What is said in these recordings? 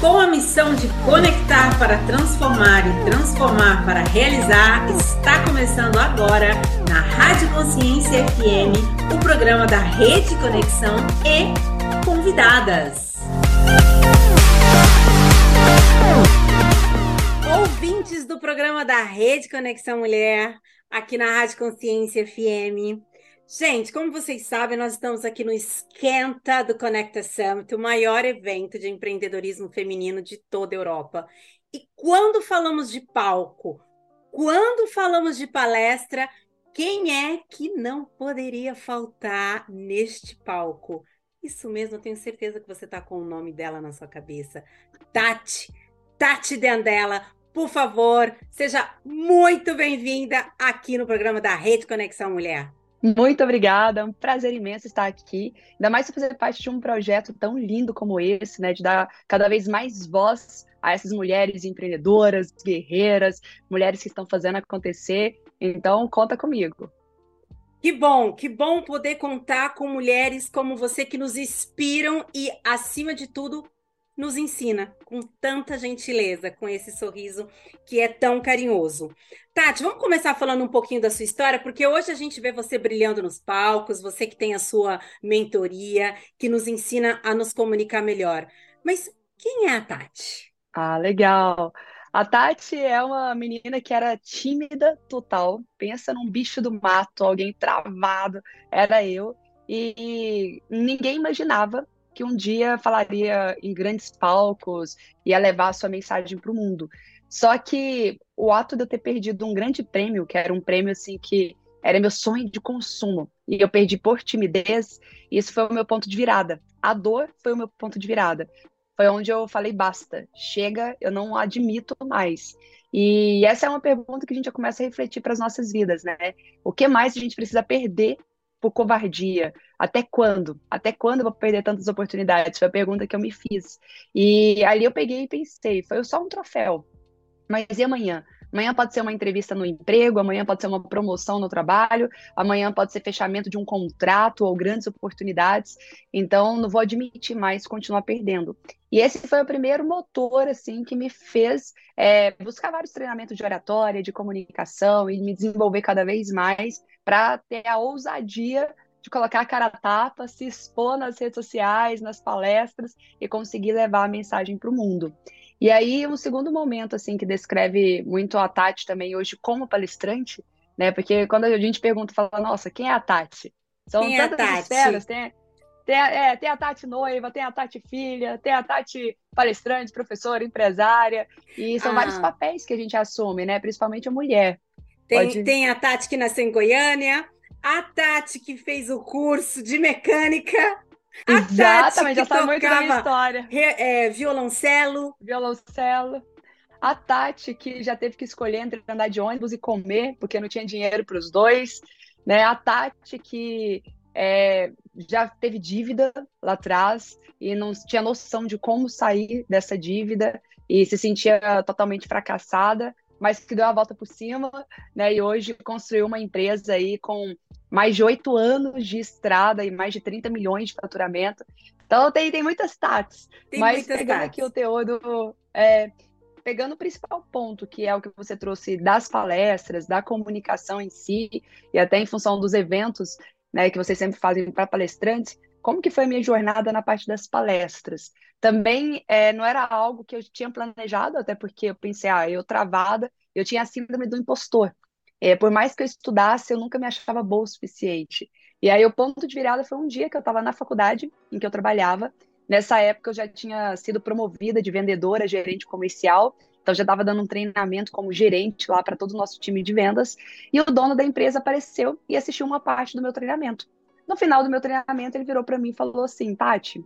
Com a missão de conectar para transformar e transformar para realizar, está começando agora na Rádio Consciência FM o programa da Rede Conexão e convidadas. Ouvintes do programa da Rede Conexão Mulher, aqui na Rádio Consciência FM. Gente, como vocês sabem, nós estamos aqui no Esquenta do Conecta Summit, o maior evento de empreendedorismo feminino de toda a Europa. E quando falamos de palco, quando falamos de palestra, quem é que não poderia faltar neste palco? Isso mesmo, eu tenho certeza que você está com o nome dela na sua cabeça. Tati, Tati Dendela, por favor, seja muito bem-vinda aqui no programa da Rede Conexão Mulher. Muito obrigada, é um prazer imenso estar aqui, ainda mais fazer parte de um projeto tão lindo como esse, né, de dar cada vez mais voz a essas mulheres empreendedoras, guerreiras, mulheres que estão fazendo acontecer. Então, conta comigo. Que bom, que bom poder contar com mulheres como você que nos inspiram e, acima de tudo, nos ensina com tanta gentileza, com esse sorriso que é tão carinhoso. Tati, vamos começar falando um pouquinho da sua história, porque hoje a gente vê você brilhando nos palcos, você que tem a sua mentoria, que nos ensina a nos comunicar melhor. Mas quem é a Tati? Ah, legal. A Tati é uma menina que era tímida total, pensa num bicho do mato, alguém travado, era eu. E ninguém imaginava que um dia falaria em grandes palcos, ia levar a sua mensagem para o mundo. Só que o ato de eu ter perdido um grande prêmio, que era um prêmio assim que era meu sonho de consumo, e eu perdi por timidez, isso foi o meu ponto de virada. A dor foi o meu ponto de virada. Foi onde eu falei basta, chega, eu não admito mais. E essa é uma pergunta que a gente já começa a refletir para as nossas vidas, né? O que mais a gente precisa perder por covardia? Até quando? Até quando eu vou perder tantas oportunidades? Foi a pergunta que eu me fiz. E ali eu peguei e pensei, foi só um troféu. Mas e amanhã? Amanhã pode ser uma entrevista no emprego, amanhã pode ser uma promoção no trabalho, amanhã pode ser fechamento de um contrato ou grandes oportunidades. Então, não vou admitir mais continuar perdendo. E esse foi o primeiro motor, assim, que me fez é, buscar vários treinamentos de oratória, de comunicação e me desenvolver cada vez mais para ter a ousadia de colocar a cara a tapa, se expor nas redes sociais, nas palestras e conseguir levar a mensagem para o mundo. E aí, um segundo momento, assim, que descreve muito a Tati também hoje como palestrante, né? Porque quando a gente pergunta, fala, nossa, quem é a Tati? São quem tantas é esferas, tem, tem, a, é, tem a Tati noiva, tem a Tati filha, tem a Tati palestrante, professora, empresária, e são ah. vários papéis que a gente assume, né? Principalmente a mulher. Tem, Pode... tem a Tati que nasceu em Goiânia, a Tati que fez o curso de mecânica, a Exatamente, já sabe muito da história. É, violoncelo. Violoncelo. A Tati, que já teve que escolher entre andar de ônibus e comer, porque não tinha dinheiro para os dois. Né? A Tati, que é, já teve dívida lá atrás e não tinha noção de como sair dessa dívida e se sentia totalmente fracassada, mas que deu a volta por cima, né? E hoje construiu uma empresa aí com mais de oito anos de estrada e mais de 30 milhões de faturamento. Então tem, tem muitas stats. Tem mas muitas pegando aqui o teor do. É, pegando o principal ponto, que é o que você trouxe das palestras, da comunicação em si, e até em função dos eventos né, que vocês sempre fazem para palestrantes, como que foi a minha jornada na parte das palestras? Também é, não era algo que eu tinha planejado, até porque eu pensei, ah, eu travada, eu tinha a síndrome do impostor. É, por mais que eu estudasse, eu nunca me achava boa o suficiente. E aí o ponto de virada foi um dia que eu estava na faculdade em que eu trabalhava. Nessa época eu já tinha sido promovida de vendedora, gerente comercial, então já estava dando um treinamento como gerente lá para todo o nosso time de vendas. E o dono da empresa apareceu e assistiu uma parte do meu treinamento. No final do meu treinamento, ele virou para mim e falou assim: Tati,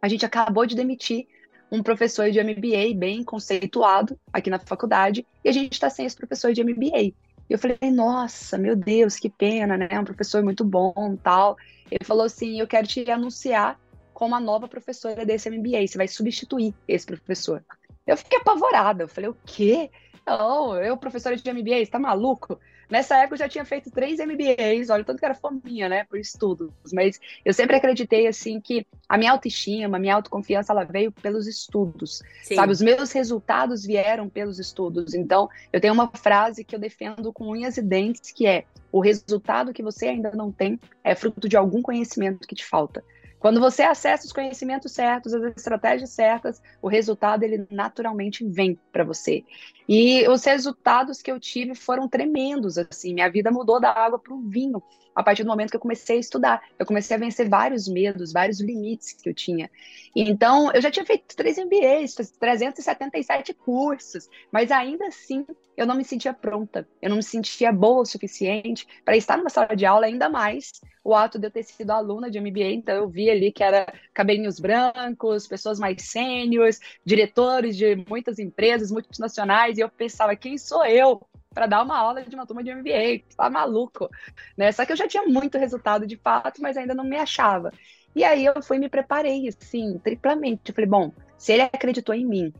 a gente acabou de demitir um professor de MBA bem conceituado aqui na faculdade e a gente está sem esse professor de MBA. E eu falei, nossa, meu Deus, que pena, né? Um professor muito bom tal. Ele falou assim: eu quero te anunciar como a nova professora desse MBA. Você vai substituir esse professor. Eu fiquei apavorada. Eu falei, o quê? Não, eu, professora de MBA, você tá maluco? Nessa época eu já tinha feito três MBAs, olha, tanto que era fominha, né, por estudos, mas eu sempre acreditei, assim, que a minha autoestima, a minha autoconfiança, ela veio pelos estudos, Sim. sabe? Os meus resultados vieram pelos estudos. Então, eu tenho uma frase que eu defendo com unhas e dentes, que é, o resultado que você ainda não tem é fruto de algum conhecimento que te falta. Quando você acessa os conhecimentos certos, as estratégias certas, o resultado ele naturalmente vem para você. E os resultados que eu tive foram tremendos, assim, minha vida mudou da água para o vinho a partir do momento que eu comecei a estudar. Eu comecei a vencer vários medos, vários limites que eu tinha. Então, eu já tinha feito três MBAs, 377 cursos, mas ainda assim eu não me sentia pronta, eu não me sentia boa o suficiente para estar numa sala de aula, ainda mais o ato de eu ter sido aluna de MBA, então eu vi ali que era cabelinhos brancos, pessoas mais sêniores, diretores de muitas empresas multinacionais, e eu pensava, quem sou eu para dar uma aula de uma turma de MBA, tá maluco, né? Só que eu já tinha muito resultado de fato, mas ainda não me achava. E aí eu fui me preparei assim, triplamente. Eu falei, bom, se ele acreditou em mim,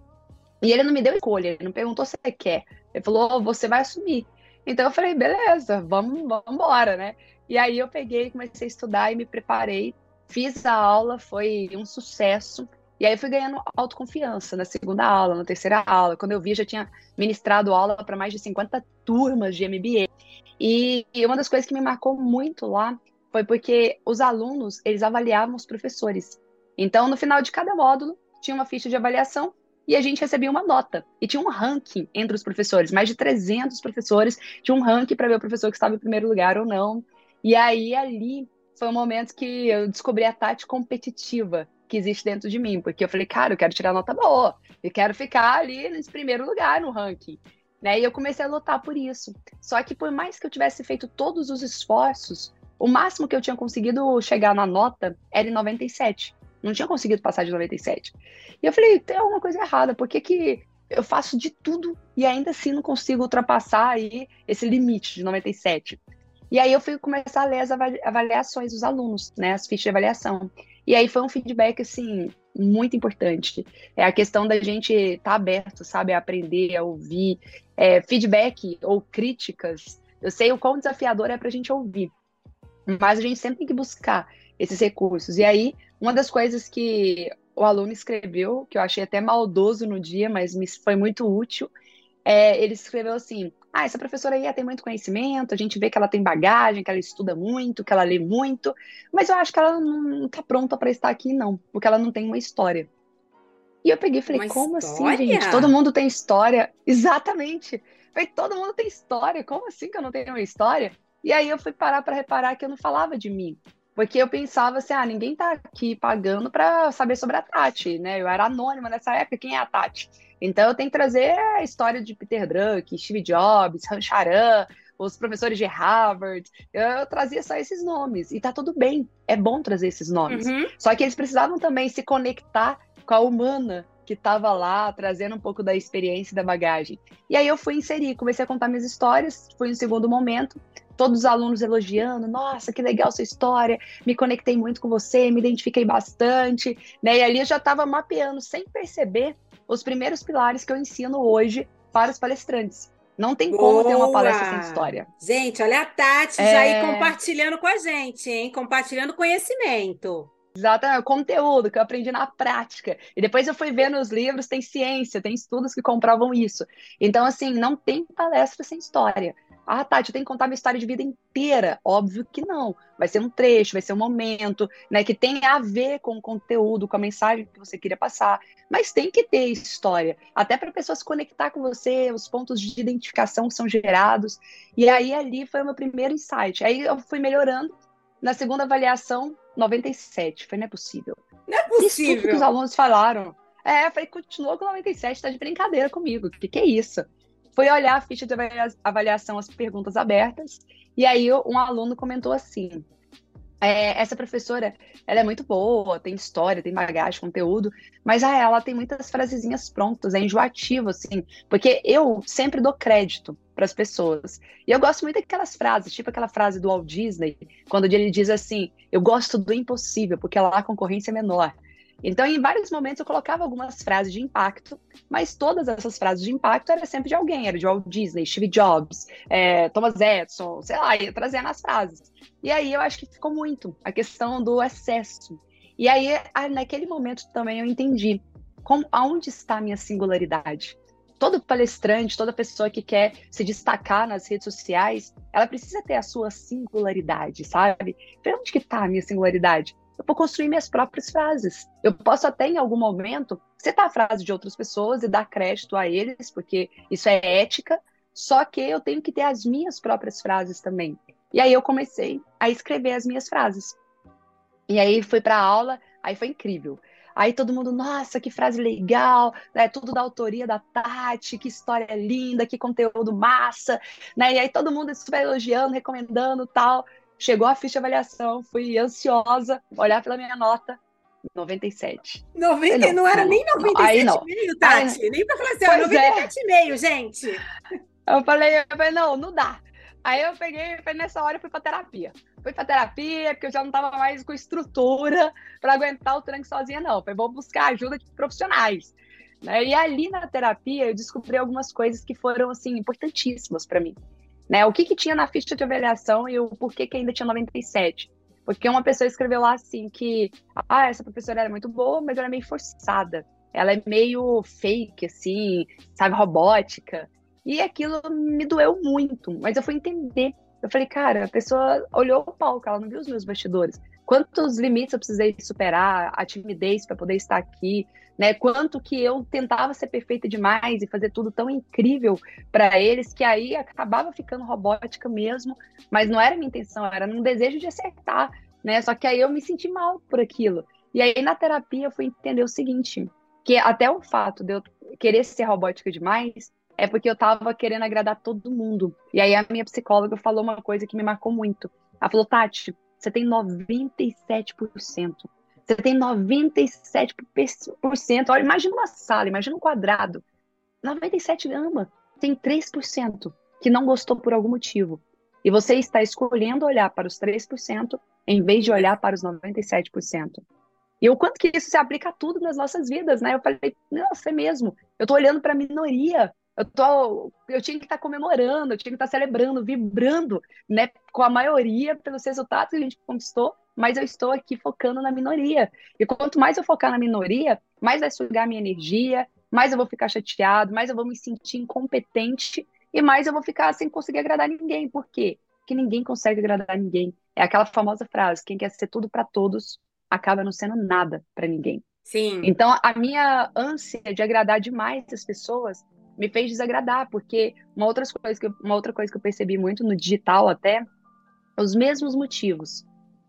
e ele não me deu escolha, ele não perguntou se você quer. Ele falou, oh, você vai assumir. Então eu falei, beleza, vamos, vamos embora, né? E aí eu peguei, comecei a estudar e me preparei, fiz a aula, foi um sucesso. E aí eu fui ganhando autoconfiança na segunda aula, na terceira aula. Quando eu vi, já tinha ministrado aula para mais de 50 turmas de MBA. E, e uma das coisas que me marcou muito lá foi porque os alunos, eles avaliavam os professores. Então, no final de cada módulo, tinha uma ficha de avaliação e a gente recebia uma nota. E tinha um ranking entre os professores, mais de 300 professores, tinha um ranking para ver o professor que estava em primeiro lugar ou não. E aí, ali, foi um momento que eu descobri a Tati competitiva que existe dentro de mim, porque eu falei, cara, eu quero tirar nota boa, eu quero ficar ali nesse primeiro lugar no ranking. Né? E eu comecei a lutar por isso. Só que por mais que eu tivesse feito todos os esforços, o máximo que eu tinha conseguido chegar na nota era em 97. Não tinha conseguido passar de 97. E eu falei, tem alguma coisa errada, por que, que eu faço de tudo e ainda assim não consigo ultrapassar aí esse limite de 97? E aí eu fui começar a ler as avaliações dos alunos, né, as fichas de avaliação. E aí foi um feedback, assim, muito importante. É a questão da gente estar tá aberto, sabe, a aprender, a ouvir. É, feedback ou críticas, eu sei o quão desafiador é para a gente ouvir, mas a gente sempre tem que buscar esses recursos. E aí, uma das coisas que o aluno escreveu, que eu achei até maldoso no dia, mas me foi muito útil, é, ele escreveu assim: ah, essa professora aí tem muito conhecimento, a gente vê que ela tem bagagem, que ela estuda muito, que ela lê muito, mas eu acho que ela não está pronta para estar aqui, não, porque ela não tem uma história. E eu peguei e falei, uma como história? assim, gente? Todo mundo tem história. Exatamente. falei, todo mundo tem história. Como assim que eu não tenho uma história? E aí eu fui parar para reparar que eu não falava de mim. Porque eu pensava assim, ah, ninguém tá aqui pagando para saber sobre a Tati, né? Eu era anônima nessa época, quem é a Tati? Então eu tenho que trazer a história de Peter Drucker, Steve Jobs, Rancharan, os professores de Harvard. Eu trazia só esses nomes. E tá tudo bem, é bom trazer esses nomes. Uhum. Só que eles precisavam também se conectar com a humana que estava lá, trazendo um pouco da experiência e da bagagem. E aí eu fui inserir, comecei a contar minhas histórias, foi um segundo momento todos os alunos elogiando, nossa, que legal sua história, me conectei muito com você, me identifiquei bastante, né? E ali eu já estava mapeando sem perceber os primeiros pilares que eu ensino hoje para os palestrantes. Não tem como Boa. ter uma palestra sem história. Gente, olha a Tati é... já aí compartilhando com a gente, hein? Compartilhando conhecimento. Exatamente, conteúdo que eu aprendi na prática. E depois eu fui ver nos livros, tem ciência, tem estudos que comprovam isso. Então, assim, não tem palestra sem história. Ah, Tati, eu tenho que contar minha história de vida inteira. Óbvio que não. Vai ser um trecho, vai ser um momento, né, que tem a ver com o conteúdo, com a mensagem que você queria passar. Mas tem que ter história, até para a pessoa se conectar com você, os pontos de identificação que são gerados. E aí ali foi o meu primeiro insight. Aí eu fui melhorando. Na segunda avaliação, 97. Foi, não é possível. Não é possível. Isso que os alunos falaram. É, eu falei, continuou com 97, tá de brincadeira comigo. O que, que é isso? Fui olhar a ficha de avaliação, as perguntas abertas, e aí um aluno comentou assim: é, essa professora, ela é muito boa, tem história, tem bagagem, conteúdo, mas ah, ela tem muitas frasezinhas prontas, é enjoativo, assim, porque eu sempre dou crédito para as pessoas. E eu gosto muito daquelas frases, tipo aquela frase do Walt Disney, quando ele diz assim: eu gosto do impossível, porque lá a concorrência é menor. Então, em vários momentos, eu colocava algumas frases de impacto, mas todas essas frases de impacto eram sempre de alguém, era de Walt Disney, Steve Jobs, é, Thomas Edison, sei lá, ia trazendo as frases. E aí eu acho que ficou muito a questão do excesso. E aí, naquele momento também eu entendi como, aonde está a minha singularidade. Todo palestrante, toda pessoa que quer se destacar nas redes sociais, ela precisa ter a sua singularidade, sabe? Para onde que está a minha singularidade? Eu vou construir minhas próprias frases. Eu posso até, em algum momento, citar a frase de outras pessoas e dar crédito a eles, porque isso é ética, só que eu tenho que ter as minhas próprias frases também. E aí eu comecei a escrever as minhas frases. E aí fui para aula, aí foi incrível. Aí todo mundo, nossa, que frase legal, né? Tudo da autoria da Tati, que história linda, que conteúdo massa, né? E aí todo mundo super elogiando, recomendando tal. Chegou a ficha de avaliação, fui ansiosa, olhar pela minha nota, 97. 90, não, não era nem 97,5, Tati. Aí, nem para falar assim, ó, 97,5, é. gente. Eu falei, eu falei, não, não dá. Aí eu peguei, nessa hora eu fui para terapia. Fui para terapia porque eu já não estava mais com estrutura para aguentar o tranque sozinha, não. Falei, vou buscar ajuda de profissionais. Né? E ali na terapia eu descobri algumas coisas que foram assim importantíssimas para mim. Né? O que, que tinha na ficha de avaliação e o porquê que ainda tinha 97? Porque uma pessoa escreveu lá assim que ah, essa professora era muito boa, mas ela é meio forçada. Ela é meio fake, assim, sabe, robótica. E aquilo me doeu muito, mas eu fui entender. Eu falei, cara, a pessoa olhou o palco, ela não viu os meus bastidores. Quantos limites eu precisei superar, a timidez para poder estar aqui, né? Quanto que eu tentava ser perfeita demais e fazer tudo tão incrível para eles que aí acabava ficando robótica mesmo, mas não era minha intenção, era num desejo de acertar, né? Só que aí eu me senti mal por aquilo. E aí na terapia eu fui entender o seguinte, que até o fato de eu querer ser robótica demais é porque eu tava querendo agradar todo mundo. E aí a minha psicóloga falou uma coisa que me marcou muito. Ela falou: "Tati, você tem 97%. Você tem 97%. Olha, imagina uma sala, imagina um quadrado. 97 ama. Tem 3% que não gostou por algum motivo. E você está escolhendo olhar para os 3% em vez de olhar para os 97%. E o quanto que isso se aplica a tudo nas nossas vidas, né? Eu falei, nossa, é mesmo. Eu estou olhando para a minoria. Eu, tô, eu tinha que estar tá comemorando, eu tinha que estar tá celebrando, vibrando, né, com a maioria pelos resultados que a gente conquistou, mas eu estou aqui focando na minoria. E quanto mais eu focar na minoria, mais vai sugar minha energia, mais eu vou ficar chateado, mais eu vou me sentir incompetente e mais eu vou ficar sem conseguir agradar ninguém. Por quê? Porque ninguém consegue agradar ninguém. É aquela famosa frase: quem quer ser tudo para todos acaba não sendo nada para ninguém. Sim. Então, a minha ânsia de agradar demais as pessoas me fez desagradar, porque uma outra coisa que eu, uma outra coisa que eu percebi muito no digital até, os mesmos motivos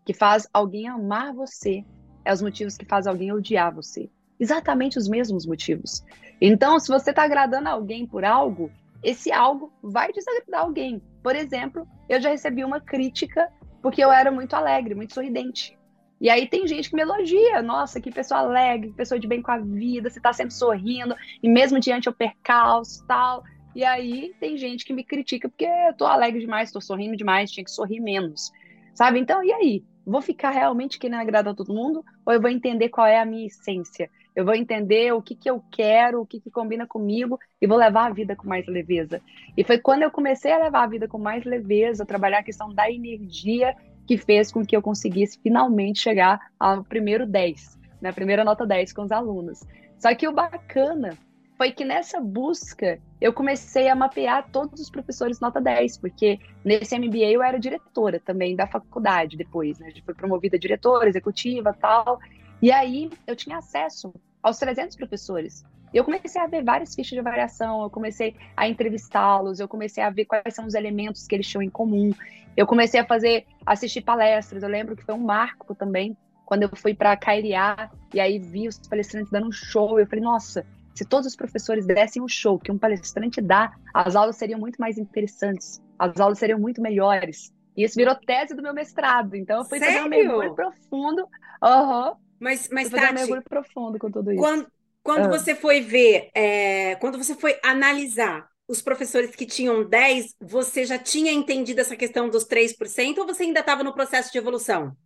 que faz alguém amar você é os motivos que faz alguém odiar você. Exatamente os mesmos motivos. Então, se você está agradando alguém por algo, esse algo vai desagradar alguém. Por exemplo, eu já recebi uma crítica porque eu era muito alegre, muito sorridente. E aí tem gente que me elogia, nossa, que pessoa alegre, que pessoa de bem com a vida, você está sempre sorrindo, e mesmo diante eu percalço tal. E aí tem gente que me critica porque eu tô alegre demais, tô sorrindo demais, tinha que sorrir menos. Sabe? Então, e aí? Vou ficar realmente querendo agradar todo mundo? Ou eu vou entender qual é a minha essência? Eu vou entender o que, que eu quero, o que, que combina comigo e vou levar a vida com mais leveza. E foi quando eu comecei a levar a vida com mais leveza, trabalhar a questão da energia que fez com que eu conseguisse finalmente chegar ao primeiro 10, na né, primeira nota 10 com os alunos. Só que o bacana foi que nessa busca eu comecei a mapear todos os professores nota 10, porque nesse MBA eu era diretora também da faculdade depois, né? Fui promovida diretora, executiva tal. E aí eu tinha acesso aos 300 professores. Eu comecei a ver várias fichas de avaliação, eu comecei a entrevistá-los, eu comecei a ver quais são os elementos que eles tinham em comum. Eu comecei a fazer, assistir palestras. Eu lembro que foi um marco também, quando eu fui para a KLA e aí vi os palestrantes dando um show. Eu falei, nossa, se todos os professores dessem o show que um palestrante dá, as aulas seriam muito mais interessantes, as aulas seriam muito melhores. E isso virou tese do meu mestrado. Então eu fui Sério? fazer um mergulho profundo. Uhum. Mas, mas Tati, um mergulho profundo com tudo isso. Quando, quando uhum. você foi ver, é, quando você foi analisar os professores que tinham 10, você já tinha entendido essa questão dos 3% ou você ainda estava no processo de evolução?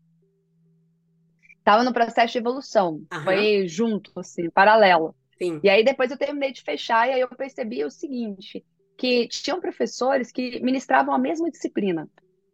Tava no processo de evolução. Aham. Foi junto, assim, paralelo. Sim. E aí depois eu terminei de fechar e aí eu percebi o seguinte, que tinham professores que ministravam a mesma disciplina.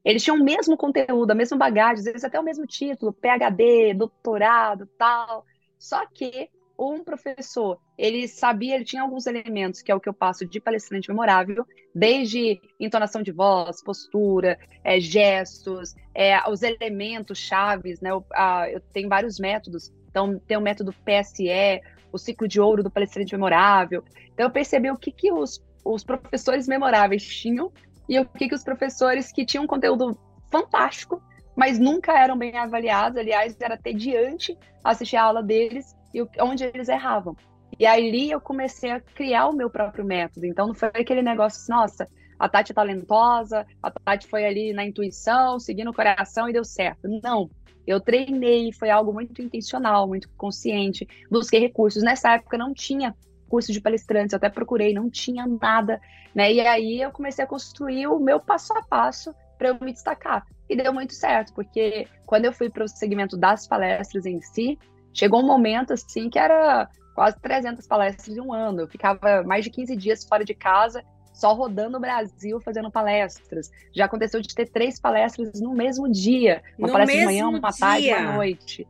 Eles tinham o mesmo conteúdo, a mesma bagagem, às vezes até o mesmo título, PhD, doutorado, tal. Só que um professor, ele sabia, ele tinha alguns elementos, que é o que eu passo de palestrante memorável, desde entonação de voz, postura, é, gestos, é, os elementos chaves, né? Eu, a, eu tenho vários métodos. Então, tem o método PSE, o ciclo de ouro do palestrante memorável. Então, eu percebi o que, que os, os professores memoráveis tinham e o que, que os professores que tinham um conteúdo fantástico, mas nunca eram bem avaliados, aliás, era tediante assistir a aula deles e onde eles erravam. E aí eu comecei a criar o meu próprio método. Então não foi aquele negócio assim, nossa, a Tati é talentosa, a Tati foi ali na intuição, seguindo o coração e deu certo. Não. Eu treinei, foi algo muito intencional, muito consciente. Busquei recursos. Nessa época não tinha curso de palestrantes, eu até procurei, não tinha nada, né? E aí eu comecei a construir o meu passo a passo para eu me destacar. E deu muito certo, porque quando eu fui para o segmento das palestras em si, chegou um momento assim que era quase 300 palestras em um ano. Eu ficava mais de 15 dias fora de casa, só rodando o Brasil fazendo palestras. Já aconteceu de ter três palestras no mesmo dia, uma no palestra de manhã, uma dia. tarde, uma noite.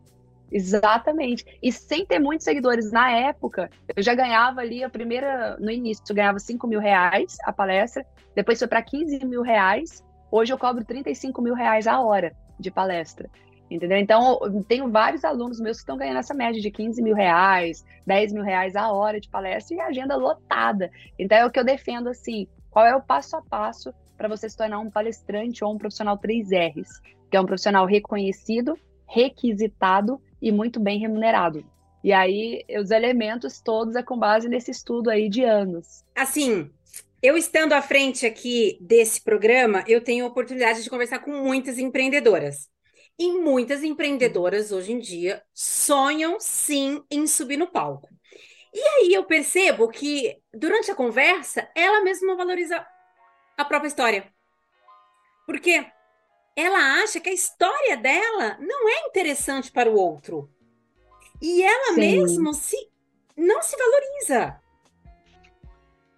Exatamente. E sem ter muitos seguidores na época, eu já ganhava ali a primeira, no início, eu ganhava 5 mil reais a palestra, depois foi para 15 mil reais, hoje eu cobro 35 mil reais a hora de palestra. Entendeu? Então, tenho vários alunos meus que estão ganhando essa média de 15 mil reais, 10 mil reais a hora de palestra e agenda lotada. Então, é o que eu defendo assim: qual é o passo a passo para você se tornar um palestrante ou um profissional 3Rs, que é um profissional reconhecido, requisitado e muito bem remunerado. E aí, os elementos todos é com base nesse estudo aí de anos. Assim, eu estando à frente aqui desse programa, eu tenho a oportunidade de conversar com muitas empreendedoras. E muitas empreendedoras hoje em dia sonham sim em subir no palco. E aí eu percebo que durante a conversa, ela mesma valoriza a própria história. Porque ela acha que a história dela não é interessante para o outro. E ela Sim. mesmo se não se valoriza.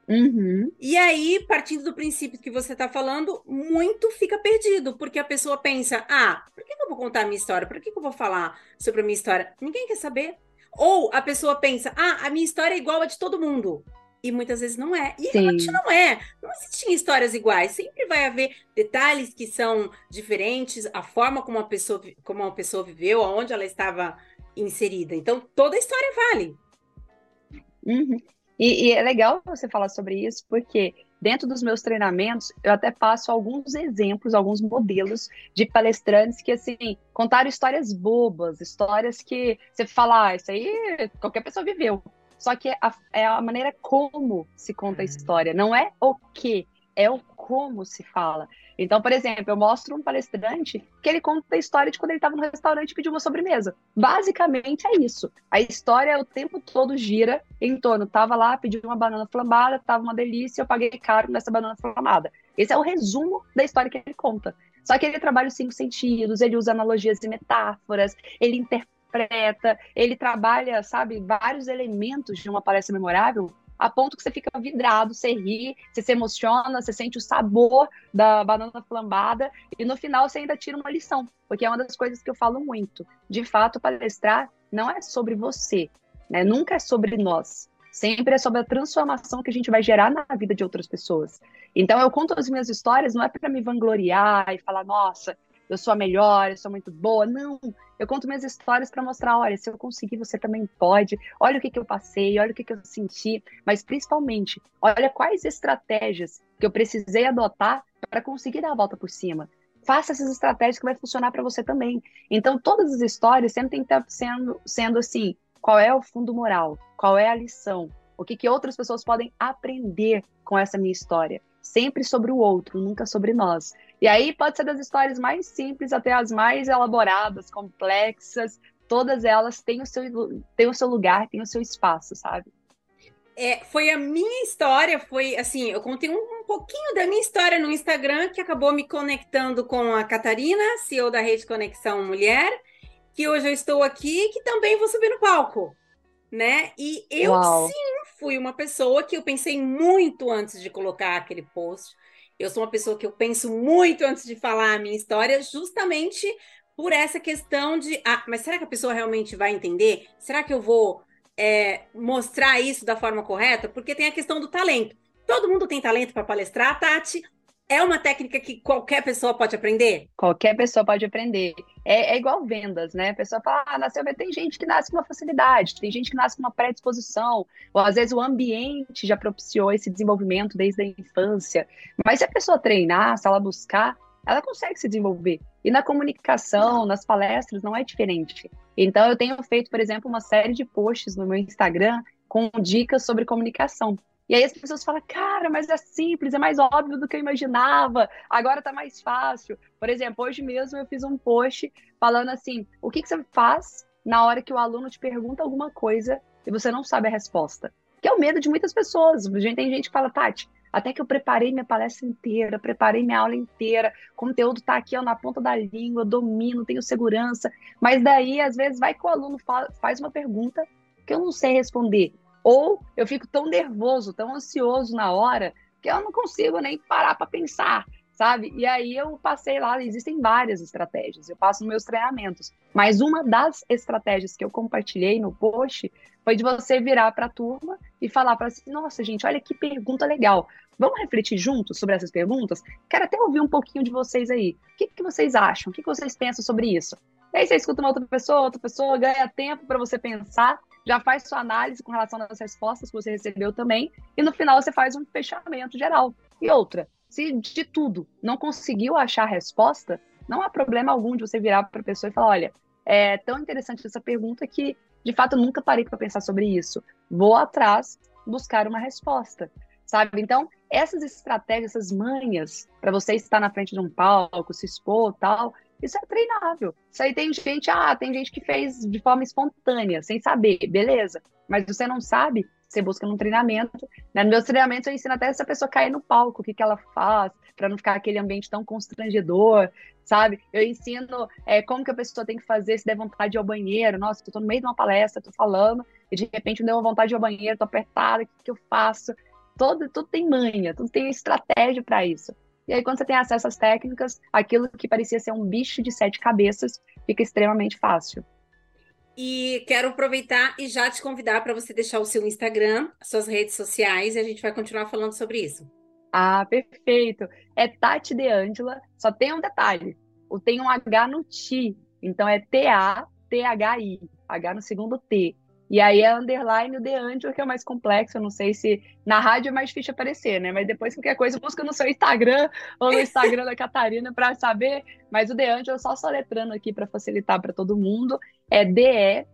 Uhum. E aí, partindo do princípio que você está falando, muito fica perdido, porque a pessoa pensa: ah, por que eu vou contar a minha história? Por que eu vou falar sobre a minha história? Ninguém quer saber. Ou a pessoa pensa: ah, a minha história é igual a de todo mundo. E muitas vezes não é. E Sim. realmente não é. Não existem histórias iguais. Sempre vai haver detalhes que são diferentes, a forma como a pessoa, como uma pessoa viveu, aonde ela estava inserida. Então, toda a história vale. Uhum. E, e, é legal você falar sobre isso, porque dentro dos meus treinamentos, eu até passo alguns exemplos, alguns modelos de palestrantes que, assim, contaram histórias bobas, histórias que você fala, ah, isso aí qualquer pessoa viveu. Só que a, é a maneira como se conta a uhum. história, não é o que, é o como se fala. Então, por exemplo, eu mostro um palestrante que ele conta a história de quando ele estava no restaurante e pediu uma sobremesa. Basicamente é isso. A história o tempo todo gira em torno. Tava lá, pedi uma banana flambada, tava uma delícia, eu paguei caro nessa banana flambada. Esse é o resumo da história que ele conta. Só que ele trabalha os cinco sentidos, ele usa analogias e metáforas, ele interpreta, ele trabalha, sabe, vários elementos de uma palestra memorável a ponto que você fica vidrado, você ri, você se emociona, você sente o sabor da banana flambada e no final você ainda tira uma lição, porque é uma das coisas que eu falo muito. De fato, palestrar não é sobre você, né? Nunca é sobre nós. Sempre é sobre a transformação que a gente vai gerar na vida de outras pessoas. Então eu conto as minhas histórias não é para me vangloriar e falar, nossa, eu sou a melhor, eu sou muito boa. Não, eu conto minhas histórias para mostrar, olha, se eu conseguir, você também pode. Olha o que, que eu passei, olha o que, que eu senti, mas principalmente, olha quais estratégias que eu precisei adotar para conseguir dar a volta por cima. Faça essas estratégias que vai funcionar para você também. Então, todas as histórias sempre tem que estar sendo, sendo assim, qual é o fundo moral? Qual é a lição? O que, que outras pessoas podem aprender com essa minha história? Sempre sobre o outro, nunca sobre nós. E aí pode ser das histórias mais simples até as mais elaboradas, complexas, todas elas têm o seu, têm o seu lugar, têm o seu espaço, sabe? É, foi a minha história, foi assim, eu contei um, um, pouquinho da minha história no Instagram, que acabou me conectando com a Catarina, CEO da Rede Conexão Mulher, que hoje eu estou aqui e que também vou subir no palco, né? E eu Uau. sim fui uma pessoa que eu pensei muito antes de colocar aquele post. Eu sou uma pessoa que eu penso muito antes de falar a minha história, justamente por essa questão de, ah, mas será que a pessoa realmente vai entender? Será que eu vou é, mostrar isso da forma correta? Porque tem a questão do talento. Todo mundo tem talento para palestrar, Tati, é uma técnica que qualquer pessoa pode aprender? Qualquer pessoa pode aprender. É, é igual vendas, né? A pessoa fala, ah, nasceu, tem gente que nasce com uma facilidade, tem gente que nasce com uma predisposição, ou às vezes o ambiente já propiciou esse desenvolvimento desde a infância. Mas se a pessoa treinar, se ela buscar, ela consegue se desenvolver. E na comunicação, nas palestras, não é diferente. Então, eu tenho feito, por exemplo, uma série de posts no meu Instagram com dicas sobre comunicação. E aí as pessoas falam, cara, mas é simples, é mais óbvio do que eu imaginava, agora tá mais fácil. Por exemplo, hoje mesmo eu fiz um post falando assim: o que, que você faz na hora que o aluno te pergunta alguma coisa e você não sabe a resposta? Que é o medo de muitas pessoas. Tem gente que fala, Tati, até que eu preparei minha palestra inteira, preparei minha aula inteira, o conteúdo está aqui ó, na ponta da língua, domino, tenho segurança. Mas daí, às vezes, vai que o aluno faz uma pergunta que eu não sei responder. Ou eu fico tão nervoso, tão ansioso na hora, que eu não consigo nem parar para pensar, sabe? E aí eu passei lá, existem várias estratégias, eu passo nos meus treinamentos. Mas uma das estratégias que eu compartilhei no post foi de você virar para a turma e falar para assim: nossa, gente, olha que pergunta legal. Vamos refletir juntos sobre essas perguntas? Quero até ouvir um pouquinho de vocês aí. O que, que vocês acham? O que, que vocês pensam sobre isso? Aí você escuta uma outra pessoa, outra pessoa, ganha tempo para você pensar já faz sua análise com relação às respostas que você recebeu também, e no final você faz um fechamento geral. E outra, se de tudo não conseguiu achar a resposta, não há problema algum de você virar para a pessoa e falar: olha, é tão interessante essa pergunta que, de fato, eu nunca parei para pensar sobre isso. Vou atrás buscar uma resposta, sabe? Então, essas estratégias, essas manhas para você estar na frente de um palco, se expor tal, isso é treinável. Isso aí tem gente, ah, tem gente que fez de forma espontânea, sem saber, beleza. Mas você não sabe, você busca num treinamento. Né? No meus treinamentos eu ensino até se a pessoa cair no palco, o que, que ela faz, para não ficar aquele ambiente tão constrangedor, sabe? Eu ensino é, como que a pessoa tem que fazer se der vontade de ir ao banheiro. Nossa, eu tô no meio de uma palestra, tô falando, e de repente me deu uma vontade de ir ao banheiro, tô apertada, o que, que eu faço? Todo, tudo tem manha, tudo tem estratégia para isso. E aí, quando você tem acesso às técnicas, aquilo que parecia ser um bicho de sete cabeças fica extremamente fácil. E quero aproveitar e já te convidar para você deixar o seu Instagram, suas redes sociais, e a gente vai continuar falando sobre isso. Ah, perfeito. É Tati De Angela, só tem um detalhe. Tem um H no Ti, então é T-A-T-H-I, H no segundo T. E aí é underline o The Angel, que é o mais complexo. Eu não sei se na rádio é mais difícil aparecer, né? Mas depois qualquer coisa busca no seu Instagram ou no Instagram da Catarina para saber. Mas o The Angel, só soletrando aqui para facilitar para todo mundo, é D-E-A-N-D-H-E-L-A.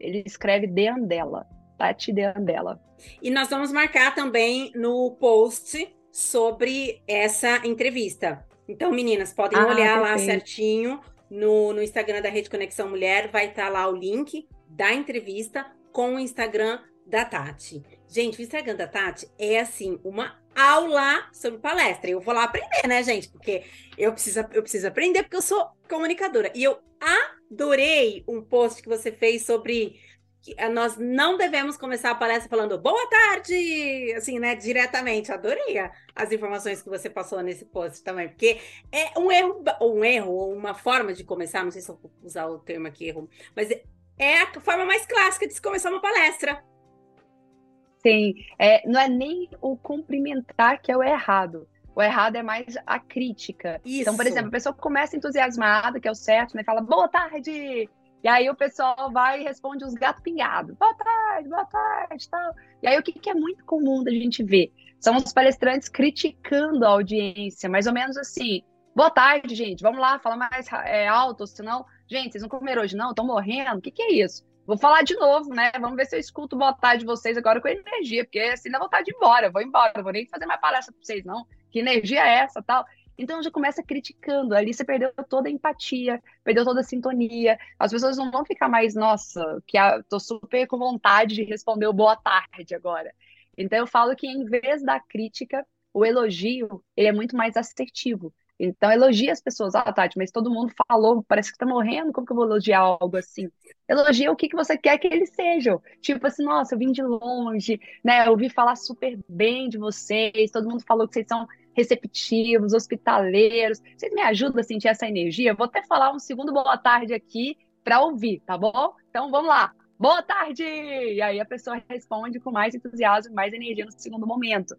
Ele escreve De Andela, Tati De Andela. E nós vamos marcar também no post sobre essa entrevista. Então, meninas, podem ah, olhar perfeito. lá certinho no, no Instagram da Rede Conexão Mulher, vai estar tá lá o link da entrevista com o Instagram da Tati. Gente, o Instagram da Tati é assim, uma aula sobre palestra. Eu vou lá aprender, né, gente? Porque eu preciso, eu preciso aprender, porque eu sou comunicadora. E eu adorei um post que você fez sobre nós não devemos começar a palestra falando boa tarde, assim, né, diretamente. Adorei as informações que você passou nesse post também, porque é um erro, um erro, ou uma forma de começar, não sei se eu vou usar o termo aqui, erro, mas é a forma mais clássica de se começar uma palestra. Sim, é, não é nem o cumprimentar que é o errado. O errado é mais a crítica. Isso. Então, por exemplo, a pessoa começa entusiasmada, que é o certo, né? Fala, boa tarde, e aí o pessoal vai e responde os gatos pingados. Boa tarde, boa tarde, tal. E aí o que, que é muito comum da gente ver? São os palestrantes criticando a audiência, mais ou menos assim. Boa tarde, gente. Vamos lá, fala mais é, alto, senão. Gente, vocês não comeram hoje, não? Estão morrendo? O que, que é isso? Vou falar de novo, né? Vamos ver se eu escuto boa tarde de vocês agora com energia, porque assim dá vontade de ir embora. Eu vou embora, não vou nem fazer mais palestra para vocês, não. Que energia é essa, tal? Então já começa criticando. Ali você perdeu toda a empatia, perdeu toda a sintonia. As pessoas não vão ficar mais, nossa, que tô super com vontade de responder o boa tarde agora. Então eu falo que em vez da crítica, o elogio ele é muito mais assertivo. Então, elogia as pessoas. Ah, Tati, mas todo mundo falou, parece que tá morrendo, como que eu vou elogiar algo assim? Elogia o que, que você quer que eles sejam. Tipo assim, nossa, eu vim de longe, né? Eu ouvi falar super bem de vocês, todo mundo falou que vocês são receptivos, hospitaleiros. Vocês me ajudam a sentir essa energia? Vou até falar um segundo boa tarde aqui para ouvir, tá bom? Então, vamos lá boa tarde! E aí a pessoa responde com mais entusiasmo, mais energia no segundo momento.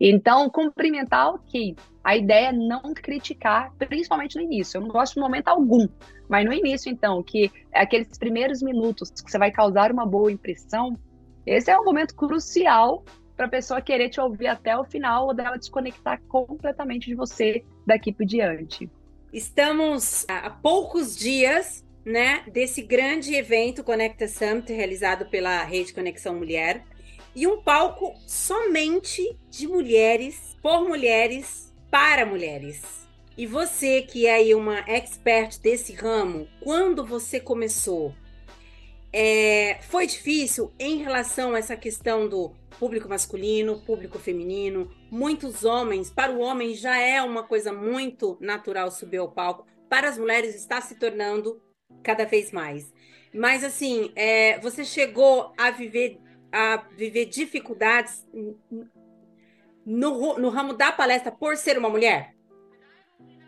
Então, cumprimentar, ok. A ideia é não criticar, principalmente no início. Eu não gosto de momento algum, mas no início, então, que é aqueles primeiros minutos que você vai causar uma boa impressão, esse é um momento crucial para a pessoa querer te ouvir até o final ou dela desconectar completamente de você daqui por diante. Estamos há poucos dias né, desse grande evento Conecta Summit realizado pela Rede Conexão Mulher e um palco somente de mulheres, por mulheres, para mulheres. E você que é aí uma expert desse ramo, quando você começou, é, foi difícil em relação a essa questão do público masculino, público feminino, muitos homens, para o homem já é uma coisa muito natural subir ao palco, para as mulheres está se tornando cada vez mais. Mas assim, é, você chegou a viver a viver dificuldades no, no ramo da palestra por ser uma mulher?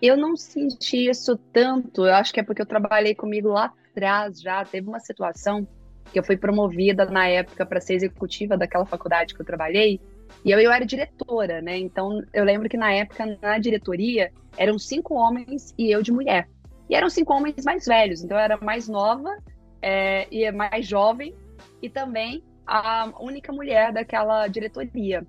Eu não senti isso tanto. Eu acho que é porque eu trabalhei comigo lá atrás já. Teve uma situação que eu fui promovida na época para ser executiva daquela faculdade que eu trabalhei. E eu, eu era diretora, né? Então eu lembro que na época, na diretoria, eram cinco homens e eu de mulher. E eram cinco homens mais velhos, então eu era mais nova é, e mais jovem, e também a única mulher daquela diretoria.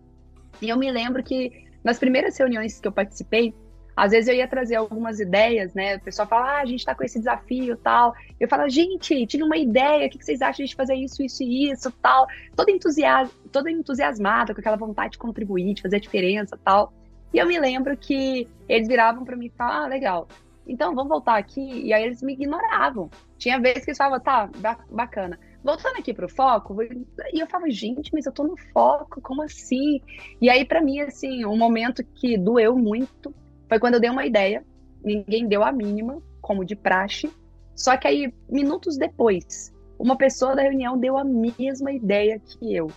E eu me lembro que nas primeiras reuniões que eu participei, às vezes eu ia trazer algumas ideias, né? O pessoal fala, ah, a gente tá com esse desafio tal. Eu falo, gente, tive uma ideia, o que vocês acham de fazer isso, isso e isso, tal. Toda, entusias toda entusiasmada, com aquela vontade de contribuir, de fazer a diferença tal. E eu me lembro que eles viravam para mim e falavam, ah, legal, então, vamos voltar aqui. E aí eles me ignoravam. Tinha vezes que eles falavam, tá, bacana. Voltando aqui pro foco, e eu falava, gente, mas eu tô no foco, como assim? E aí, para mim, assim, um momento que doeu muito foi quando eu dei uma ideia, ninguém deu a mínima, como de praxe. Só que aí, minutos depois, uma pessoa da reunião deu a mesma ideia que eu.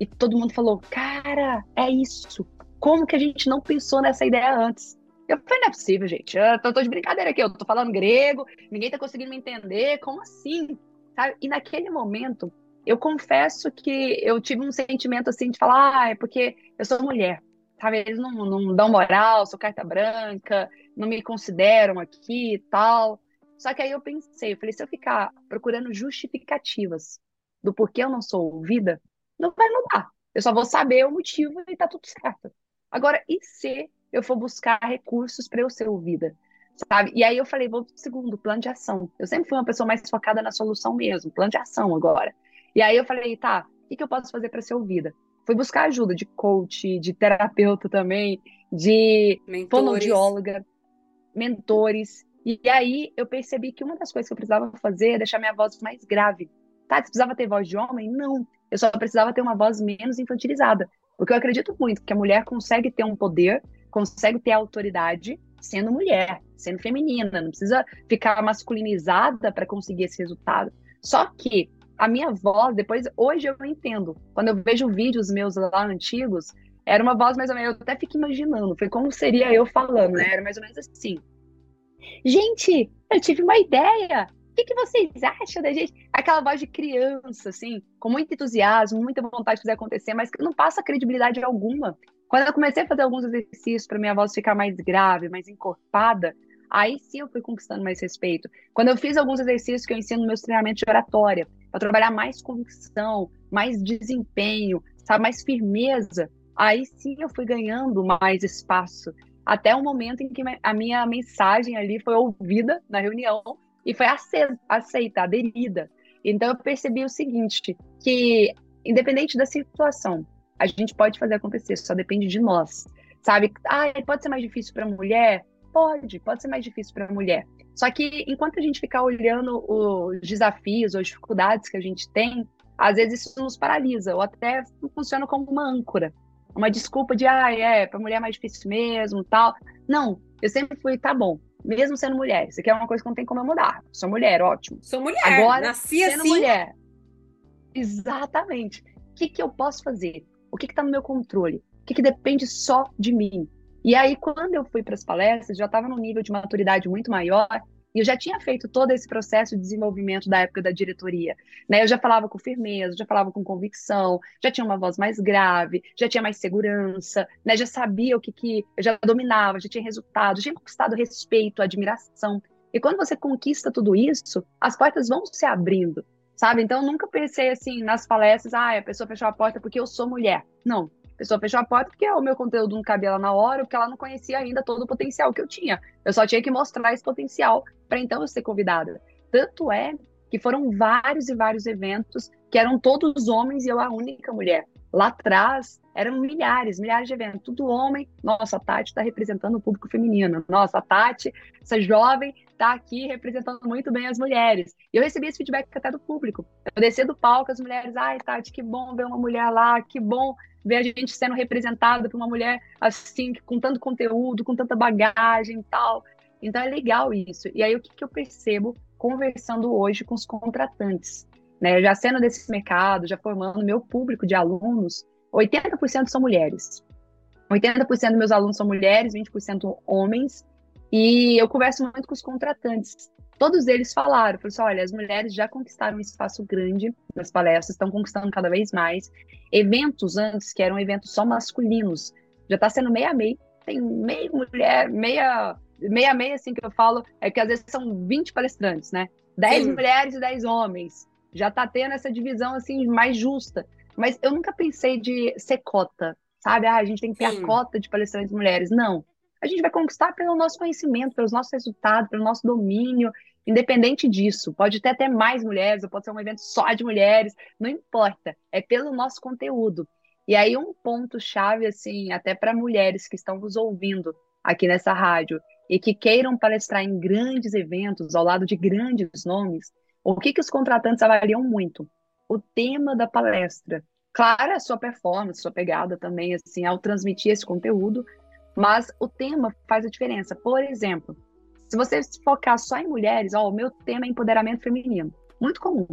E todo mundo falou, cara, é isso. Como que a gente não pensou nessa ideia antes? Eu falei, não é possível, gente. Eu tô, de brincadeira aqui, eu tô falando grego, ninguém tá conseguindo me entender, como assim? Sabe? E naquele momento, eu confesso que eu tive um sentimento assim de falar, ah, é porque eu sou mulher, sabe? Eles não, não dão moral, sou carta branca, não me consideram aqui e tal. Só que aí eu pensei, eu falei, se eu ficar procurando justificativas do porquê eu não sou ouvida, não vai mudar. Eu só vou saber o motivo e tá tudo certo. Agora, e se eu for buscar recursos para eu ser ouvida, sabe? E aí eu falei, vou pro segundo, plano de ação. Eu sempre fui uma pessoa mais focada na solução mesmo, plano de ação agora. E aí eu falei, tá, o que, que eu posso fazer para ser ouvida? Fui buscar ajuda de coach, de terapeuta também, de fonoaudióloga, mentores. E aí eu percebi que uma das coisas que eu precisava fazer é deixar minha voz mais grave. Tá, você precisava ter voz de homem? Não. Eu só precisava ter uma voz menos infantilizada. Porque eu acredito muito que a mulher consegue ter um poder consegue ter autoridade sendo mulher, sendo feminina, não precisa ficar masculinizada para conseguir esse resultado. Só que a minha voz, depois, hoje eu entendo. Quando eu vejo vídeos meus lá antigos, era uma voz mais ou menos, eu até fico imaginando, foi como seria eu falando, né? Era mais ou menos assim. Gente, eu tive uma ideia. O que, que vocês acham da gente? Aquela voz de criança, assim, com muito entusiasmo, muita vontade de fazer acontecer, mas não passa credibilidade alguma. Quando eu comecei a fazer alguns exercícios para minha voz ficar mais grave, mais encorpada, aí sim eu fui conquistando mais respeito. Quando eu fiz alguns exercícios que eu ensino meus treinamentos de oratória, para trabalhar mais convicção, mais desempenho, sabe, mais firmeza, aí sim eu fui ganhando mais espaço. Até o momento em que a minha mensagem ali foi ouvida na reunião e foi aceita, aderida. Então eu percebi o seguinte, que independente da situação, a gente pode fazer acontecer, só depende de nós. Sabe? Ah, pode ser mais difícil para mulher? Pode, pode ser mais difícil para mulher. Só que enquanto a gente ficar olhando os desafios ou dificuldades que a gente tem, às vezes isso nos paralisa, ou até funciona como uma âncora. Uma desculpa de, ah, é, para mulher é mais difícil mesmo, tal. Não, eu sempre fui, tá bom, mesmo sendo mulher, isso aqui é uma coisa que não tem como eu mudar. Sou mulher, ótimo. Sou mulher, Agora, nasci sendo assim. mulher. Exatamente. O que, que eu posso fazer? O que está no meu controle? O que, que depende só de mim? E aí, quando eu fui para as palestras, já estava num nível de maturidade muito maior e eu já tinha feito todo esse processo de desenvolvimento da época da diretoria. Né? Eu já falava com firmeza, já falava com convicção, já tinha uma voz mais grave, já tinha mais segurança, né? já sabia o que, que eu já dominava, já tinha resultado, já tinha conquistado respeito, admiração. E quando você conquista tudo isso, as portas vão se abrindo, sabe? Então, eu nunca pensei assim nas palestras, ah, a pessoa fechou a porta porque eu sou mulher. Não, a pessoa fechou a porta porque o meu conteúdo não cabia lá na hora, porque ela não conhecia ainda todo o potencial que eu tinha. Eu só tinha que mostrar esse potencial para então eu ser convidada. Tanto é que foram vários e vários eventos que eram todos homens e eu a única mulher. Lá atrás eram milhares, milhares de eventos, tudo homem. Nossa, a Tati está representando o público feminino. Nossa, a Tati, essa jovem, está aqui representando muito bem as mulheres. E eu recebi esse feedback até do público. Eu desci do palco, as mulheres, ai, Tati, que bom ver uma mulher lá, que bom ver a gente sendo representada por uma mulher assim, com tanto conteúdo, com tanta bagagem e tal. Então é legal isso. E aí o que, que eu percebo conversando hoje com os contratantes? Né? Já sendo desse mercado, já formando meu público de alunos, 80% são mulheres. 80% dos meus alunos são mulheres, 20% homens. E eu converso muito com os contratantes todos eles falaram, falaram assim, olha, as mulheres já conquistaram um espaço grande nas palestras, estão conquistando cada vez mais. Eventos antes, que eram eventos só masculinos, já está sendo meia meia, tem meia mulher, meia, meia meia, assim, que eu falo, é que às vezes são 20 palestrantes, né? 10 Sim. mulheres e 10 homens. Já está tendo essa divisão, assim, mais justa. Mas eu nunca pensei de ser cota, sabe? Ah, a gente tem que ter Sim. a cota de palestrantes mulheres. Não a gente vai conquistar pelo nosso conhecimento, pelos nossos resultados, pelo nosso domínio, independente disso. Pode ter até mais mulheres, ou pode ser um evento só de mulheres, não importa, é pelo nosso conteúdo. E aí um ponto chave assim, até para mulheres que estão nos ouvindo aqui nessa rádio e que queiram palestrar em grandes eventos ao lado de grandes nomes, o que que os contratantes avaliam muito? O tema da palestra. Claro, a sua performance, sua pegada também, assim, ao transmitir esse conteúdo, mas o tema faz a diferença. Por exemplo, se você focar só em mulheres, ó, o meu tema é empoderamento feminino. Muito comum.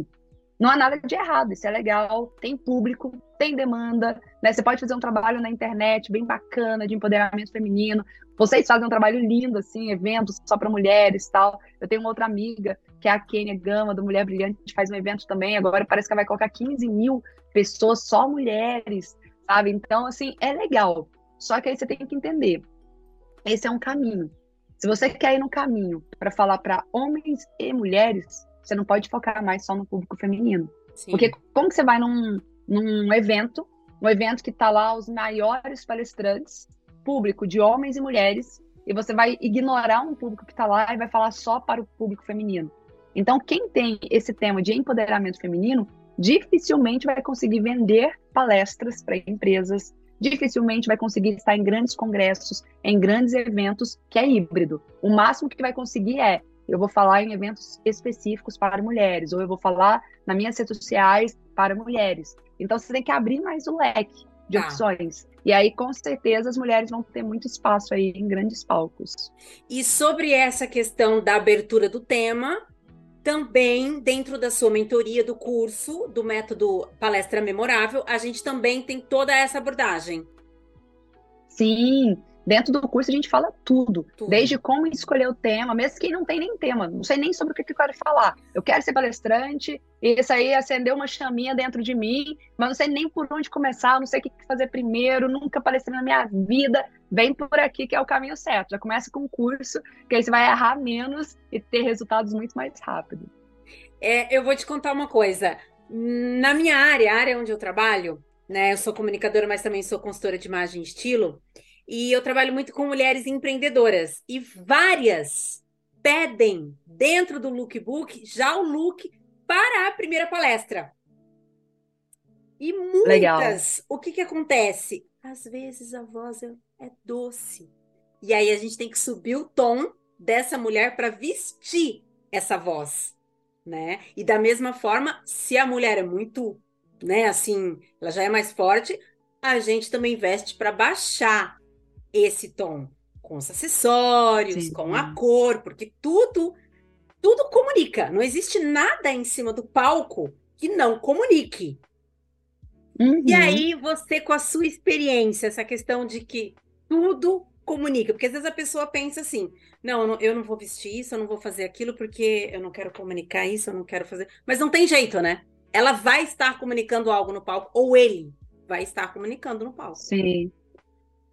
Não há nada de errado, isso é legal, tem público, tem demanda, né? Você pode fazer um trabalho na internet bem bacana de empoderamento feminino. Vocês fazem um trabalho lindo, assim, eventos só para mulheres tal. Eu tenho uma outra amiga, que é a Kênia Gama, do Mulher Brilhante, faz um evento também. Agora parece que ela vai colocar 15 mil pessoas, só mulheres, sabe? Então, assim, é legal. Só que aí você tem que entender, esse é um caminho. Se você quer ir no caminho para falar para homens e mulheres, você não pode focar mais só no público feminino. Sim. Porque como que você vai num, num evento, um evento que está lá os maiores palestrantes, público de homens e mulheres, e você vai ignorar um público que está lá e vai falar só para o público feminino. Então, quem tem esse tema de empoderamento feminino, dificilmente vai conseguir vender palestras para empresas, dificilmente vai conseguir estar em grandes congressos, em grandes eventos, que é híbrido. O máximo que vai conseguir é eu vou falar em eventos específicos para mulheres, ou eu vou falar nas minhas redes sociais para mulheres. Então você tem que abrir mais o leque de ah. opções. E aí, com certeza, as mulheres vão ter muito espaço aí em grandes palcos. E sobre essa questão da abertura do tema, também, dentro da sua mentoria do curso do método Palestra Memorável, a gente também tem toda essa abordagem. Sim, dentro do curso a gente fala tudo, tudo, desde como escolher o tema, mesmo quem não tem nem tema, não sei nem sobre o que eu quero falar. Eu quero ser palestrante, e isso aí acendeu uma chaminha dentro de mim, mas não sei nem por onde começar, não sei o que fazer primeiro, nunca palestrei na minha vida. Vem por aqui que é o caminho certo. Já começa com o curso, que aí você vai errar menos e ter resultados muito mais rápido. É, eu vou te contar uma coisa. Na minha área, a área onde eu trabalho, né? Eu sou comunicadora, mas também sou consultora de imagem e estilo. E eu trabalho muito com mulheres empreendedoras. E várias pedem dentro do lookbook já o look para a primeira palestra. E muitas, Legal. o que, que acontece? Às vezes a voz é, é doce. E aí a gente tem que subir o tom dessa mulher para vestir essa voz, né? E da mesma forma, se a mulher é muito, né, assim, ela já é mais forte, a gente também veste para baixar esse tom. com os acessórios, Sim. com a cor, porque tudo tudo comunica. Não existe nada em cima do palco que não comunique. Uhum. E aí você com a sua experiência, essa questão de que tudo comunica, porque às vezes a pessoa pensa assim: não, eu não vou vestir isso, eu não vou fazer aquilo porque eu não quero comunicar isso, eu não quero fazer. Mas não tem jeito, né? Ela vai estar comunicando algo no palco, ou ele vai estar comunicando no palco. Sim.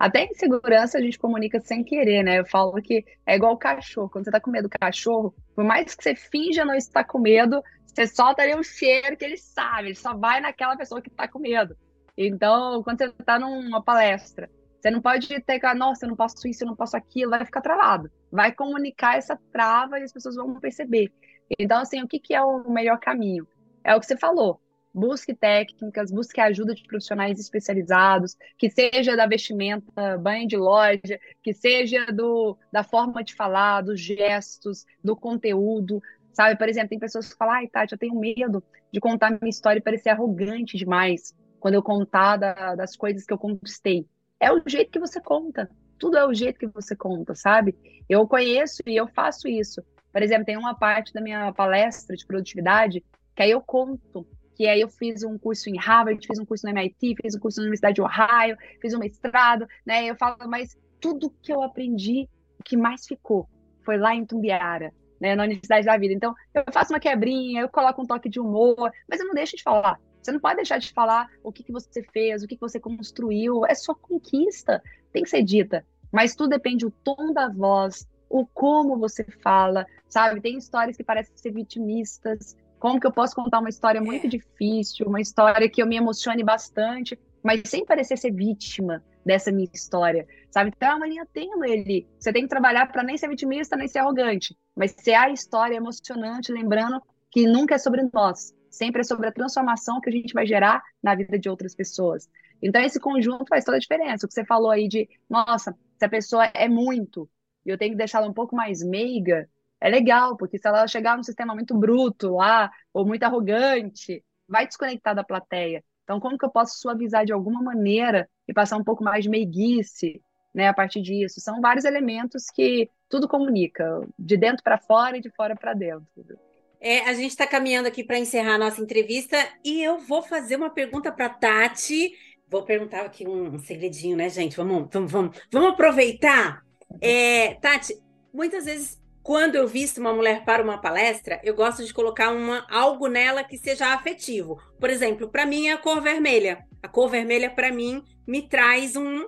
Até em segurança a gente comunica sem querer, né? Eu falo que é igual o cachorro. Quando você tá com medo do cachorro, por mais que você finja não estar com medo, você solta ali um cheiro que ele sabe, ele só vai naquela pessoa que tá com medo. Então, quando você tá numa palestra, você não pode ter que, nossa, eu não posso isso, eu não posso aquilo, vai ficar travado. Vai comunicar essa trava e as pessoas vão perceber. Então, assim, o que, que é o melhor caminho? É o que você falou. Busque técnicas, busque ajuda de profissionais especializados, que seja da vestimenta, banho de loja, que seja do, da forma de falar, dos gestos, do conteúdo, sabe? Por exemplo, tem pessoas que falam, ai, Tati, eu tenho medo de contar minha história e parecer arrogante demais quando eu contar da, das coisas que eu conquistei. É o jeito que você conta. Tudo é o jeito que você conta, sabe? Eu conheço e eu faço isso. Por exemplo, tem uma parte da minha palestra de produtividade que aí eu conto que aí eu fiz um curso em Harvard, fiz um curso no MIT, fiz um curso na Universidade de Ohio, fiz um mestrado, né? Eu falo, mas tudo que eu aprendi, o que mais ficou foi lá em Tumbiara, né, na Universidade da Vida. Então, eu faço uma quebrinha, eu coloco um toque de humor, mas eu não deixo de falar. Você não pode deixar de falar o que, que você fez, o que, que você construiu. É sua conquista, tem que ser dita. Mas tudo depende do tom da voz, o como você fala, sabe? Tem histórias que parecem ser vitimistas. Como que eu posso contar uma história muito difícil, uma história que eu me emocione bastante, mas sem parecer ser vítima dessa minha história, sabe? Então é uma linha tênue ali. Você tem que trabalhar para nem ser vitimista, nem ser arrogante, mas ser a história emocionante, lembrando que nunca é sobre nós, sempre é sobre a transformação que a gente vai gerar na vida de outras pessoas. Então, esse conjunto faz toda a diferença. O que você falou aí de, nossa, se a pessoa é muito e eu tenho que deixá-la um pouco mais meiga, é legal, porque se ela chegar num sistema muito bruto lá, ou muito arrogante, vai desconectar da plateia. Então, como que eu posso suavizar de alguma maneira e passar um pouco mais de meiguice, né, a partir disso? São vários elementos que tudo comunica, de dentro para fora e de fora para dentro. É, a gente está caminhando aqui para encerrar a nossa entrevista e eu vou fazer uma pergunta para Tati. Vou perguntar aqui um, um, segredinho, né, gente? Vamos, vamos, vamos, vamos aproveitar. É, Tati, muitas vezes quando eu visto uma mulher para uma palestra, eu gosto de colocar uma, algo nela que seja afetivo. Por exemplo, para mim é a cor vermelha. A cor vermelha, para mim, me traz um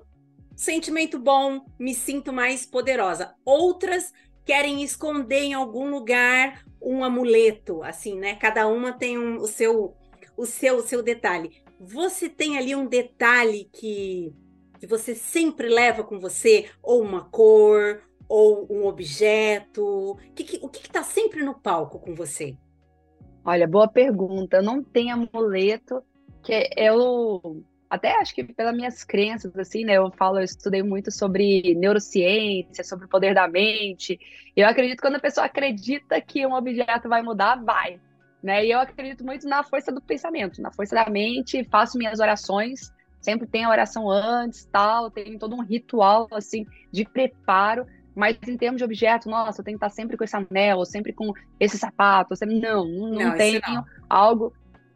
sentimento bom, me sinto mais poderosa. Outras querem esconder em algum lugar um amuleto, assim, né? Cada uma tem um, o seu o seu o seu detalhe. Você tem ali um detalhe que que você sempre leva com você, ou uma cor, ou um objeto? Que que, o que está sempre no palco com você? Olha, boa pergunta. Eu não tenho amuleto, que eu até acho que pelas minhas crenças, assim, né? Eu falo, eu estudei muito sobre neurociência, sobre o poder da mente. Eu acredito que quando a pessoa acredita que um objeto vai mudar, vai. Né? E eu acredito muito na força do pensamento, na força da mente, faço minhas orações, sempre tenho a oração antes, tal, tenho todo um ritual, assim, de preparo. Mas em termos de objeto, nossa, eu tenho que estar sempre com esse anel, sempre com esse sapato. Sempre... Não, não, não tenho não. algo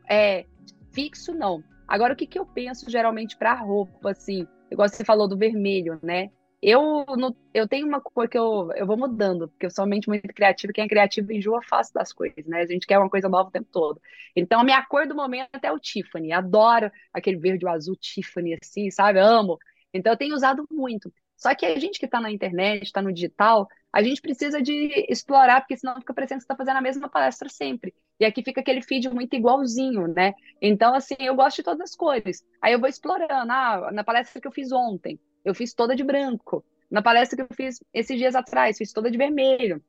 é, fixo, não. Agora, o que, que eu penso geralmente para roupa, assim? Igual você falou do vermelho, né? Eu, eu tenho uma cor que eu, eu vou mudando, porque eu sou mente muito criativa. Quem é criativo enjoa fácil das coisas, né? A gente quer uma coisa nova o tempo todo. Então, a minha cor do momento é o Tiffany. Adoro aquele verde ou azul Tiffany, assim, sabe? Amo. Então, eu tenho usado muito. Só que a gente que está na internet, está no digital, a gente precisa de explorar, porque senão fica parecendo que está fazendo a mesma palestra sempre. E aqui fica aquele feed muito igualzinho, né? Então, assim, eu gosto de todas as cores. Aí eu vou explorando. Ah, na palestra que eu fiz ontem, eu fiz toda de branco. Na palestra que eu fiz esses dias atrás, fiz toda de vermelho.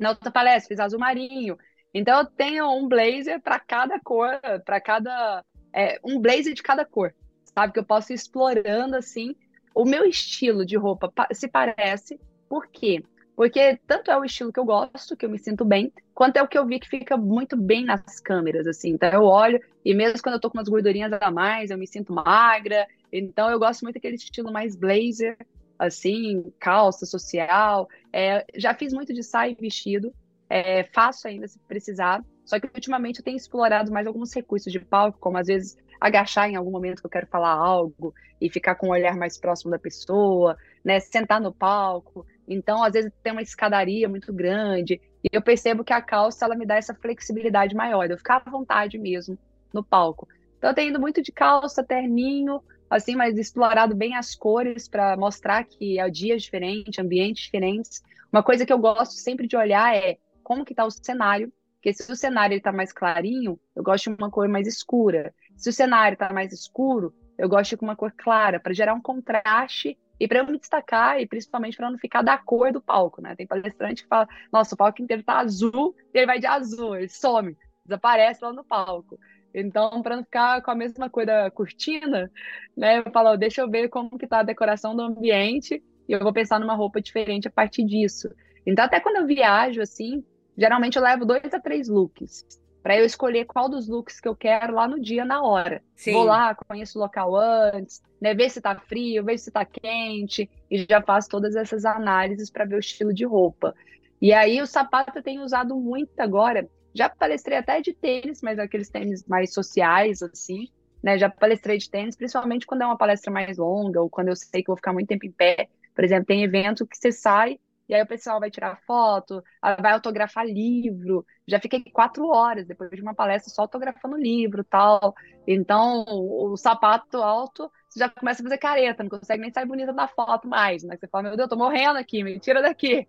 Na outra palestra, fiz azul marinho. Então, eu tenho um blazer para cada cor, para cada. É, um blazer de cada cor, sabe? Que eu posso ir explorando, assim, o meu estilo de roupa se parece, por quê? Porque tanto é o estilo que eu gosto, que eu me sinto bem, quanto é o que eu vi que fica muito bem nas câmeras, assim. Então eu olho, e mesmo quando eu tô com umas gordurinhas a mais, eu me sinto magra. Então eu gosto muito daquele estilo mais blazer, assim, calça social. É, já fiz muito de saia e vestido, é, faço ainda se precisar. Só que ultimamente eu tenho explorado mais alguns recursos de palco, como às vezes agachar em algum momento que eu quero falar algo e ficar com o olhar mais próximo da pessoa, né? Sentar no palco. Então, às vezes tem uma escadaria muito grande e eu percebo que a calça ela me dá essa flexibilidade maior, eu ficar à vontade mesmo no palco. Então, eu tenho ido muito de calça, terninho, assim, mas explorado bem as cores para mostrar que é dias diferentes, ambientes diferentes. Uma coisa que eu gosto sempre de olhar é como que está o cenário, porque se o cenário está mais clarinho, eu gosto de uma cor mais escura. Se o cenário está mais escuro, eu gosto de uma cor clara, para gerar um contraste e para eu me destacar, e principalmente para não ficar da cor do palco, né? Tem palestrante que fala, nossa, o palco inteiro tá azul, e ele vai de azul, ele some, desaparece lá no palco. Então, para não ficar com a mesma cor da cortina, né, eu falo, deixa eu ver como que tá a decoração do ambiente e eu vou pensar numa roupa diferente a partir disso. Então, até quando eu viajo, assim, geralmente eu levo dois a três looks para eu escolher qual dos looks que eu quero lá no dia, na hora. Sim. Vou lá, conheço o local antes, né, ver se tá frio, ver se tá quente, e já faço todas essas análises para ver o estilo de roupa. E aí o sapato eu tenho usado muito agora, já palestrei até de tênis, mas aqueles tênis mais sociais, assim, né? Já palestrei de tênis, principalmente quando é uma palestra mais longa, ou quando eu sei que vou ficar muito tempo em pé. Por exemplo, tem evento que você sai e aí o pessoal vai tirar foto, vai autografar livro. Já fiquei quatro horas depois de uma palestra só autografando livro tal. Então, o sapato alto, você já começa a fazer careta, não consegue nem sair bonita na foto mais, né? Você fala, meu Deus, eu tô morrendo aqui, me tira daqui.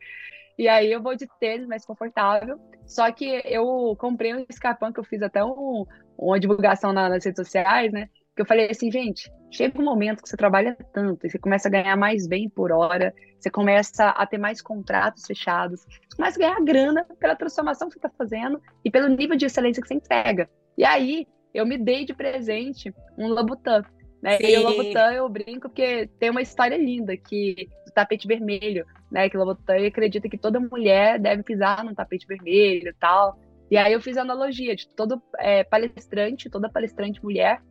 E aí eu vou de tênis mais confortável. Só que eu comprei um escarpão que eu fiz até um, uma divulgação nas redes sociais, né? Que eu falei assim, gente, chega um momento que você trabalha tanto e você começa a ganhar mais bem por hora, você começa a ter mais contratos fechados, você começa a ganhar grana pela transformação que você está fazendo e pelo nível de excelência que você entrega. E aí eu me dei de presente um Labutan. Né? E o Lobutan eu brinco porque tem uma história linda que do tapete vermelho, né? Que o Lobutan acredita que toda mulher deve pisar num tapete vermelho e tal. E aí eu fiz a analogia de todo é, palestrante, toda palestrante mulher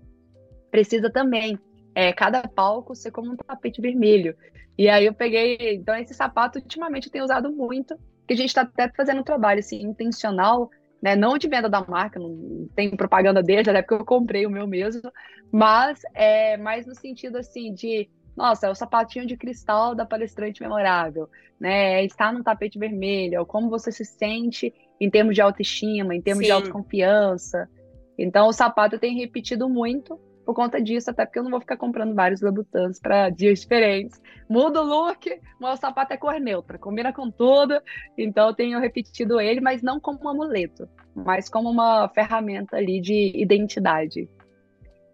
precisa também é, cada palco ser como um tapete vermelho. E aí eu peguei, então esse sapato ultimamente eu tenho usado muito, que a gente está até fazendo um trabalho assim intencional né? Não de venda da marca, não tem propaganda desde até porque eu comprei o meu mesmo, mas é mais no sentido assim de nossa, é o sapatinho de cristal da palestrante memorável, né? É estar no tapete vermelho, é como você se sente em termos de autoestima, em termos Sim. de autoconfiança. Então, o sapato tenho repetido muito por conta disso, até porque eu não vou ficar comprando vários Louboutins para dias diferentes. Muda o look, o sapato é cor neutra, combina com tudo. Então eu tenho repetido ele, mas não como um amuleto, mas como uma ferramenta ali de identidade.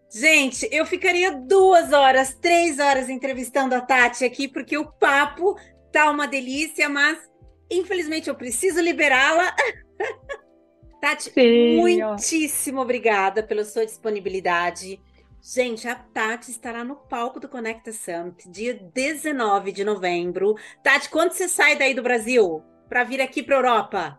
Gente, eu ficaria duas horas, três horas entrevistando a Tati aqui, porque o papo tá uma delícia, mas infelizmente eu preciso liberá-la. Tati, Sim, muitíssimo ó. obrigada pela sua disponibilidade. Gente, a Tati estará no palco do Conecta Summit, dia 19 de novembro. Tati, quando você sai daí do Brasil para vir aqui para Europa?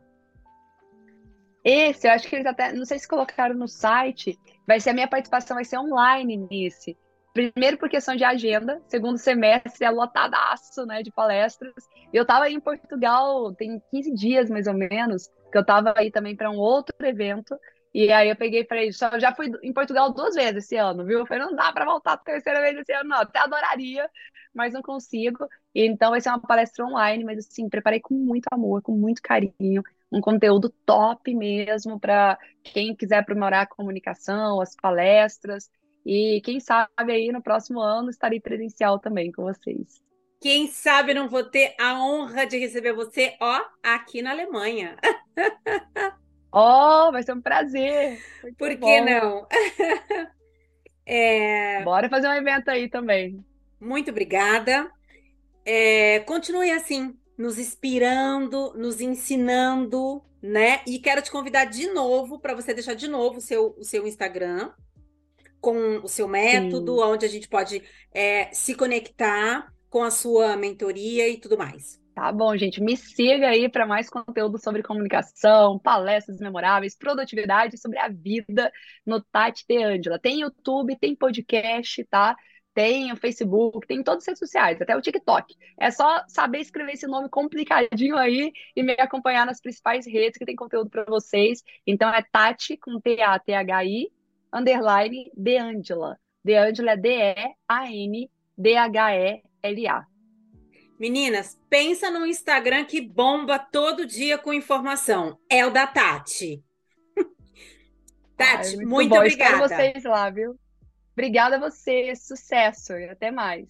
Esse, eu acho que eles até, não sei se colocaram no site, vai ser a minha participação, vai ser online nesse. Primeiro por questão de agenda, segundo semestre é lotadaço, né, de palestras. Eu estava em Portugal tem 15 dias mais ou menos, que eu estava aí também para um outro evento, e aí eu peguei e falei, só já fui em Portugal duas vezes esse ano, viu? Eu falei, não dá para voltar a terceira vez esse ano, não. Até adoraria, mas não consigo. Então vai ser uma palestra online, mas assim, preparei com muito amor, com muito carinho, um conteúdo top mesmo para quem quiser aprimorar a comunicação, as palestras. E quem sabe aí no próximo ano estarei presencial também com vocês. Quem sabe não vou ter a honra de receber você, ó, aqui na Alemanha. Oh, vai ser um prazer. Muito Por que bom. não? é... Bora fazer um evento aí também. Muito obrigada. É, continue assim, nos inspirando, nos ensinando, né? E quero te convidar de novo para você deixar de novo o seu, o seu Instagram com o seu método, Sim. onde a gente pode é, se conectar com a sua mentoria e tudo mais. Tá bom, gente. Me siga aí para mais conteúdo sobre comunicação, palestras memoráveis, produtividade sobre a vida no Tati de Angela. Tem YouTube, tem podcast, tá? tem o Facebook, tem todas as redes sociais, até o TikTok. É só saber escrever esse nome complicadinho aí e me acompanhar nas principais redes que tem conteúdo para vocês. Então é Tati com T-A-T-H-I underline Deangela. Deangela é D-E-A-N-D-H-E-L-A. Meninas, pensa no Instagram que bomba todo dia com informação. É o da Tati. Tati, Ai, muito, muito obrigada. Espero vocês lá, viu? Obrigada a você, sucesso e até mais.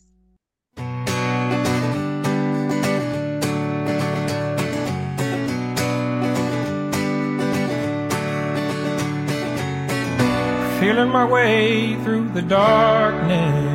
Feeling my way through the darkness,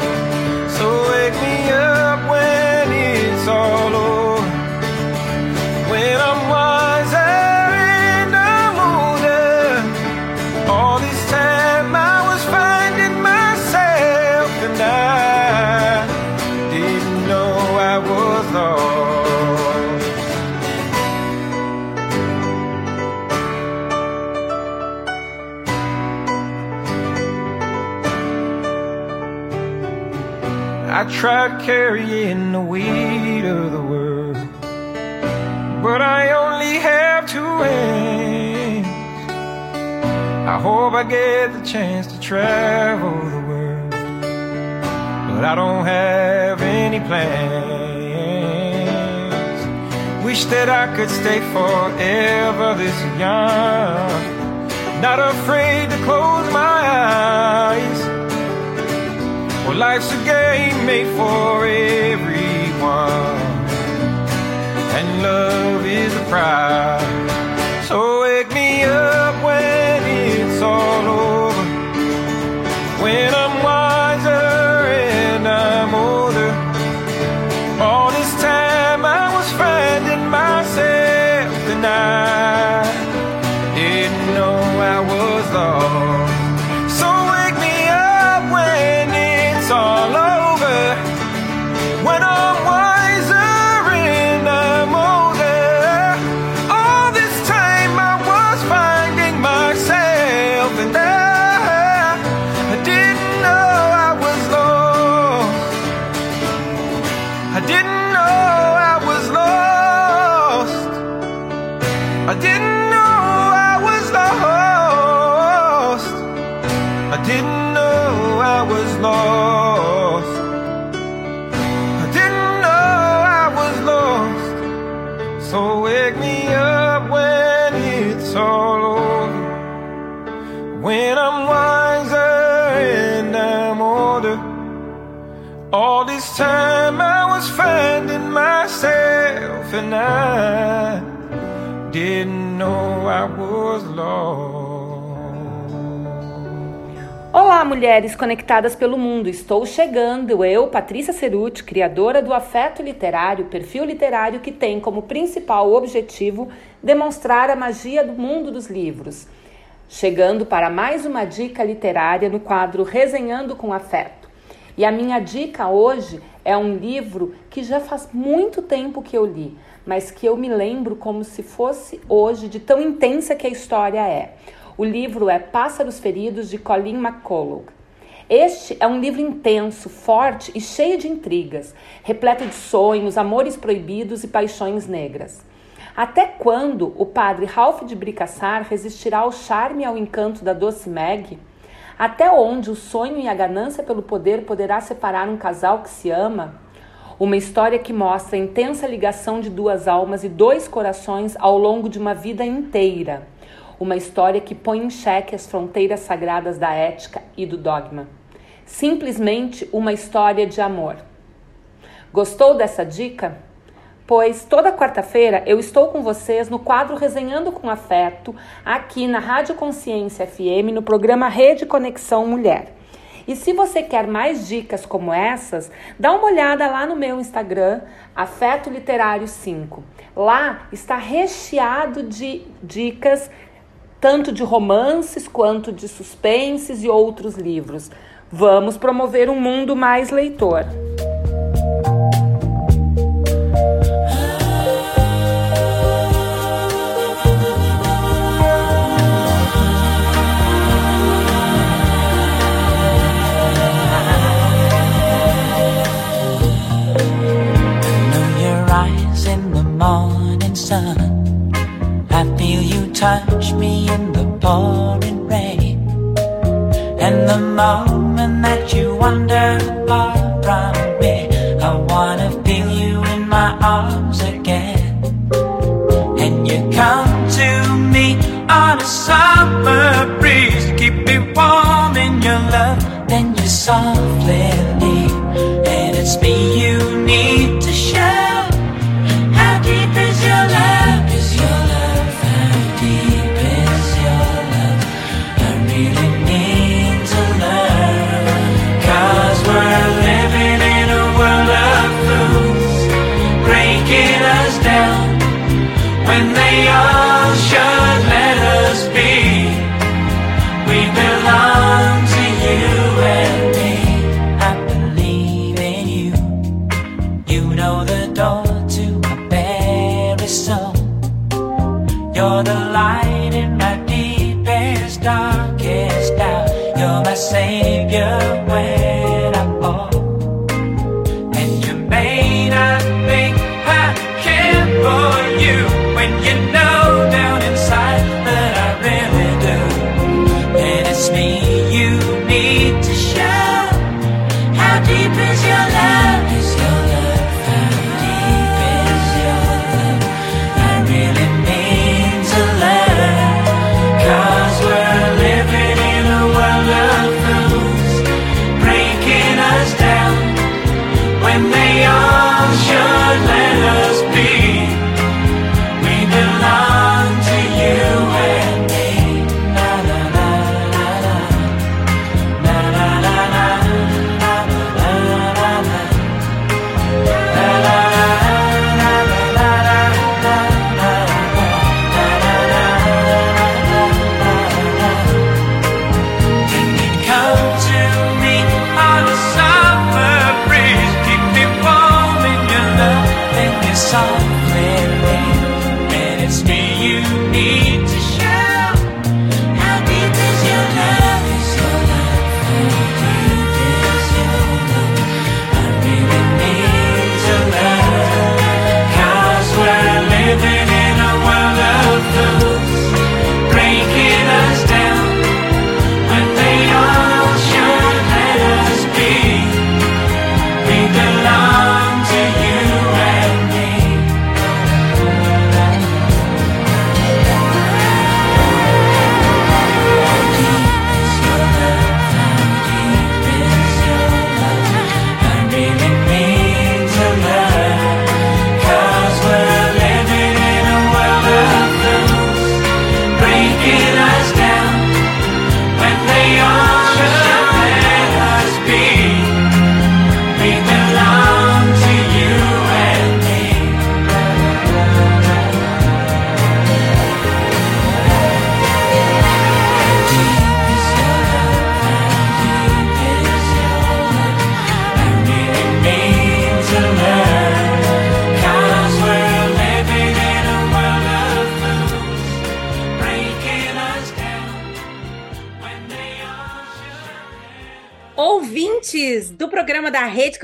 Tried carrying the weight of the world, but I only have two hands. I hope I get the chance to travel the world, but I don't have any plans. Wish that I could stay forever this young, not afraid to close my eyes. Well, life's a game made for everyone, and love is a prize. So wake me up when it's all over, mulheres conectadas pelo mundo. Estou chegando. Eu, Patrícia Ceruti, criadora do Afeto Literário, perfil literário que tem como principal objetivo demonstrar a magia do mundo dos livros. Chegando para mais uma dica literária no quadro Resenhando com Afeto. E a minha dica hoje é um livro que já faz muito tempo que eu li, mas que eu me lembro como se fosse hoje, de tão intensa que a história é. O livro é Pássaros Feridos, de Colin McCullough. Este é um livro intenso, forte e cheio de intrigas, repleto de sonhos, amores proibidos e paixões negras. Até quando o padre Ralph de Bricassar resistirá ao charme e ao encanto da doce Meg? Até onde o sonho e a ganância pelo poder poderá separar um casal que se ama? Uma história que mostra a intensa ligação de duas almas e dois corações ao longo de uma vida inteira. Uma história que põe em xeque as fronteiras sagradas da ética e do dogma. Simplesmente uma história de amor. Gostou dessa dica? Pois toda quarta-feira eu estou com vocês no quadro Resenhando com Afeto, aqui na Rádio Consciência FM, no programa Rede Conexão Mulher. E se você quer mais dicas como essas, dá uma olhada lá no meu Instagram, Afeto Literário 5. Lá está recheado de dicas tanto de romances quanto de suspenses e outros livros. Vamos promover um mundo mais leitor. Touch me in the pouring rain. And the moment that you wander far from me, I wanna feel you in my arms again. And you come to me on a summer breeze, keep me warm in your love. Then you softly leave, and it's me you need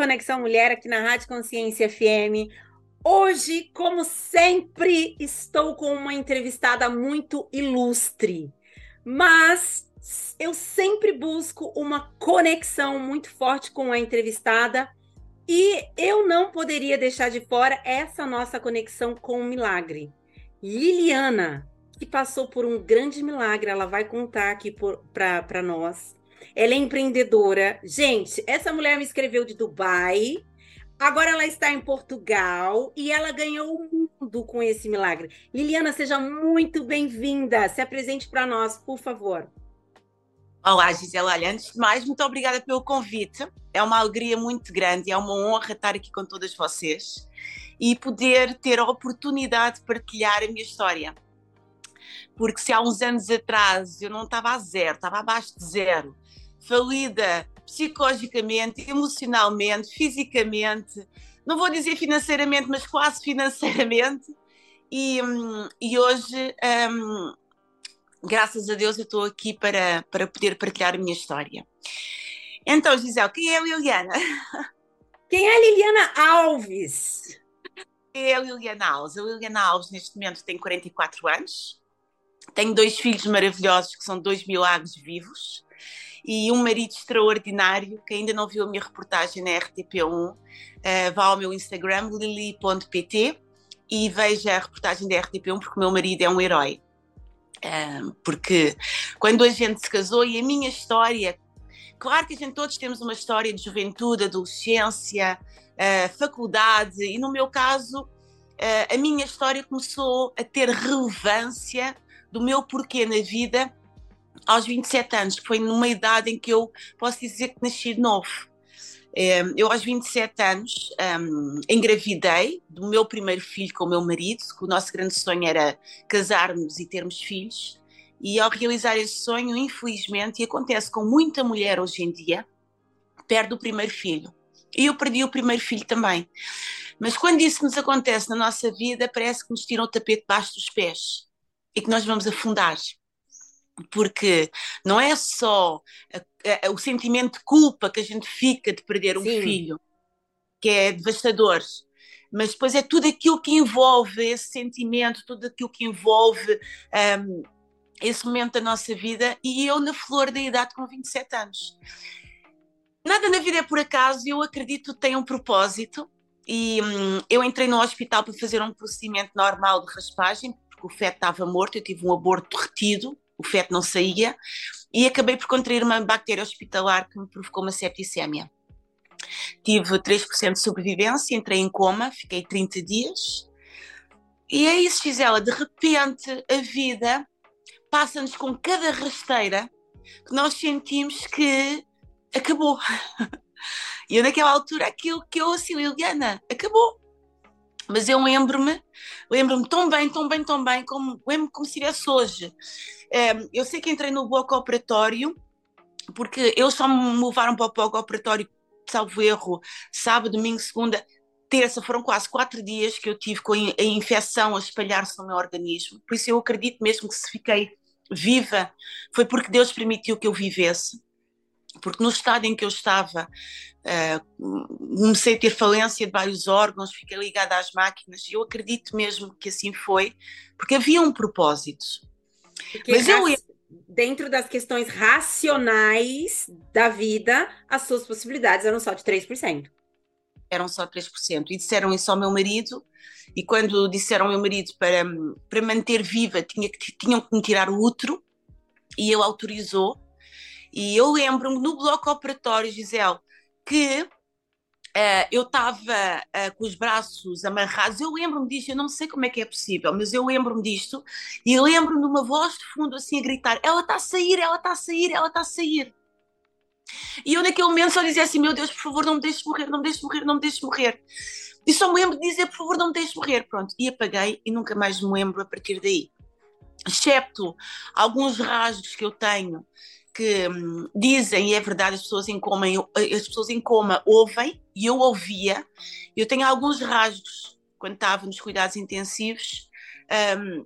Conexão Mulher aqui na Rádio Consciência FM. Hoje, como sempre, estou com uma entrevistada muito ilustre, mas eu sempre busco uma conexão muito forte com a entrevistada E eu não poderia deixar de fora essa nossa conexão com o milagre. Liliana, que passou por um grande milagre, ela vai contar aqui para nós. Ela é empreendedora. Gente, essa mulher me escreveu de Dubai. Agora ela está em Portugal e ela ganhou o mundo com esse milagre. Liliana, seja muito bem-vinda. Se apresente para nós, por favor. Olá, Gisela. Olha, antes de mais, muito obrigada pelo convite. É uma alegria muito grande, é uma honra estar aqui com todas vocês e poder ter a oportunidade de partilhar a minha história. Porque se há uns anos atrás eu não estava a zero, estava abaixo de zero, falida psicologicamente, emocionalmente, fisicamente, não vou dizer financeiramente, mas quase financeiramente. E, e hoje, um, graças a Deus, eu estou aqui para, para poder partilhar a minha história. Então, Gisele, quem é a Liliana? Quem é a Liliana Alves? É a Liliana Alves. A Liliana Alves, neste momento, tem 44 anos. Tenho dois filhos maravilhosos, que são dois milagres vivos e um marido extraordinário, que ainda não viu a minha reportagem na RTP1, uh, eh, vá ao meu Instagram, lili.pt, e veja a reportagem da RTP1, porque o meu marido é um herói. Porque quando a gente se casou, e a minha história, claro que a gente todos temos uma história de juventude, adolescência, uh, faculdade, e no meu caso, uh, a minha história começou a ter relevância do meu porquê na vida aos 27 anos, que foi numa idade em que eu posso dizer que nasci de novo. Eh, eu, aos 27 anos, um, engravidei do meu primeiro filho com o meu marido, que o nosso grande sonho era casarmos e termos filhos. E ao realizar esse sonho, infelizmente, e acontece com muita mulher hoje em dia, perde o primeiro filho. E eu perdi o primeiro filho também. Mas quando isso nos acontece na nossa vida, parece que nos tiram o tapete debaixo dos pés e que nós vamos afundar porque não é só a, a, o sentimento de culpa que a gente fica de perder um Sim. filho, que é devastador, mas depois é tudo aquilo que envolve esse sentimento, tudo aquilo que envolve um, esse momento da nossa vida, e eu na flor da idade com 27 anos. Nada na vida é por acaso, eu acredito que tem um propósito, e hum, eu entrei no hospital para fazer um procedimento normal de raspagem, porque o feto estava morto, eu tive um aborto retido, o feto não saía, e acabei por contrair uma bactéria hospitalar que me provocou uma septicemia. Tive 3% de sobrevivência, entrei em coma, fiquei 30 dias. E é isso, Gisela, de repente a vida passa-nos com cada rasteira que nós sentimos que acabou. E eu naquela altura aquilo que eu assim, Liliana, acabou. Mas eu lembro-me, lembro-me tão bem, tão bem, tão bem, como, lembro como se tivesse hoje. Um, eu sei que entrei no bloco operatório, porque eles só me levaram para o bloco operatório, salvo erro, sábado, domingo, segunda, terça, foram quase quatro dias que eu tive com a infecção a espalhar-se no meu organismo. Por isso eu acredito mesmo que se fiquei viva, foi porque Deus permitiu que eu vivesse porque no estado em que eu estava, uh, comecei a ter falência de vários órgãos, fiquei ligada às máquinas, e eu acredito mesmo que assim foi, porque havia um propósito. Porque Mas eu... dentro das questões racionais da vida, as suas possibilidades eram só de 3%. Eram só 3%. E disseram isso ao meu marido, e quando disseram ao meu marido para, para manter viva tinha que, tinham que me tirar o útero, e ele autorizou, e eu lembro-me no bloco operatório, Gisele, que uh, eu estava uh, com os braços amarrados. Eu lembro-me disto, eu não sei como é que é possível, mas eu lembro-me disto e lembro-me de uma voz de fundo assim a gritar: Ela está a sair, ela está a sair, ela está a sair. E eu naquele momento só dizia assim: Meu Deus, por favor, não me deixes morrer, não me deixes morrer, não me deixes morrer. E só me lembro de dizer: Por favor, não me deixes morrer. Pronto, e apaguei e nunca mais me lembro a partir daí. Excepto alguns rasgos que eu tenho que hum, dizem, e é verdade, as pessoas em coma, as pessoas em coma ouvem, e eu ouvia. Eu tenho alguns rasgos, quando estava nos cuidados intensivos, um,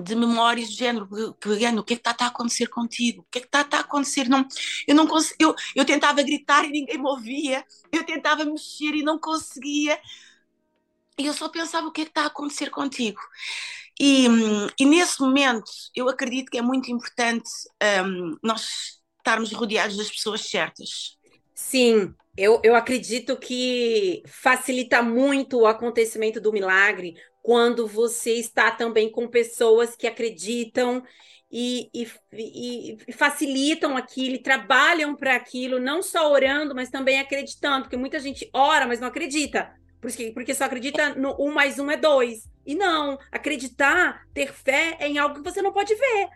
de memórias do género, Juliano, o que é que está, a acontecer contigo? O que é que está, a acontecer? Não, eu, não cons... eu, eu tentava gritar e ninguém me ouvia, eu tentava mexer e não conseguia, e eu só pensava, o que é que está a acontecer contigo? E, e, nesse momento, eu acredito que é muito importante um, nós estarmos rodeados das pessoas certas. Sim, Eu, eu acredito que facilita muito o acontecimento do milagre quando você está também com pessoas que acreditam e, e, e, facilitam aquilo, e trabalham para aquilo, não só orando, mas também acreditando, porque muita gente ora, mas não acredita. Porque, porque só acredita no um mais um é dois. E não, acreditar, ter fé é em algo que você não pode ver.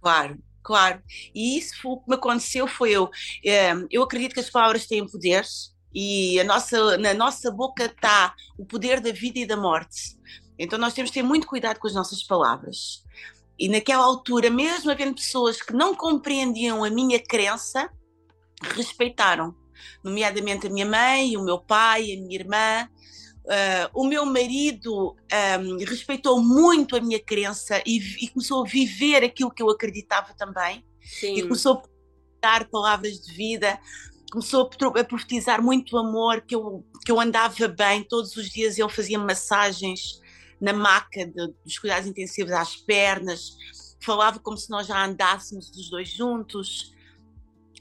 Claro, claro. E isso o que me aconteceu foi eu. É, eu acredito que as palavras têm poderes e a nossa, na nossa boca está o poder da vida e da morte. Então nós temos que ter muito cuidado com as nossas palavras. E naquela altura, mesmo havendo pessoas que não compreendiam a minha crença, respeitaram, nomeadamente a minha mãe, o meu pai, a minha irmã. Uh, o meu marido um, respeitou muito a minha crença e, e, começou a viver aquilo que eu acreditava também. Sim. E começou a dar palavras de vida, começou a profetizar muito amor, que eu, que eu andava bem. Todos os dias ele fazia massagens na maca de, dos cuidados intensivos às pernas, falava como se nós já andássemos os dois juntos.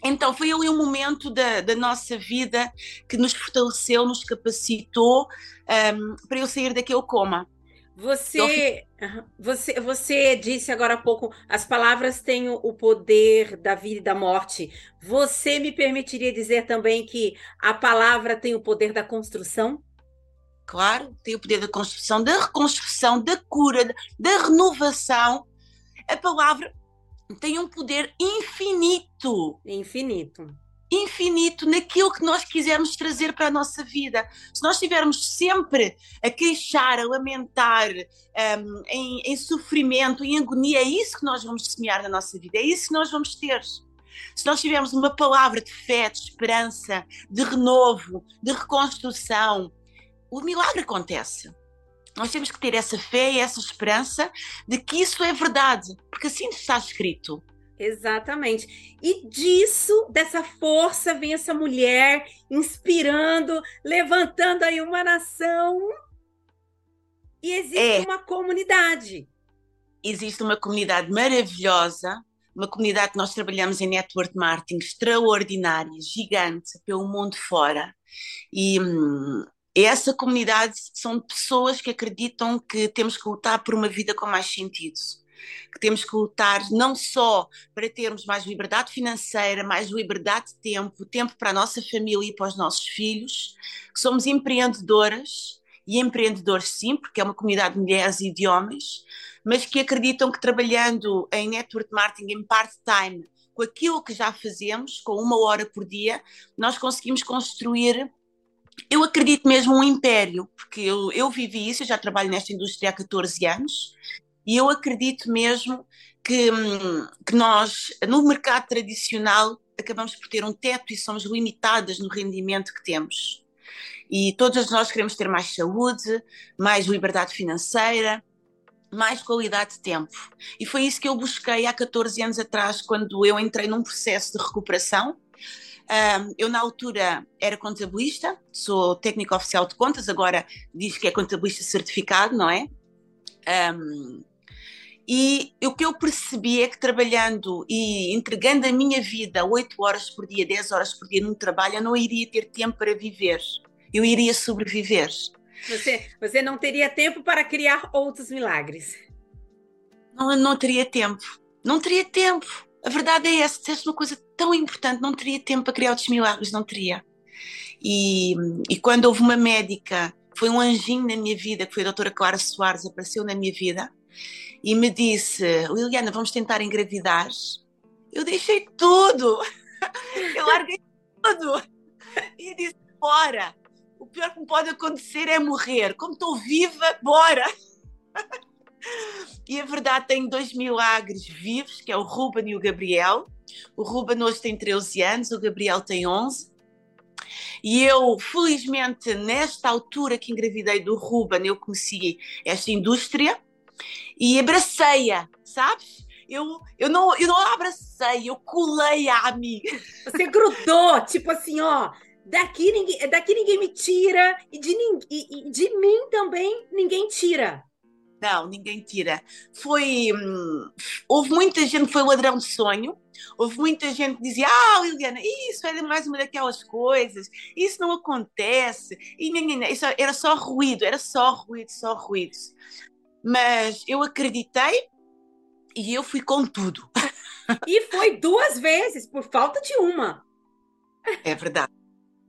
Então foi ali um momento da, da nossa vida que nos fortaleceu, nos capacitou um, para eu sair daquele coma. Você, você, você disse agora há pouco, as palavras têm o poder da vida e da morte. Você me permitiria dizer também que a palavra tem o poder da construção? claro, tem o poder da construção, da reconstrução, da cura, da renovação. A palavra tem um poder infinito. Infinito. Infinito naquilo que nós quisermos trazer para a nossa vida. Se nós estivermos sempre a queixar, a lamentar, um, em, em sofrimento, em agonia, é isso que nós vamos semear na nossa vida, é isso que nós vamos ter. Se nós tivermos uma palavra de fé, de esperança, de renovo, de reconstrução, o milagre acontece. Nós temos que ter essa fé e essa esperança de que isso é verdade, porque assim está escrito. Exatamente. E disso, dessa força, vem essa mulher inspirando, levantando aí uma nação. E existe é. uma comunidade. Existe uma comunidade maravilhosa, uma comunidade que nós trabalhamos em network marketing extraordinária, gigante, pelo mundo fora. E hum, essa comunidade são pessoas que acreditam que temos que lutar por uma vida com mais sentido, que temos que lutar não só para termos mais liberdade financeira, mais liberdade de tempo, tempo para a nossa família e para os nossos filhos, que somos empreendedoras e empreendedores sim, porque é uma comunidade de mulheres e de homens, mas que acreditam que trabalhando em network marketing em part-time, com aquilo que já fazemos, com uma hora por dia, nós conseguimos construir eu acredito mesmo um império, porque eu, eu vivi isso, eu já trabalho nesta indústria há 14 anos, e eu acredito mesmo que, hum, que nós, no mercado tradicional, acabamos por ter um teto e somos limitadas no rendimento que temos. E todas nós queremos ter mais saúde, mais liberdade financeira, mais qualidade de tempo. E foi isso que eu busquei há 14 anos atrás, quando eu entrei num processo de recuperação um, eu, na altura, era contabilista, sou técnico oficial de contas, agora diz que é contabilista certificado, não é? Um, e o que eu percebi é que trabalhando e entregando a minha vida 8 horas por dia, 10 horas por dia num trabalho, eu não iria ter tempo para viver. Eu iria sobreviver. Você, você não teria tempo para criar outros milagres. Não, não teria tempo. Não teria tempo. A verdade é essa. Se uma coisa tão importante, não teria tempo para criar outros milagres, não teria. E, e quando houve uma médica, foi um anjinho na minha vida, que foi a doutora Clara Soares, apareceu na minha vida e me disse: Liliana, vamos tentar engravidar. Eu deixei tudo, eu larguei tudo e disse: bora. O pior que me pode acontecer é morrer. Como estou viva, bora. E a verdade tem dois milagres vivos, que é o Ruben e o Gabriel. O Ruben hoje tem 13 anos, o Gabriel tem 11. E eu, felizmente, nesta altura que engravidei do Ruben, eu conheci esta indústria e abracei-a, sabes? Eu, eu, não, eu não abracei, eu colei-a a mim. Você grudou, tipo assim, ó, daqui ninguém, daqui ninguém me tira e de, e, e de mim também ninguém tira. Não, ninguém tira. Foi. hum, houve muita gente que foi ladrão de sonho. Houve muita gente que dizia: Ah, Liliana, isso era mais uma daquelas coisas, isso não acontece. E ninguém, isso era só ruído, era só ruído, só ruído. Mas eu acreditei e eu fui com tudo. E foi duas vezes, por falta de uma. É verdade.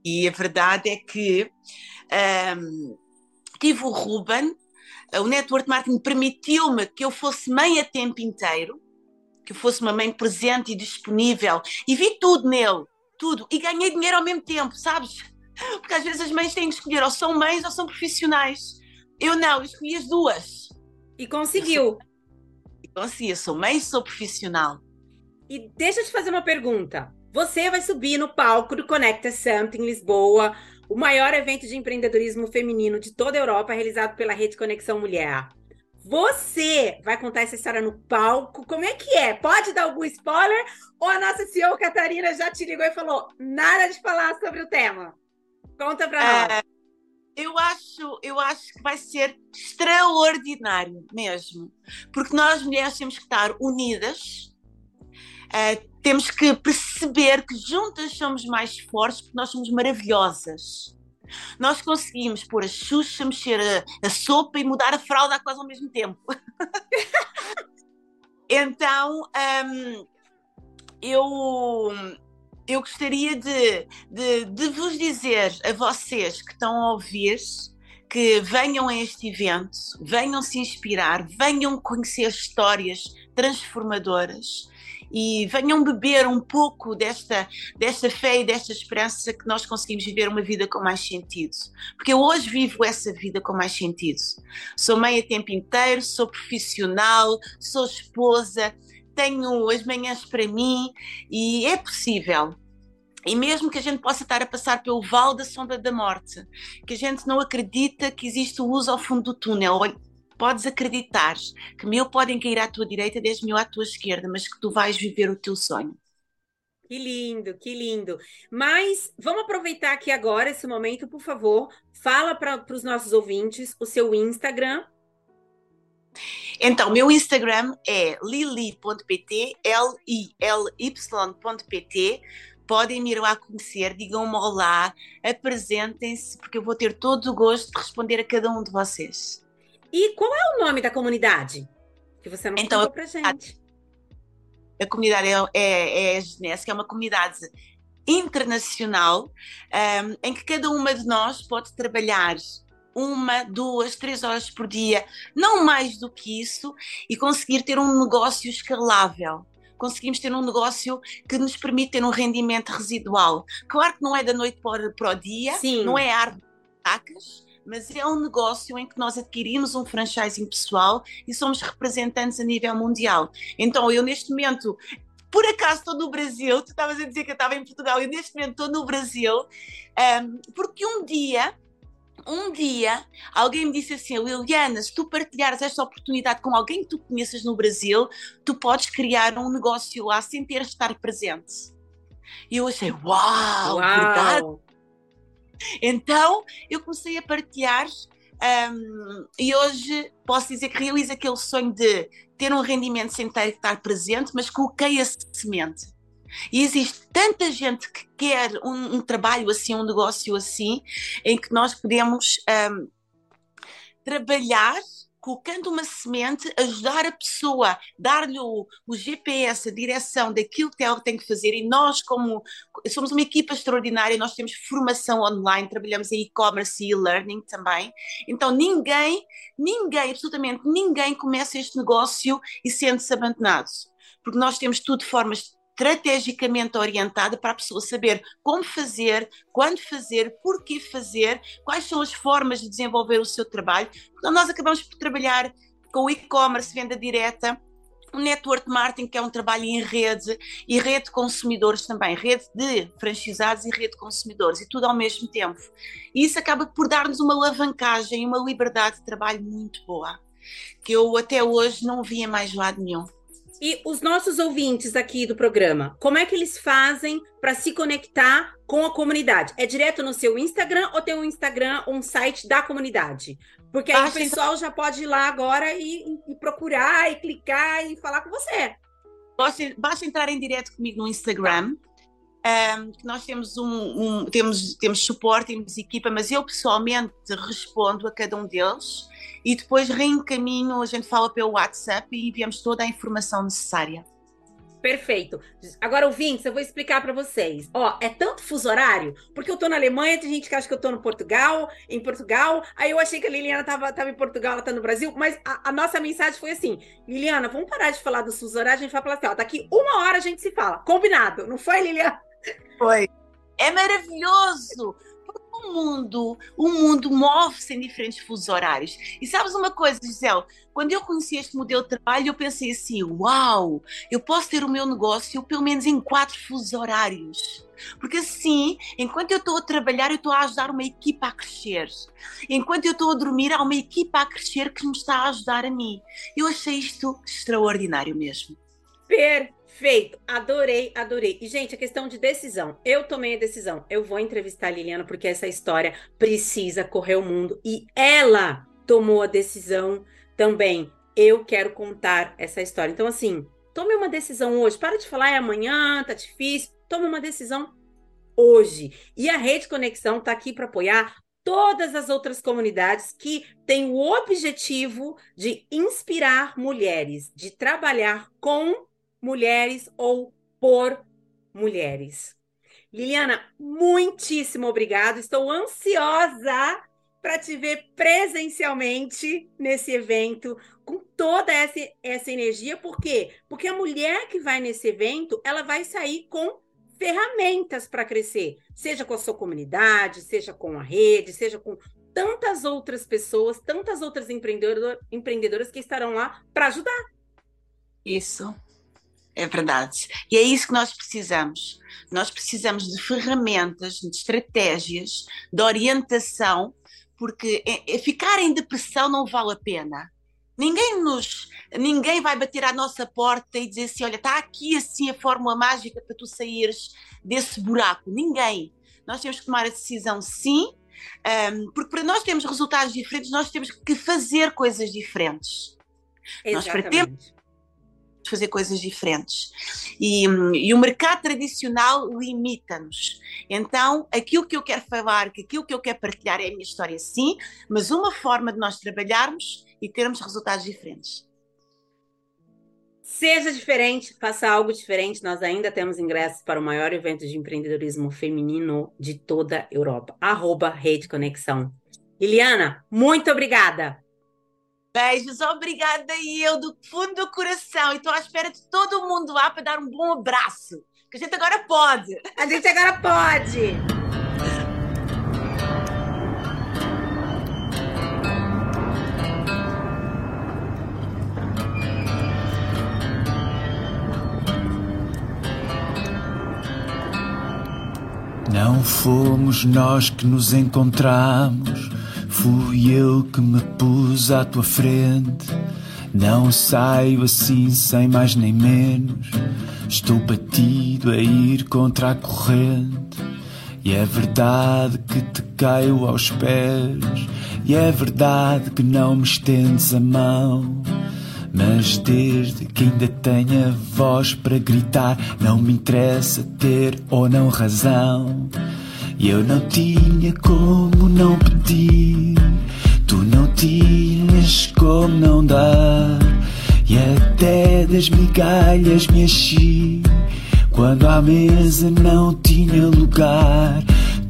E a verdade é que hum, tive o Ruben, o Network Marketing permitiu-me que eu fosse mãe a tempo inteiro, que eu fosse uma mãe presente e disponível, e vi tudo nele, tudo, e ganhei dinheiro ao mesmo tempo, sabes? Porque às vezes as mães têm que escolher, ou são mães ou são profissionais. Eu não, eu escolhi as duas. E conseguiu. Então, assim, eu sou mãe e sou profissional. E deixa eu te fazer uma pergunta. Você vai subir no palco do Conecta em Lisboa, o maior evento de empreendedorismo feminino de toda a Europa, realizado pela Rede Conexão Mulher. Você vai contar essa história no palco? Como é que é? Pode dar algum spoiler? Ou a nossa CEO Catarina já te ligou e falou nada de falar sobre o tema? Conta nós. É, eu acho, eu acho que vai ser extraordinário mesmo, porque nós mulheres temos que estar unidas, eh, temos que perceber que juntas somos mais fortes, porque nós somos maravilhosas. Nós conseguimos pôr a Xuxa, mexer a, a sopa e mudar a fralda quase ao mesmo tempo. então, hum, eu, eu gostaria de, de, de vos dizer a vocês que estão a ouvir que venham a este evento, venham se inspirar, venham conhecer histórias transformadoras e venham beber um pouco desta, desta fé e desta esperança que nós conseguimos viver uma vida com mais sentido. Porque eu hoje vivo essa vida com mais sentido. Sou mãe a tempo inteiro, sou profissional, sou esposa, tenho as manhãs para mim e é possível. E mesmo que a gente possa estar a passar pelo vale da sombra da morte, que a gente não acredita que existe luz ao fundo do túnel, podes acreditar que mil podem cair à tua direita, dez mil à tua esquerda, mas que tu vais viver o teu sonho. Que lindo, que lindo. Mas vamos aproveitar aqui agora esse momento, por favor. Fala para os nossos ouvintes o seu Instagram. Então, meu Instagram é lili.pt, L-I-L-Y.pt. Podem me ir lá conhecer, digam-me olá, apresentem-se, porque eu vou ter todo o gosto de responder a cada um de vocês. E qual é o nome da comunidade? Que você não Então, contou pra gente. A comunidade é, é, é a que é uma comunidade internacional um, em que cada uma de nós pode trabalhar uma, duas, três horas por dia, não mais do que isso, e conseguir ter um negócio escalável. Conseguimos ter um negócio que nos permite ter um rendimento residual. Claro que não é da noite para, para o dia, Sim. não é árvore de tacas, mas é um negócio em que nós adquirimos um franchising pessoal e somos representantes a nível mundial. Então, eu neste momento, por acaso estou no Brasil, tu estavas a dizer que eu estava em Portugal, eu neste momento estou no Brasil, um, porque um dia um dia alguém me disse assim: Liliana, se tu partilhares esta oportunidade com alguém que tu conheças no Brasil, tu podes criar um negócio lá sem ter de estar presente. E eu achei: Uau, verdade. Então eu comecei a partilhar. um, e hoje posso dizer que realizo aquele sonho de ter um rendimento sem ter que estar presente, mas coloquei a semente. E existe tanta gente que quer um, um trabalho assim, um negócio assim, em que nós podemos um, trabalhar colocando uma semente, ajudar a pessoa, dar-lhe o, o GPS, a direção daquilo que ela tem que fazer. E nós, como somos uma equipa extraordinária, nós temos formação online, trabalhamos em e-commerce e e-learning também. Então ninguém, ninguém, absolutamente ninguém começa este negócio e sente-se abandonado. Porque nós temos tudo de forma estrategicamente orientada para a pessoa saber como fazer, quando fazer, por que fazer, quais são as formas de desenvolver o seu trabalho. Então, nós acabamos por trabalhar com o e-commerce, venda direta, o network marketing, que é um trabalho em rede, e rede de consumidores também, rede de franchisados e rede de consumidores, e tudo ao mesmo tempo. E isso acaba por dar-nos uma alavancagem, uma liberdade de trabalho muito boa, que eu até hoje não vi em mais lado nenhum. E os nossos ouvintes aqui do programa, como é que eles fazem para se conectar com a comunidade? É direto no seu Instagram ou tem um Instagram, um site da comunidade? Porque aí o Basta pessoal já pode ir lá agora e, e procurar, e clicar e falar com você. Basta, basta entrar em direto comigo no Instagram. que nós temos um, um- temos, temos suporte, temos equipa, mas eu pessoalmente respondo a cada um deles e depois reencaminho, a gente fala pelo WhatsApp e enviamos toda a informação necessária. Perfeito. Agora, ouvintes, eu vou explicar para vocês. Ó, é tanto fuso horário, porque eu tô na Alemanha, tem gente que acha que eu tô no Portugal, em Portugal. Aí eu achei que a Liliana tava, tava em Portugal, ela tá no Brasil, mas a, a nossa mensagem foi assim: Liliana, vamos parar de falar do fuso horário, a gente vai falar assim, ó, daqui uma hora a gente se fala. Combinado, não foi, Liliana? Foi. É maravilhoso! Mundo, o mundo move-se em diferentes fusos horários. E sabes uma coisa, Gisele? Quando eu conheci este modelo de trabalho, eu pensei assim: uau, eu posso ter o meu negócio pelo menos em quatro fusos horários. Porque assim, enquanto eu estou a trabalhar, eu estou a ajudar uma equipa a crescer. Enquanto eu estou a dormir, há uma equipa a crescer que me está a ajudar a mim. Eu achei isto extraordinário mesmo. Perfeito, adorei, adorei. E, gente, a questão de decisão. Eu tomei a decisão. Eu vou entrevistar a Liliana porque essa história precisa correr o mundo. E ela tomou a decisão também. Eu quero contar essa história. Então, assim, tome uma decisão hoje. Para de falar é amanhã, tá difícil. Tome uma decisão hoje. E a Rede Conexão está aqui para apoiar todas as outras comunidades que têm o objetivo de inspirar mulheres, de trabalhar com mulheres ou por mulheres. Liliana, muitíssimo obrigado. Estou ansiosa para te ver presencialmente nesse evento, com toda essa, essa energia. Por quê? Porque a mulher que vai nesse evento, ela vai sair com ferramentas para crescer, seja com a sua comunidade, seja com a rede, seja com tantas outras pessoas, tantas outras empreendedor, empreendedoras que estarão lá para ajudar. Isso. É verdade. E é isso que nós precisamos. Nós precisamos de ferramentas, de estratégias, de orientação, porque ficar em depressão não vale a pena. Ninguém nos, ninguém vai bater à nossa porta e dizer assim, olha, está aqui assim a fórmula mágica para tu saíres desse buraco. Ninguém. Nós temos que tomar a decisão sim, porque para nós termos resultados diferentes, nós temos que fazer coisas diferentes. Nós pretendemos fazer coisas diferentes. E, hum, e o mercado tradicional limita-nos. Então, aquilo que eu quero falar, que aquilo que eu quero partilhar é a minha história, sim, mas uma forma de nós trabalharmos e termos resultados diferentes. Seja diferente, faça algo diferente. Nós ainda temos ingressos para o maior evento de empreendedorismo feminino de toda a Europa. Arroba Rede Conexão. Liliana, muito obrigada. Beijos, obrigada e eu do fundo do coração. E estou à espera de todo mundo lá para dar um bom abraço. Que a gente agora pode. A gente agora pode. Não fomos nós que nos encontramos, fui eu que me pus à tua frente. Não saio assim sem mais nem menos, estou batido a ir contra a corrente. E é verdade que te caio aos pés, e é verdade que não me estendes a mão. Mas desde que ainda tenho a voz para gritar, não me interessa ter ou não razão. E eu não tinha como não pedir, tu não tinhas como não dar. E até das migalhas me enchi, quando à mesa não tinha lugar.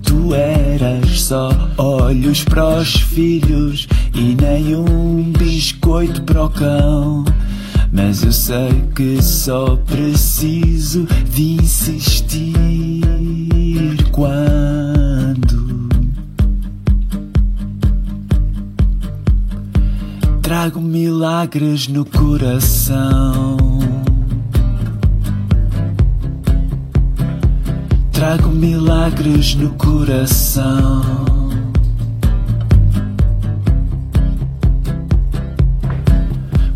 Tu eras só olhos para os filhos e nem um biscoito para o cão. Mas eu sei que só preciso de insistir quando trago milagres no coração. Trago milagres no coração.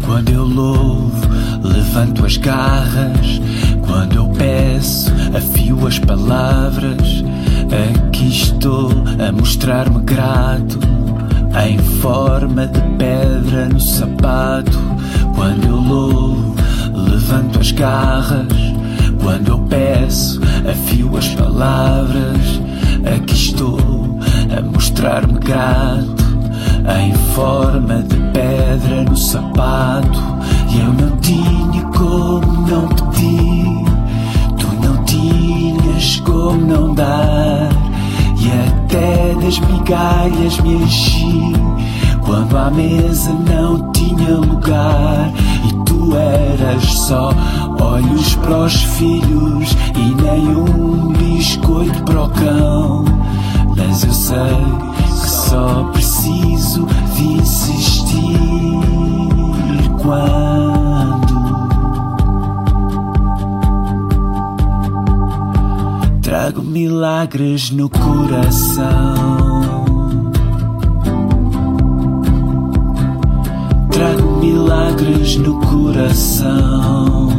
Quando eu louvo, levanto as garras. Quando eu peço, afio as palavras. Aqui estou a mostrar-me grato em forma de pedra no sapato. Quando eu louvo, levanto as garras. Quando eu peço, afio as palavras. Aqui estou a mostrar-me grato. Em forma de pedra no sapato. E eu não tinha como não pedir. Tu não tinhas como não dar. E até das migalhas me enchi Quando à mesa não tinha lugar. E tu eras só olhos para os filhos E nem um biscoito para o cão. Mas eu sei que só preciso de insistir Quando Trago milagres no coração. Trago milagres no coração.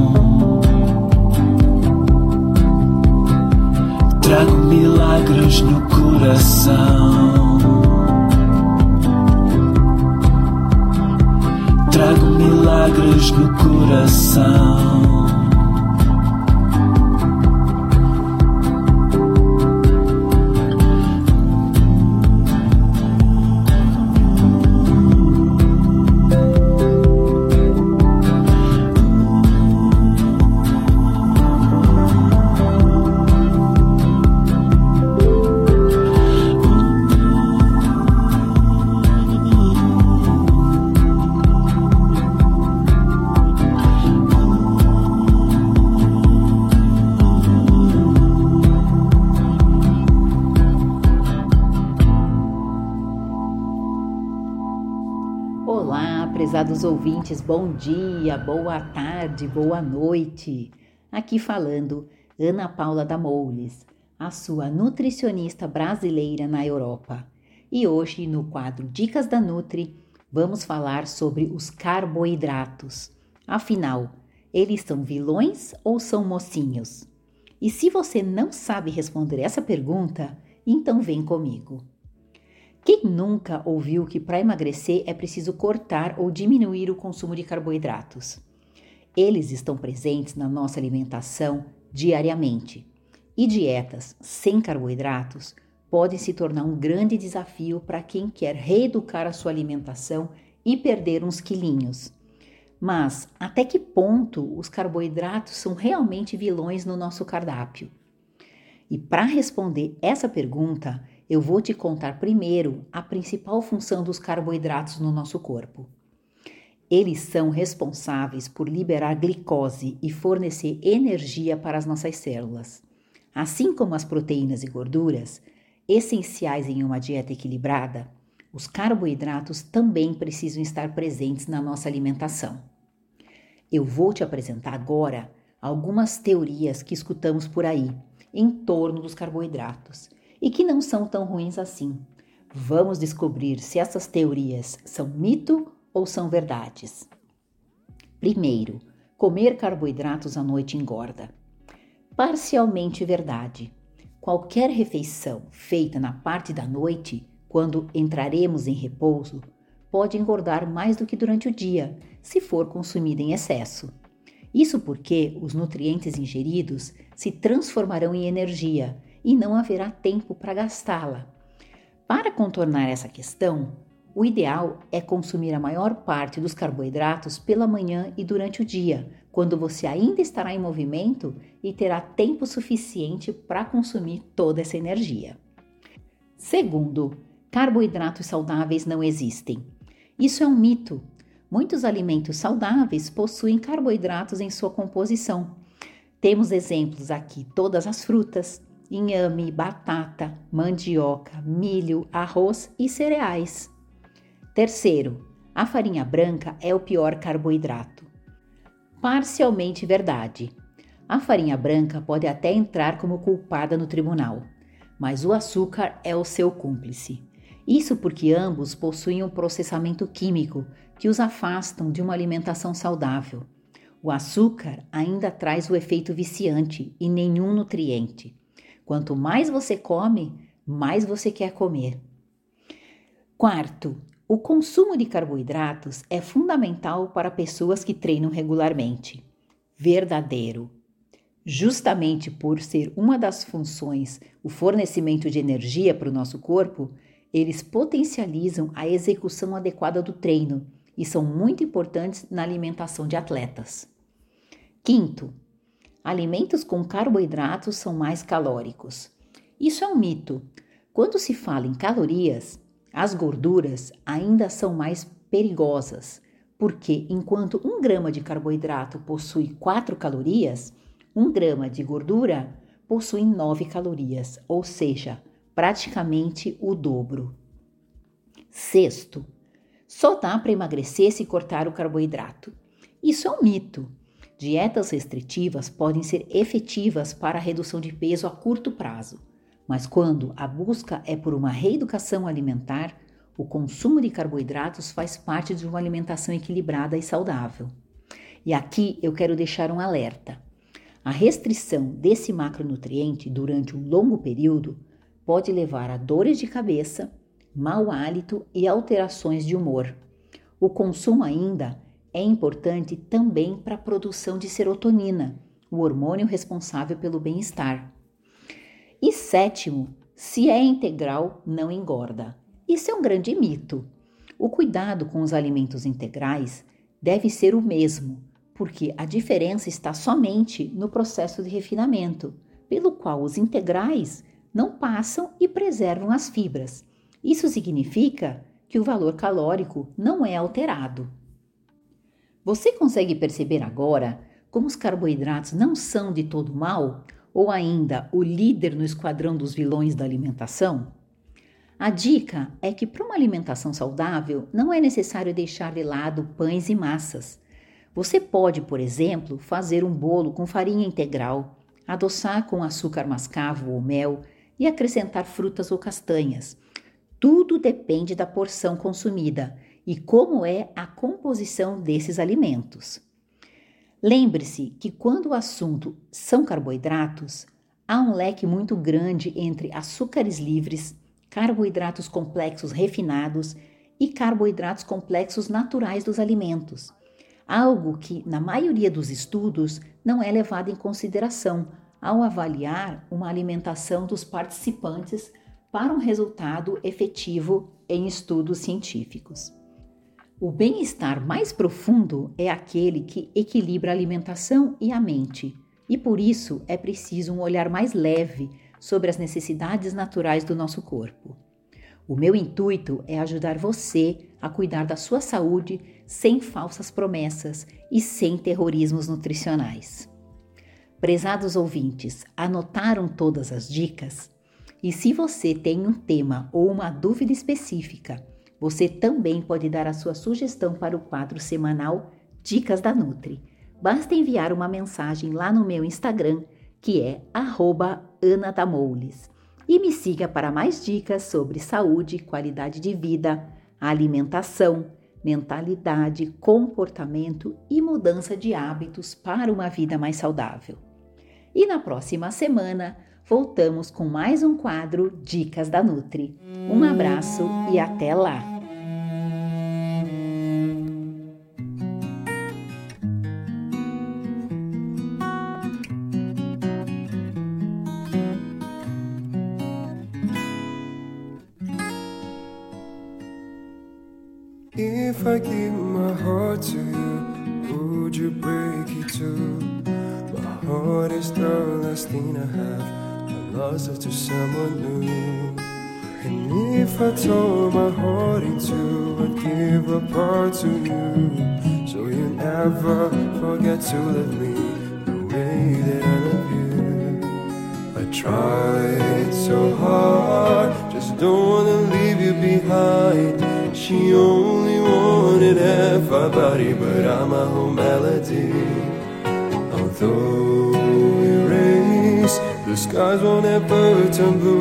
Trago milagres no coração. Trago milagres no coração. Prezados ouvintes, bom dia, boa tarde, boa noite. Aqui falando Ana Paula da Moules, a sua nutricionista brasileira na Europa. E hoje, no quadro Dicas da Nutri, vamos falar sobre os carboidratos. Afinal, eles são vilões ou são mocinhos? E se você não sabe responder essa pergunta, então vem comigo. Quem nunca ouviu que para emagrecer é preciso cortar ou diminuir o consumo de carboidratos? Eles estão presentes na nossa alimentação diariamente. E dietas sem carboidratos podem se tornar um grande desafio para quem quer reeducar a sua alimentação e perder uns quilinhos. Mas até que ponto os carboidratos são realmente vilões no nosso cardápio? E para responder essa pergunta, eu vou te contar primeiro a principal função dos carboidratos no nosso corpo. Eles são responsáveis por liberar glicose e fornecer energia para as nossas células. Assim como as proteínas e gorduras, essenciais em uma dieta equilibrada, os carboidratos também precisam estar presentes na nossa alimentação. Eu vou te apresentar agora algumas teorias que escutamos por aí em torno dos carboidratos e que não são tão ruins assim. Vamos descobrir se essas teorias são mito ou são verdades. Primeiro, comer carboidratos à noite engorda. Parcialmente verdade. Qualquer refeição feita na parte da noite, quando entraremos em repouso, pode engordar mais do que durante o dia, se for consumida em excesso. Isso porque os nutrientes ingeridos se transformarão em energia e não haverá tempo para gastá-la. Para contornar essa questão, o ideal é consumir a maior parte dos carboidratos pela manhã e durante o dia, quando você ainda estará em movimento e terá tempo suficiente para consumir toda essa energia. Segundo, carboidratos saudáveis não existem. Isso é um mito. Muitos alimentos saudáveis possuem carboidratos em sua composição. Temos exemplos aqui: todas as frutas, inhame, batata, mandioca, milho, arroz e cereais. Terceiro, a farinha branca é o pior carboidrato. Parcialmente verdade. A farinha branca pode até entrar como culpada no tribunal, mas o açúcar é o seu cúmplice. Isso porque ambos possuem um processamento químico que os afastam de uma alimentação saudável. O açúcar ainda traz o efeito viciante e nenhum nutriente. Quanto mais você come, mais você quer comer. Quarto, o consumo de carboidratos é fundamental para pessoas que treinam regularmente. Verdadeiro. Justamente por ser uma das funções o fornecimento de energia para o nosso corpo, eles potencializam a execução adequada do treino e são muito importantes na alimentação de atletas. Quinto, alimentos com carboidratos são mais calóricos. Isso é um mito. Quando se fala em calorias, as gorduras ainda são mais perigosas, porque enquanto um grama de carboidrato possui 4 calorias, um grama de gordura possui 9 calorias, ou seja, praticamente o dobro. Sexto, só dá para emagrecer se cortar o carboidrato. Isso é um mito. Dietas restritivas podem ser efetivas para a redução de peso a curto prazo mas quando a busca é por uma reeducação alimentar, o consumo de carboidratos faz parte de uma alimentação equilibrada e saudável. E aqui eu quero deixar um alerta. A restrição desse macronutriente durante um longo período pode levar a dores de cabeça, mau hálito e alterações de humor. O consumo ainda é importante também para a produção de serotonina, o hormônio responsável pelo bem-estar. E sétimo, se é integral, não engorda. Isso é um grande mito. O cuidado com os alimentos integrais deve ser o mesmo, porque a diferença está somente no processo de refinamento, pelo qual os integrais não passam e preservam as fibras. Isso significa que o valor calórico não é alterado. Você consegue perceber agora como os carboidratos não são de todo mal ou ainda o líder no esquadrão dos vilões da alimentação? A dica é que para uma alimentação saudável não é necessário deixar de lado pães e massas. Você pode, por exemplo, fazer um bolo com farinha integral, adoçar com açúcar mascavo ou mel e acrescentar frutas ou castanhas. Tudo depende da porção consumida e como é a composição desses alimentos. Lembre-se que quando o assunto são carboidratos, há um leque muito grande entre açúcares livres, carboidratos complexos refinados e carboidratos complexos naturais dos alimentos. Algo que, na maioria dos estudos, não é levado em consideração ao avaliar uma alimentação dos participantes para um resultado efetivo em estudos científicos. O bem-estar mais profundo é aquele que equilibra a alimentação e a mente, e por isso é preciso um olhar mais leve sobre as necessidades naturais do nosso corpo. O meu intuito é ajudar você a cuidar da sua saúde sem falsas promessas e sem terrorismos nutricionais. Prezados ouvintes, anotaram todas as dicas? E se você tem um tema ou uma dúvida específica, você também pode dar a sua sugestão para o quadro semanal Dicas da Nutri. Basta enviar uma mensagem lá no meu Instagram, que é @ana_damoules, e me siga para mais dicas sobre saúde, qualidade de vida, alimentação, mentalidade, comportamento e mudança de hábitos para uma vida mais saudável. E na próxima semana voltamos com mais um quadro Dicas da Nutri. Um abraço e até lá! Cause we'll never turn blue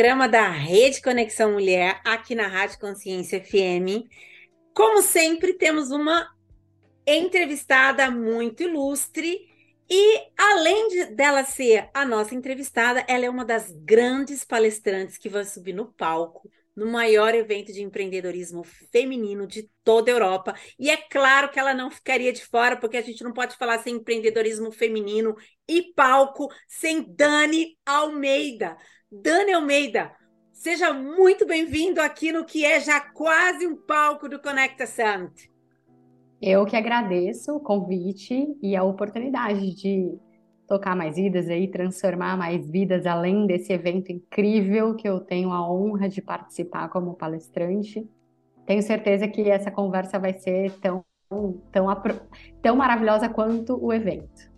programa da Rede Conexão Mulher, aqui na Rádio Consciência FM. Como sempre, temos uma entrevistada muito ilustre. E além de, dela ser a nossa entrevistada, ela é uma das grandes palestrantes que vai subir no palco no maior evento de empreendedorismo feminino de toda a Europa. E é claro que ela não ficaria de fora, porque a gente não pode falar sem empreendedorismo feminino e palco sem Dani Almeida. Dani Almeida, seja muito bem-vindo aqui no que é já quase um palco do Conecta Summit. Eu que agradeço o convite e a oportunidade de tocar mais vidas aí, transformar mais vidas além desse evento incrível que eu tenho a honra de participar como palestrante. Tenho certeza que essa conversa vai ser tão, tão, tão maravilhosa quanto o evento.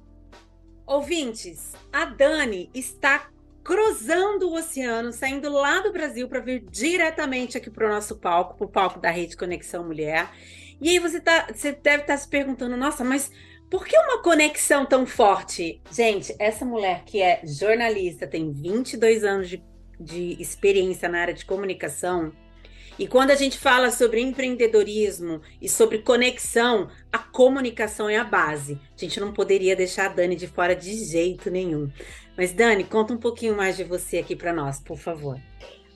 Ouvintes, a Dani está cruzando o oceano, saindo lá do Brasil para vir diretamente aqui para o nosso palco, para o palco da Rede Conexão Mulher. E aí você, tá, você deve estar se perguntando, nossa, mas por que uma conexão tão forte? Gente, essa mulher que é jornalista, tem 22 anos de, de experiência na área de comunicação, e quando a gente fala sobre empreendedorismo e sobre conexão, a comunicação é a base. A gente não poderia deixar a Dani de fora de jeito nenhum. Mas Dani, conta um pouquinho mais de você aqui para nós, por favor.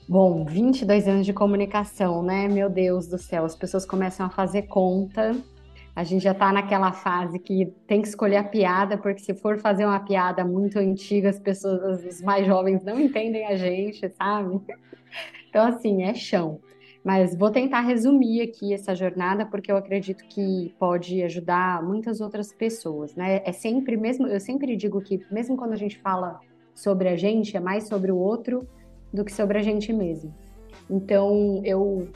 Bom, 22 anos de comunicação, né? Meu Deus do céu, as pessoas começam a fazer conta. A gente já tá naquela fase que tem que escolher a piada, porque se for fazer uma piada muito antiga, as pessoas, os mais jovens não entendem a gente, sabe? Então, assim, é chão. Mas vou tentar resumir aqui essa jornada, porque eu acredito que pode ajudar muitas outras pessoas, né? É sempre mesmo, eu sempre digo que mesmo quando a gente fala sobre a gente, é mais sobre o outro do que sobre a gente mesmo. Então, eu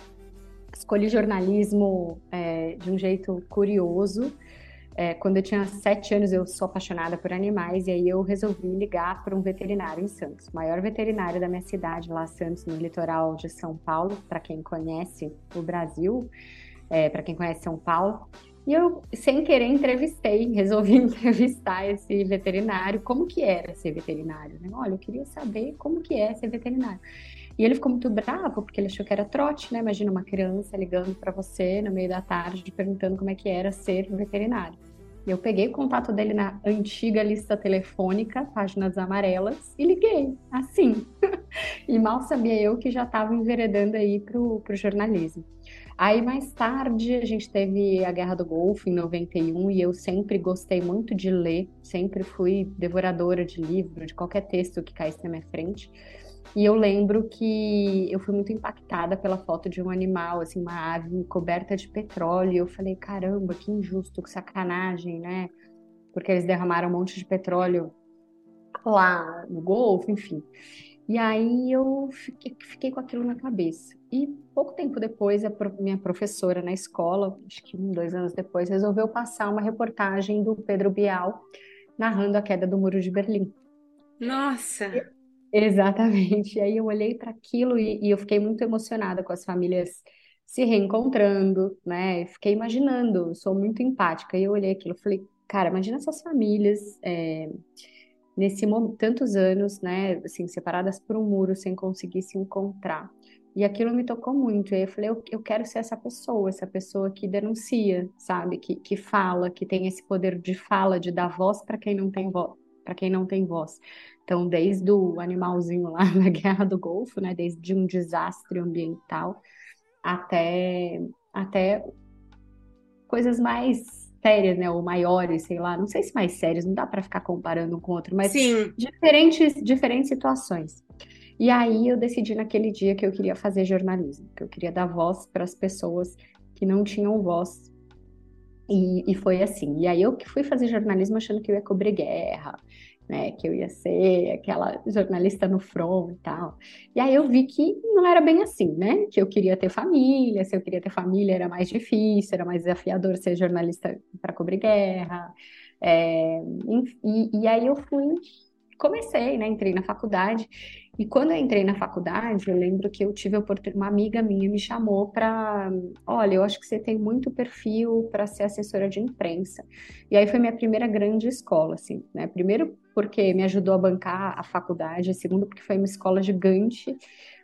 escolhi jornalismo é, de um jeito curioso. É, quando eu tinha sete anos, eu sou apaixonada por animais, e aí eu resolvi ligar para um veterinário em Santos, maior veterinário da minha cidade, lá Santos, no litoral de São Paulo, para quem conhece o Brasil, é, para quem conhece São Paulo. E eu, sem querer, entrevistei, resolvi entrevistar esse veterinário, como que era ser veterinário. Né? Olha, eu queria saber como que é ser veterinário. E ele ficou muito bravo, porque ele achou que era trote, né? Imagina uma criança ligando para você no meio da tarde, perguntando como é que era ser veterinário. Eu peguei o contato dele na antiga lista telefônica, páginas amarelas, e liguei, assim. e mal sabia eu que já estava enveredando aí pro, pro jornalismo. Aí mais tarde a gente teve a Guerra do Golfo em 91 e eu sempre gostei muito de ler, sempre fui devoradora de livro, de qualquer texto que caísse na minha frente. E eu lembro que eu fui muito impactada pela foto de um animal, assim, uma ave coberta de petróleo. E eu falei, caramba, que injusto, que sacanagem, né? Porque eles derramaram um monte de petróleo lá no Golfo, enfim. E aí eu fiquei, fiquei com aquilo na cabeça. E pouco tempo depois, a minha professora na escola, acho que um, dois anos depois, resolveu passar uma reportagem do Pedro Bial narrando a queda do Muro de Berlim. Nossa! Exatamente. E aí eu olhei para aquilo e, e eu fiquei muito emocionada com as famílias se reencontrando, né? Fiquei imaginando, sou muito empática. E eu olhei aquilo, e falei, cara, imagina essas famílias é, nesse momento, tantos anos, né? Assim, separadas por um muro, sem conseguir se encontrar. E aquilo me tocou muito. E aí eu falei, eu, eu quero ser essa pessoa, essa pessoa que denuncia, sabe? Que, que fala, que tem esse poder de fala, de dar voz para quem não tem voz, para quem não tem voz. Então, desde o animalzinho lá na Guerra do Golfo, né? Desde um desastre ambiental até até coisas mais sérias, né, ou maiores, sei lá, não sei se mais sérias, não dá para ficar comparando um com o outro, mas Sim. diferentes diferentes situações. E aí eu decidi naquele dia que eu queria fazer jornalismo, que eu queria dar voz para as pessoas que não tinham voz. E, e foi assim. E aí eu que fui fazer jornalismo achando que eu ia cobrir guerra, né, que eu ia ser aquela jornalista no front e tal. E aí eu vi que não era bem assim, né? Que eu queria ter família, se eu queria ter família era mais difícil, era mais desafiador ser jornalista para cobrir guerra. É, e, e aí eu fui comecei, né? Entrei na faculdade. E quando eu entrei na faculdade, eu lembro que eu tive uma amiga minha me chamou para, olha, eu acho que você tem muito perfil para ser assessora de imprensa. E aí foi minha primeira grande escola, assim, né? Primeiro porque me ajudou a bancar a faculdade, segundo porque foi uma escola gigante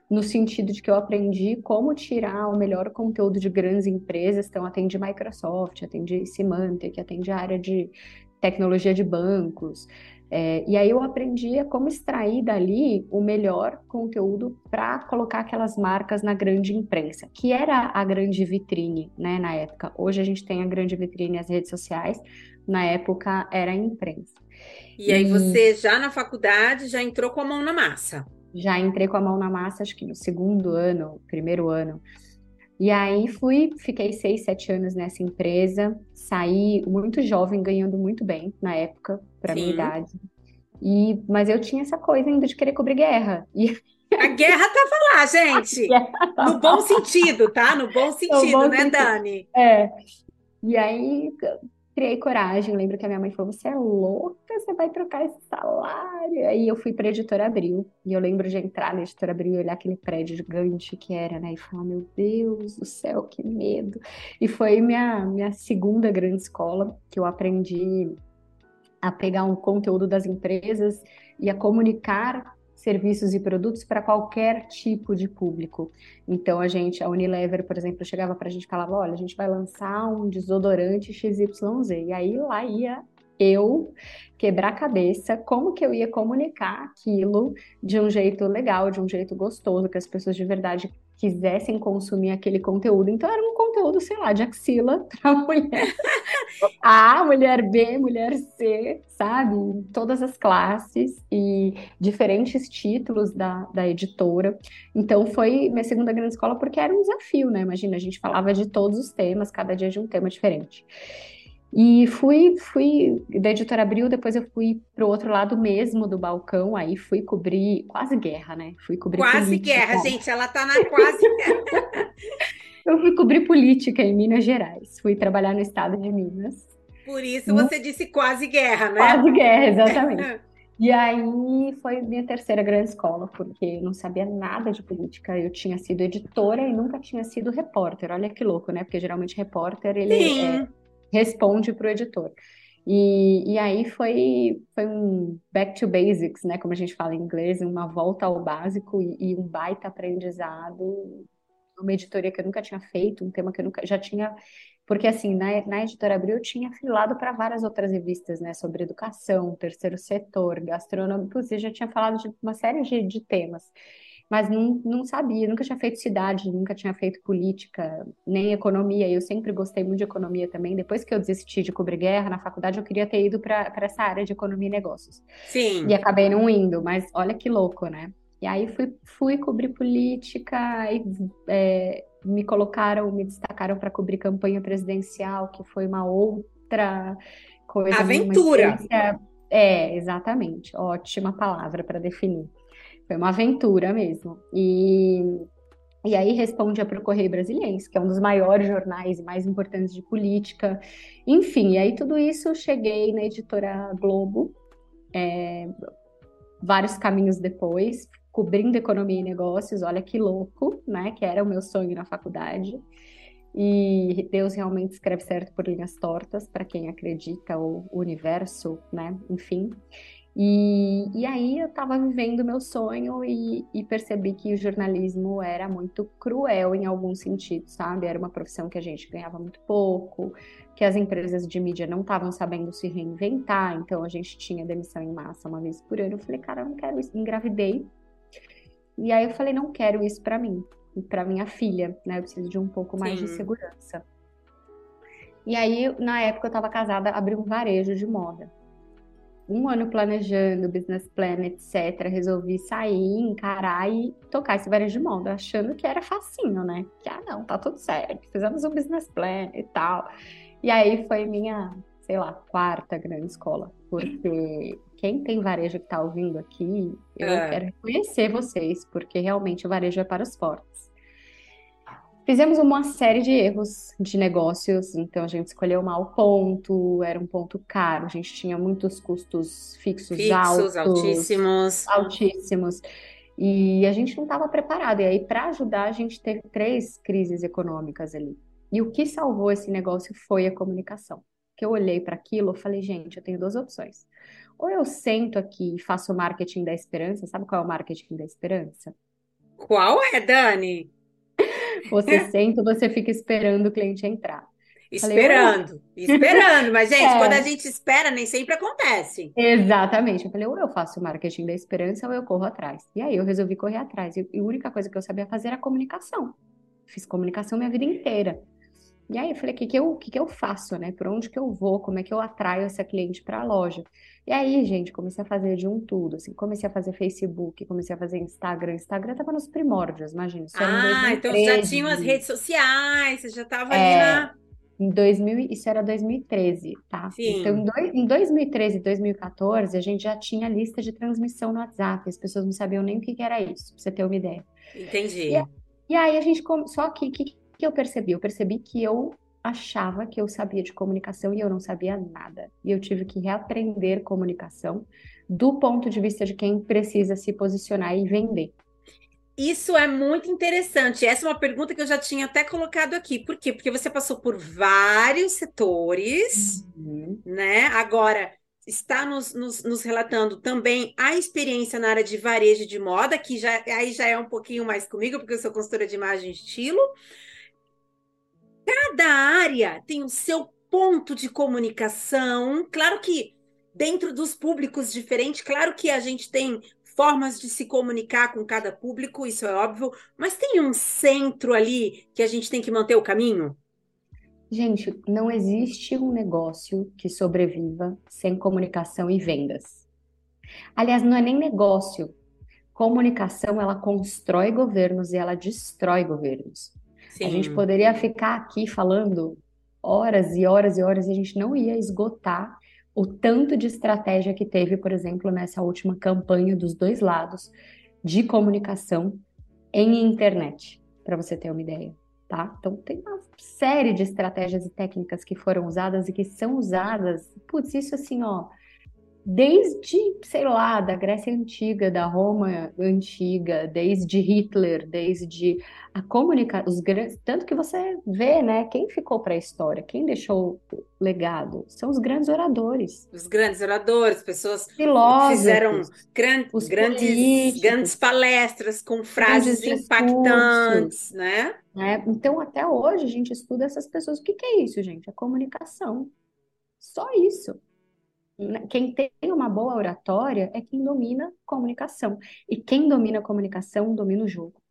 no sentido de que eu aprendi como tirar o melhor conteúdo de grandes empresas. Então, atendi Microsoft, atendi Symantec, atendi a área de tecnologia de bancos, é, e aí eu aprendi a como extrair dali o melhor conteúdo para colocar aquelas marcas na grande imprensa, que era a grande vitrine, né, na época. Hoje a gente tem a grande vitrine as redes sociais, na época era a imprensa. E, e aí você já na faculdade já entrou com a mão na massa? Já entrei com a mão na massa, acho que no segundo ano, primeiro ano. E aí fui, fiquei seis, sete anos nessa empresa, saí muito jovem, ganhando muito bem na época, para minha idade. E, mas eu tinha essa coisa ainda de querer cobrir guerra. E... A guerra tava lá, gente. No bom sentido, tá? No bom sentido, bom né, sentido. Dani? É. E aí criei coragem. Lembro que a minha mãe falou: Você é louca, você vai trocar esse salário. Aí eu fui para a editora Abril. E eu lembro de entrar na editora Abril e olhar aquele prédio gigante que era, né? E falar: Meu Deus do céu, que medo. E foi minha, minha segunda grande escola que eu aprendi a pegar um conteúdo das empresas e a comunicar serviços e produtos para qualquer tipo de público. Então a gente, a Unilever, por exemplo, chegava para a gente e falava, olha, a gente vai lançar um desodorante XYZ. E aí lá ia eu quebrar a cabeça como que eu ia comunicar aquilo de um jeito legal, de um jeito gostoso, que as pessoas de verdade quisessem consumir aquele conteúdo. Então era um conteúdo, sei lá, de axila para mulher A, mulher B, mulher C, sabe? Todas as classes e diferentes títulos da, da editora. Então foi minha segunda grande escola porque era um desafio, né? Imagina, a gente falava de todos os temas, cada dia de um tema diferente. E fui, fui da editora Abril, depois eu fui para o outro lado mesmo do balcão, aí fui cobrir quase guerra, né? Fui cobrir quase política. guerra, gente, ela tá na quase guerra. eu fui cobrir política em Minas Gerais, fui trabalhar no estado de Minas. Por isso você disse quase guerra, né? Quase guerra, exatamente. E aí foi minha terceira grande escola, porque eu não sabia nada de política. Eu tinha sido editora e nunca tinha sido repórter. Olha que louco, né? Porque geralmente repórter ele é, responde para o editor. E, e aí foi, foi um back to basics, né? Como a gente fala em inglês, uma volta ao básico e, e um baita aprendizado. Uma editoria que eu nunca tinha feito, um tema que eu nunca já tinha. Porque, assim, na, na editora Abril eu tinha filado para várias outras revistas, né? Sobre educação, terceiro setor, gastronomia, inclusive já tinha falado de uma série de, de temas mas não, não sabia, nunca tinha feito cidade, nunca tinha feito política, nem economia. Eu sempre gostei muito de economia também. Depois que eu desisti de cobrir guerra na faculdade, eu queria ter ido para essa área de economia e negócios. Sim. E acabei não indo, mas olha que louco, né? E aí fui, fui cobrir política e é, me colocaram, me destacaram para cobrir campanha presidencial, que foi uma outra coisa. Aventura! É, exatamente. Ótima palavra para definir. Foi uma aventura mesmo. E, e aí responde para o Correio Brasiliense, que é um dos maiores jornais e mais importantes de política. Enfim, e aí tudo isso cheguei na editora Globo. É, vários caminhos depois, cobrindo economia e negócios, olha que louco, né? Que era o meu sonho na faculdade. E Deus realmente escreve certo por linhas tortas, para quem acredita, ou o universo, né? Enfim. E, e aí eu estava vivendo meu sonho e, e, percebi que o jornalismo era muito cruel em algum sentido, sabe? Era uma profissão que a gente ganhava muito pouco, que as empresas de mídia não estavam sabendo se reinventar, então a gente tinha demissão em massa uma vez por ano. Eu falei, cara, eu não quero isso. Engravidei. E aí eu falei, não quero isso para mim, para minha filha, né? Eu preciso de um pouco mais Sim. de segurança. E aí, na época eu estava casada, abri um varejo de moda um ano planejando, business plan, etc., resolvi sair, encarar e tocar esse varejo de moda, achando que era facinho, né? Que, ah, não, tá tudo certo, fizemos um business plan e tal. E aí foi minha, sei lá, quarta grande escola, porque quem tem varejo que tá ouvindo aqui, eu é. quero reconhecer vocês, porque realmente o varejo é para os fortes. Fizemos uma série de erros de negócios, então a gente escolheu mal o ponto, era um ponto caro, a gente tinha muitos custos fixos, fixos altos, altíssimos. Altíssimos. E a gente não estava preparado. E aí, para ajudar, a gente teve três crises econômicas ali. E o que salvou esse negócio foi a comunicação. Que eu olhei para aquilo e falei, gente, eu tenho duas opções. Ou eu sento aqui e faço o marketing da esperança. Sabe qual é o marketing da esperança? Qual é, Dani? Você senta, você fica esperando o cliente entrar. Esperando, falei, esperando, mas gente, é. quando a gente espera, nem sempre acontece. Exatamente. Eu falei, ou eu faço o marketing da esperança ou eu corro atrás. E aí eu resolvi correr atrás. E a única coisa que eu sabia fazer era comunicação. Fiz comunicação minha vida inteira. E aí eu falei, o que, que, eu, que, que eu faço, né? Por onde que eu vou? Como é que eu atraio essa cliente para a loja? E aí, gente, comecei a fazer de um tudo, assim, comecei a fazer Facebook, comecei a fazer Instagram. Instagram tava nos primórdios, imagina. Isso ah, então já tinham as redes sociais, você já tava é, ali na... Em 2000, isso era 2013, tá? Sim. Então, em, em 2013 e 2014, a gente já tinha lista de transmissão no WhatsApp. As pessoas não sabiam nem o que, que era isso, pra você ter uma ideia. Entendi. E, e aí a gente... Só que o que, que eu percebi? Eu percebi que eu achava que eu sabia de comunicação e eu não sabia nada. E eu tive que reaprender comunicação do ponto de vista de quem precisa se posicionar e vender. Isso é muito interessante. Essa é uma pergunta que eu já tinha até colocado aqui. Por quê? Porque você passou por vários setores, uhum. né? Agora está nos, nos, nos, relatando também a experiência na área de varejo de moda, que já aí já é um pouquinho mais comigo, porque eu sou consultora de imagem e estilo. Cada área tem o seu ponto de comunicação. Claro que dentro dos públicos diferentes, claro que a gente tem formas de se comunicar com cada público, isso é óbvio, mas tem um centro ali que a gente tem que manter o caminho? Gente, não existe um negócio que sobreviva sem comunicação e vendas. Aliás, não é nem negócio. Comunicação, ela constrói governos e ela destrói governos. Sim. A gente poderia ficar aqui falando horas e horas e horas e a gente não ia esgotar o tanto de estratégia que teve, por exemplo, nessa última campanha dos dois lados de comunicação em internet, para você ter uma ideia, tá? Então tem uma série de estratégias e técnicas que foram usadas e que são usadas, putz, isso assim, ó, desde, sei lá, da Grécia Antiga, da Roma Antiga, desde Hitler, desde a comunicação, os grandes, tanto que você vê, né, quem ficou para a história, quem deixou legado, são os grandes oradores. Os grandes oradores, pessoas Filósofos, fizeram gran, grandes, grandes palestras com frases impactantes, né? É, então, até hoje, a gente estuda essas pessoas. O que, que é isso, gente? É comunicação. Só isso. Né, quem tem uma boa oratória é quem domina comunicação. E quem domina comunicação domina o jogo.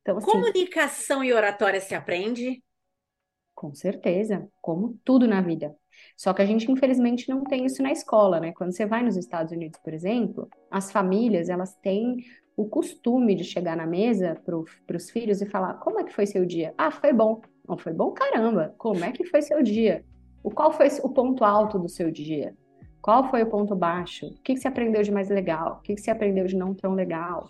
Então, assim, comunicação e oratória se aprende? Com certeza, como tudo na vida. Só que a gente, infelizmente, não tem isso na escola, né? Quando você vai nos Estados Unidos, por exemplo, as famílias, elas têm o costume de chegar na mesa para os filhos e falar: como é que foi seu dia? Ah, foi bom. Não foi bom, caramba. Como é que foi seu dia? O qual foi o ponto alto do seu dia? Qual foi o ponto baixo? O que, que você aprendeu de mais legal? O que, que você aprendeu de não tão legal?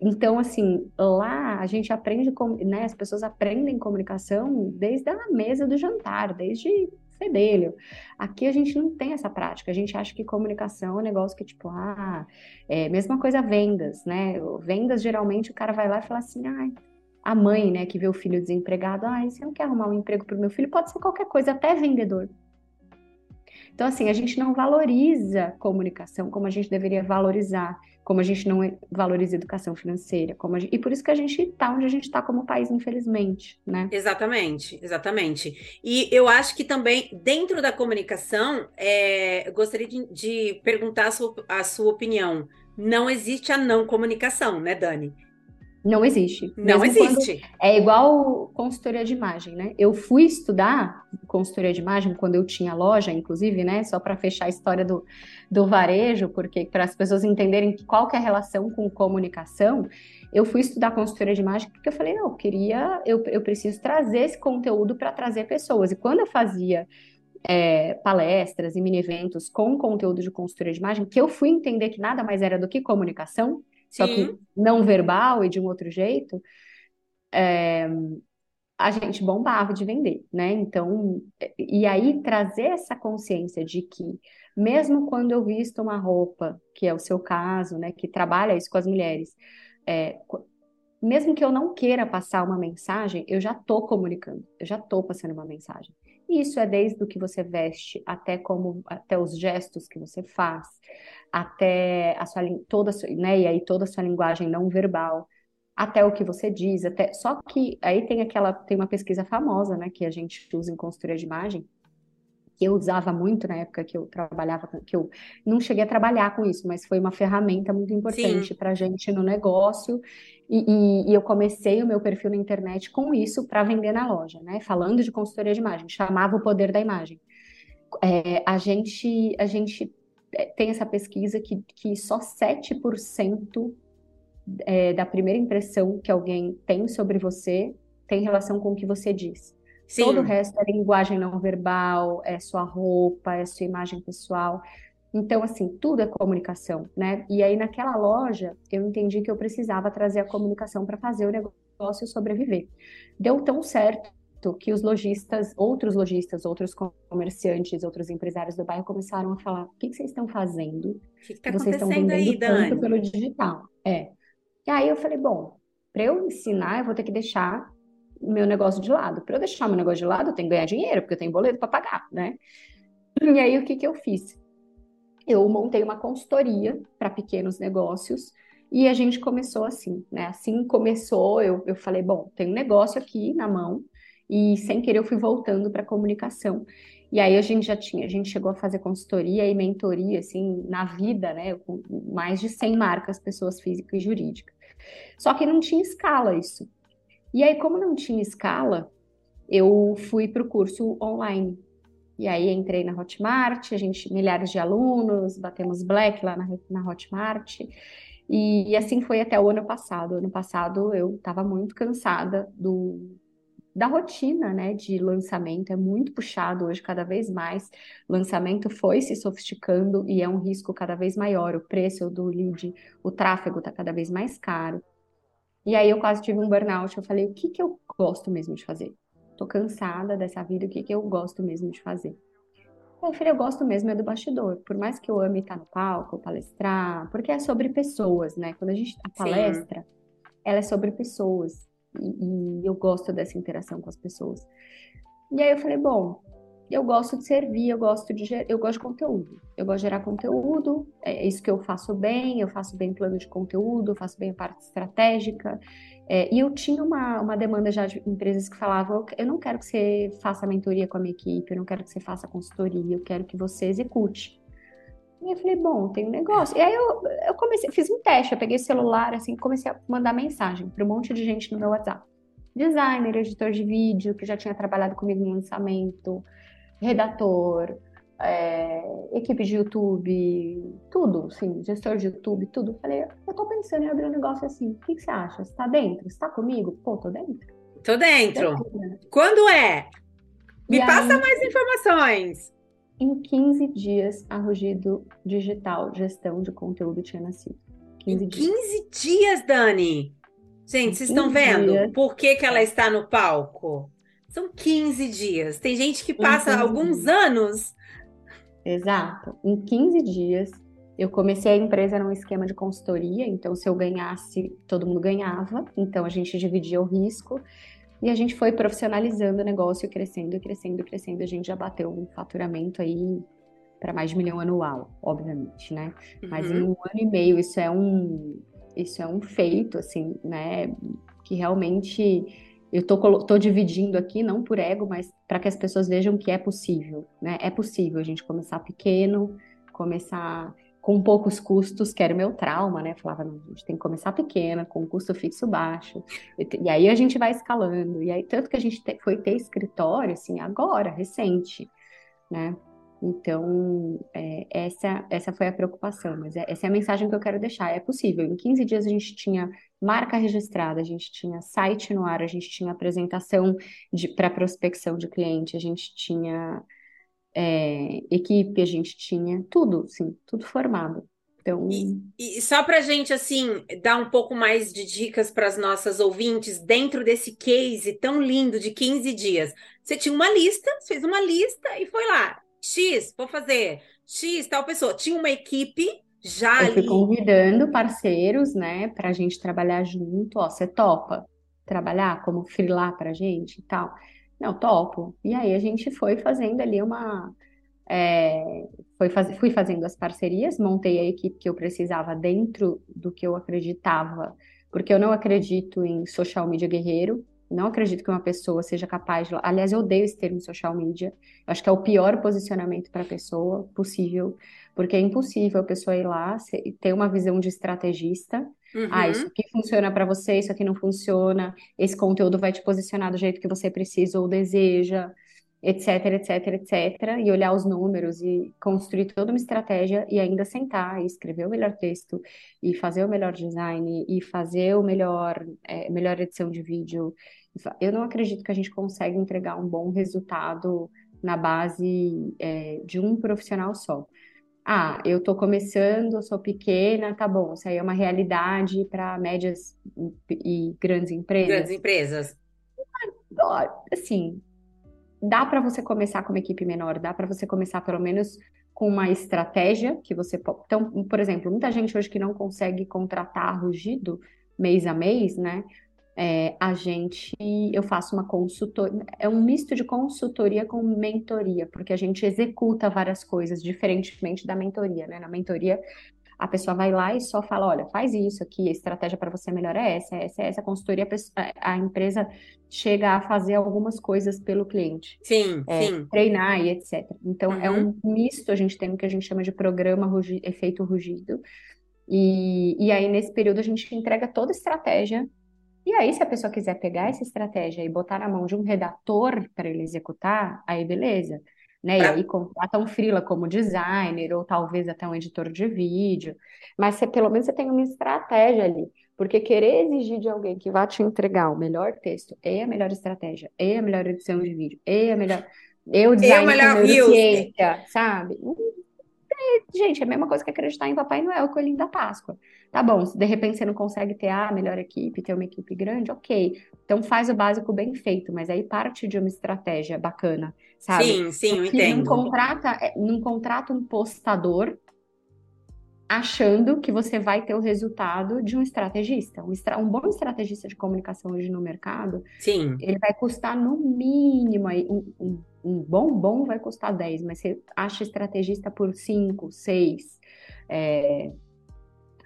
Então, assim, lá a gente aprende, né? As pessoas aprendem comunicação desde a mesa do jantar, desde fedelho. Aqui a gente não tem essa prática. A gente acha que comunicação é um negócio que, tipo, ah, é mesma coisa vendas, né? Vendas, geralmente, o cara vai lá e fala assim, ai, a mãe, né, que vê o filho desempregado, ah, você não quer arrumar um emprego para o meu filho? Pode ser qualquer coisa, até vendedor. Então, assim, a gente não valoriza comunicação como a gente deveria valorizar, como a gente não valoriza educação financeira, como gente... e por isso que a gente está onde a gente está como país, infelizmente, né? Exatamente, exatamente. E eu acho que também, dentro da comunicação, é... eu gostaria de, de perguntar a sua, a sua opinião. Não existe a não comunicação, né, Dani? Não existe. Não Mesmo existe. É igual consultoria de imagem, né? Eu fui estudar consultoria de imagem quando eu tinha loja, inclusive, né? Só para fechar a história do, do varejo, porque para as pessoas entenderem qual que é a relação com comunicação, eu fui estudar consultoria de imagem porque eu falei, não, eu queria, eu, eu preciso trazer esse conteúdo para trazer pessoas. E quando eu fazia é, palestras e mini eventos com conteúdo de consultoria de imagem, que eu fui entender que nada mais era do que comunicação, só que não verbal e de um outro jeito, é, a gente bombava de vender, né? Então, e aí trazer essa consciência de que, mesmo quando eu visto uma roupa, que é o seu caso, né, que trabalha isso com as mulheres, é, mesmo que eu não queira passar uma mensagem, eu já estou comunicando, eu já estou passando uma mensagem. E isso é desde o que você veste até como até os gestos que você faz, até a sua toda a sua, né, e aí toda a sua linguagem não verbal, até o que você diz, até só que aí tem aquela tem uma pesquisa famosa, né, que a gente usa em consultoria de imagem, que eu usava muito na época que eu trabalhava, que eu não cheguei a trabalhar com isso, mas foi uma ferramenta muito importante para a gente no negócio. E, e, e, eu comecei o meu perfil na internet com isso para vender na loja, né? Falando de consultoria de imagem, chamava o poder da imagem. É, a gente, a gente tem essa pesquisa que, que só 7% é, da primeira impressão que alguém tem sobre você tem relação com o que você diz. Sim. Todo o resto é linguagem não verbal, é sua roupa, é sua imagem pessoal. Então, assim, tudo é comunicação, né? E aí, naquela loja, eu entendi que eu precisava trazer a comunicação para fazer o negócio sobreviver. Deu tão certo que os lojistas, outros lojistas, outros comerciantes, outros empresários do bairro começaram a falar: o que, que vocês estão fazendo? O que, está vocês estão vendendo aí, tanto pelo digital. É. E aí eu falei: bom, para eu ensinar, eu vou ter que deixar meu negócio de lado. Para eu deixar meu negócio de lado, eu tenho que ganhar dinheiro, porque eu tenho boleto para pagar, né? E aí o que, que eu fiz? Eu montei uma consultoria para pequenos negócios. E a gente começou assim, né? Assim começou, eu, eu falei, bom, tem um negócio aqui na mão, e sem querer eu fui voltando para comunicação. E aí a gente já tinha, a gente chegou a fazer consultoria e mentoria, assim, na vida, né, com mais de 100 marcas, pessoas físicas e jurídicas. Só que não tinha escala isso. E aí, como não tinha escala, eu fui para o curso online. E aí entrei na Hotmart, a gente, milhares de alunos, batemos black lá na, na Hotmart. E, e assim foi até o ano passado. Ano passado eu estava muito cansada do, da rotina, né, de lançamento, é muito puxado hoje cada vez mais. O lançamento foi se sofisticando e é um risco cada vez maior. O preço do lead, o tráfego está cada vez mais caro. E aí eu quase tive um burnout. Eu falei, o que que eu gosto mesmo de fazer? Tô cansada dessa vida, o que que eu gosto mesmo de fazer? Eu falei, eu gosto mesmo é do bastidor. Por mais que eu ame estar no palco, palestrar, porque é sobre pessoas, né? Quando a gente a palestra, Sim. ela é sobre pessoas. E, e eu gosto dessa interação com as pessoas. E aí eu falei, bom, eu gosto de servir, eu gosto de eu gosto de conteúdo. Eu gosto de gerar conteúdo, é isso que eu faço bem, eu faço bem plano de conteúdo, eu faço bem a parte estratégica. É, e eu tinha uma, uma demanda já de empresas que falavam: eu não quero que você faça mentoria com a minha equipe, eu não quero que você faça consultoria, eu quero que você execute. E eu falei, bom, tem um negócio. E aí eu, eu comecei, fiz um teste, eu peguei o celular, assim, comecei a mandar mensagem para um monte de gente no meu WhatsApp. Designer, editor de vídeo, que já tinha trabalhado comigo no lançamento, redator, é, equipe de YouTube, tudo, sim, gestor de YouTube, tudo. Falei, eu tô pensando em abrir um negócio assim. O que, que você acha? Você tá dentro? Você tá comigo? Pô, tô dentro. Tô dentro. Quando é? Me e passa aí, mais informações. Em 15 dias, a Rugido Digital Gestão de Conteúdo tinha nascido. 15 em 15 dias, dias Dani! Gente, vocês estão vendo dias. por que, que ela está no palco? São 15 dias. Tem gente que passa 15 alguns dias. anos. Exato. Em 15 dias, eu comecei a empresa num esquema de consultoria, então se eu ganhasse, todo mundo ganhava, então a gente dividia o risco e a gente foi profissionalizando o negócio, crescendo, crescendo, crescendo. A gente já bateu um faturamento aí para mais de um milhão anual, obviamente, né? Mas em Uhum. um ano e meio isso é um isso é um feito, assim, né? Que realmente eu tô, tô dividindo aqui, não por ego, mas para que as pessoas vejam que é possível, né? É possível a gente começar pequeno, começar com poucos custos, que era o meu trauma, né? Falava, não, a gente tem que começar pequena, com custo fixo baixo. E, aí a gente vai escalando. E aí, tanto que a gente te- foi ter escritório, assim, agora, recente, né? Então, é, essa, essa foi a preocupação, mas é- essa é a mensagem que eu quero deixar. É possível. Em 15 dias a gente tinha marca registrada, a gente tinha site no ar, a gente tinha apresentação para prospecção de cliente, a gente tinha é, equipe, a gente tinha tudo, sim, tudo formado. Então, E só para gente assim dar um pouco mais de dicas para as nossas ouvintes dentro desse case tão lindo de 15 dias. Você tinha uma lista, você fez uma lista e foi lá. X, vou fazer. X, tal pessoa. Tinha uma equipe já eu fui ali. convidando parceiros, né, para a gente trabalhar junto. Ó, você topa trabalhar como freela para a gente e tal? Não, topo. E aí a gente foi fazendo ali uma. é, foi faz... Fui fazendo as parcerias, montei a equipe que eu precisava dentro do que eu acreditava, porque eu não acredito em social media guerreiro. Não acredito que uma pessoa seja capaz de. Aliás, eu odeio esse termo social media. Eu acho que é o pior posicionamento para a pessoa possível, porque é impossível a pessoa ir lá se- ter uma visão de estrategista. Ah, isso Uhum. aqui funciona para você, isso aqui não funciona. Esse conteúdo vai te posicionar do jeito que você precisa ou deseja, etc, etc, etc. E olhar os números e construir toda uma estratégia e ainda sentar e escrever o melhor texto e fazer o melhor design e fazer o melhor, é, melhor edição de vídeo. Eu não acredito que a gente consegue entregar um bom resultado na base, é, de um profissional só. Ah, eu tô começando, eu sou pequena, tá bom. Isso aí é uma realidade para médias e e grandes Grandes empresas. empresas. Ó, Assim, dá para você começar com uma equipe menor, dá para você começar pelo menos com uma estratégia que você pode. Então, por exemplo, muita gente hoje que não consegue contratar rugido mês a mês, né? É, a gente, eu faço uma consultoria, é um misto de consultoria com mentoria, porque a gente executa várias coisas, diferentemente da mentoria, né? Na mentoria, a pessoa vai lá e só fala, olha, faz isso aqui, a estratégia para você melhor é essa, é essa, é essa. A consultoria, a a empresa chega a fazer algumas coisas pelo cliente Sim, é, sim. treinar e etc. Então, é Uhum. um misto, a gente tem o que a gente chama de programa rugi- efeito rugido. E, e aí, nesse período, a gente entrega toda a estratégia. E aí, se a pessoa quiser pegar essa estratégia e botar na mão de um redator para ele executar, aí beleza. Né? E Pra- aí contrata um freela como designer, ou talvez até um editor de vídeo. Mas você, pelo menos você tem uma estratégia ali. Porque querer exigir de alguém que vá te entregar o melhor texto, e a melhor estratégia, e a melhor edição de vídeo, e a melhor. E o design com melhor neurociência, sabe? É, Gente, é a mesma coisa que acreditar em Papai Noel, Coelhinho da Páscoa. Tá bom, se de repente você não consegue ter a melhor equipe, ter uma equipe grande, ok. Então faz o básico bem feito, mas aí parte de uma estratégia bacana, sabe? Sim, sim, eu Porque não entendo. contrata, é, não contrata um postador achando que você vai ter o resultado de um estrategista. Um, estra- um bom estrategista de comunicação hoje no mercado, Sim. ele vai custar no mínimo um, um, um bom bom vai custar 10, mas você acha estrategista por 5, 6, é,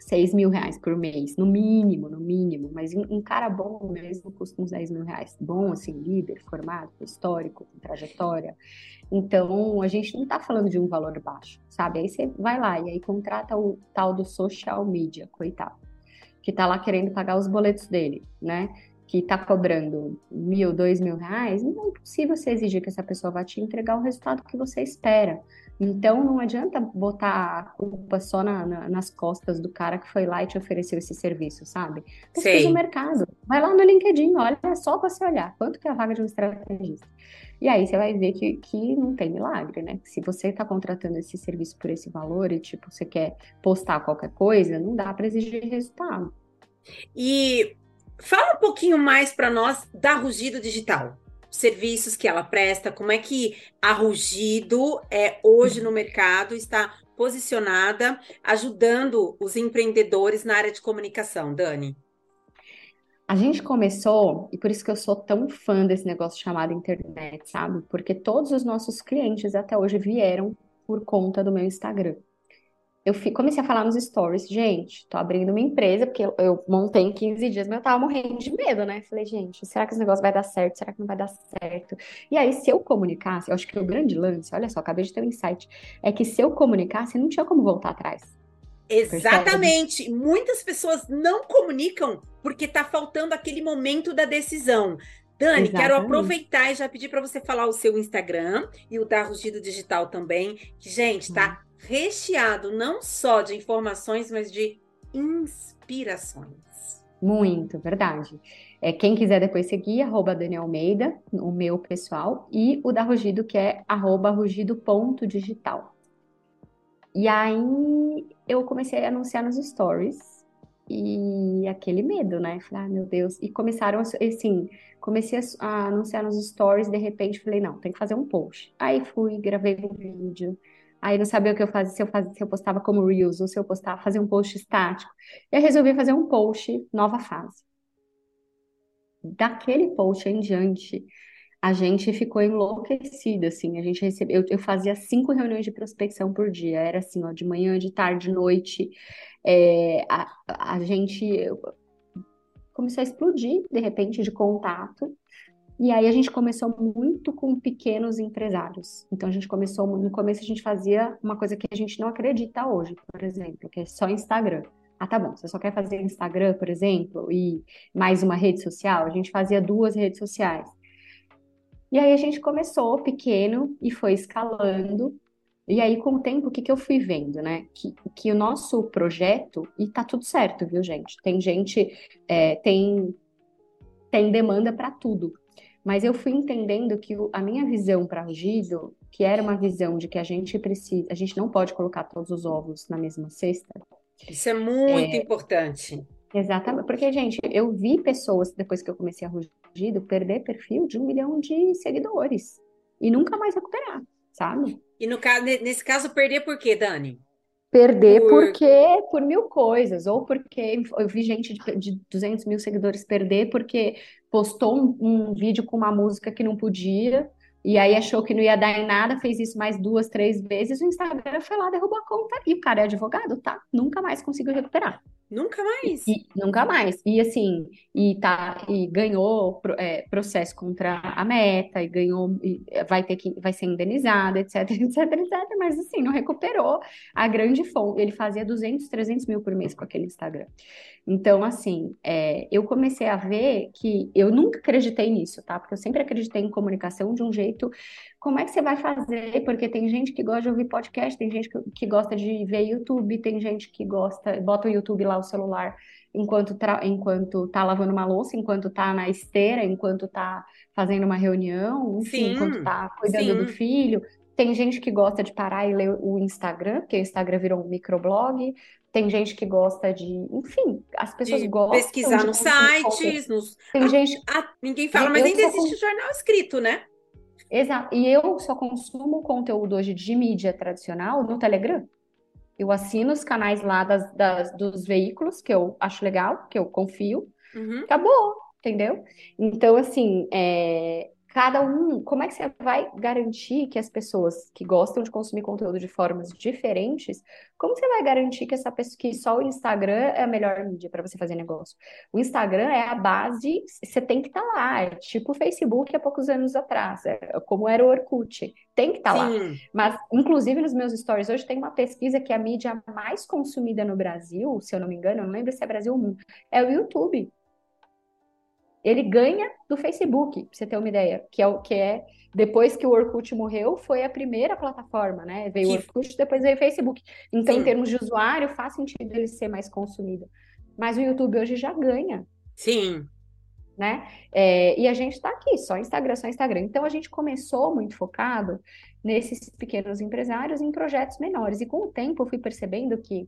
6 mil reais por mês, no mínimo, no mínimo, mas um, cara bom mesmo custa uns 10 mil reais. Bom, assim, líder, formado, histórico, com trajetória. Então, a gente não está falando de um valor baixo, sabe? Aí você vai lá e aí contrata o tal do social media, coitado, que tá lá querendo pagar os boletos dele, né? Que tá cobrando mil, dois mil reais, não é possível você exigir que essa pessoa vá te entregar o resultado que você espera. Então, não adianta botar a culpa só na- na- nas costas do cara que foi lá e te ofereceu esse serviço, sabe? Pesquisa o mercado. Vai lá no LinkedIn, olha é só para você olhar quanto que é a vaga de um estrategista. E aí você vai ver que, que não tem milagre, né? Se você está contratando esse serviço por esse valor e, tipo, você quer postar qualquer coisa, não dá para exigir resultado. E fala um pouquinho mais para nós da Rugido Digital. Serviços que ela presta, como é que a Rugido é hoje no mercado está posicionada ajudando os empreendedores na área de comunicação, Dani? A gente começou, e por isso que eu sou tão fã desse negócio chamado internet, sabe? Porque todos os nossos clientes até hoje vieram por conta do meu Instagram eu comecei a falar nos stories, gente, tô abrindo uma empresa, porque eu, eu montei em 15 dias, mas eu tava morrendo de medo, né? Falei, gente, será que esse negócio vai dar certo? Será que não vai dar certo? E aí, se eu comunicasse, eu acho que o grande lance, olha só, acabei de ter um insight, é que se eu comunicasse, não tinha como voltar atrás. Exatamente. Percebe? Muitas pessoas não comunicam porque tá faltando aquele momento da decisão. Dani, Exatamente. quero aproveitar e já pedir para você falar o seu Instagram e o da Rugido Digital também, que, gente, tá recheado não só de informações, mas de inspirações. Muito, verdade. É, quem quiser depois seguir, arroba Daniel Almeida, o meu pessoal, e o da Rugido, que é arroba rugido.digital. E aí eu comecei a anunciar nos stories e aquele medo, né? Falei, ah, meu Deus. E começaram, assim, comecei a anunciar nos stories, de repente falei, não, tem que fazer um post. Aí fui, gravei um vídeo, Aí não sabia o que eu fazia, se eu, fazia, se eu postava como Reels ou se eu postava, fazer um post estático. E eu resolvi fazer um post nova fase. Daquele post em diante, a gente ficou enlouquecida, assim, a gente recebeu, eu, eu, fazia cinco reuniões de prospecção por dia, era assim, ó, de manhã, de tarde, de noite, é, a, a gente começou a explodir, de repente, de contato, e aí a gente começou muito com pequenos empresários. Então a gente começou, no começo a gente fazia uma coisa que a gente não acredita hoje, por exemplo, que é só Instagram. Ah, tá bom, você só quer fazer Instagram, por exemplo, e mais uma rede social? A gente fazia duas redes sociais. E aí a gente começou pequeno e foi escalando. E aí, com o tempo, o que, que eu fui vendo, né? Que, que o nosso projeto, e tá tudo certo, viu, gente? Tem gente, é, tem, tem demanda para tudo. Mas eu fui entendendo que a minha visão para Gido, que era uma visão de que a gente precisa, a gente não pode colocar todos os ovos na mesma cesta. Isso é muito é, importante. Exatamente, porque, gente, eu vi pessoas, depois que eu comecei a Rugido, perder perfil de um milhão de seguidores e nunca mais recuperar, sabe? E no caso, nesse caso, perder por quê, Dani? Perder por... porque por mil coisas, ou porque eu vi gente de, de 200 mil seguidores perder porque postou um, um, vídeo com uma música que não podia, e aí achou que não ia dar em nada, fez isso mais duas, três vezes, o Instagram foi lá, derrubou a conta, e o cara é advogado, tá? Nunca mais conseguiu recuperar. Nunca mais. E, nunca mais. E assim, e tá, e ganhou é, processo contra a meta, e ganhou, e vai ter que, vai ser indenizado, etc, etc, etc, mas assim, não recuperou a grande fonte. Ele fazia 200, 300 mil por mês com aquele Instagram. Então, assim, é, eu comecei a ver que eu nunca acreditei nisso, tá? Porque eu sempre acreditei em comunicação de um jeito. Como é que você vai fazer? Porque tem gente que gosta de ouvir podcast, tem gente que, gosta de ver YouTube, tem gente que gosta, bota o YouTube lá, o celular, enquanto, tra... enquanto tá lavando uma louça, enquanto tá na esteira, enquanto tá fazendo uma reunião, enfim, sim, enquanto tá cuidando sim. do filho. Tem gente que gosta de parar e ler o Instagram, porque o Instagram virou um microblog. Tem gente que gosta de, enfim, as pessoas de gostam pesquisar nos sites, nos... Tem ah, gente, ah, ninguém fala, mas ainda existe com... jornal escrito, né? Exato. E eu só consumo conteúdo hoje de mídia tradicional no Telegram. Eu assino os canais lá das, das, dos veículos que eu acho legal, que eu confio. Uhum. Acabou, entendeu? Então, assim, é, cada um, como é que você vai garantir que as pessoas que gostam de consumir conteúdo de formas diferentes, como você vai garantir que essa pessoa que só o Instagram é a melhor mídia para você fazer negócio? O Instagram é a base, você tem que estar tá lá, é tipo o Facebook há poucos anos atrás, é como era o Orkut, tem que estar tá lá. Mas inclusive nos meus stories hoje tem uma pesquisa que a mídia mais consumida no Brasil, se eu não me engano, eu não lembro se é Brasil ou mundo, é o YouTube ele ganha do Facebook, pra você ter uma ideia, que é o que é depois que o Orkut morreu, foi a primeira plataforma, né? Veio o Orkut, depois veio o Facebook. Então, Sim. em termos de usuário, faz sentido ele ser mais consumido. Mas o YouTube hoje já ganha. Sim. Né? É, e a gente está aqui, só Instagram, só Instagram. Então a gente começou muito focado nesses pequenos empresários em projetos menores. E com o tempo eu fui percebendo que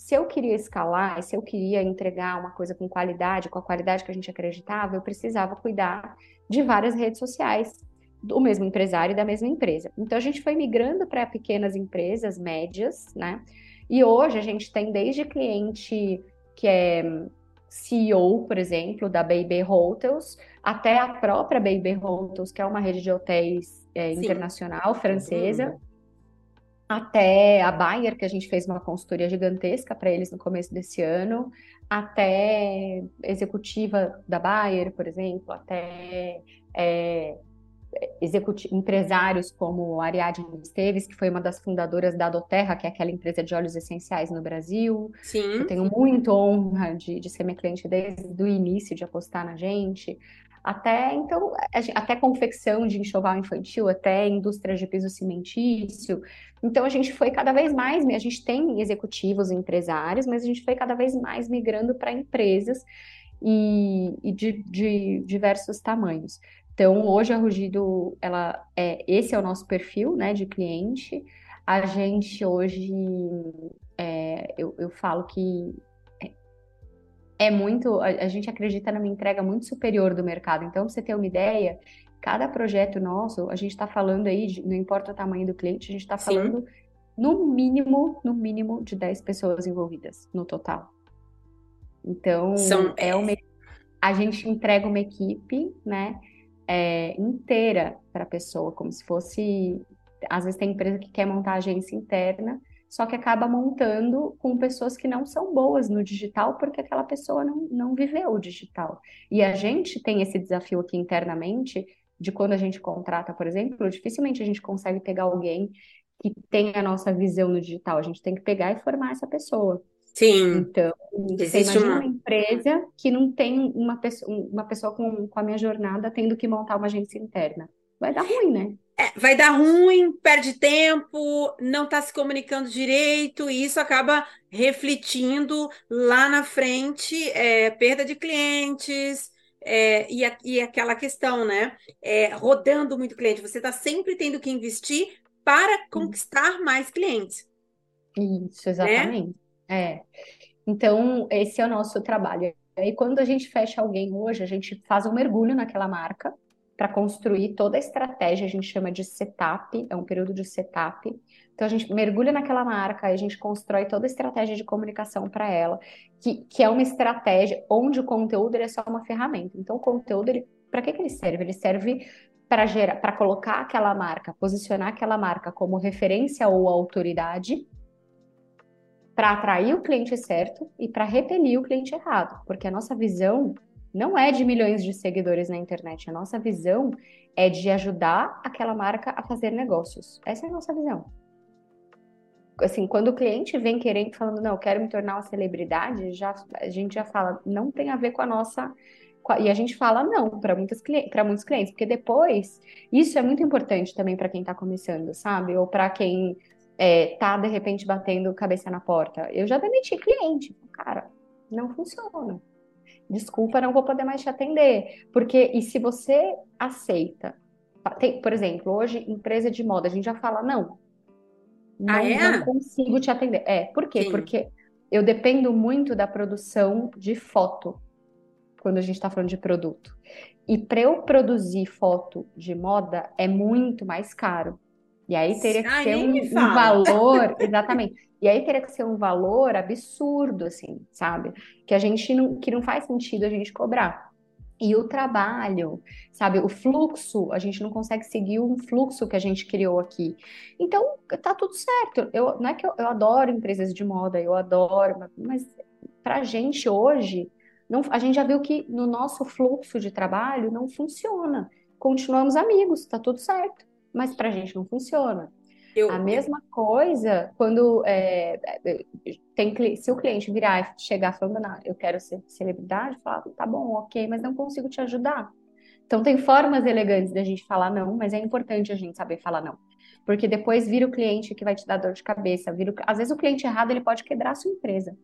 se eu queria escalar, se eu queria entregar uma coisa com qualidade, com a qualidade que a gente acreditava, eu precisava cuidar de várias redes sociais do mesmo empresário e da mesma empresa. Então a gente foi migrando para pequenas empresas, médias, né? E hoje a gente tem desde cliente que é CEO, por exemplo, da Baby Hotels, até a própria Baby Hotels, que é uma rede de hotéis é, internacional francesa, uhum. Até a Bayer, que a gente fez uma consultoria gigantesca para eles no começo desse ano, até executiva da Bayer, por exemplo, até é, empresários como Ariadne Esteves, que foi uma das fundadoras da Doterra, que é aquela empresa de óleos essenciais no Brasil. Sim. Eu tenho muito honra de, de ser minha cliente desde o início, de apostar na gente. Até então, até confecção de enxoval infantil, até indústria de piso cimentício. Então a gente foi cada vez mais, a gente tem executivos e empresários, mas a gente foi cada vez mais migrando para empresas e, e de, de diversos tamanhos. Então, hoje a Rugido, ela é, esse é o nosso perfil, né, de cliente. A gente hoje, é, eu, eu falo que é, é muito, a, a, gente acredita numa entrega muito superior do mercado. Então, pra você ter uma ideia, cada projeto nosso, a gente está falando aí, de, não importa o tamanho do cliente, a gente está falando no mínimo, no mínimo de 10 pessoas envolvidas no total. Então, São... é uma, a gente entrega uma equipe, né? é, inteira para a pessoa, como se fosse. Às vezes tem empresa que quer montar agência interna, só que acaba montando com pessoas que não são boas no digital, porque aquela pessoa não, não viveu o digital. E a gente tem esse desafio aqui internamente, de quando a gente contrata, por exemplo, dificilmente a gente consegue pegar alguém que tem a nossa visão no digital, a gente tem que pegar e formar essa pessoa. Sim. Então, você imagina uma... uma empresa que não tem uma pessoa, uma pessoa com, com a minha jornada tendo que montar uma agência interna. Vai dar ruim, né? É, vai dar ruim, perde tempo, não está se comunicando direito, e isso acaba refletindo lá na frente, é, perda de clientes, é, e, a, e, aquela questão, né? É, rodando muito cliente, você está sempre tendo que investir para conquistar mais clientes. Isso, exatamente. Né? É. Então, esse é o nosso trabalho. E quando a gente fecha alguém hoje, a gente faz um mergulho naquela marca para construir toda a estratégia, a gente chama de setup, é um período de setup. Então a gente mergulha naquela marca, a gente constrói toda a estratégia de comunicação para ela, que, que é uma estratégia onde o conteúdo é só uma ferramenta. Então o conteúdo, para que, que ele serve? Ele serve para gerar, para colocar aquela marca, posicionar aquela marca como referência ou autoridade para atrair o cliente certo e para repelir o cliente errado, porque a nossa visão não é de milhões de seguidores na internet, a nossa visão é de ajudar aquela marca a fazer negócios. Essa é a nossa visão. Assim, quando o cliente vem querendo, falando, não, eu quero me tornar uma celebridade, já, a gente já fala, não tem a ver com a nossa e a gente fala não para muitos clientes, porque depois isso é muito importante também para quem está começando, sabe? Ou para quem é, tá de repente batendo cabeça na porta. Eu já demiti cliente. Cara, não funciona. Desculpa, não vou poder mais te atender. Porque, e se você aceita, tem, por exemplo, hoje, empresa de moda, a gente já fala, não, não, ah, é? não consigo te atender. É, por quê? Sim. Porque eu dependo muito da produção de foto, quando a gente está falando de produto. E para eu produzir foto de moda é muito mais caro. E aí teria que ser um, um, valor, exatamente. E aí teria que ser um valor absurdo, assim, sabe? Que a gente não, que não faz sentido a gente cobrar. E o trabalho, sabe? O fluxo, a gente não consegue seguir um fluxo que a gente criou aqui. Então, tá tudo certo. Eu, não é que eu, eu adoro empresas de moda, eu adoro, mas pra gente hoje, não, a gente já viu que no nosso fluxo de trabalho não funciona. Continuamos amigos, tá tudo certo mas para a gente não funciona. Eu... A mesma coisa quando é, tem, se o cliente virar e chegar falando, não, eu quero ser celebridade, falar, tá bom, ok, mas não consigo te ajudar. Então tem formas elegantes da gente falar não, mas é importante a gente saber falar não. Porque depois vira o cliente que vai te dar dor de cabeça. Vira o... Às vezes o cliente errado ele pode quebrar a sua empresa.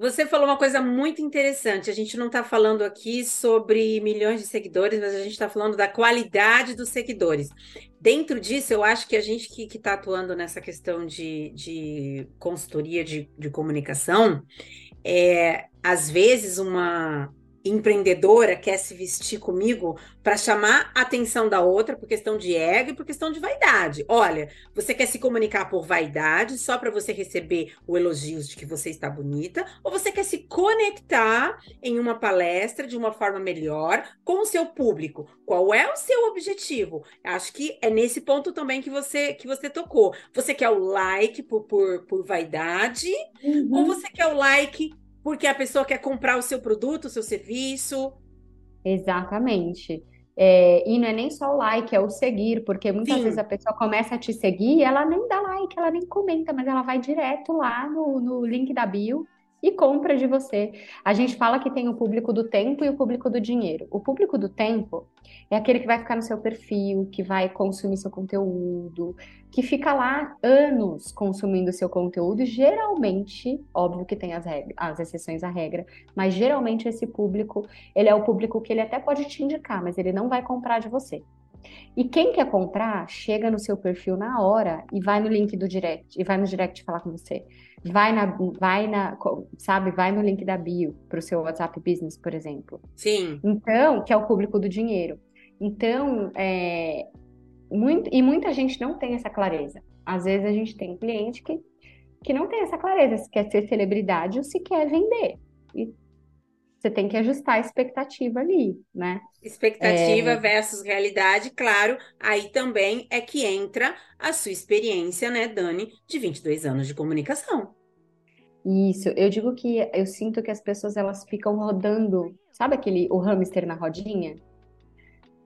Você falou uma coisa muito interessante. A gente não está falando aqui sobre milhões de seguidores, mas a gente está falando da qualidade dos seguidores. Dentro disso, eu acho que a gente que está atuando nessa questão de, de consultoria de, de comunicação, é, às vezes uma, empreendedora quer se vestir comigo para chamar a atenção da outra por questão de ego e por questão de vaidade. Olha, você quer se comunicar por vaidade só para você receber o elogios de que você está bonita, ou você quer se conectar em uma palestra de uma forma melhor com o seu público? Qual é o seu objetivo? Acho que é nesse ponto também que você que você tocou. Você quer o like por, por, por vaidade uhum. ou você quer o like porque a pessoa quer comprar o seu produto, o seu serviço. Exatamente. É, e não é nem só o like, é o seguir, porque muitas Sim. vezes a pessoa começa a te seguir e ela nem dá like, ela nem comenta, mas ela vai direto lá no, no link da bio e compra de você. A gente fala que tem o público do tempo e o público do dinheiro. O público do tempo é aquele que vai ficar no seu perfil, que vai consumir seu conteúdo, que fica lá anos consumindo seu conteúdo. Geralmente, óbvio que tem as, as exceções à regra, mas geralmente esse público, ele é o público que ele até pode te indicar, mas ele não vai comprar de você. E quem quer comprar, chega no seu perfil na hora e vai no link do direct, e vai no direct falar com você vai na, vai na, sabe, vai no link da bio para o seu WhatsApp Business, por exemplo. Sim. Então, que é o público do dinheiro. Então, é, muito, e muita gente não tem essa clareza. Às vezes a gente tem cliente que, que não tem essa clareza, se quer ser celebridade ou se quer vender. E você tem que ajustar a expectativa ali, né? Expectativa é... versus realidade, claro. Aí também é que entra a sua experiência, né, Dani, de 22 anos de comunicação. Isso, eu digo que eu sinto que as pessoas elas ficam rodando, sabe aquele o hamster na rodinha?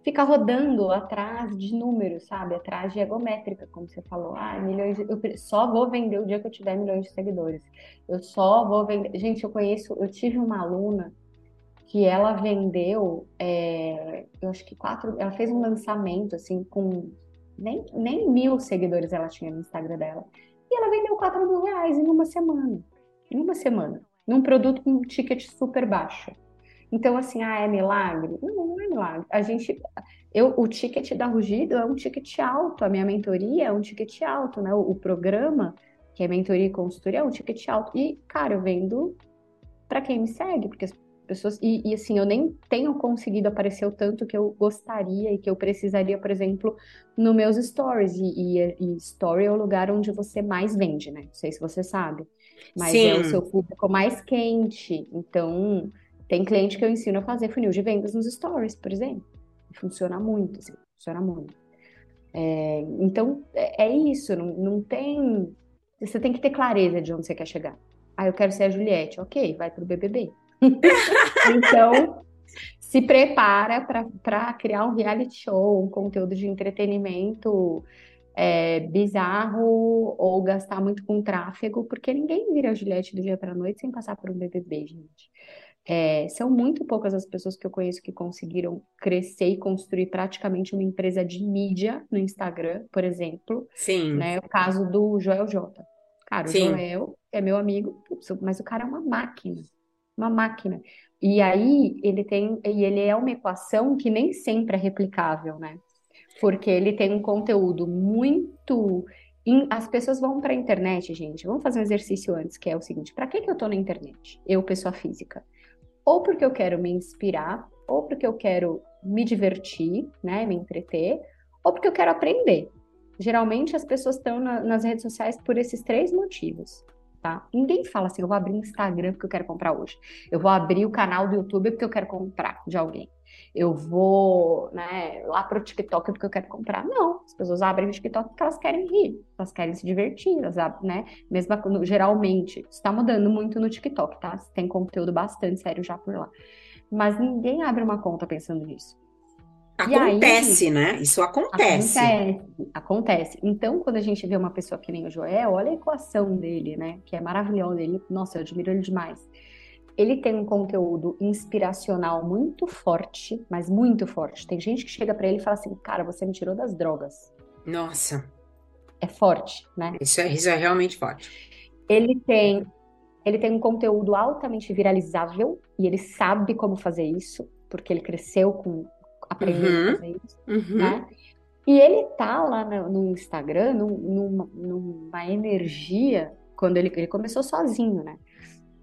Fica rodando atrás de números, sabe? Atrás de egométrica, como você falou. Ah, milhões, de... eu só vou vender o dia que eu tiver milhões de seguidores. Eu só vou vender. Gente, eu conheço, eu tive uma aluna que ela vendeu, é, eu acho que quatro, ela fez um lançamento assim com nem, nem mil seguidores ela tinha no Instagram dela. E ela vendeu 4 mil reais em uma semana. Em uma semana. Num produto com um ticket super baixo. Então, assim, ah, é milagre? Não, não é milagre. A gente. Eu, o ticket da Rugido é um ticket alto, a minha mentoria é um ticket alto, né? O, o programa, que é mentoria e consultoria, é um ticket alto. E, cara, eu vendo para quem me segue, porque pessoas e, e, assim eu nem tenho conseguido aparecer o tanto que eu gostaria e que eu precisaria, por exemplo, nos meus stories e, e, e, story é o lugar onde você mais vende, né? Não sei se você sabe, mas Sim. é o seu público mais quente. Então tem cliente que eu ensino a fazer funil de vendas nos stories, por exemplo. Funciona muito, assim, funciona muito. É, então é, é isso, não, não tem. Você tem que ter clareza de onde você quer chegar. Ah, eu quero ser a Juliette, ok, vai pro BBB. então, se prepara para criar um reality show, um conteúdo de entretenimento é, bizarro ou gastar muito com tráfego, porque ninguém vira a Juliette do dia para noite sem passar por um BBB, gente. É, são muito poucas as pessoas que eu conheço que conseguiram crescer e construir praticamente uma empresa de mídia no Instagram, por exemplo. Sim. Né? O caso do Joel J. Cara, o Sim. Joel é meu amigo, mas o cara é uma máquina uma máquina. E aí ele tem, e ele é uma equação que nem sempre é replicável, né? Porque ele tem um conteúdo muito. As pessoas vão para a internet, gente. Vamos fazer um exercício antes, que é o seguinte: para que, que eu estou na internet? Eu, pessoa física. Ou porque eu quero me inspirar, ou porque eu quero me divertir, né? Me entreter, ou porque eu quero aprender. Geralmente as pessoas estão na, nas redes sociais por esses três motivos tá? Ninguém fala assim, eu vou abrir um Instagram porque eu quero comprar hoje. Eu vou abrir o canal do YouTube porque eu quero comprar de alguém. Eu vou né, lá para o TikTok porque eu quero comprar. Não, as pessoas abrem o TikTok porque elas querem rir, elas querem se divertir, elas, né? Mesmo geralmente, está mudando muito no TikTok, tá? Tem conteúdo bastante sério já por lá. Mas ninguém abre uma conta pensando nisso. Acontece, aí, né? Isso acontece. Acontece, acontece. Então, quando a gente vê uma pessoa que nem o Joel, olha a equação dele, né? Que é maravilhosa. Ele, nossa, eu admiro ele demais. Ele tem um conteúdo inspiracional muito forte, mas muito forte. Tem gente que chega para ele e fala assim: Cara, você me tirou das drogas. Nossa. É forte, né? Isso é, isso é realmente forte. Ele tem Ele tem um conteúdo altamente viralizável e ele sabe como fazer isso, porque ele cresceu com aprendendo Uhum. a fazer isso, Uhum. né? E ele tá lá no, no Instagram num- numa, numa energia, quando ele, ele começou sozinho, né?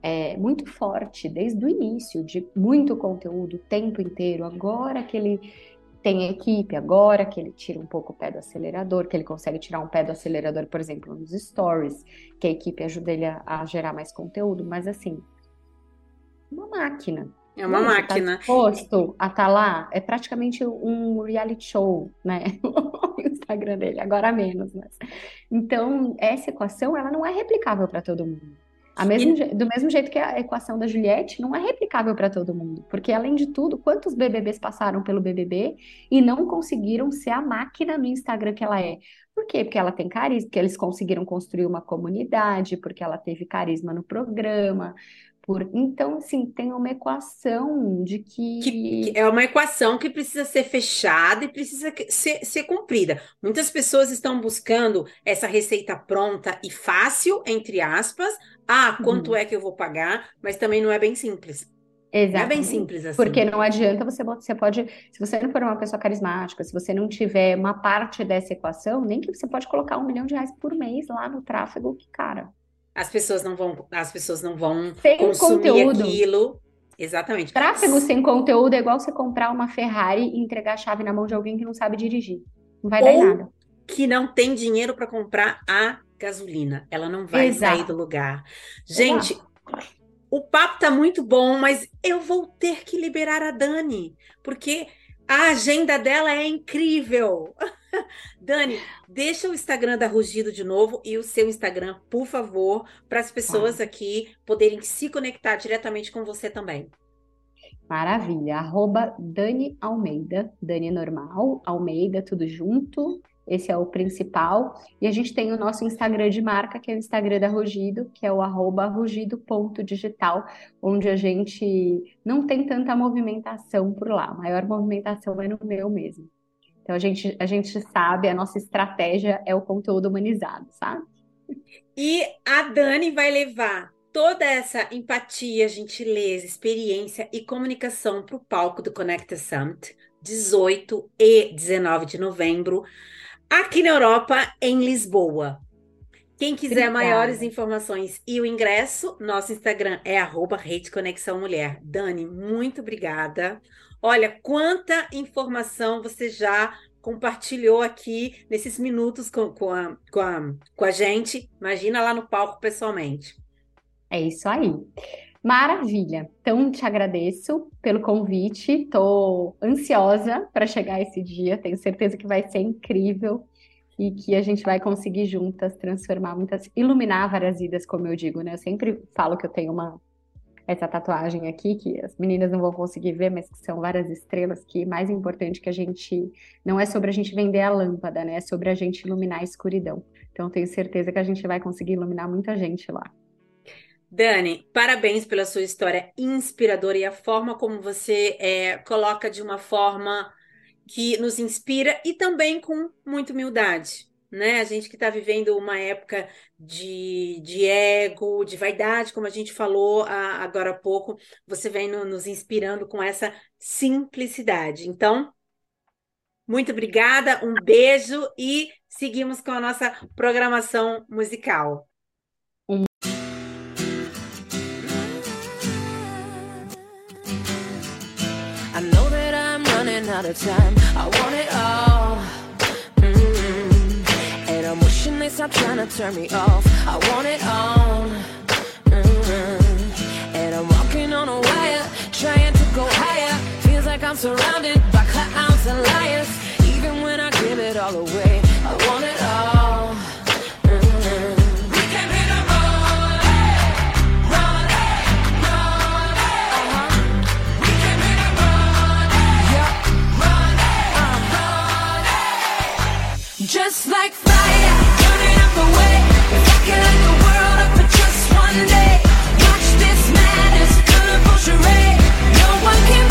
É, muito forte, desde o início, de muito conteúdo o tempo inteiro. Agora que ele tem equipe, agora que ele tira um pouco o pé do acelerador, que ele consegue tirar um pé do acelerador, por exemplo, nos stories, que a equipe ajuda ele a, a gerar mais conteúdo, mas assim, uma máquina. É uma Não, você máquina. Tá disposto a estar lá? É praticamente um reality show, né? O Instagram dele, agora menos, mas. Então, essa equação, ela não é replicável para todo mundo. A mesmo, je- do mesmo jeito que a equação da Juliette não é replicável para todo mundo. Porque, além de tudo, quantos BBBs passaram pelo BBB e não conseguiram ser a máquina no Instagram que ela é? Por quê? Porque ela tem carisma, porque eles conseguiram construir uma comunidade, porque ela teve carisma no programa. Por... Então, assim, tem uma equação de que. Que é uma equação que precisa ser fechada e precisa ser, ser cumprida. Muitas pessoas estão buscando essa receita pronta e fácil, entre aspas. Ah, quanto Uhum. é que eu vou pagar? Mas também não é bem simples. Não é bem simples assim. Porque não adianta você, você pode, se você não for uma pessoa carismática, se você não tiver uma parte dessa equação, nem que você pode colocar um milhão de reais por mês lá no tráfego, que cara, As pessoas não vão, as pessoas não vão sem consumir conteúdo. aquilo. Exatamente. Tráfego sem conteúdo é igual você comprar uma Ferrari e entregar a chave na mão de alguém que não sabe dirigir. Não vai dar em Ou nada. que não tem dinheiro para comprar a gasolina. Ela não vai Exato. sair do lugar. Gente, o papo tá muito bom, mas eu vou ter que liberar a Dani, porque a agenda dela é incrível. Dani, deixa o Instagram da Rugido de novo e o seu Instagram, por favor, para as pessoas aqui poderem se conectar diretamente com você também. Maravilha. Arroba Dani Almeida, Dani normal, Almeida, tudo junto. Esse é o principal. E a gente tem o nosso Instagram de marca, que é o Instagram da Rugido, que é o arroba rugido.digital, onde a gente não tem tanta movimentação por lá. A maior movimentação é no meu mesmo. Então a gente, a gente sabe, a nossa estratégia é o conteúdo humanizado, sabe? E a Dani vai levar toda essa empatia, gentileza, experiência e comunicação para o palco do Connecta Summit, 18 e 19 de novembro, aqui na Europa, em Lisboa. Quem quiser Obrigada. maiores informações e o ingresso, nosso Instagram é arroba Rede Conexão Mulher. Dani, muito obrigada. Olha, quanta informação você já compartilhou aqui nesses minutos com, com, a, com, a, com a gente. Imagina lá no palco pessoalmente. É isso aí. Maravilha. Então, te agradeço pelo convite. Estou ansiosa para chegar esse dia. Tenho certeza que vai ser incrível e que a gente vai conseguir juntas transformar muitas, iluminar várias vidas, como eu digo, né? Eu sempre falo que eu tenho uma essa tatuagem aqui que as meninas não vão conseguir ver, mas que são várias estrelas que mais importante que a gente não é sobre a gente vender a lâmpada, né? É sobre a gente iluminar a escuridão. Então, tenho certeza que a gente vai conseguir iluminar muita gente lá. Dani, parabéns pela sua história inspiradora e a forma como você é, coloca de uma forma que nos inspira e também com muita humildade, né? A gente que está vivendo uma época de, de ego, de vaidade, como a gente falou a- agora há pouco, você vem no- nos inspirando com essa simplicidade. Então, muito obrigada, um beijo e seguimos com a nossa programação musical. Out of time. I want it all. They stop trying to turn me off. I want it all. Mm. And I'm walking on a wire, trying to go higher. Feels like I'm surrounded by clowns and liars. Even when I give it all away, I want it all. Mm. We No one can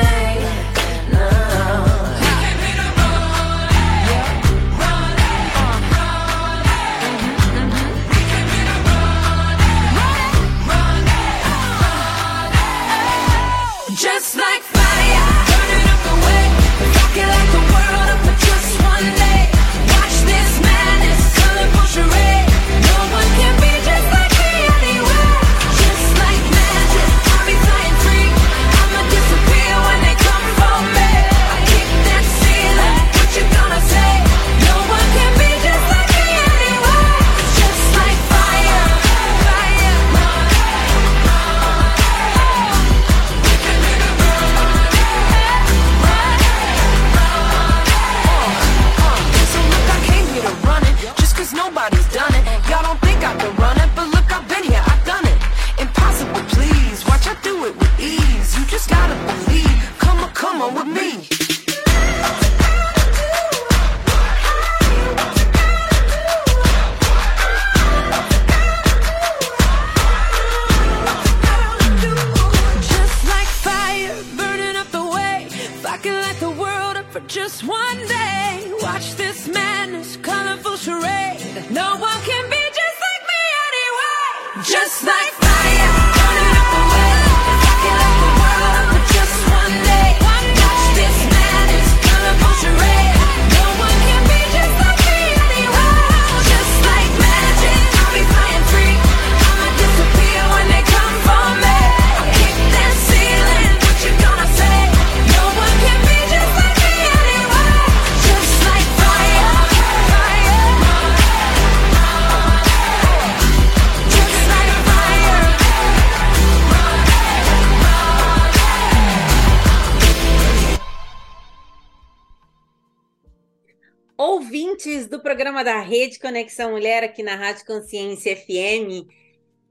Conexão Mulher aqui na Rádio Consciência FM.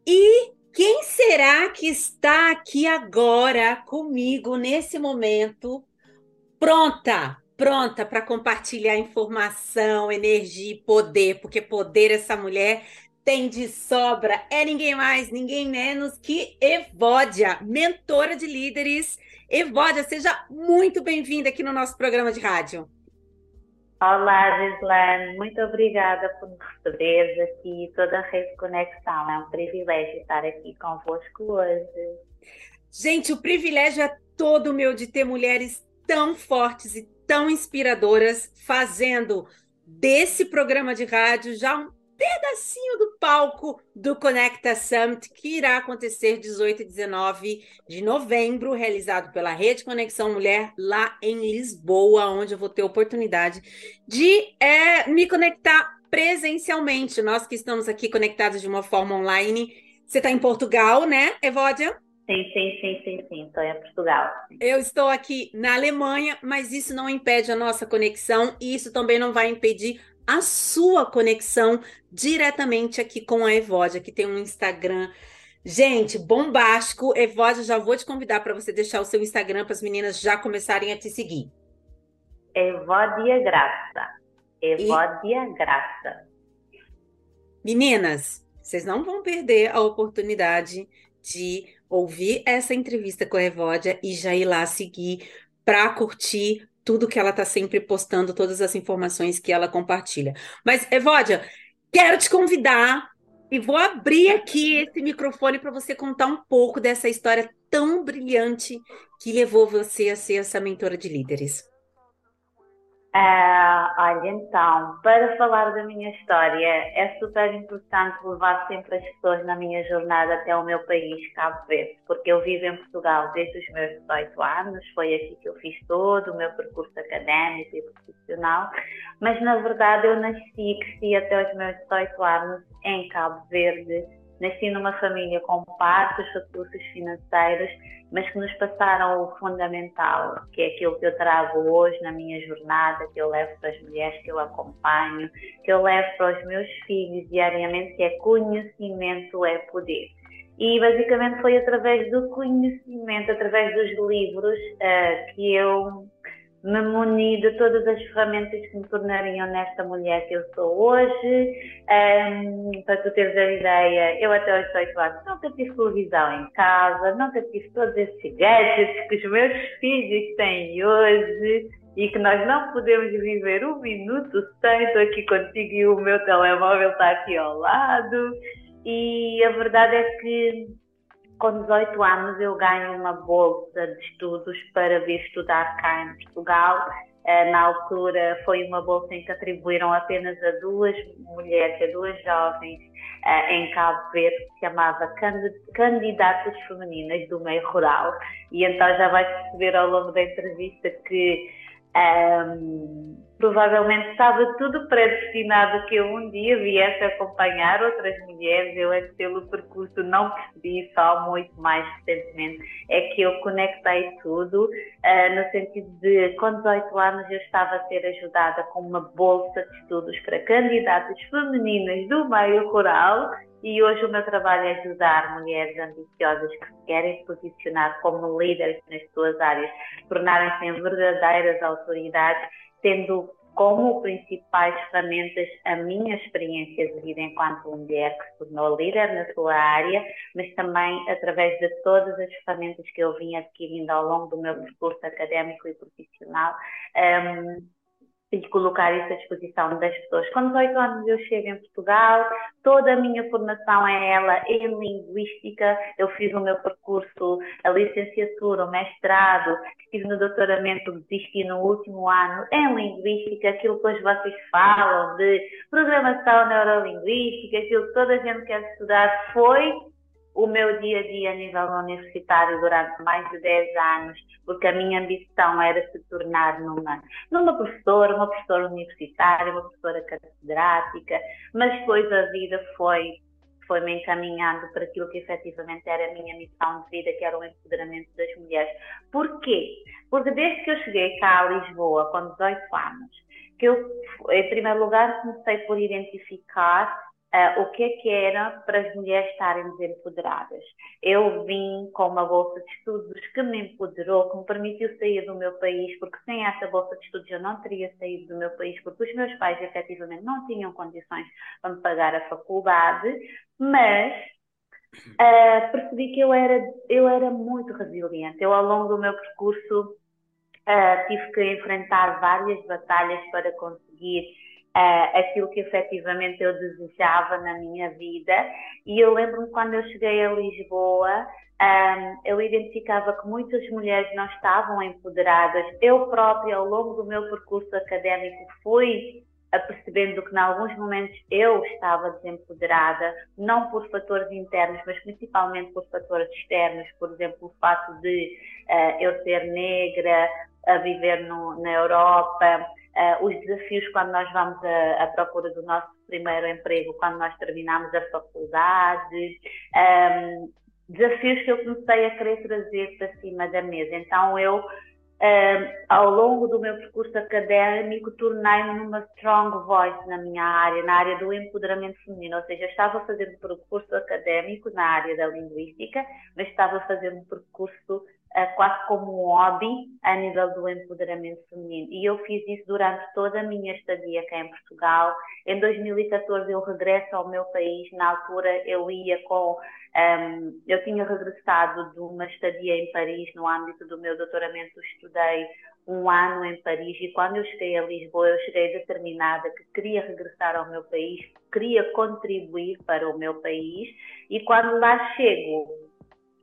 E quem será que está aqui agora comigo nesse momento, pronta, pronta para compartilhar informação, energia e poder, porque poder essa mulher tem de sobra. É ninguém mais, ninguém menos que Evódia, mentora de líderes. Evódia, seja muito bem-vinda aqui no nosso programa de rádio. Olá, Gislane, muito obrigada por me receberes aqui toda a Rede Conexão. É um privilégio estar aqui convosco hoje. Gente, o privilégio é todo meu de ter mulheres tão fortes e tão inspiradoras fazendo desse programa de rádio já um pedacinho do palco do Conecta Summit, que irá acontecer 18 e 19 de novembro, realizado pela Rede Conexão Mulher, lá em Lisboa, onde eu vou ter oportunidade de é, me conectar presencialmente. Nós que estamos aqui conectados de uma forma online. Você está em Portugal, né, Evódia? Sim, sim, sim, sim, sim. Estou em Portugal. Eu estou aqui na Alemanha, mas isso não impede a nossa conexão e isso também não vai impedir a sua conexão diretamente aqui com a Evódia, que tem um Instagram. Gente, bombástico. Evódia, já vou te convidar para você deixar o seu Instagram para as meninas já começarem a te seguir. Evódia Graça. Evódia Graça. Meninas, vocês não vão perder a oportunidade de ouvir essa entrevista com a Evódia e já ir lá seguir para curtir tudo que ela está sempre postando, todas as informações que ela compartilha. Mas, Evódia, quero te convidar e vou abrir aqui esse microfone para você contar um pouco dessa história tão brilhante que levou você a ser essa mentora de líderes. Ah, olha, então, para falar da minha história, é super importante levar sempre as pessoas na minha jornada até o meu país, Cabo Verde, porque eu vivo em Portugal desde os meus 18 anos, foi aqui que eu fiz todo o meu percurso académico e profissional, mas na verdade eu nasci e cresci até os meus 18 anos em Cabo Verde, nasci numa família com parcos recursos financeiros, mas que nos passaram o fundamental, que é aquilo que eu trago hoje na minha jornada, que eu levo para as mulheres que eu acompanho, que eu levo para os meus filhos diariamente, que é conhecimento é poder. E basicamente foi através do conhecimento, através dos livros, uh, que eu me muni de todas as ferramentas que me tornariam nesta mulher que eu sou hoje. Um, para tu teres a ideia, eu até aos 18 anos nunca tive televisão em casa, nunca tive todos esses gadgets que os meus filhos têm hoje e que nós não podemos viver um minuto sem. Estou aqui contigo e o meu telemóvel está aqui ao lado. E a verdade é que com 18 anos eu ganho uma bolsa de estudos para vir estudar cá em Portugal. Eh, na altura foi uma bolsa em que atribuíram apenas a duas mulheres, a duas jovens eh, em Cabo Verde, que se chamava Candidatas Femininas do Meio Rural. E então já vais perceber ao longo da entrevista que um, provavelmente estava tudo predestinado que eu um dia viesse acompanhar outras mulheres. Eu é que pelo percurso não percebi só muito mais recentemente. É que eu conectei tudo uh, no sentido de com 18 anos eu estava a ser ajudada com uma bolsa de estudos para candidatas femininas do meio rural e hoje o meu trabalho é ajudar mulheres ambiciosas que se querem posicionar como líderes nas suas áreas, tornarem-se em verdadeiras autoridades, tendo como principais ferramentas a minha experiência de vida enquanto mulher que se tornou líder na sua área, mas também através de todas as ferramentas que eu vim adquirindo ao longo do meu percurso académico e profissional. Um, e colocar isso à disposição das pessoas. Com 18 anos eu chego em Portugal, toda a minha formação é ela em linguística, eu fiz o meu percurso, a licenciatura, o mestrado, estive no doutoramento, desisti no último ano em linguística, aquilo que hoje vocês falam de programação neurolinguística, aquilo que toda a gente quer estudar foi o meu dia a dia a nível universitário durante mais de 10 anos, porque a minha ambição era se tornar numa, numa professora, uma professora universitária, uma professora catedrática, mas depois a vida foi foi-me encaminhando para aquilo que efetivamente era a minha missão de vida, que era o empoderamento das mulheres. Porquê? Porque desde que eu cheguei cá a Lisboa, com 18 anos, que eu, em primeiro lugar, comecei por identificar Uh, o que é que era para as mulheres estarem empoderadas. Eu vim com uma bolsa de estudos que me empoderou, que me permitiu sair do meu país, porque sem essa bolsa de estudos eu não teria saído do meu país, porque os meus pais efetivamente não tinham condições para me pagar a faculdade, mas uh, percebi que eu era, eu era muito resiliente. Eu, ao longo do meu percurso, uh, tive que enfrentar várias batalhas para conseguir uh, aquilo que efetivamente eu desejava na minha vida. E eu lembro-me quando eu cheguei a Lisboa, um, eu identificava que muitas mulheres não estavam empoderadas. Eu própria, ao longo do meu percurso académico, fui apercebendo que, em alguns momentos, eu estava desempoderada, não por fatores internos, mas principalmente por fatores externos. Por exemplo, o fato de uh, eu ser negra, a viver no, na Europa, uh, os desafios quando nós vamos à, procura do nosso primeiro emprego, quando nós terminamos a faculdade, um, ehm, desafios que eu comecei a querer trazer para cima da mesa. Então eu, um, ehm, ao longo do meu percurso académico, tornei-me numa strong voice na minha área, na área do empoderamento feminino, ou seja, eu estava um percurso académico na área da linguística, mas estava um percurso quase como um hobby a nível do empoderamento feminino. E eu fiz isso durante toda a minha estadia cá em Portugal. Em 2014 eu regresso ao meu país. Na altura eu ia com. Um, ehm, eu tinha regressado de uma estadia em Paris no âmbito do meu doutoramento. Estudei um ano em Paris e quando eu cheguei a Lisboa eu cheguei determinada que queria regressar ao meu país, queria contribuir para o meu país e quando lá chego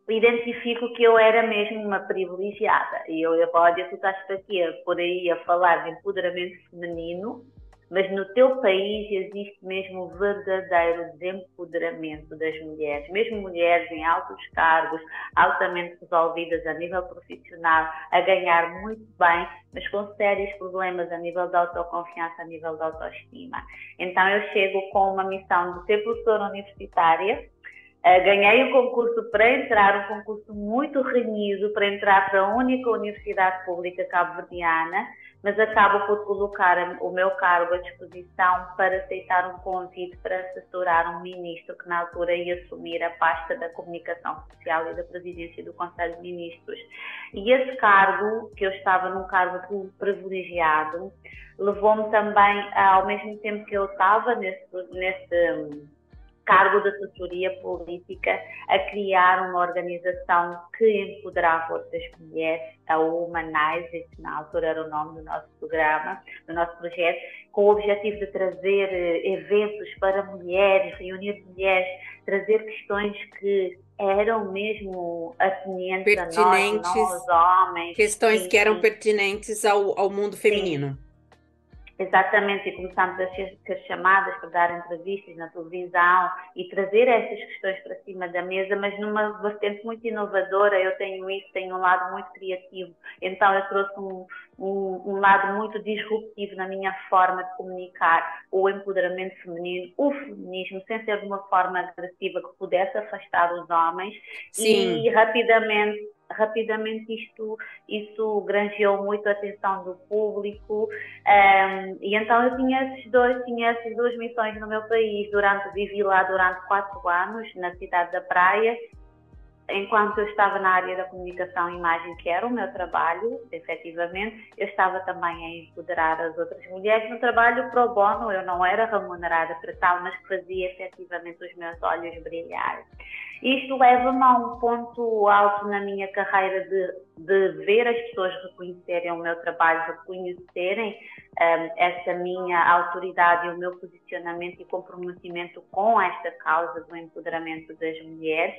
identifico que eu era mesmo uma privilegiada. E eu, pode, tu estás aqui por aí a falar de empoderamento feminino, mas no teu país existe mesmo o verdadeiro desempoderamento das mulheres, mesmo mulheres em altos cargos, altamente resolvidas a nível profissional, a ganhar muito bem, mas com sérios problemas a nível da autoconfiança, a nível da autoestima. Então eu chego com uma missão de ser professora universitária, ganhei o concurso para entrar, um concurso muito renhido, para entrar para a única universidade pública cabo-verdiana, mas acabo por colocar o meu cargo à disposição para aceitar um convite para assessorar um ministro que na altura ia assumir a pasta da comunicação social e da presidência do Conselho de Ministros. E esse cargo, que eu estava num cargo privilegiado, levou-me também, ao mesmo tempo que eu estava nesse, nesse cargo de assessoria política a criar uma organização que empoderava outras mulheres, a Humanize, que na altura era o nome do nosso programa, do nosso projeto, com o objetivo de trazer eh, eventos para mulheres, reunir mulheres, trazer questões que eram mesmo pertinentes, a nós, nós homens. Questões sim, que eram pertinentes ao, ao mundo feminino. Sim. Exatamente, e começámos a ser chamadas para dar entrevistas na televisão e trazer essas questões para cima da mesa, mas numa vertente muito inovadora. Eu tenho isso, tenho um lado muito criativo, então eu trouxe um, um, um lado muito disruptivo na minha forma de comunicar o empoderamento feminino, o feminismo, sem ser de uma forma agressiva que pudesse afastar os homens Sim. e rapidamente rapidamente isto isso granjeou muito a atenção do público. Um, e então eu tinha esses dois tinha essas duas missões no meu país durante vivi lá durante quatro anos na cidade da Praia enquanto eu estava na área da comunicação e imagem que era o meu trabalho efetivamente. Eu estava também a empoderar as outras mulheres no trabalho pro bono. Eu não era remunerada para tal mas fazia efetivamente os meus olhos brilhar isto leva-me a um ponto alto na minha carreira de, de ver as pessoas reconhecerem o meu trabalho, reconhecerem um, esta minha autoridade e o meu posicionamento e comprometimento com esta causa do empoderamento das mulheres.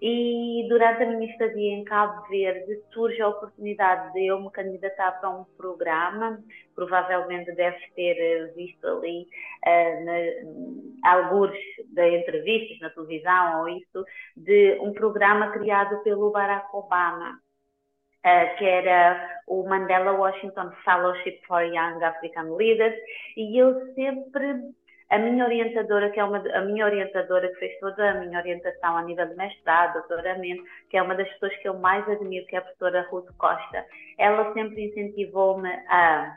E durante a minha estadia em Cabo Verde surge a oportunidade de eu me candidatar para um programa, provavelmente deves ter eh, visto ali uh, na, alguns de entrevistas na televisão ou isso, de um programa criado pelo Barack Obama. Uh, que era o Mandela Washington Fellowship for Young African Leaders, e eu sempre a minha orientadora, que é uma a minha orientadora que fez toda a minha orientação a nível de mestrado, doutoramento, que é uma das pessoas que eu mais admiro, que é a professora Ruth Costa, ela sempre incentivou-me a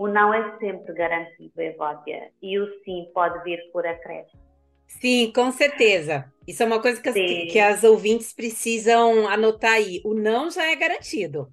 o não é sempre garantido, Evódia, e o sim pode vir por acréscimo. Sim, com certeza. Isso é uma coisa que as, que as ouvintes precisam anotar aí. O não já é garantido.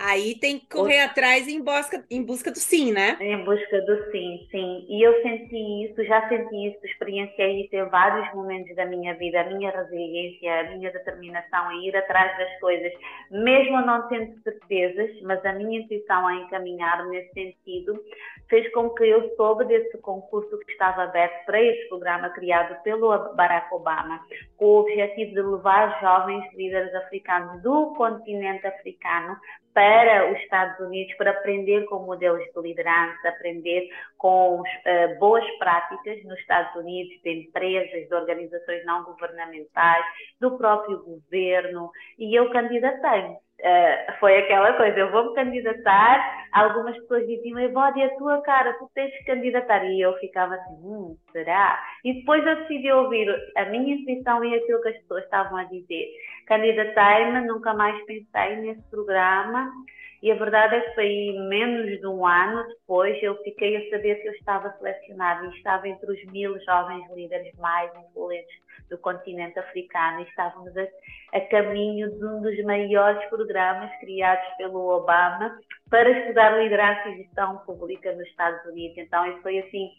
Aí tem que correr atrás em busca, em busca do sim, né? Em busca do sim, sim. E eu senti isso, já senti isso, experienciei isso em vários momentos da minha vida, a minha resiliência, a minha determinação em ir atrás das coisas, mesmo não tendo certezas, mas a minha intuição a encaminhar nesse sentido, fez com que eu soube desse concurso que estava aberto para esse programa criado pelo Barack Obama, com o objetivo de levar jovens líderes africanos do continente africano para os Estados Unidos para aprender com modelos de liderança, aprender com uh, boas práticas nos Estados Unidos, de empresas, de organizações não governamentais, do próprio governo, e eu candidatei-me. Uh, foi aquela coisa, eu vou me candidatar, algumas pessoas diziam, Evódia, a tua cara, tu tens de candidatar, e eu ficava assim, hum, será? E depois eu decidi ouvir a minha intuição e aquilo que as pessoas estavam a dizer. Candidatei-me, nunca mais pensei nesse programa, e a verdade é que foi menos de um ano depois eu fiquei a saber que eu estava selecionada e estava entre os mil jovens líderes mais influentes do continente africano e estávamos a, a caminho de um dos maiores programas criados pelo Obama para estudar liderança e gestão pública nos Estados Unidos. Então, isso foi assim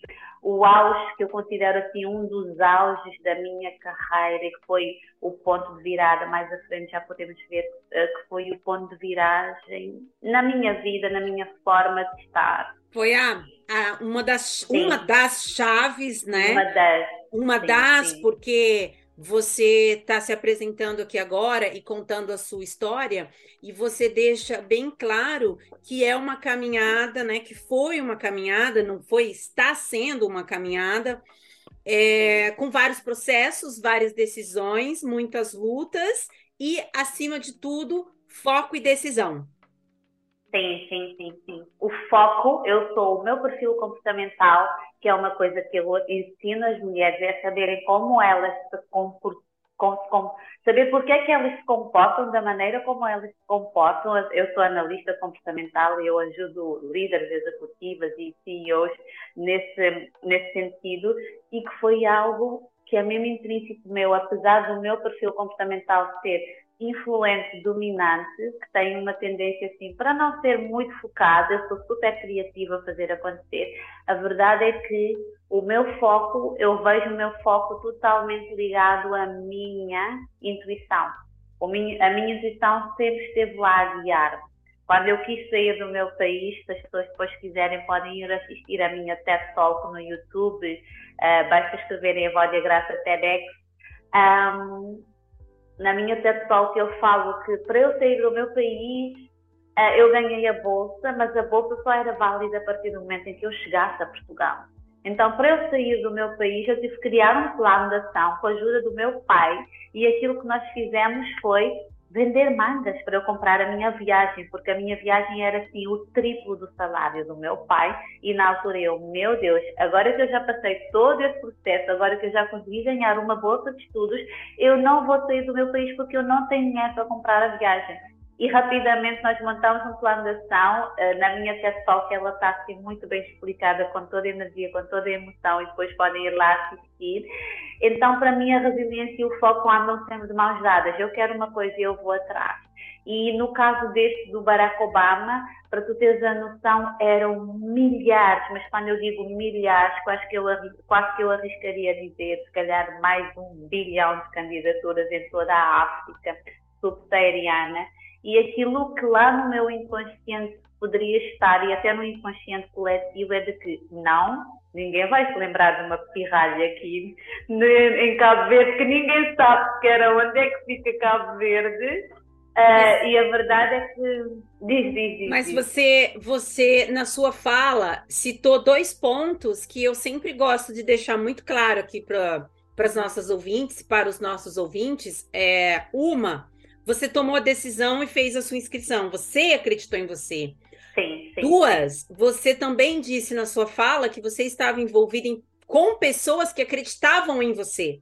o auge que eu considero assim um dos auges da minha carreira e que foi o ponto de virada. Mais à frente já podemos ver uh, que foi o ponto de viragem na minha vida, na minha forma de estar. Foi a, a uma das sim. uma das chaves, né? Uma das. Uma sim, das, sim. porque você está se apresentando aqui agora e contando a sua história, e você deixa bem claro que é uma caminhada, né? Que foi uma caminhada, não foi, está sendo uma caminhada, é, com vários processos, várias decisões, muitas lutas e, acima de tudo, foco e decisão. Sim, sim, sim, sim. O foco, eu sou o meu perfil comportamental, que é uma coisa que eu ensino as mulheres a saberem como elas se com, com, saber porque é que elas se comportam da maneira como elas se comportam. Eu sou analista comportamental e eu ajudo líderes executivas e CEOs nesse, nesse sentido e que foi algo que é mesmo intrínseco meu, apesar do meu perfil comportamental ser influente, dominante, que tem uma tendência assim, para não ser muito focada, eu sou super criativa a fazer acontecer. A verdade é que o meu foco, eu vejo o meu foco totalmente ligado à minha intuição. a minha intuição sempre esteve lá a guiar-me. Quando eu quis sair do meu país, se as pessoas depois quiserem, podem ir assistir a minha TED Talk no YouTube, uh, basta escreverem a Vódia Graça TEDx. Um, na minha TED Talk eu falo que para eu sair do meu país, uh, eu ganhei a bolsa, mas a bolsa só era válida a partir do momento em que eu chegasse a Portugal. Então, para eu sair do meu país, eu tive que criar um plano de ação com a ajuda do meu pai e aquilo que nós fizemos foi vender mangas para eu comprar a minha viagem, porque a minha viagem era assim o triplo do salário do meu pai e na altura eu, meu Deus, agora que eu já passei todo esse processo, agora que eu já consegui ganhar uma bolsa de estudos, eu não vou sair do meu país porque eu não tenho dinheiro para comprar a viagem e rapidamente nós montamos um plano de ação. Eh, na minha TED Talk ela está assim muito bem explicada, com toda a energia, com toda a emoção, e depois podem ir lá assistir. Então, para mim, a resiliência e o foco andam sempre de mãos dadas. Eu quero uma coisa e eu vou atrás. E no caso deste do Barack Obama, para tu teres a noção, eram milhares, mas quando eu digo milhares, quase que eu, quase que eu arriscaria dizer, se calhar mais um bilhão de candidaturas em toda a África subsaariana e aquilo que lá no meu inconsciente poderia estar, e até no inconsciente coletivo, é de que não, ninguém vai se lembrar de uma pirralha aqui em Cabo Verde, que ninguém sabe sequer onde é que fica Cabo Verde. Uh, e a verdade é que diz, diz, diz. Mas você, você na sua fala citou dois pontos que eu sempre gosto de deixar muito claro aqui para para as nossas ouvintes, para os nossos ouvintes. É uma você tomou a decisão e fez a sua inscrição. Você acreditou em você. Sim, sim. Duas, você também disse na sua fala que você estava envolvida em, com pessoas que acreditavam em você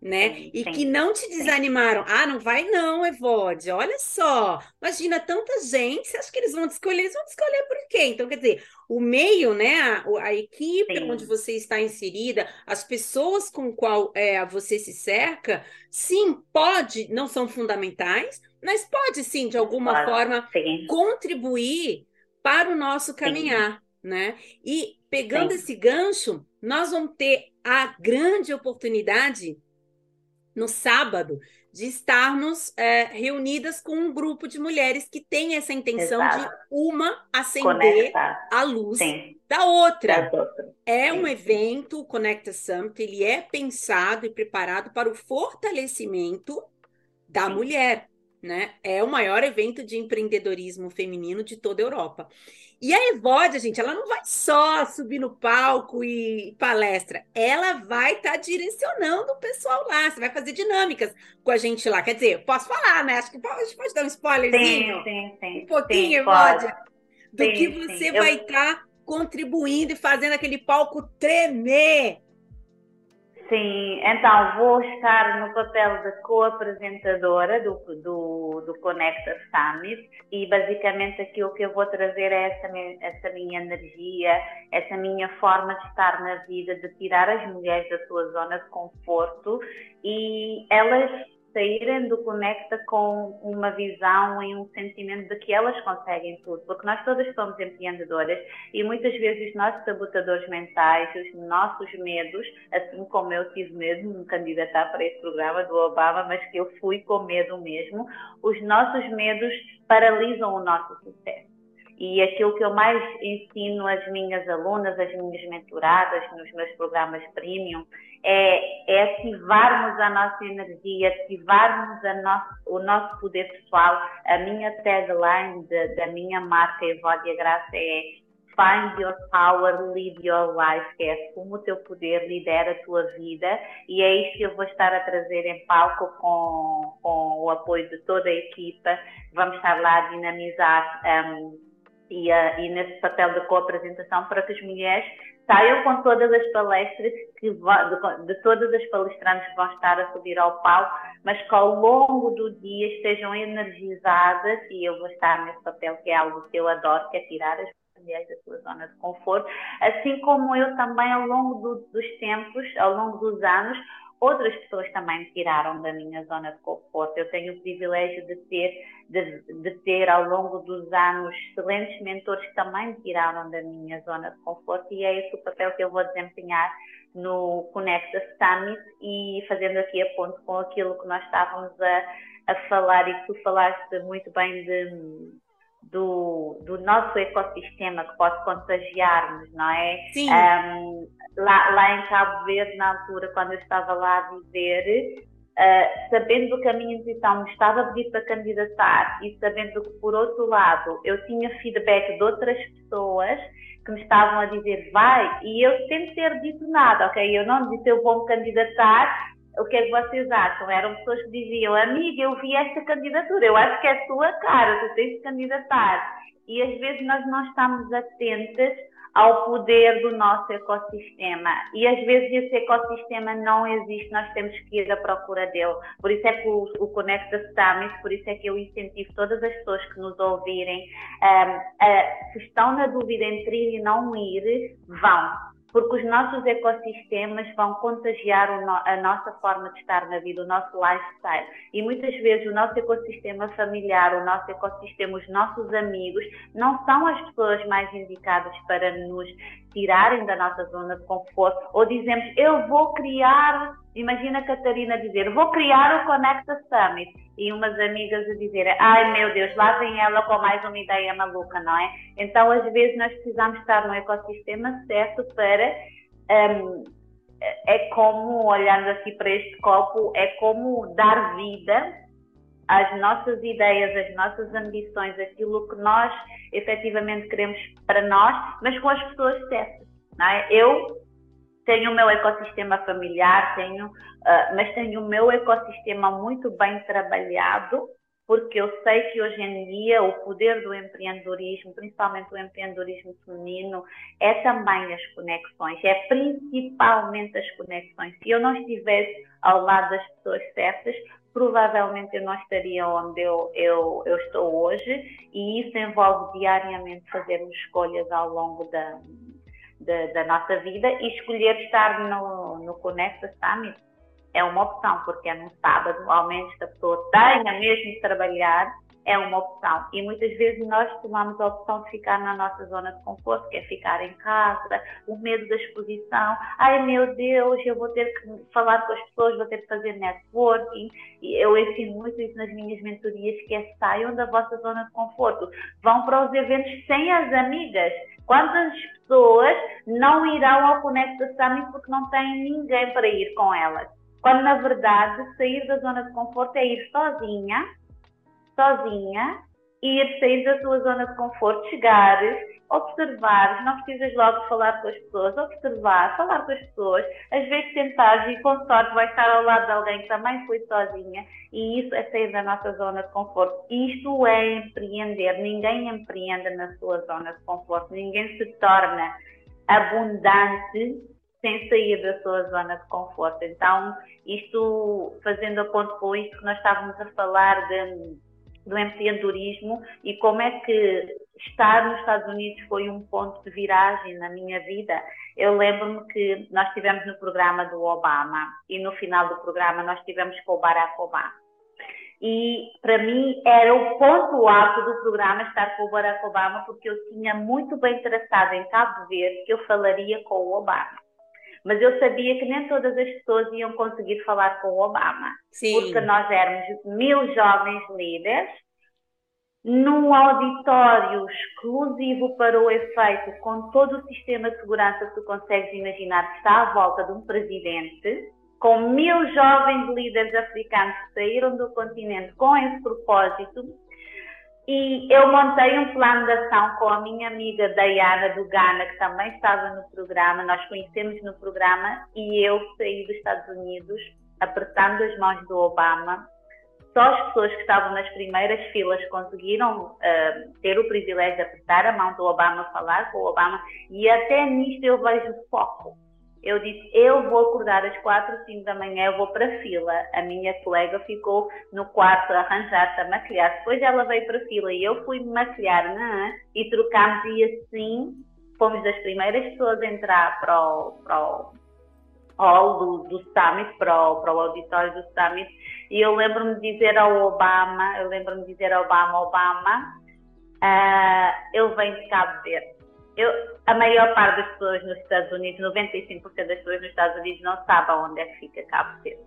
né? Sim, e sim, que não te desanimaram. Sim. Ah, não vai não, Evode. Olha só. Imagina tanta gente, você acha que eles vão te escolher? Eles vão te escolher por quê? Então, quer dizer, o meio, né, a, a equipe onde você está inserida, as pessoas com qual é, você se cerca, sim, pode, não são fundamentais, mas pode sim, de alguma forma, contribuir para o nosso caminhar, né? E pegando esse gancho, nós vamos ter a grande oportunidade no sábado, de estarmos é, reunidas com um grupo de mulheres que tem essa intenção Exato. de uma acender a luz Sim. da outra. É Sim. um evento, o Conecta Summit, ele é pensado e preparado para o fortalecimento da Sim. mulher. Né? É o maior evento de empreendedorismo feminino de toda a Europa. E a Evódia, gente, ela não vai só subir no palco e palestra, ela vai estar tá direcionando o pessoal lá. Você vai fazer dinâmicas com a gente lá. Quer dizer, posso falar, né? Acho que pode, pode dar um spoilerzinho. Sim, sim, sim. Um pouquinho, sim, Evódia, do sim, que você sim. vai estar tá contribuindo e fazendo aquele palco tremer Sim, então vou estar no papel de co-apresentadora do, do, do Conecta Summit e basicamente aquilo que eu vou trazer é essa, essa minha energia, essa minha forma de estar na vida, de tirar as mulheres da sua zona de conforto e elas saírem do Conecta com uma visão e um sentimento de que elas conseguem tudo, porque nós todas somos empreendedoras e muitas vezes os nossos sabotadores mentais, os nossos medos, assim como eu tive medo de me candidatar para esse programa do Obama, mas que eu fui com medo mesmo, os nossos medos paralisam o nosso sucesso. E aquilo que eu mais ensino às minhas alunas, às minhas mentoradas, nos meus programas premium, é, é ativarmos a nossa energia, ativarmos a nosso, o nosso poder pessoal. A minha tagline de, da minha marca Evódia Graça é Find your power, lead your life, que é como o teu poder lidera a tua vida. E é isso que eu vou estar a trazer em palco com, com o apoio de toda a equipa. Vamos estar lá a dinamizar um, e, uh, e nesse papel de co-apresentação para que as mulheres saiam com todas as palestras que de, todas as palestrantes que vão estar a subir ao palco, mas que ao longo do dia estejam energizadas e eu vou estar nesse papel que é algo que eu adoro, que é tirar as mulheres da sua zona de conforto, assim como eu também ao longo do, dos tempos, ao longo dos anos, outras pessoas também me tiraram da minha zona de conforto. Eu tenho o privilégio de ter, de, de, ter ao longo dos anos excelentes mentores que também me tiraram da minha zona de conforto e é esse o papel que eu vou desempenhar no Conecta Summit e fazendo aqui a ponto com aquilo que nós estávamos a, a falar e que tu falaste muito bem de do, do nosso ecossistema que pode contagiar-nos, não é? Sim. Um, lá, lá em Cabo Verde, na altura, quando eu estava lá a viver, uh, sabendo que a minha intuição me estava a pedir para candidatar e sabendo que, por outro lado, eu tinha feedback de outras pessoas que me estavam a dizer vai, e eu sem ter dito nada, ok? Eu não disse eu vou me candidatar, o que é que vocês acham? Eram pessoas que diziam, amiga, eu vi esta candidatura, eu acho que é a tua cara, tu tens de candidatar. E às vezes nós não estamos atentas ao poder do nosso ecossistema. E às vezes esse ecossistema não existe, nós temos que ir à procura dele. Por isso é que o, o Conecta Summit, por isso é que eu incentivo todas as pessoas que nos ouvirem, um, uh, se estão na dúvida entre ir e não ir, vão porque os nossos ecossistemas vão contagiar a nossa forma de estar na vida, o nosso lifestyle. E muitas vezes o nosso ecossistema familiar, o nosso ecossistema, os nossos amigos, não são as pessoas mais indicadas para nos tirarem da nossa zona de conforto. Ou dizemos, eu vou criar, imagina a Catarina dizer, vou criar o Conecta Summit e umas amigas a dizer, ai meu Deus, lá vem ela com mais uma ideia maluca, não é? Então, às vezes, nós precisamos estar no ecossistema certo para. Um, é como, olhando aqui para este copo, é como dar vida às nossas ideias, às nossas ambições, aquilo que nós efetivamente queremos para nós, mas com as pessoas certas. É? Eu tenho o meu ecossistema familiar, tenho, uh, mas tenho o meu ecossistema muito bem trabalhado, porque eu sei que hoje em dia o poder do empreendedorismo, principalmente o empreendedorismo feminino, é também as conexões, é principalmente as conexões. Se eu não estivesse ao lado das pessoas certas, provavelmente eu não estaria onde eu, eu, eu estou hoje, e isso envolve diariamente fazermos escolhas ao longo da, da, da, nossa vida e escolher estar no, no Conecta Summit é uma opção, porque é num sábado, ao menos que a pessoa tenha mesmo de trabalhar, é uma opção. E muitas vezes nós tomamos a opção de ficar na nossa zona de conforto, que é ficar em casa, o medo da exposição. Ai meu Deus, eu vou ter que falar com as pessoas, vou ter que fazer networking. E eu ensino muito isso nas minhas mentorias, que é saiam da vossa zona de conforto. Vão para os eventos sem as amigas. Quantas pessoas não irão ao Conecta Summit porque não têm ninguém para ir com elas? Quando na verdade sair da zona de conforto é ir sozinha sozinha, ir sair da tua zona de conforto, chegares, observares, não precisas logo falar com as pessoas, observar, falar com as pessoas, às vezes tentares e com sorte vai estar ao lado de alguém que também foi sozinha e isso é sair da nossa zona de conforto. Isto é empreender, ninguém empreende na sua zona de conforto, ninguém se torna abundante sem sair da sua zona de conforto. Então, isto, fazendo a ponto com isto que nós estávamos a falar de do empreendedorismo e como é que estar nos Estados Unidos foi um ponto de viragem na minha vida. Eu lembro-me que nós estivemos no programa do Obama e no final do programa nós estivemos com o Barack Obama. E para mim era o ponto alto do programa estar com o Barack Obama, porque eu tinha muito bem traçado em Cabo Verde que eu falaria com o Obama. Mas eu sabia que nem todas as pessoas iam conseguir falar com o Obama. Sim. Porque nós éramos mil jovens líderes num auditório exclusivo para o efeito, com todo o sistema de segurança que tu consegues imaginar que está à volta de um presidente, com mil jovens líderes africanos que saíram do continente com esse propósito, e eu montei um plano de ação com a minha amiga Dayana do Ghana, que também estava no programa, nós conhecemos no programa, e eu saí dos Estados Unidos apertando as mãos do Obama. Só as pessoas que estavam nas primeiras filas conseguiram uh, ter o privilégio de apertar a mão do Obama, falar com o Obama, e até nisto eu vejo foco. Eu disse, eu vou acordar às quatro, cinco da manhã, eu vou para a fila. A minha colega ficou no quarto a arranjar-se, a maquilhar. Depois ela veio para a fila e eu fui me maquilhar né? e trocámos e assim fomos das primeiras pessoas a entrar para o, para o hall do, do Summit, para o, para o auditório do Summit. E eu lembro-me de dizer ao Obama, eu lembro-me de dizer ao Obama, Obama, uh, eu venho de Cabo Verde eu, a maior parte das pessoas nos Estados Unidos, 95% das pessoas nos Estados Unidos não sabem onde é que fica Cabo Verde.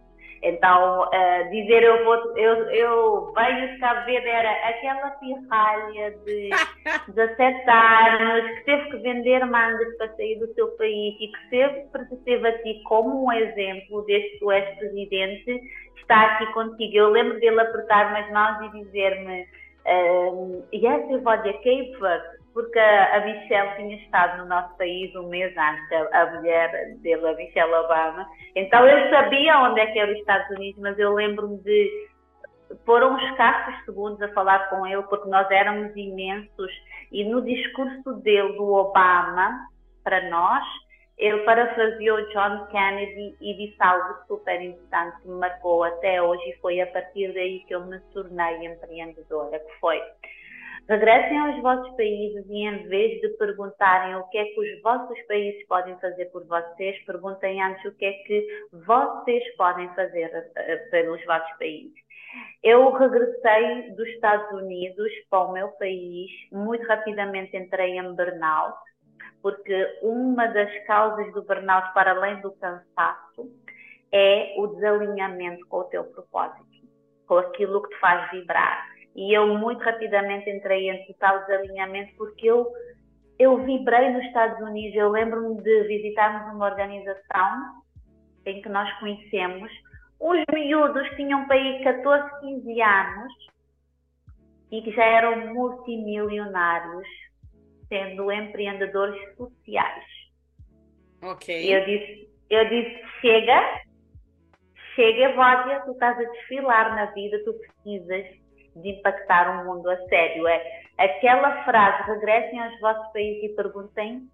Então, uh, dizer eu vou, eu, eu venho de Cabo Verde era aquela pirralha de 17 anos que teve que vender mangas para sair do seu país e que sempre teve a ti como um exemplo desde que tu és presidente, está aqui contigo. Eu lembro dele apertar-me as mãos e dizer-me um, Yes, Evodia Cape Verde porque a Michelle tinha estado no nosso país um mês antes, a, mulher dele, a Michelle Obama. Então eu sabia onde é que era os Estados Unidos, mas eu lembro-me de pôr uns escassos segundos a falar com ele, porque nós éramos imensos. E no discurso dele, do Obama, para nós, ele parafraseou John Kennedy e disse algo super importante que me marcou até hoje e foi a partir daí que eu me tornei empreendedora, que foi Regressem aos vossos países e, em vez de perguntarem o que é que os vossos países podem fazer por vocês, perguntem antes o que é que vocês podem fazer uh, pelos vossos países. Eu regressei dos Estados Unidos para o meu país, muito rapidamente entrei em burnout, porque uma das causas do burnout, para além do cansaço, é o desalinhamento com o teu propósito, com aquilo que te faz vibrar e eu muito rapidamente entrei em total desalinhamento porque eu, eu vibrei nos Estados Unidos. Eu lembro-me de visitarmos uma organização em que nós conhecemos uns miúdos tinham para aí 14, 15 anos e que já eram multimilionários, sendo empreendedores sociais. Ok. E eu disse, eu disse, chega, chega, Vódia, tu estás a desfilar na vida, tu precisas de impactar o mundo a sério. É aquela frase, regressem aos vossos países e perguntem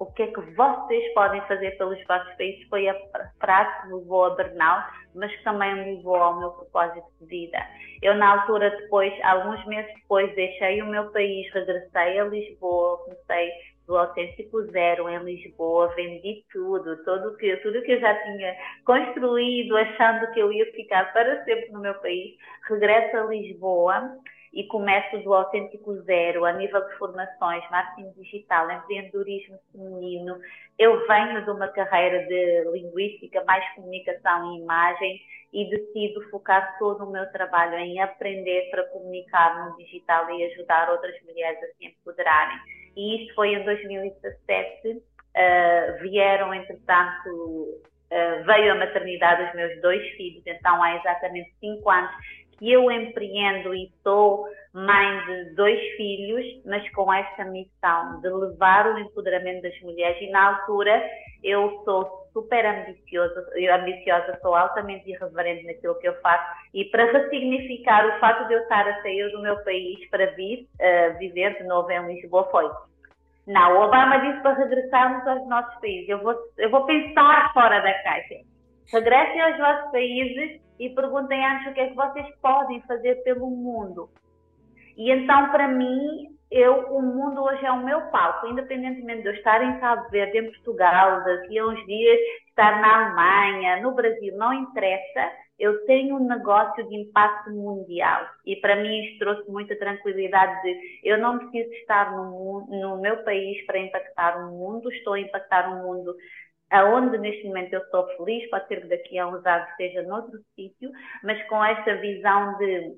o que é que vocês podem fazer pelos vossos países. Foi a frase que me levou a burnout, mas que também me levou ao meu propósito de vida. Eu, na altura, depois, alguns meses depois, deixei o meu país, regressei a Lisboa, comecei do autêntico zero em Lisboa, vendi tudo, tudo que, tudo que eu já tinha construído, achando que eu ia ficar para sempre no meu país, regresso a Lisboa e começo do autêntico zero a nível de formações, marketing digital, empreendedorismo feminino. Eu venho de uma carreira de linguística, mais comunicação e imagem e decido focar todo o meu trabalho em aprender para comunicar no digital e ajudar outras mulheres a se empoderarem e isto foi em 2017. Uh, ah, vieram, entretanto, uh, veio a maternidade dos meus dois filhos, então há exatamente cinco anos que eu empreendo e sou mãe de dois filhos, mas com esta missão de levar o empoderamento das mulheres. E na altura eu sou super ambiciosa, ambiciosa, sou altamente irreverente naquilo que eu faço e para ressignificar o fato de eu estar a sair do meu país para vir uh, viver de novo em Lisboa foi não, o Obama disse para regressarmos aos nossos países. Eu vou, eu vou pensar fora da caixa. Regressem aos vossos países e perguntem antes o que é que vocês podem fazer pelo mundo. E então, para mim, eu, o mundo hoje é o meu palco, independentemente de eu estar em Cabo Verde, em Portugal, daqui a uns dias estar na Alemanha, no Brasil, não interessa. Eu tenho um negócio de impacto mundial. E para mim isto trouxe muita tranquilidade de eu não preciso estar no, no meu país para impactar o mundo, estou a impactar o mundo aonde neste momento eu estou feliz, pode ser que daqui a uns anos esteja noutro sítio, mas com esta visão de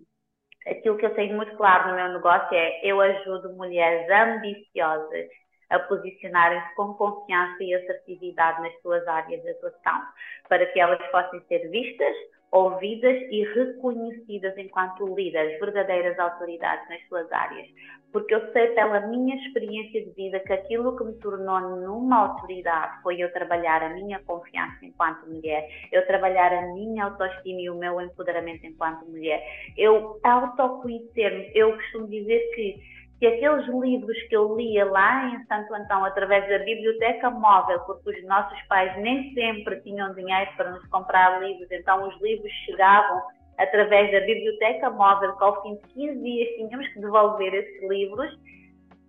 aquilo que eu tenho muito claro no meu negócio é eu ajudo mulheres ambiciosas a posicionarem-se com confiança e assertividade nas suas áreas de atuação, para que elas possam ser vistas, ouvidas e reconhecidas enquanto líderes, verdadeiras autoridades nas suas áreas. Porque eu sei pela minha experiência de vida que aquilo que me tornou numa autoridade foi eu trabalhar a minha confiança enquanto mulher, eu trabalhar a minha autoestima e o meu empoderamento enquanto mulher, eu autoconhecer-me. Eu costumo dizer que que aqueles livros que eu lia lá em Santo Antão através da biblioteca móvel, porque os nossos pais nem sempre tinham dinheiro para nos comprar livros, então os livros chegavam através da biblioteca móvel, que ao fim de 15 dias tínhamos que devolver esses livros,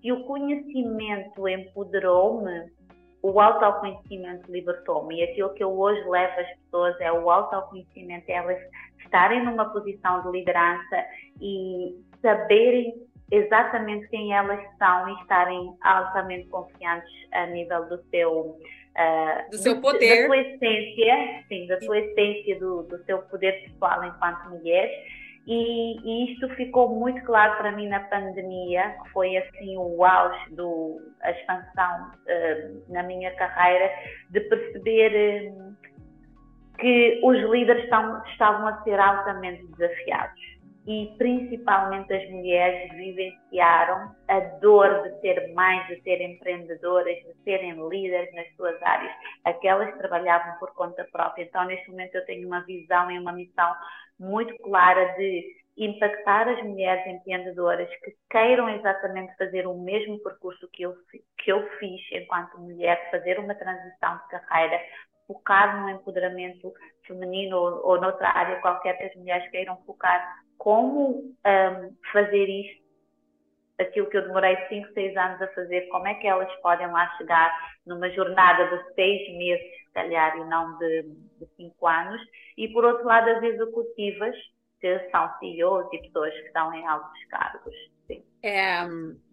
e o conhecimento empoderou-me, o autoconhecimento libertou-me. E aquilo que eu hoje levo às pessoas é o autoconhecimento, é elas estarem numa posição de liderança e saberem exatamente quem elas são e estarem altamente confiantes a nível do seu Uh, do seu poder. Da sua essência, sim, da sua essência, do, do seu poder pessoal enquanto mulher. E, e, isto ficou muito claro para mim na pandemia, que foi assim o auge do a expansão uh, na minha carreira, de perceber uh, que os líderes estão, estavam a ser altamente desafiados e principalmente as mulheres vivenciaram a dor de ser mães, de serem empreendedoras, de serem líderes nas suas áreas, aquelas que trabalhavam por conta própria. Então, neste momento, eu tenho uma visão e uma missão muito clara de impactar as mulheres empreendedoras que queiram exatamente fazer o mesmo percurso que eu, que eu fiz enquanto mulher, fazer uma transição de carreira, focar no empoderamento feminino ou, ou noutra área qualquer que as mulheres queiram focar como um, fazer isto, aquilo que eu demorei 5, 6 anos a fazer, como é que elas podem lá chegar numa jornada de 6 meses, se calhar, e não de 5 anos. E, por outro lado, as executivas, que são CEOs e pessoas que estão em altos cargos. É,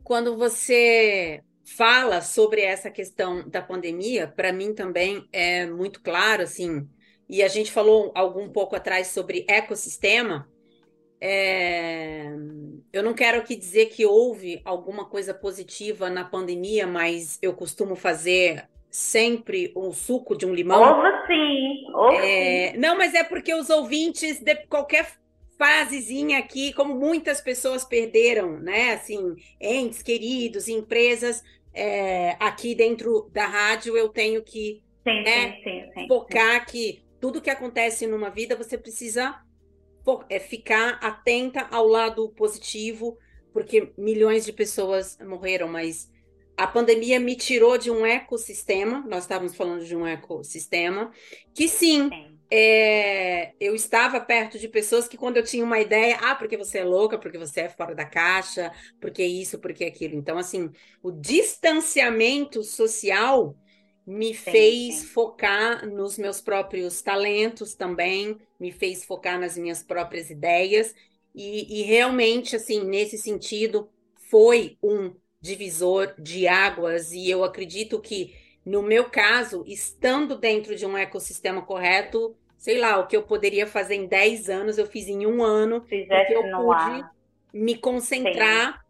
quando você fala sobre essa questão da pandemia, para mim também é muito claro, assim, e a gente falou algum pouco atrás sobre ecossistema, é... Eu não quero aqui dizer que houve alguma coisa positiva na pandemia, mas eu costumo fazer sempre um suco de um limão. Houve sim, houve é... sim. Não, mas é porque os ouvintes, de qualquer fasezinha aqui, como muitas pessoas perderam, né? Assim, entes queridos, empresas, é... aqui dentro da rádio eu tenho que sim, né, sim, sim, focar que tudo que acontece numa vida você precisa é ficar atenta ao lado positivo, porque milhões de pessoas morreram, mas a pandemia me tirou de um ecossistema, nós estávamos falando de um ecossistema, que sim, é, eu estava perto de pessoas que quando eu tinha uma ideia, ah, porque você é louca, porque você é fora da caixa, porque isso, porque aquilo. Então, assim, o distanciamento social me sim, fez sim. focar nos meus próprios talentos também, me fez focar nas minhas próprias ideias e, e realmente assim nesse sentido foi um divisor de águas e eu acredito que no meu caso, estando dentro de um ecossistema correto, sei lá, o que eu poderia fazer em 10 anos, eu fiz em um ano, porque eu pude ar. me concentrar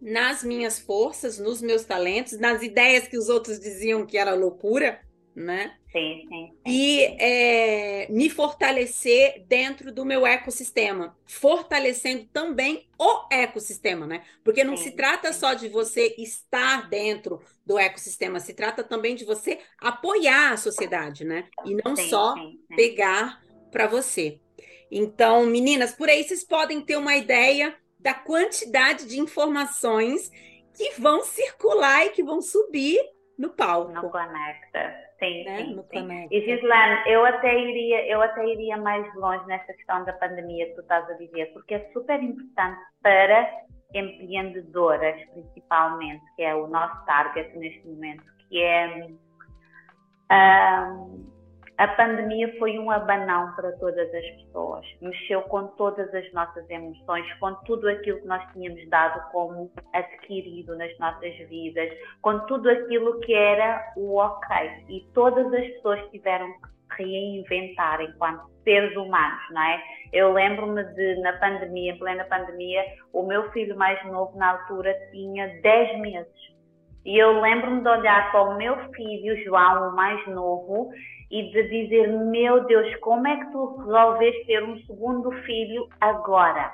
nas minhas forças, nos meus talentos, nas ideias que os outros diziam que era loucura, né? Sim, sim. E é, me fortalecer dentro do meu ecossistema, fortalecendo também o ecossistema, né? Porque não sim, se trata sim. só de você estar dentro do ecossistema, se trata também de você apoiar a sociedade, né? E não sim, só pegar para você. Então, meninas, por aí vocês podem ter uma ideia da quantidade de informações que vão circular e que vão subir no palco. No Conecta. Sim, né? sim, sim. E Gislaine, eu até iria, eu até iria mais longe nessa questão da pandemia que tu estás a dizer, porque é super importante para empreendedoras, principalmente, que é o nosso target neste momento, que é um, a pandemia foi um abanão para todas as pessoas, mexeu com todas as nossas emoções, com tudo aquilo que nós tínhamos dado como adquirido nas nossas vidas, com tudo aquilo que era o ok. E todas as pessoas tiveram que reinventar enquanto seres humanos, não é? Eu lembro-me de, na pandemia, em plena pandemia, o meu filho mais novo, na altura, tinha 10 meses E eu lembro-me de olhar para o meu filho, João, o mais novo, e de dizer: Meu Deus, como é que tu resolveste ter um segundo filho agora?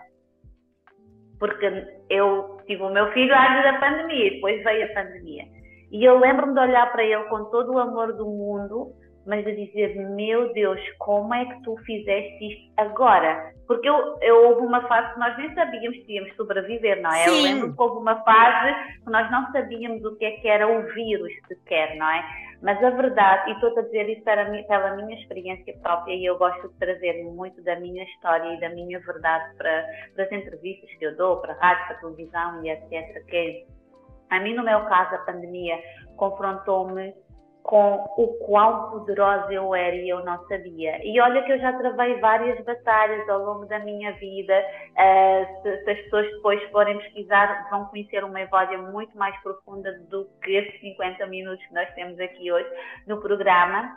Porque eu tive o meu filho antes da pandemia, depois veio a pandemia. E eu lembro-me de olhar para ele com todo o amor do mundo mas de dizer, meu Deus, como é que tu fizeste isto agora? Porque eu, eu houve uma fase que nós nem sabíamos que íamos sobreviver, não é? Sim. Eu lembro que houve uma fase que nós não sabíamos o que é que era o vírus sequer, não é? Mas a verdade, e estou a dizer isso para mim, pela minha experiência própria, e eu gosto de trazer muito da minha história e da minha verdade para, para as entrevistas que eu dou, para a rádio, para a televisão e etc. Que a mim, no meu caso, a pandemia confrontou-me com o quão poderosa eu era e eu não sabia. E olha que eu já travei várias batalhas ao longo da minha vida. Uh, se, se, as pessoas depois forem pesquisar, vão conhecer uma Evódia muito mais profunda do que esses 50 minutos que nós temos aqui hoje no programa.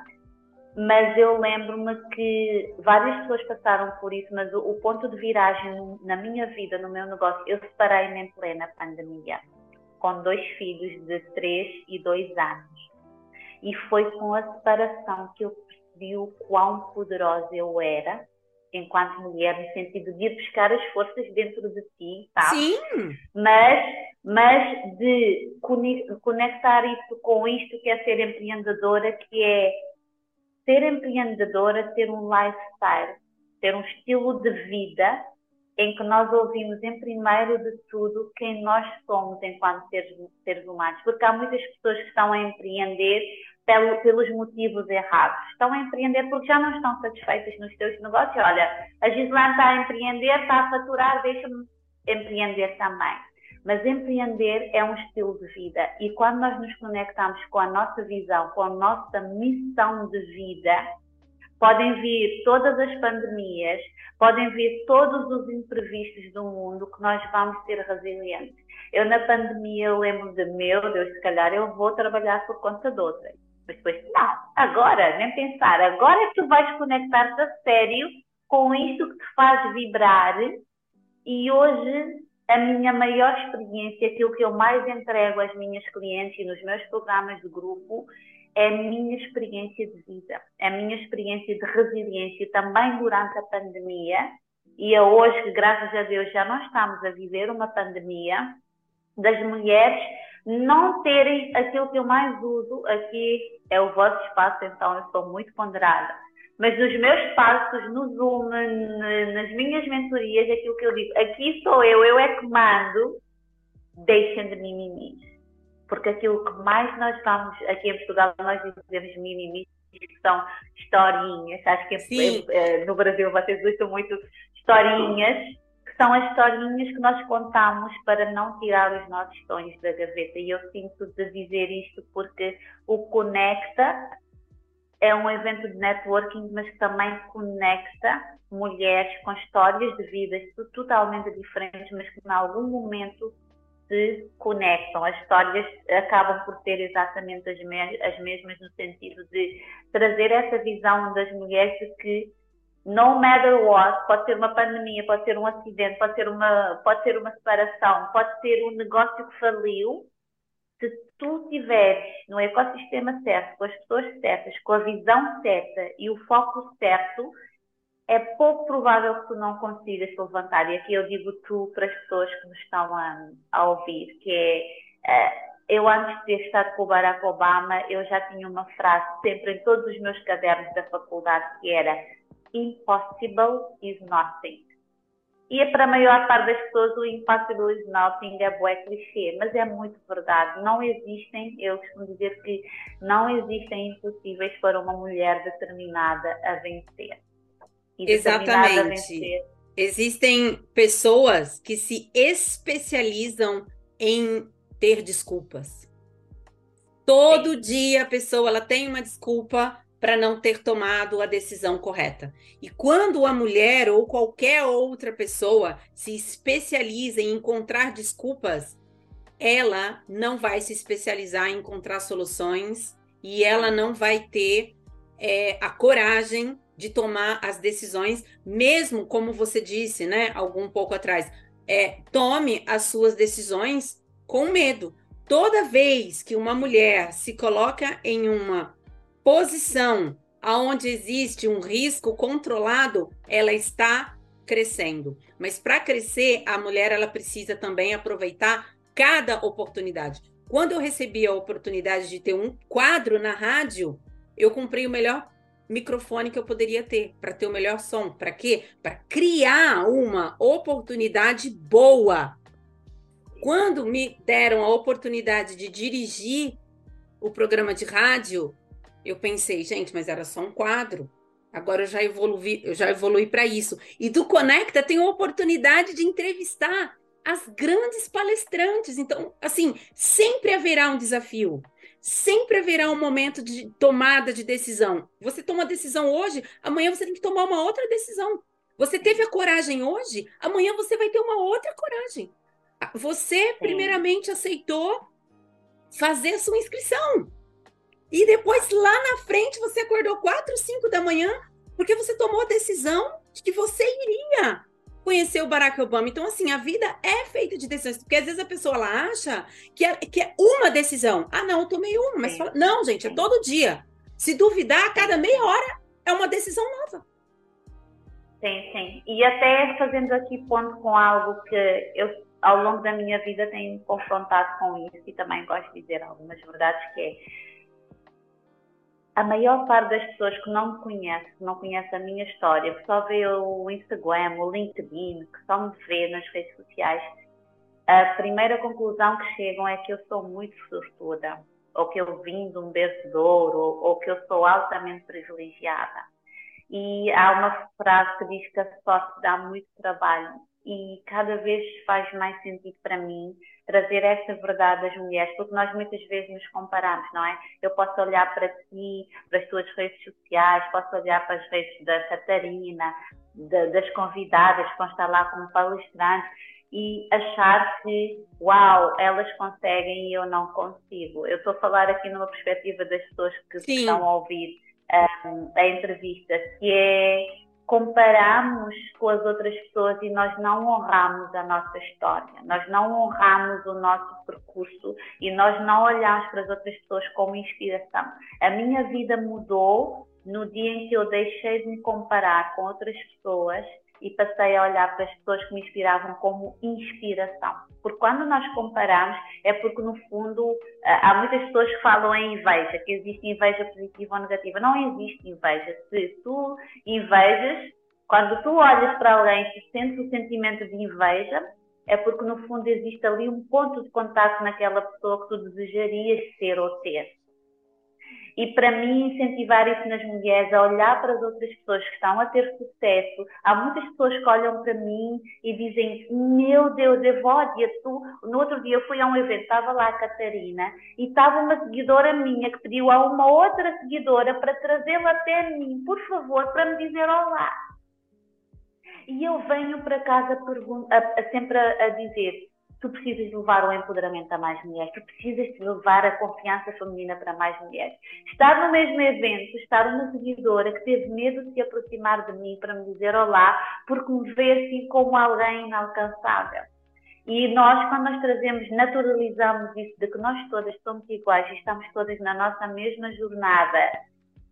Mas eu lembro-me que várias pessoas passaram por isso, mas o, o ponto de viragem na minha vida, no meu negócio, eu separei-me em plena pandemia, com dois filhos de 3 e 2 anos e foi com a separação que eu percebi o quão poderosa eu era enquanto mulher, no sentido de ir buscar as forças dentro de ti, tá? Sim. Mas, mas de conectar isso com isto que é ser empreendedora, que é ser empreendedora, ter um lifestyle, ter um estilo de vida em que nós ouvimos em primeiro de tudo quem nós somos enquanto seres, seres humanos, porque há muitas pessoas que estão a empreender pelo, pelos motivos errados. Estão a empreender porque já não estão satisfeitas nos seus negócios. Olha, a Gislaine está a empreender, está a faturar, deixa-me empreender também. Mas empreender é um estilo de vida e quando nós nos conectamos com a nossa visão, com a nossa missão de vida, podem vir todas as pandemias, podem vir todos os imprevistos do mundo que nós vamos ser resilientes. Eu na pandemia lembro de meu Deus, se calhar eu vou trabalhar por conta de outra. Depois, não, agora, nem pensar, agora é que tu vais conectar-te a sério com isto que te faz vibrar. E hoje, a minha maior experiência, aquilo que eu mais entrego às minhas clientes e nos meus programas de grupo, é a minha experiência de vida, é a minha experiência de resiliência também durante a pandemia. E é hoje graças a Deus, já não estamos a viver uma pandemia das mulheres não terem aquilo que eu mais uso aqui é o vosso espaço, então eu sou muito ponderada. Mas nos meus passos, no Zoom, nas minhas mentorias, aquilo que eu digo, aqui sou eu, eu é que mando, deixem de mimimis. Porque aquilo que mais nós vamos, aqui em Portugal, nós dizemos mimimis, que são historinhas. Acho que eh, no Brasil vocês usam muito historinhas são as historinhas que nós contamos para não tirar os nossos sonhos da gaveta. E eu sinto de dizer isto porque o Conecta é um evento de networking, mas que também conecta mulheres com histórias de vidas totalmente diferentes, mas que em algum momento se conectam. As histórias acabam por ter exatamente as, me as mesmas no sentido de trazer essa visão das mulheres que no matter what, pode ser uma pandemia, pode ser um acidente, pode ser uma, pode ser uma separação, pode ser um negócio que faliu. Se tu estiveres no ecossistema certo, com as pessoas certas, com a visão certa e o foco certo, é pouco provável que tu não consigas te levantar. E aqui eu digo tu para as pessoas que nos estão a, a ouvir, que é, uh, eu antes de ter estado com o Barack Obama, eu já tinha uma frase sempre em todos os meus cadernos da faculdade que era impossible is nothing. E é para a maior parte das pessoas o impossible is nothing é bué clichê, mas é muito verdade. Não existem, eu costumo dizer que não existem impossíveis para uma mulher determinada a vencer. E Exatamente. A vencer. Existem pessoas que se especializam em ter desculpas. Todo Sim. dia a pessoa ela tem uma desculpa para não ter tomado a decisão correta. E quando a mulher ou qualquer outra pessoa se especializa em encontrar desculpas, ela não vai se especializar em encontrar soluções e ela não vai ter é, a coragem de tomar as decisões, mesmo como você disse, né, algum pouco atrás, é, tome as suas decisões com medo, Toda vez que uma mulher se coloca em uma posição aonde existe um risco controlado, ela está crescendo. Mas para crescer, a mulher ela precisa também aproveitar cada oportunidade. Quando eu recebi a oportunidade de ter um quadro na rádio, eu comprei o melhor microfone que eu poderia ter para ter o melhor som. Para quê? Para criar uma oportunidade boa. Quando me deram a oportunidade de dirigir o programa de rádio, eu pensei, gente, mas era só um quadro. Agora eu já evolui, eu já evolui para isso. E do Conecta tem a oportunidade de entrevistar as grandes palestrantes. Então, assim, sempre haverá um desafio. Sempre haverá um momento de tomada de decisão. Você toma uma decisão hoje, amanhã você tem que tomar uma outra decisão. Você teve a coragem hoje, amanhã você vai ter uma outra coragem. Você, primeiramente, aceitou fazer a sua inscrição. E depois, lá na frente, você acordou 4, 5 da manhã, porque você tomou a decisão de que você iria conhecer o Barack Obama. Então, assim, a vida é feita de decisões. Porque às vezes a pessoa ela acha que é, que é uma decisão. Ah, não, eu tomei uma. Mas fala, não, gente, é todo dia. Se duvidar, a cada meia hora é uma decisão nova. Sim, sim. E até fazendo aqui ponto com algo que eu, ao longo da minha vida, tenho confrontado com isso e também gosto de dizer algumas verdades, que é a maior parte das pessoas que não me conhece, que não conhece a minha história, que só vê o Instagram, o LinkedIn, que só me vê nas redes sociais, a primeira conclusão que chegam é que eu sou muito sortuda, ou que eu vim de um berço de ouro, ou, ou que eu sou altamente privilegiada. E há uma frase que diz que a sorte dá muito trabalho e cada vez faz mais sentido para mim trazer esta verdade às mulheres, porque nós muitas vezes nos comparamos, não é? Eu posso olhar para ti, para as tuas redes sociais, posso olhar para as redes da Catarina, de, das convidadas que vão estar lá como palestrantes e achar que, uau, elas conseguem e eu não consigo. Eu estou a falar aqui numa perspectiva das pessoas que Sim. estão a ouvir um, a entrevista, que é comparamos com as outras pessoas e nós não honramos a nossa história, nós não honramos o nosso percurso e nós não olhamos para as outras pessoas como inspiração. A minha vida mudou no dia em que eu deixei de me comparar com outras pessoas e passei a olhar para as pessoas que me inspiravam como inspiração. Porque quando nós comparamos, é porque no fundo há muitas pessoas que falam em inveja, que existe inveja positiva ou negativa. Não existe inveja. Se tu invejas, quando tu olhas para alguém e sentes o sentimento de inveja, é porque no fundo existe ali um ponto de contato naquela pessoa que tu desejarias ser ou ter. E para mim, incentivar isso nas mulheres, a olhar para as outras pessoas que estão a ter sucesso. Há muitas pessoas que olham para mim e dizem: Meu Deus, Evódia, tu. No outro dia eu fui a um evento, estava lá a Catarina, e estava uma seguidora minha que pediu a uma outra seguidora para trazê-la até mim, por favor, para me dizer olá. E eu venho para casa a, a, sempre a, a dizer: tu precisas levar o empoderamento a mais mulheres, tu precisas levar a confiança feminina para mais mulheres. Estar no mesmo evento, estar uma seguidora que teve medo de se aproximar de mim para me dizer olá, porque me vê assim como alguém inalcançável. E nós, quando nós trazemos, naturalizamos isso de que nós todas somos iguais e estamos todas na nossa mesma jornada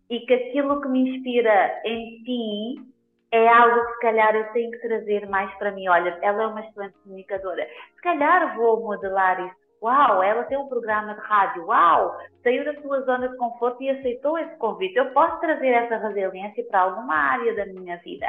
e que aquilo que me inspira em ti é algo que se calhar eu tenho que trazer mais para mim. Olha, ela é uma excelente comunicadora. Se calhar vou modelar isso. Uau, ela tem um programa de rádio. Uau, saiu da sua zona de conforto e aceitou esse convite. Eu posso trazer essa resiliência para alguma área da minha vida.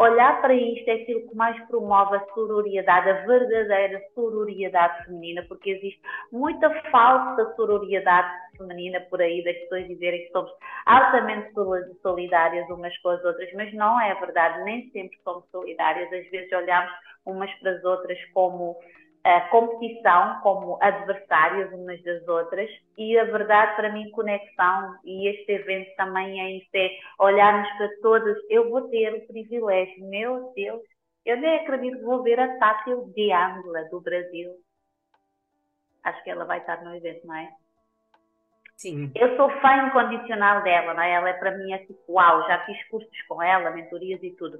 Olhar para isto é aquilo que mais promove a sororidade, a verdadeira sororidade feminina, porque existe muita falsa sororidade feminina por aí, das pessoas dizerem que somos altamente solidárias umas com as outras, mas não é verdade, nem sempre somos solidárias, às vezes olhamos umas para as outras como a competição como adversárias umas das outras e a verdade para mim conexão e este evento também é isso, é olharmos para todas, eu vou ter o privilégio, meu Deus, eu nem acredito que vou ver a Tátil de Ângela do Brasil. Acho que ela vai estar no evento, não é? Sim. Eu sou fã incondicional dela, não é? Ela é para mim é tipo, uau, já fiz cursos com ela, mentorias e tudo.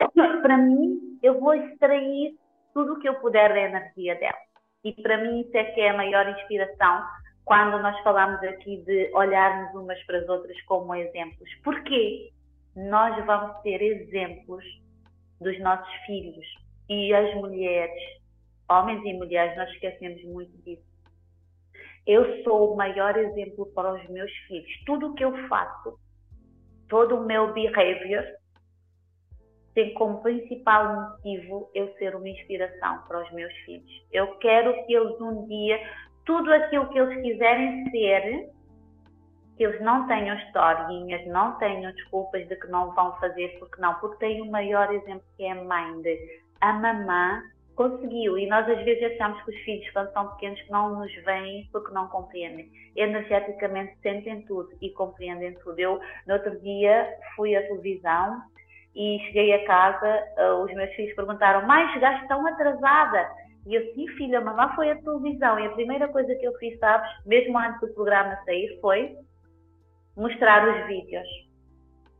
Para mim, eu vou extrair tudo o que eu puder da energia dela. E para mim isso é que é a maior inspiração quando nós falamos aqui de olharmos umas para as outras como exemplos. Porquê? Nós vamos ter exemplos dos nossos filhos e as mulheres, homens e mulheres, nós esquecemos muito disso. Eu sou o maior exemplo para os meus filhos. Tudo o que eu faço, todo o meu behavior, tem como principal motivo eu ser uma inspiração para os meus filhos. Eu quero que eles um dia, tudo aquilo que eles quiserem ser, que eles não tenham historinhas, não tenham desculpas de que não vão fazer porque não, porque tem o maior exemplo que é a mãe de a mamã conseguiu. E nós às vezes achamos que os filhos quando são pequenos que não nos veem porque não compreendem. Energeticamente sentem tudo e compreendem tudo. Eu no outro dia fui à televisão e cheguei a casa, uh, os meus filhos perguntaram: Mãe, chegaste tão atrasada? E eu, sim, filha, mamãe foi à televisão. E a primeira coisa que eu fiz, sabes, mesmo antes do programa sair, foi mostrar os vídeos.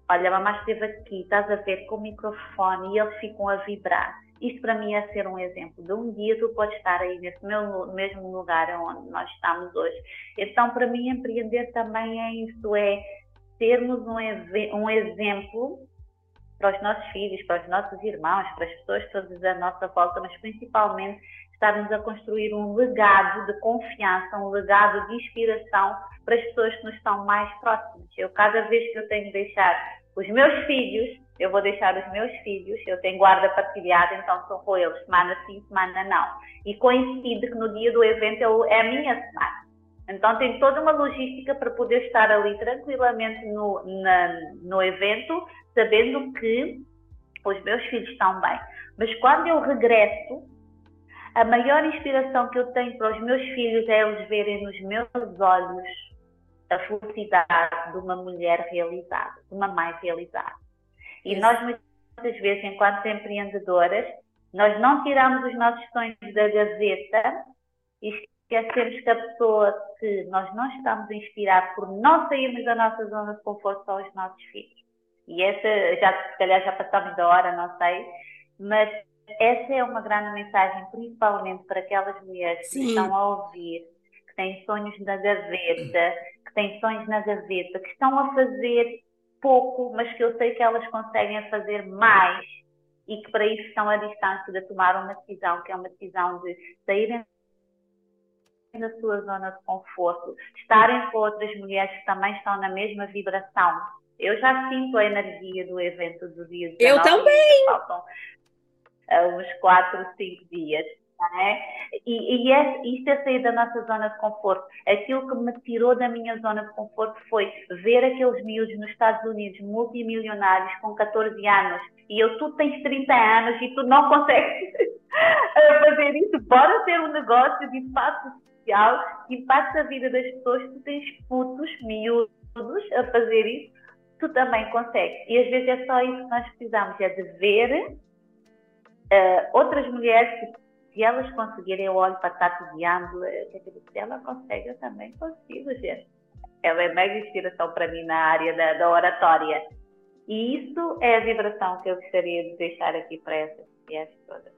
Olha, a mamãe esteve aqui, estás a ver com o microfone e eles ficam a vibrar. Isto para mim é ser um exemplo de um dia tu podes estar aí nesse mesmo lugar onde nós estamos hoje. Então, para mim, empreender também é isso, é termos um, um exemplo para os nossos filhos, para os nossos irmãos, para as pessoas todas à nossa volta, mas principalmente estarmos a construir um legado de confiança, um legado de inspiração para as pessoas que nos estão mais próximas. Eu, cada vez que eu tenho de deixar os meus filhos, eu vou deixar os meus filhos, eu tenho guarda partilhada, então sou com eles, semana sim, semana não. E coincide que no dia do evento é a minha semana. Então tem toda uma logística para poder estar ali tranquilamente no, na, no evento, sabendo que os meus filhos estão bem. Mas quando eu regresso, a maior inspiração que eu tenho para os meus filhos é eles verem nos meus olhos a felicidade de uma mulher realizada, de uma mãe realizada. E nós muitas vezes, enquanto empreendedoras, nós não tiramos os nossos sonhos da gaveta e esquecemos que a pessoa que nós não estamos a inspirar por não sairmos da nossa zona de conforto são os nossos filhos. E essa, já, se calhar já passamos da hora, não sei, mas essa é uma grande mensagem, principalmente para aquelas mulheres Sim. que estão a ouvir, que têm sonhos na gaveta, que têm sonhos na gaveta, que estão a fazer pouco, mas que eu sei que elas conseguem fazer mais e que para isso estão à distância de tomar uma decisão, que é uma decisão de saírem da sua zona de conforto, estarem com outras mulheres que também estão na mesma vibração eu já sinto a energia do evento do dia 19. Eu também! Faltam uh, uns 4, 5 dias. É? E, e é, isto é sair da nossa zona de conforto. Aquilo que me tirou da minha zona de conforto foi ver aqueles miúdos nos Estados Unidos, multimilionários, com 14 anos, e eu, tu tens 30 anos e tu não consegues fazer isso. Bora ter um negócio de impacto social impacta a vida das pessoas. Tu tens putos, miúdos a fazer isso tu também consegues. E às vezes é só isso que nós precisamos, é de ver uh, outras mulheres que se elas conseguirem, eu olho para Tati de Âmbula, se ela consegue, eu também consigo, gente. Ela é mega inspiração para mim na área da, da oratória. E isso é a vibração que eu gostaria de deixar aqui para essas mulheres todas.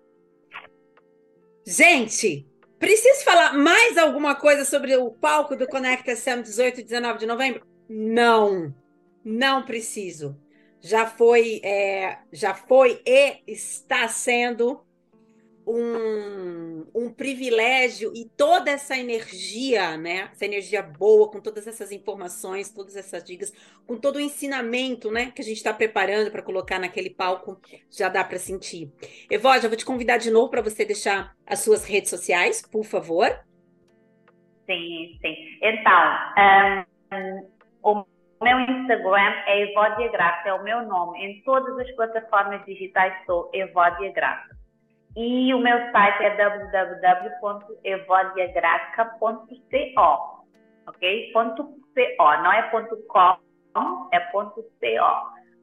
Gente, preciso falar mais alguma coisa sobre o palco do Conecta Sam 18 e 19 de novembro? Não. Não preciso. Já foi, é, já foi e está sendo um, um privilégio e toda essa energia, né? Essa energia boa, com todas essas informações, todas essas dicas, com todo o ensinamento, né? Que a gente está preparando para colocar naquele palco, já dá para sentir. Evó, já vou te convidar de novo para você deixar as suas redes sociais, por favor. Sim, sim. Então, um, o meu Instagram é Evódia Graça, é o meu nome. Em todas as plataformas digitais sou Evódia Graça. E o meu site é www.evodiagraca.co, ok? .co, não é .com, é .co.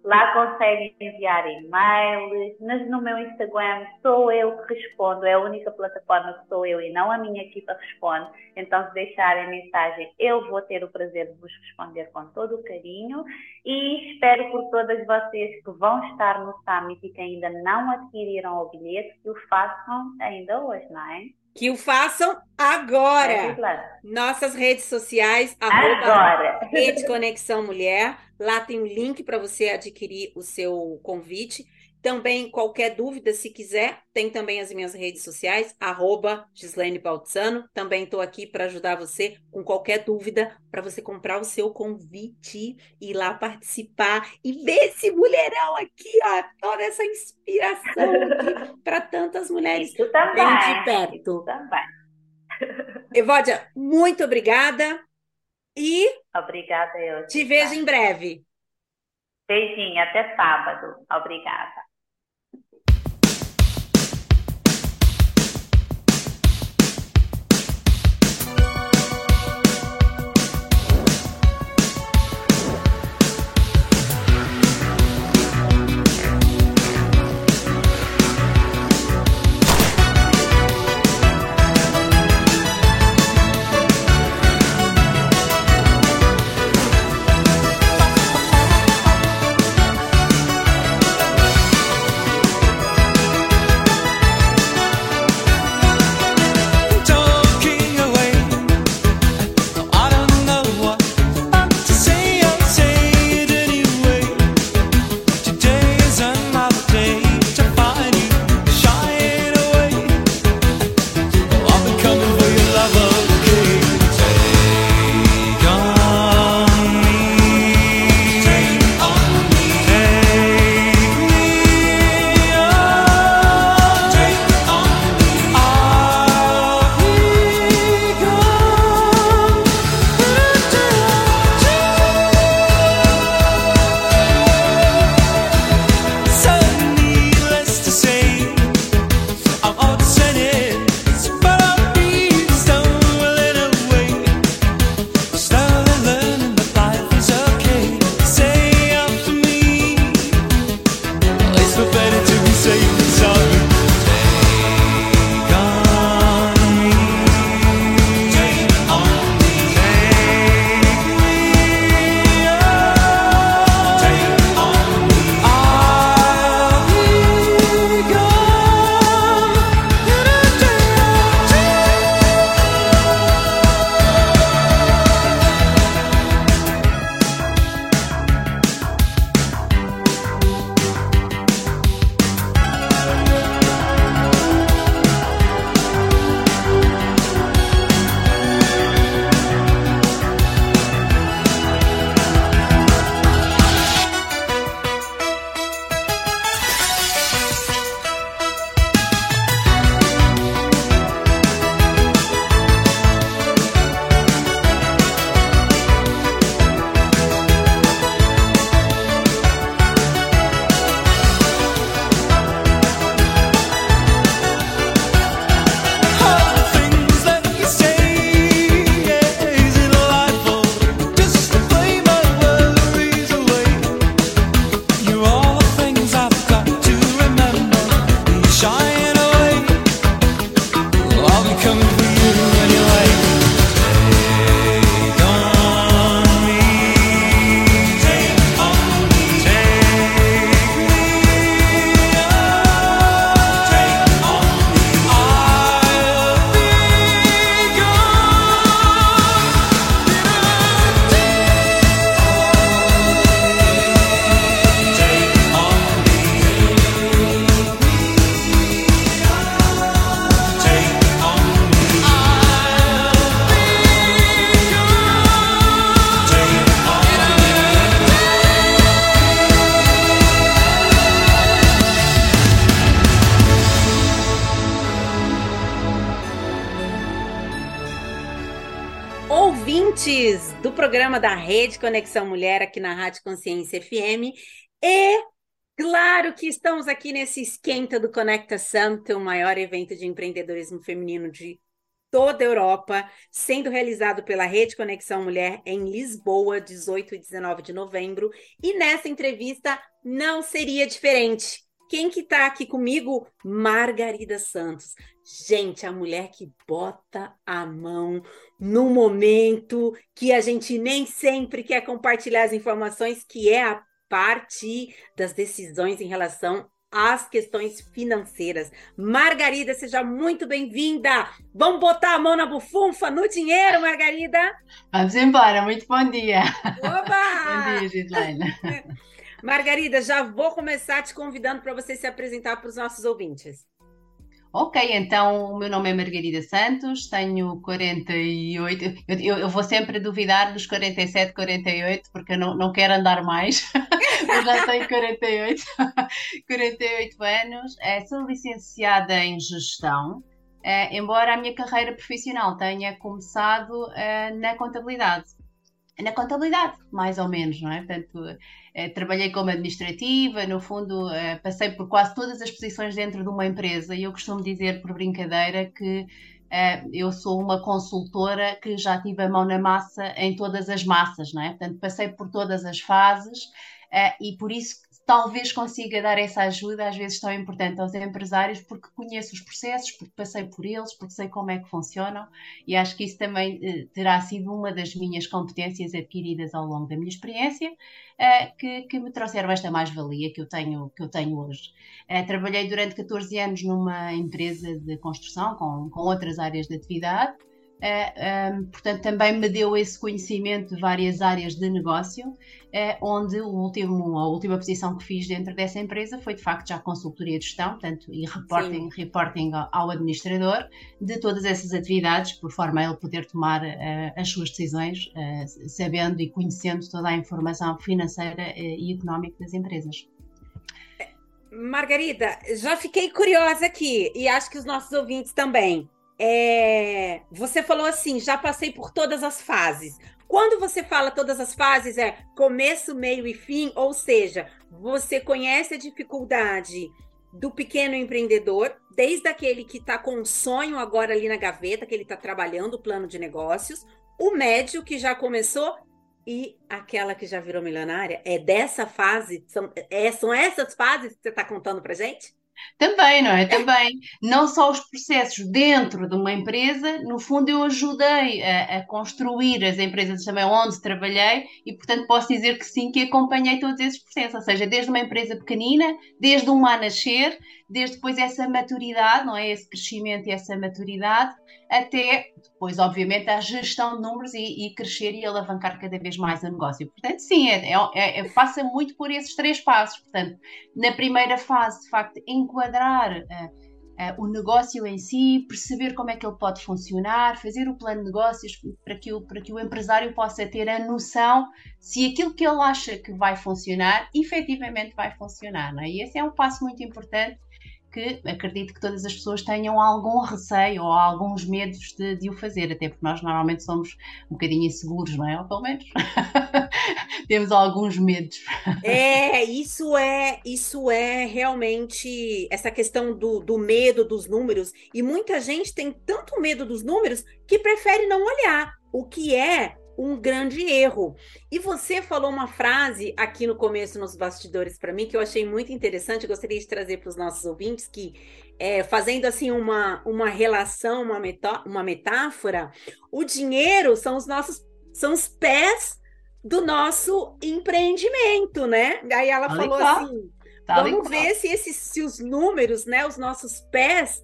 Lá conseguem enviar e-mails, mas no meu Instagram sou eu que respondo, é a única plataforma que sou eu e não a minha equipa responde. Então, se deixarem mensagem, eu vou ter o prazer de vos responder com todo o carinho e espero por todas vocês que vão estar no Summit e que ainda não adquiriram o bilhete, que o façam ainda hoje, não é? Que o façam agora. É. Nossas redes sociais, Agora. Rede Conexão Mulher. Lá tem o link para você adquirir o seu convite. Também, qualquer dúvida, se quiser, tem também as minhas redes sociais, arroba Gislaine Baltzano. Também estou aqui para ajudar você com qualquer dúvida, para você comprar o seu convite, ir lá participar e ver esse mulherão aqui, ó, toda essa inspiração para tantas mulheres Isso também. bem de perto. Isso também. Evódia, muito obrigada e Obrigada, eu. te vejo em breve. Beijinho, até sábado. Obrigada. Programa da Rede Conexão Mulher aqui na Rádio Consciência FM e claro que estamos aqui nesse esquenta do Conecta Summit, o maior evento de empreendedorismo feminino de toda a Europa, sendo realizado pela Rede Conexão Mulher em Lisboa, 18 e 19 de novembro. E nessa entrevista não seria diferente. Quem que tá aqui comigo? Margarida Santos. Gente, a mulher que bota a mão no momento que a gente nem sempre quer compartilhar as informações, que é a parte das decisões em relação às questões financeiras. Margarida, seja muito bem-vinda. Vamos botar a mão na bufunfa, no dinheiro, Margarida? Vamos embora, muito bom dia. Oba! bom dia, Gislaine. Margarida, já vou começar te convidando para você se apresentar para os nossos ouvintes. Ok, então o meu nome é Margarida Santos, tenho 48, eu, eu, eu vou sempre duvidar dos 47, 48, porque eu não, não quero andar mais, mas já tenho 48, 48 anos, eh, sou licenciada em gestão, eh, embora a minha carreira profissional tenha começado eh, na contabilidade. Na contabilidade, mais ou menos, não é? Portanto, trabalhei como administrativa, no fundo, eh, passei por quase todas as posições dentro de uma empresa e eu costumo dizer por brincadeira que eh, eu sou uma consultora que já tive a mão na massa em todas as massas, não é? Portanto, passei por todas as fases e por isso talvez consiga dar essa ajuda, às vezes tão importante aos empresários, porque conheço os processos, porque passei por eles, porque sei como é que funcionam, e acho que isso também eh, terá sido uma das minhas competências adquiridas ao longo da minha experiência, eh, que, que, me trouxeram esta mais-valia que eu tenho, que eu tenho hoje. Eh, trabalhei durante 14 anos numa empresa de construção com, com outras áreas de atividade, Uh, um, portanto, também me deu esse conhecimento de várias áreas de negócio, onde o último, a última posição que fiz dentro dessa empresa foi de facto já consultoria de gestão, portanto, e reporting, reporting ao, administrador de todas essas atividades, por forma a ele poder tomar uh, as suas decisões, sabendo e conhecendo toda a informação financeira e económica das empresas. Margarida, já fiquei curiosa aqui e acho que os nossos ouvintes também. É, você falou assim, já passei por todas as fases. Quando você fala todas as fases, é começo, meio e fim, ou seja, você conhece a dificuldade do pequeno empreendedor, desde aquele que está com um sonho agora ali na gaveta, que ele está trabalhando o plano de negócios, o médio que já começou e aquela que já virou milionária. É dessa fase? São, é, são essas fases que você está contando para gente? Também, não é? Também. Não só os processos dentro de uma empresa, no fundo eu ajudei a, a, construir as empresas também onde trabalhei e, portanto, posso dizer que sim, que acompanhei todos esses processos, ou seja, desde uma empresa pequenina, desde uma a nascer, desde depois essa maturidade, não é? Esse crescimento e essa maturidade, até depois, obviamente, a gestão de números e, e crescer e alavancar cada vez mais o negócio. Portanto, sim, é, é, é, passa muito por esses três passos. Portanto, na primeira fase, de facto, enquadrar uh, uh, o negócio em si, perceber como é que ele pode funcionar, fazer o plano de negócios para que o, para que o empresário possa ter a noção se aquilo que ele acha que vai funcionar, efetivamente vai funcionar. Não é? E esse é um passo muito importante que acredito que todas as pessoas tenham algum receio ou alguns medos de, de, o fazer, até porque nós normalmente somos um bocadinho inseguros, não é? Ou pelo menos temos alguns medos. É, isso é, isso é realmente essa questão do, do medo dos números, e muita gente tem tanto medo dos números que prefere não olhar, o que é um grande erro. E você falou uma frase aqui no começo, nos bastidores, para mim, que eu achei muito interessante, gostaria de trazer para os nossos ouvintes, que é, fazendo assim uma, uma relação, uma, uma metáfora, o dinheiro são os nossos, são os pés do nosso empreendimento, né? Aí ela tá falou assim: tá vamos ver se, esses, se os números, né, os nossos pés,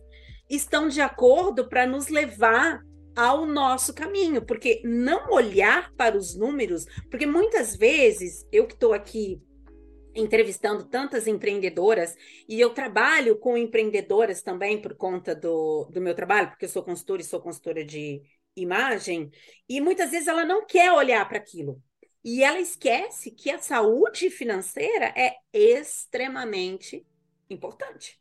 estão de acordo para nos levar ao nosso caminho, porque não olhar para os números, porque muitas vezes eu que estou aqui entrevistando tantas empreendedoras e eu trabalho com empreendedoras também por conta do, do meu trabalho, porque eu sou consultora e sou consultora de imagem, e muitas vezes ela não quer olhar para aquilo. E ela esquece que a saúde financeira é extremamente importante.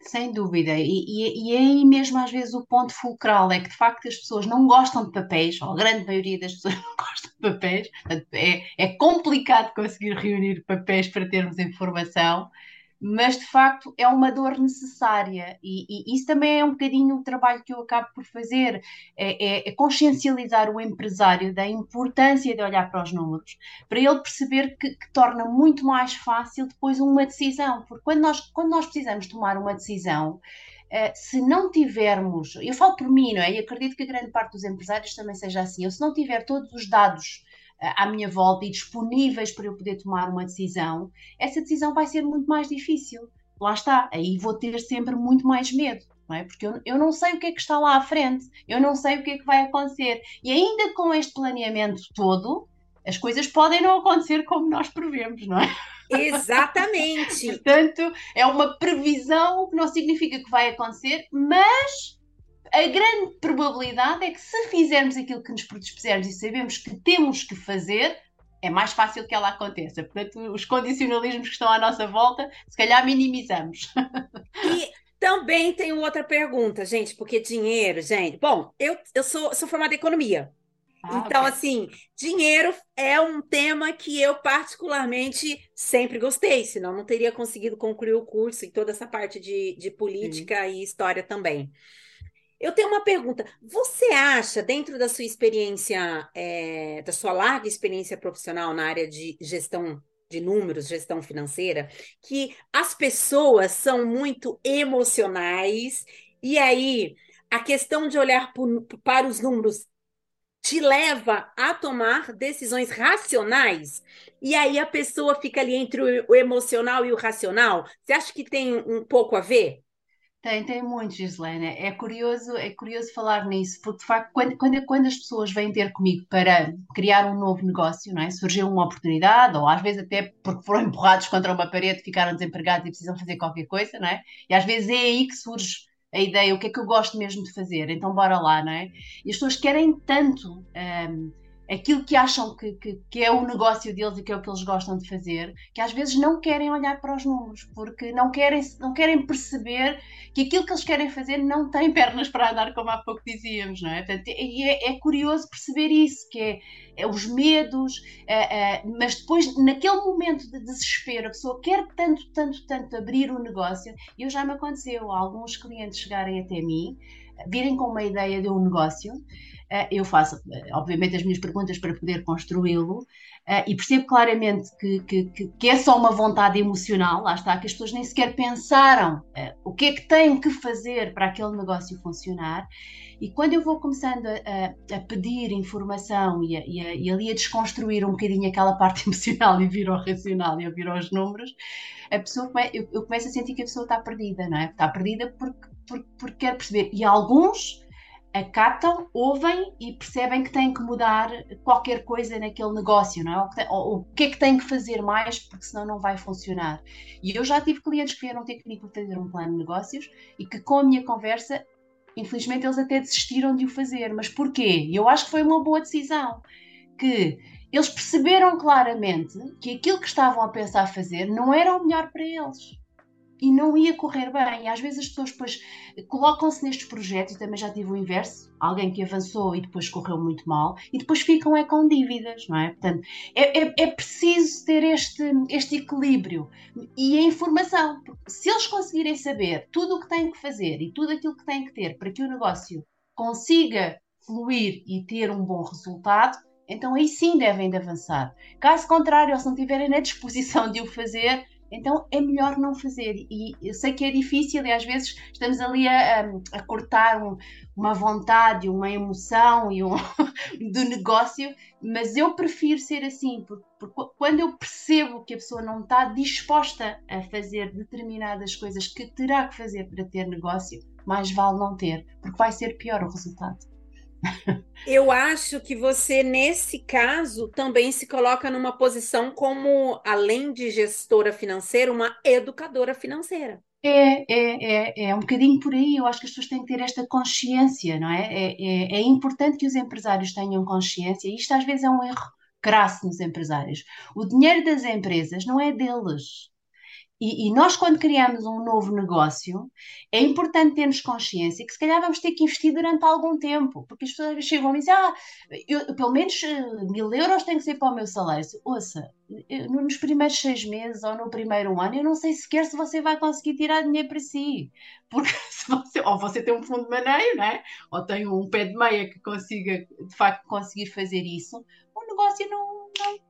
Sem dúvida, e, e, e é aí mesmo às vezes o ponto fulcral é que de facto as pessoas não gostam de papéis, ou a grande maioria das pessoas não gostam de papéis, é, é complicado conseguir reunir papéis para termos informação, mas de facto é uma dor necessária e, e, isso também é um bocadinho o trabalho que eu acabo por fazer, é, é, é, consciencializar o empresário da importância de olhar para os números, para ele perceber que, que, torna muito mais fácil depois uma decisão, porque quando nós, quando nós precisamos tomar uma decisão, Uh, se não tivermos, eu falo por mim, não é? E acredito que a grande parte dos empresários também seja assim. Eu, se não tiver todos os dados à minha volta e disponíveis para eu poder tomar uma decisão, essa decisão vai ser muito mais difícil. lá está, aí vou ter sempre muito mais medo. Não é? Porque eu, eu não sei o que é que está lá à frente, eu não sei o que é que vai acontecer. E ainda com este planeamento todo, as coisas podem não acontecer como nós prevemos, não é? Exatamente. Portanto, é uma previsão, que não significa que vai acontecer, mas a grande probabilidade é que se fizermos aquilo que nos predispusermos e sabemos que temos que fazer, é mais fácil que ela aconteça. Portanto, os condicionalismos que estão à nossa volta, se calhar minimizamos. E também tenho outra pergunta, gente, porque dinheiro, gente. Bom, eu, eu sou, sou formada em economia. Ah, Então, ok. assim, dinheiro é um tema que eu particularmente sempre gostei, senão não teria conseguido concluir o curso e toda essa parte de, de política e história também. Eu tenho uma pergunta. Você acha, dentro da sua experiência, eh, da sua larga experiência profissional na área de gestão de números, gestão financeira, que as pessoas são muito emocionais e aí a questão de olhar por- para os números te leva a tomar decisões racionais? E aí a pessoa fica ali entre o emocional e o racional? Você acha que tem um pouco a ver? Tem, tem muito, Gislena. É curioso, é curioso falar nisso, porque de facto, quando, quando, quando as pessoas vêm ter comigo para criar um novo negócio, não é? Surgiu uma oportunidade, ou às vezes até porque foram empurrados contra uma parede, ficaram desempregados e precisam fazer qualquer coisa, não é? E às vezes é aí que surge a ideia, o que é que eu gosto mesmo de fazer, então bora lá, não é? E as pessoas querem tanto hum, aquilo que acham que, que, que é o negócio deles e que é o que eles gostam de fazer, que às vezes não querem olhar para os números, porque não querem, não querem perceber que aquilo que eles querem fazer não tem pernas para andar, como há pouco dizíamos, não é? Portanto, é, é curioso perceber isso, que é, é os medos, é, é, mas depois, naquele momento de desespero, a pessoa quer tanto, tanto, tanto abrir o negócio, e eu já me aconteceu alguns clientes chegarem até mim, virem com uma ideia de um negócio, eu faço, eh, obviamente, as minhas perguntas para poder construí-lo eh, e percebo claramente que, que, que, é só uma vontade emocional, lá está, que as pessoas nem sequer pensaram eh, o que é que têm que fazer para aquele negócio funcionar. E quando eu vou começando a, a- pedir informação e, a- e a- e ali a desconstruir um bocadinho aquela parte emocional e vir ao racional e vir aos números, a pessoa eu, eu começo a sentir que a pessoa está perdida, não é? Está perdida porque, porque, porque quer perceber. E alguns acatam, ouvem e percebem que têm que mudar qualquer coisa naquele negócio, não é? Ou, o que é que têm que fazer mais, porque senão não vai funcionar. E eu já tive clientes que vieram ter comigo para fazer um plano de negócios e que com a minha conversa, infelizmente eles até desistiram de o fazer. Mas porquê? Eu acho que foi uma boa decisão. Que eles perceberam claramente que aquilo que estavam a pensar fazer não era o melhor para eles e não ia correr bem. E às vezes as pessoas depois colocam-se nestes projetos, e também já tive o inverso, alguém que avançou e depois correu muito mal, e depois ficam é com dívidas, não é? Portanto, é, é, é preciso ter este, este equilíbrio e a informação. Se eles conseguirem saber tudo o que têm que fazer e tudo aquilo que têm que ter para que o negócio consiga fluir e ter um bom resultado, então aí sim devem de avançar. Caso contrário, se não tiverem na disposição de o fazer, então é melhor não fazer. E eu sei que é difícil e às vezes estamos ali a, a- cortar um- uma vontade, uma emoção e um, do negócio, mas eu prefiro ser assim, porque, porque quando eu percebo que a pessoa não está disposta a fazer determinadas coisas que terá que fazer para ter negócio, mais vale não ter, porque vai ser pior o resultado. Eu acho que você, nesse caso, também se coloca numa posição como, além de gestora financeira, uma educadora financeira. É, é, é, é um bocadinho por aí. Eu acho que as pessoas têm que ter esta consciência, não é? É, é, é importante que os empresários tenham consciência, isto às vezes é um erro crasso nos empresários. O dinheiro das empresas não é deles. E, e nós, quando criamos um novo negócio, é importante termos consciência que se calhar vamos ter que investir durante algum tempo, porque as pessoas chegam e dizem, ah, eu, pelo menos eh, mil euros tem que ser para o meu salário. Ouça, eu- nos primeiros seis meses ou no primeiro ano, eu não sei sequer se você vai conseguir tirar dinheiro para si. Porque você, ou você tem um fundo de maneio, não é? ou tem um pé de meia que consiga, de facto, conseguir fazer isso, o negócio não- não-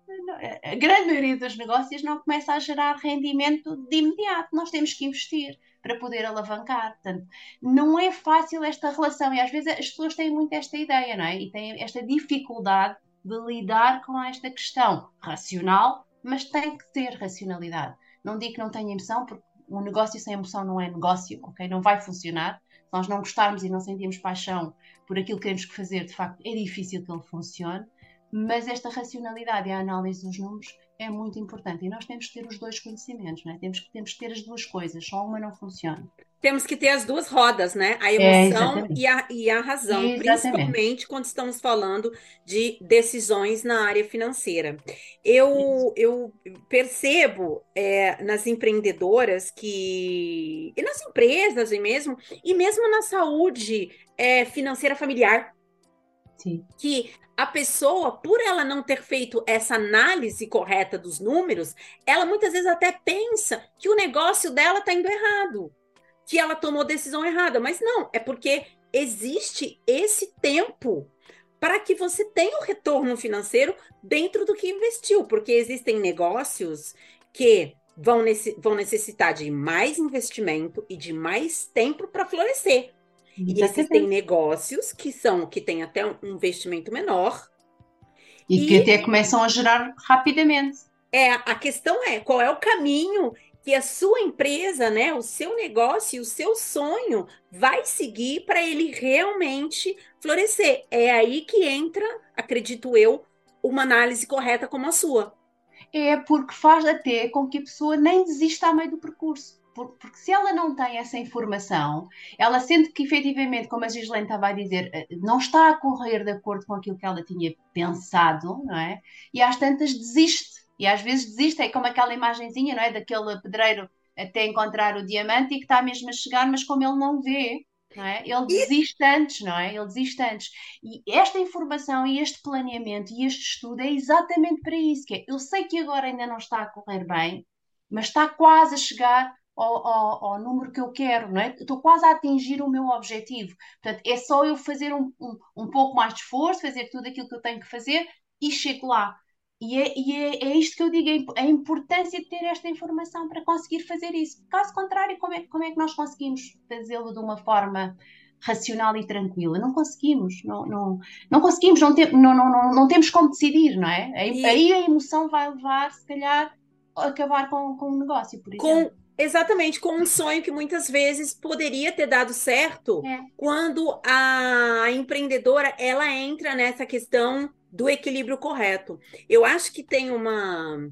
a grande maioria dos negócios não começa a gerar rendimento de imediato. Nós temos que investir para poder alavancar. Portanto, não é fácil esta relação e às vezes as pessoas têm muito esta ideia, não é? E têm esta dificuldade de lidar com esta questão racional, mas tem que ter racionalidade. Não digo que não tenha emoção, porque um negócio sem emoção não é negócio, ok? Não vai funcionar. Se nós não gostarmos e não sentirmos paixão por aquilo que temos que fazer, de facto, é difícil que ele funcione. Mas esta racionalidade e a análise dos números é muito importante. E nós temos que ter os dois conhecimentos, não é? Temos, que- temos que ter as duas coisas, só uma não funciona. Temos que ter as duas rodas, né? A É, emoção exatamente. e a, e a razão, Exatamente. principalmente quando estamos falando de decisões na área financeira. Eu, eu percebo é, nas empreendedoras que, e nas empresas e mesmo, e mesmo na saúde é, financeira familiar, Sim. que a pessoa, por ela não ter feito essa análise correta dos números, ela muitas vezes até pensa que o negócio dela está indo errado, que ela tomou decisão errada, mas não, é porque existe esse tempo para que você tenha o retorno financeiro dentro do que investiu, porque existem negócios que vão, nesse- vão necessitar de mais investimento e de mais tempo para florescer. E existem Exatamente. negócios que são que têm até um investimento menor. E que E- até começam a gerar rapidamente. É, a questão é qual é o caminho que a sua empresa, né, o seu negócio, o seu sonho vai seguir para ele realmente florescer. É aí que entra, acredito eu, uma análise correta como a sua. é porque faz até com que a pessoa nem desista a meio do percurso. Por- Porque se ela não tem essa informação, ela sente que efetivamente, como a Gislaine estava a dizer, eh, não está a correr de acordo com aquilo que ela tinha pensado, não é? E às tantas desiste. E às vezes desiste, é como aquela imagenzinha, não é? Daquele pedreiro até encontrar o diamante e que está mesmo a chegar, mas como ele não vê, não é? Ele desiste antes, não é? Ele desiste antes. E esta informação e este planeamento e este estudo é exatamente para isso, que é, eu sei que agora ainda não está a correr bem, mas está quase a chegar ao, ao- ao número que eu quero, não é? Estou quase a atingir o meu objetivo. Portanto, é só eu fazer um, um, um pouco mais de esforço, fazer tudo aquilo que eu tenho que fazer e chego lá. E é, e é, é isto que eu digo, a imp- a importância de ter esta informação para conseguir fazer isso. Caso contrário, como é, como é que nós conseguimos fazê-lo de uma forma racional e tranquila? Não conseguimos, não, não, não conseguimos, não, tem- não, não, não, não temos como decidir, não é? Aí, aí a emoção vai levar, se calhar, a acabar com, com o negócio, por exemplo. Com exatamente com um sonho que muitas vezes poderia ter dado certo É. quando a empreendedora ela entra nessa questão do equilíbrio correto. Eu acho que tem uma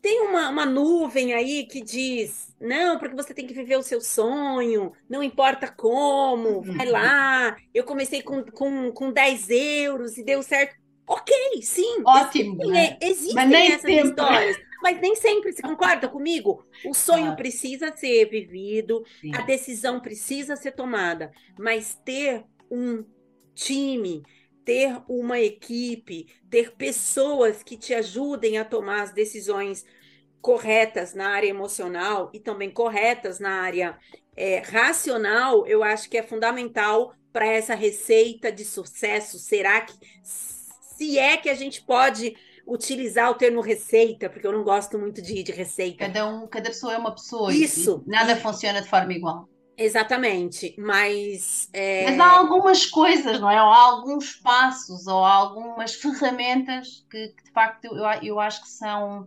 tem uma, uma nuvem aí que diz, não, porque você tem que viver o seu sonho, não importa como, vai lá. Eu comecei com, com, com 10 euros e deu certo. Ok, sim, Ótimo, existem, né? existem Mas nem essas sempre. histórias. Mas nem sempre, você concorda comigo? O sonho Claro. precisa ser vivido, Sim. a decisão precisa ser tomada, mas ter um time, ter uma equipe, ter pessoas que te ajudem a tomar as decisões corretas na área emocional e também corretas na área é, racional, eu acho que é fundamental para essa receita de sucesso. Será que, se é que a gente pode utilizar o termo receita, porque eu não gosto muito de, de receita. Cada, um, cada pessoa é uma pessoa e- Isso. e nada funciona de forma igual. Exatamente, mas é, Mas há algumas coisas, não é? Ou há alguns passos, ou há algumas ferramentas que, que, de facto eu, eu acho que são,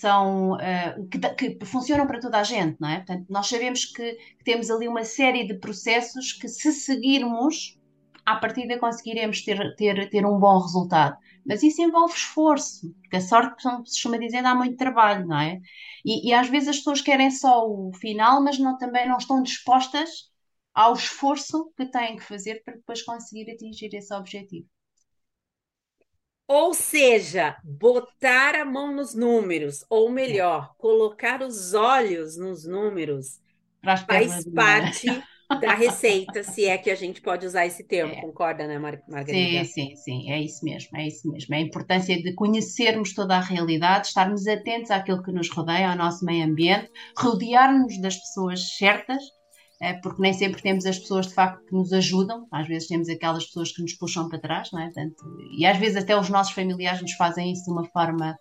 são eh, que, que funcionam para toda a gente, não é? Portanto, nós sabemos que, que temos ali uma série de processos que, se seguirmos, à partida conseguiremos ter, ter, ter um bom resultado. Mas isso envolve esforço, porque a sorte, como se costuma dizer, dá muito trabalho, não é? E, e às vezes as pessoas querem só o final, mas não, também não estão dispostas ao esforço que têm que fazer para depois conseguir atingir esse objetivo. Ou seja, botar a mão nos números, ou melhor, colocar os olhos nos números, faz mar. parte da receita, se é que a gente pode usar esse termo, concorda, né, Mar Sim, Margarida? sim, sim, é isso mesmo, é isso mesmo. É a importância de conhecermos toda a realidade, estarmos atentos àquilo que nos rodeia, ao nosso meio ambiente, rodear-nos das pessoas certas, eh, porque nem sempre temos as pessoas de facto que nos ajudam, às vezes temos aquelas pessoas que nos puxam para trás, não é? Portanto, e às vezes até os nossos familiares nos fazem isso de uma forma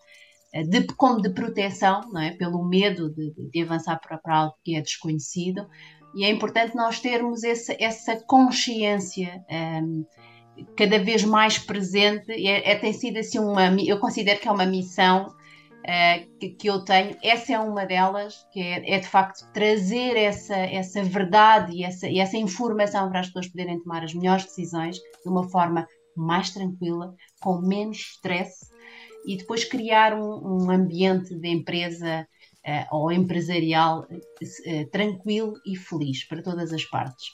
eh, de, como de proteção, não é? Pelo medo de, de avançar para, para algo que é desconhecido. E é importante nós termos essa, essa consciência ehm, cada vez mais presente. É, é- tem sido assim uma. Eu considero que é uma missão eh, que, que eu tenho. Essa é uma delas, que é, é de facto trazer essa, essa verdade e essa, e essa informação para as pessoas poderem tomar as melhores decisões de uma forma mais tranquila, com menos stress e depois criar um, um ambiente de empresa eh, ou empresarial eh, tranquilo e feliz para todas as partes.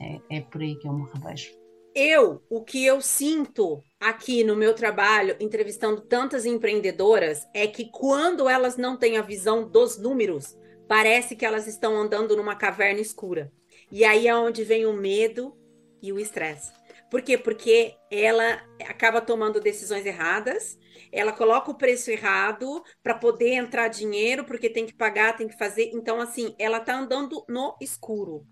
É, é por aí que eu me revejo. Eu, o que eu sinto aqui no meu trabalho, entrevistando tantas empreendedoras, é que quando elas não têm a visão dos números, parece que elas estão andando numa caverna escura. E aí é onde vem o medo e o estresse. Por quê? Porque ela acaba tomando decisões erradas, ela coloca o preço errado para poder entrar dinheiro, porque tem que pagar, tem que fazer. Então, assim, ela tá andando no escuro.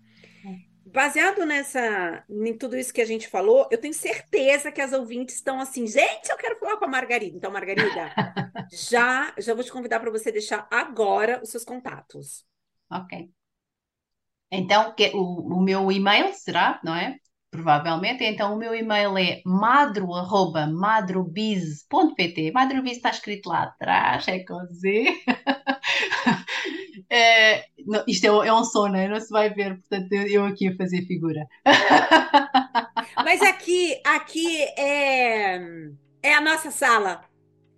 Baseado nessa, em tudo isso que a gente falou, eu tenho certeza que as ouvintes estão assim, gente, eu quero falar com a Margarida. Então, Margarida, já, já vou te convidar para você deixar agora os seus contatos. Ok. Então, que- o, o meu e-mail será, não é? Provavelmente. Então, o meu e-mail é madro.madrobiz.pt. Madrobiz está escrito lá atrás, é com Z. É, não, isto é, um- é um som, não é? Não se vai ver, portanto, eu, aqui a fazer figura. Mas aqui, aqui é, é a nossa sala,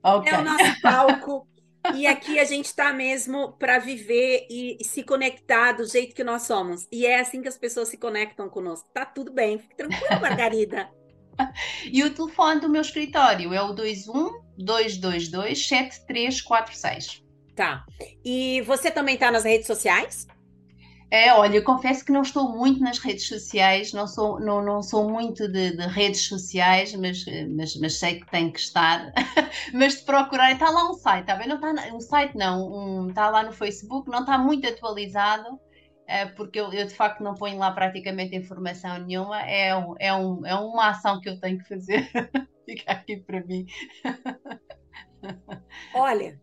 Ok. é o nosso palco. E aqui a gente está mesmo para viver e, e se conectar do jeito que nós somos. E é assim que as pessoas se conectam conosco. Tá tudo bem, fique tranquila, Margarida. E o telefone do meu escritório é o 21 222 7346. Tá. E você também tá nas redes sociais? É, olha, eu confesso que não estou muito nas redes sociais, não sou, não, não sou muito de, de redes sociais, mas, mas, mas sei que tem que estar. mas de procurar, está lá um site, está bem? Não está, um site não, um, está lá no Facebook, não está muito atualizado, eh, porque eu, eu de facto não ponho lá praticamente informação nenhuma, é, um, é, um, é uma ação que eu tenho que fazer. Fica aqui para mim. Olha,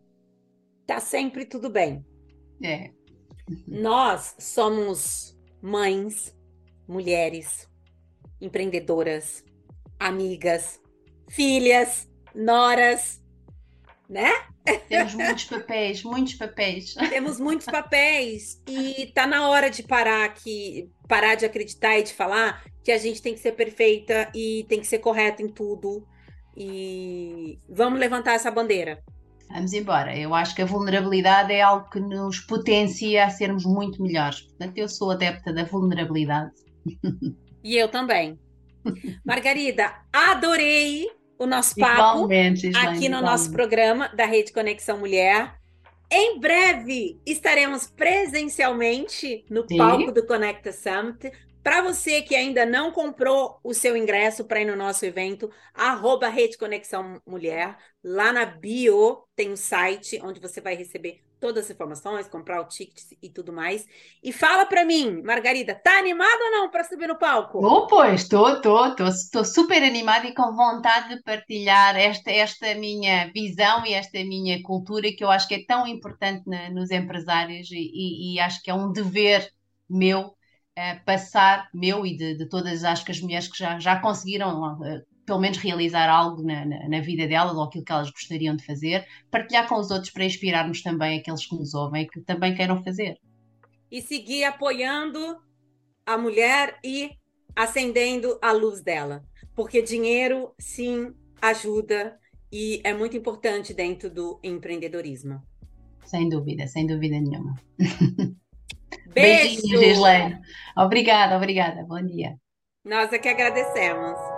tá sempre tudo bem. É, Nós somos mães, mulheres, empreendedoras, amigas, filhas, noras, né? temos muitos papéis, muitos papéis. Temos muitos papéis e tá na hora de parar aqui, parar de acreditar e de falar que a gente tem que ser perfeita e tem que ser correta em tudo. E vamos levantar essa bandeira. Vamos embora. Eu acho que a vulnerabilidade é algo que nos potencia a sermos muito melhores. Portanto, eu sou adepta da vulnerabilidade. E eu também. Margarida, adorei o nosso papo Igualmente, aqui no igualmente. nosso programa da Rede Conexão Mulher. Em breve estaremos presencialmente no Sim. palco do Conecta Summit. Para você que ainda não comprou o seu ingresso para ir no nosso evento, arroba Rede Conexão Mulher. Lá na bio tem um site onde você vai receber todas as informações, comprar o ticket e tudo mais. E fala para mim, Margarida, tá animada ou não para subir no palco? Oh, pois, estou, estou, estou super animada e com vontade de partilhar esta, esta minha visão e esta minha cultura que eu acho que é tão importante na- nos empresários e, e- e acho que é um dever meu eh, passar, meu e de, de todas acho que as mulheres que já, já conseguiram eh, pelo menos realizar algo na, na, na vida delas ou aquilo que elas gostariam de fazer, partilhar com os outros para inspirarmos também aqueles que nos ouvem e que também queiram fazer. e seguir apoiando a mulher e acendendo a luz dela. Porque dinheiro, sim, ajuda e é muito importante dentro do empreendedorismo. Sem dúvida, sem dúvida nenhuma. Beijo! Beijinhos, Gislaine. Obrigada, obrigada. Bom dia. Nós é que agradecemos.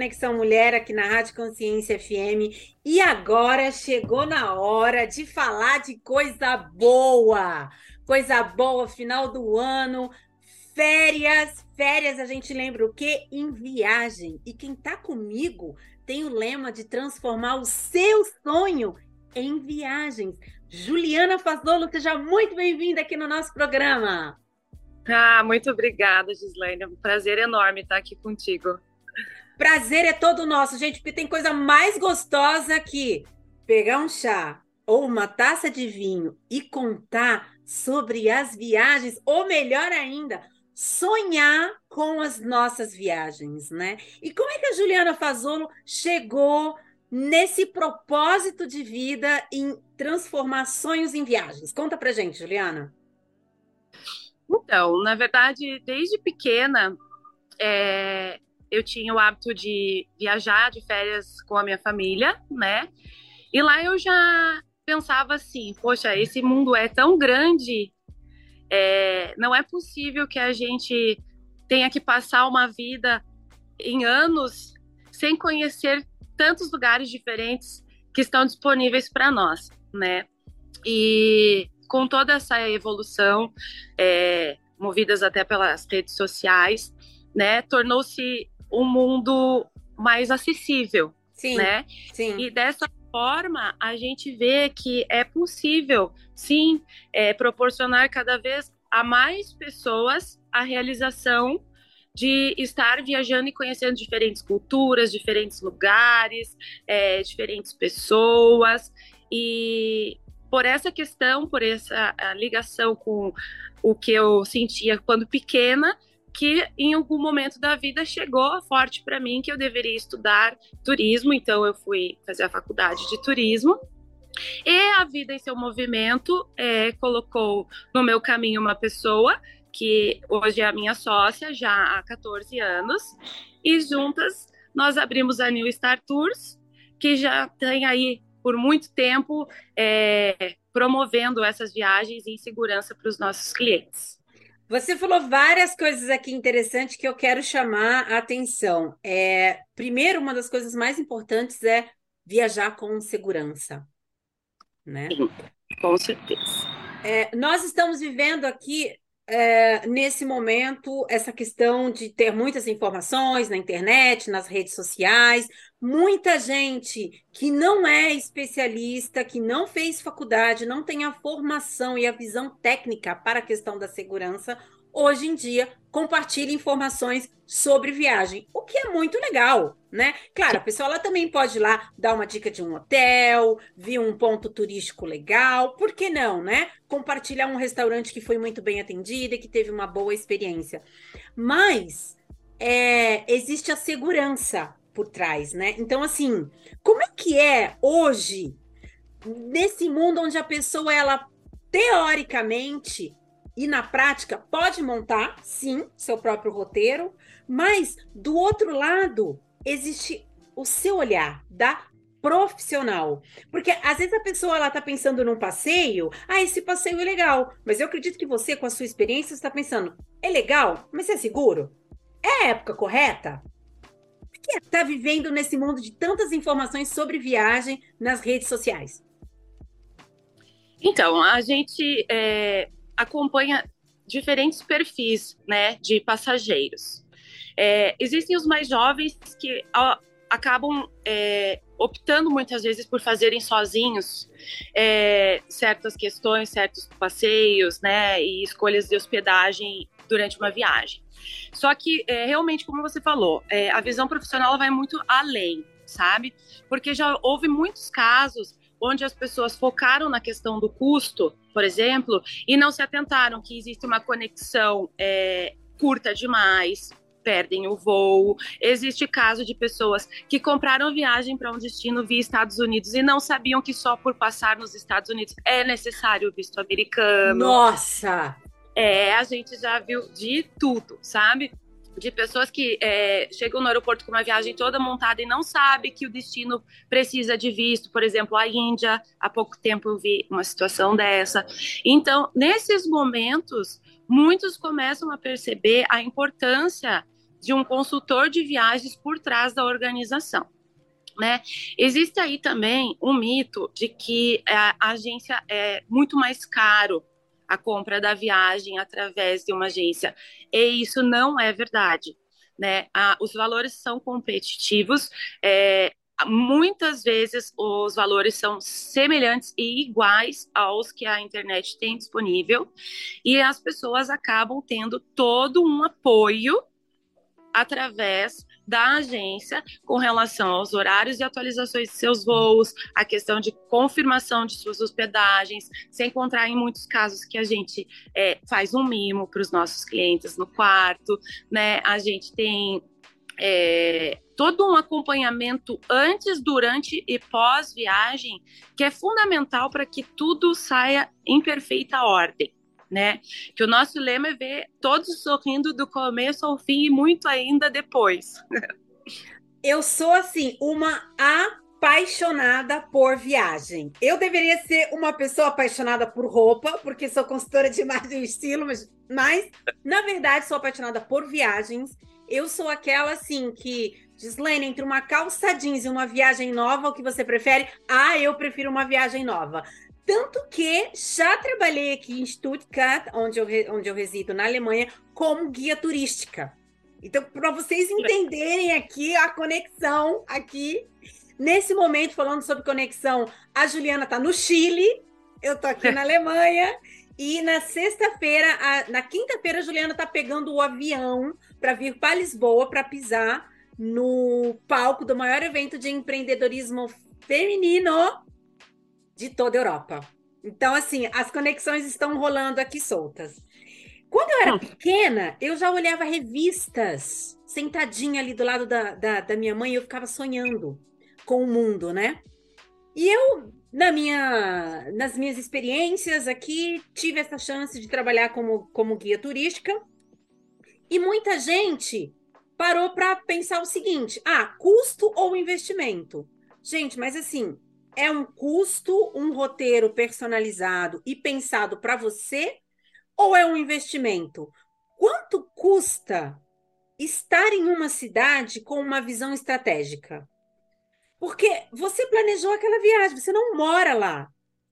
Conexão Mulher aqui na Rádio Consciência FM. E agora chegou na hora de falar de coisa boa. Coisa boa, final do ano, férias. Férias a gente lembra o quê? Em viagem. E quem tá comigo tem o lema de transformar o seu sonho em viagens. Juliana Fazolo, seja muito bem-vinda aqui no nosso programa. Ah, muito obrigada, Gislaine. É um prazer enorme estar aqui contigo. Prazer é todo nosso, gente, porque tem coisa mais gostosa que pegar um chá ou uma taça de vinho e contar sobre as viagens, ou melhor ainda, sonhar com as nossas viagens, né? E como é que a Juliana Fazolo chegou nesse propósito de vida em transformar sonhos em viagens? Conta pra gente, Juliana. Então, na verdade, desde pequena, é, eu tinha o hábito de viajar de férias com a minha família, né? E lá eu já pensava assim, poxa, esse mundo é tão grande, é, não é possível que a gente tenha que passar uma vida em anos sem conhecer tantos lugares diferentes que estão disponíveis para nós, né? E com toda essa evolução, é, movidas até pelas redes sociais, né, tornou-se um mundo mais acessível, Sim, né? sim. E dessa forma a gente vê que é possível, sim, é, proporcionar cada vez a mais pessoas a realização de estar viajando e conhecendo diferentes culturas, diferentes lugares, é, diferentes pessoas e por essa questão, por essa ligação com o que eu sentia quando pequena, que em algum momento da vida chegou forte para mim que eu deveria estudar turismo, então eu fui fazer a faculdade de turismo. E a vida em seu movimento é, colocou no meu caminho uma pessoa que hoje é a minha sócia já há 14 anos, e juntas nós abrimos a New Star Tours, que já tem aí por muito tempo é, promovendo essas viagens em segurança para os nossos clientes. Você falou várias coisas aqui interessantes que eu quero chamar a atenção. É, primeiro, uma das coisas mais importantes é viajar com segurança, né? Com certeza. É, nós estamos vivendo aqui, é, nesse momento, essa questão de ter muitas informações na internet, nas redes sociais, muita gente que não é especialista, que não fez faculdade, não tem a formação e a visão técnica para a questão da segurança, hoje em dia compartilha informações sobre viagem, o que é muito legal, né? Claro, a pessoa ela também pode ir lá dar uma dica de um hotel, ver um ponto turístico legal, por que não, né? Compartilhar um restaurante que foi muito bem atendido e que teve uma boa experiência. Mas é, existe a segurança por trás, né? Então, assim, como é que é hoje, nesse mundo onde a pessoa, ela teoricamente e na prática pode montar, sim, seu próprio roteiro, mas do outro lado existe o seu olhar da profissional. Porque às vezes a pessoa ela tá pensando num passeio, ah, esse passeio é legal, mas eu acredito que você com a sua experiência está pensando, é legal, mas é seguro? É a época correta? O que é estar vivendo nesse mundo de tantas informações sobre viagem nas redes sociais? Então, a gente é, acompanha diferentes perfis né, de passageiros. É, existem os mais jovens que ó, acabam é, optando muitas vezes por fazerem sozinhos é, certas questões, certos passeios, né, e escolhas de hospedagem durante uma viagem. Só que é, realmente, como você falou, é, a visão profissional vai muito além, sabe? Porque já houve muitos casos onde as pessoas focaram na questão do custo, por exemplo, e não se atentaram que existe uma conexão é, curta demais, perdem o voo. Existe caso de pessoas que compraram viagem para um destino via Estados Unidos e não sabiam que só por passar nos Estados Unidos é necessário o visto americano. Nossa! É, a gente já viu de tudo, sabe? De pessoas que é, chegam no aeroporto com uma viagem toda montada e não sabe que o destino precisa de visto. Por exemplo, a Índia, há pouco tempo eu vi uma situação dessa. Então, nesses momentos, muitos começam a perceber a importância de um consultor de viagens por trás da organização. Né? Existe aí também um mito de que a agência é muito mais caro a compra da viagem através de uma agência. E isso não é verdade. Né? Os valores são competitivos, é, muitas vezes os valores são semelhantes e iguais aos que a internet tem disponível, e as pessoas acabam tendo todo um apoio através da agência com relação aos horários e atualizações de seus voos, a questão de confirmação de suas hospedagens, sem encontrar em muitos casos que a gente é, faz um mimo para os nossos clientes no quarto, né? A gente tem é, todo um acompanhamento antes, durante e pós viagem que é fundamental para que tudo saia em perfeita ordem né? Que o nosso lema é ver todos sorrindo do começo ao fim e muito ainda depois. Eu sou assim, uma apaixonada por viagem. Eu deveria ser uma pessoa apaixonada por roupa, porque sou consultora de imagem e estilo, mas, mas na verdade sou apaixonada por viagens. Eu sou aquela assim que Gislaine, entre uma calça jeans e uma viagem nova, o que você prefere? Ah, eu prefiro uma viagem nova. Tanto que já trabalhei aqui em Stuttgart, onde eu, onde eu resido na Alemanha, como guia turística. Então, para vocês entenderem aqui a conexão aqui, nesse momento, falando sobre conexão, a Juliana está no Chile, eu tô aqui na Alemanha, e na sexta-feira, na quinta-feira, a Juliana tá pegando o avião para vir para Lisboa para pisar no palco do maior evento de empreendedorismo feminino de toda a Europa. Então, assim, as conexões estão rolando aqui soltas. Quando eu era pequena, eu já olhava revistas, sentadinha ali do lado da, da, da minha mãe, e eu ficava sonhando com o mundo, né? E eu, na minha, nas minhas experiências aqui, tive essa chance de trabalhar como, como guia turística. E muita gente parou para pensar o seguinte: ah, custo ou investimento? Gente, mas assim, é um custo, um roteiro personalizado e pensado para você, ou é um investimento? Quanto custa estar em uma cidade com uma visão estratégica? Porque você planejou aquela viagem, você não mora lá.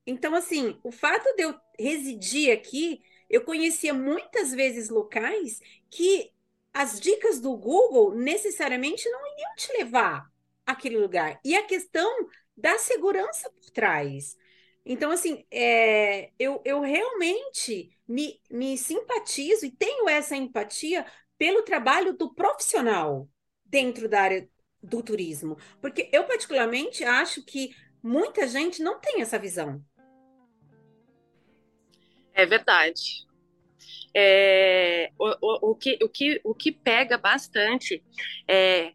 Então, assim, o fato de eu residir aqui, eu conhecia muitas vezes locais que as dicas do Google necessariamente não iriam te levar àquele lugar. E a questão da segurança por trás. Então, assim, é, eu, eu realmente me, me simpatizo e tenho essa empatia pelo trabalho do profissional dentro da área do turismo. Porque eu, particularmente, acho que muita gente não tem essa visão. É verdade. É, o, o, o, que, o, que, o que pega bastante, é,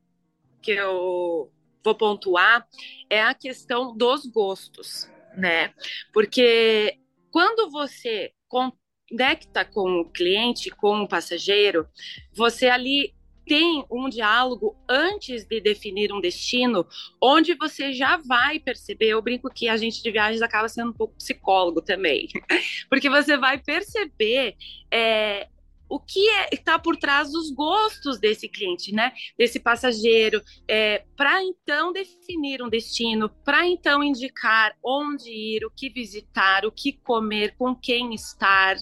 que eu vou pontuar, é a questão dos gostos, né? Porque quando você conecta com o cliente, com o passageiro, você ali tem um diálogo antes de definir um destino, onde você já vai perceber. Eu brinco que a gente de viagens acaba sendo um pouco psicólogo também, porque você vai perceber é, o que está por trás dos gostos desse cliente, né? Desse passageiro, é, para então definir um destino, para então indicar onde ir, o que visitar, o que comer, com quem estar,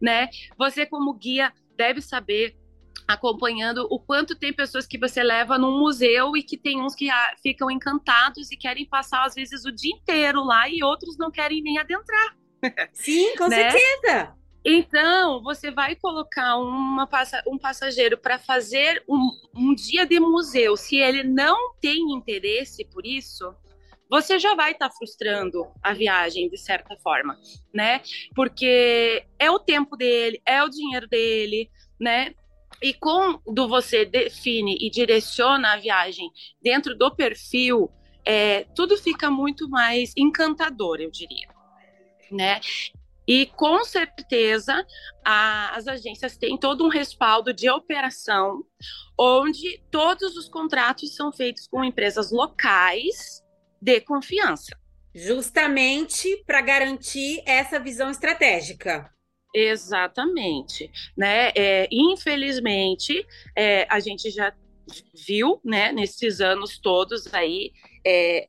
né? Você como guia deve saber acompanhando o quanto tem pessoas que você leva num museu e que tem uns que ah, ficam encantados e querem passar às vezes o dia inteiro lá e outros não querem nem adentrar. Sim, com Né? certeza. Então, você vai colocar uma um passageiro para fazer um, um dia de museu, se ele não tem interesse por isso, você já vai estar frustrando a viagem de certa forma, né? Porque é o tempo dele, é o dinheiro dele, né? E quando você define e direciona a viagem dentro do perfil, é, tudo fica muito mais encantador, eu diria, né? E com certeza a- as agências têm todo um respaldo de operação, onde todos os contratos são feitos com empresas locais de confiança. Justamente para garantir essa visão estratégica. Exatamente, né? É, infelizmente, é, a gente já viu, né, nesses anos todos aí, é,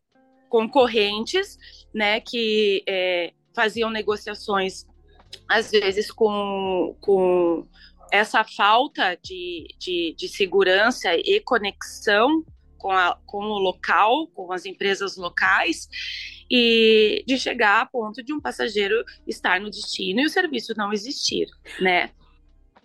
concorrentes, né, que é, faziam negociações às vezes com, com essa falta de, de, de segurança e conexão com, a, com o local, com as empresas locais, e de chegar a ponto de um passageiro estar no destino e o serviço não existir, né?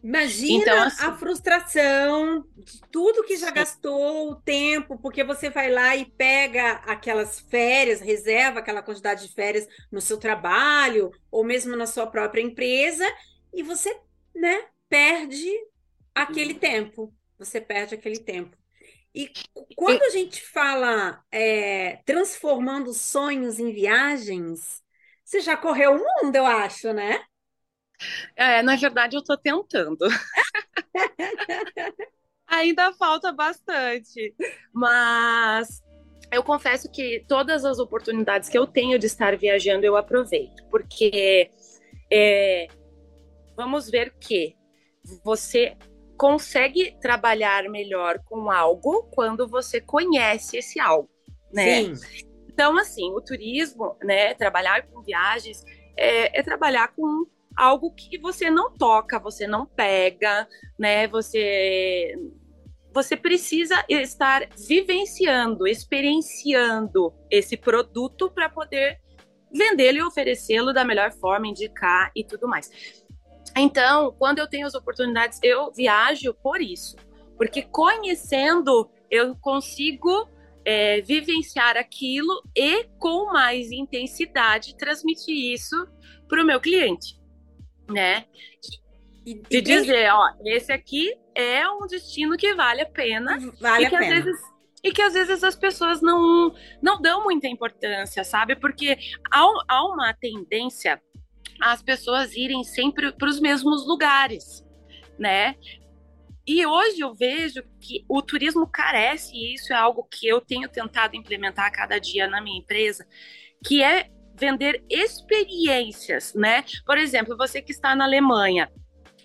Imagina Então, assim- a frustração de tudo que já gastou, o tempo, porque você vai lá e pega aquelas férias, reserva aquela quantidade de férias no seu trabalho ou mesmo na sua própria empresa e você, né, perde aquele tempo. Você perde aquele tempo. E quando a gente fala é, transformando sonhos em viagens, você já correu o mundo, eu acho, né? É, na verdade, eu estou tentando. Ainda falta bastante, mas eu confesso que todas as oportunidades que eu tenho de estar viajando eu aproveito, porque é, vamos ver que você consegue trabalhar melhor com algo quando você conhece esse algo, né? Sim. Então, assim, o turismo, né, trabalhar com viagens é, é trabalhar com algo que você não toca, você não pega, né? Você você precisa estar vivenciando, experienciando esse produto para poder vendê-lo e oferecê-lo da melhor forma, indicar e tudo mais. Então, quando eu tenho as oportunidades, eu viajo por isso, porque conhecendo eu consigo é, vivenciar aquilo e com mais intensidade transmitir isso para o meu cliente, né? E, De e tem- dizer, ó, esse aqui é um destino que vale a pena Vale e a que pena. às vezes e que às vezes as pessoas não não dão muita importância, sabe? Porque há, há uma tendência as pessoas irem sempre para os mesmos lugares, né? E hoje eu vejo que o turismo carece, e isso é algo que eu tenho tentado implementar a cada dia na minha empresa, que é vender experiências, né? Por exemplo, você que está na Alemanha,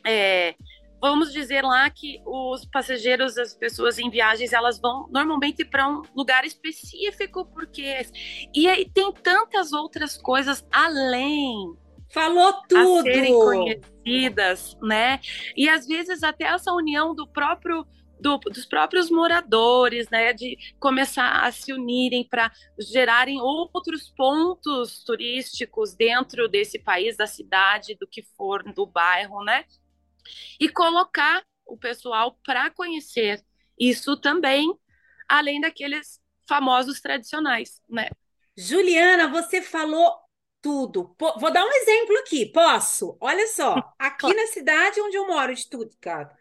é, vamos dizer lá que os passageiros, as pessoas em viagens, elas vão normalmente para um lugar específico, porque. E aí tem tantas outras coisas além Falou a tudo! serem conhecidas, né? E às vezes até essa união do próprio do- dos próprios moradores, né, de começar a se unirem para gerarem outros pontos turísticos dentro desse país, da cidade, do que for, do bairro, né? E colocar o pessoal para conhecer isso também, além daqueles famosos tradicionais, né? Juliana, você falou tudo. Vou dar um exemplo aqui, posso? Olha só, aqui na cidade onde eu moro, de Stuttgart,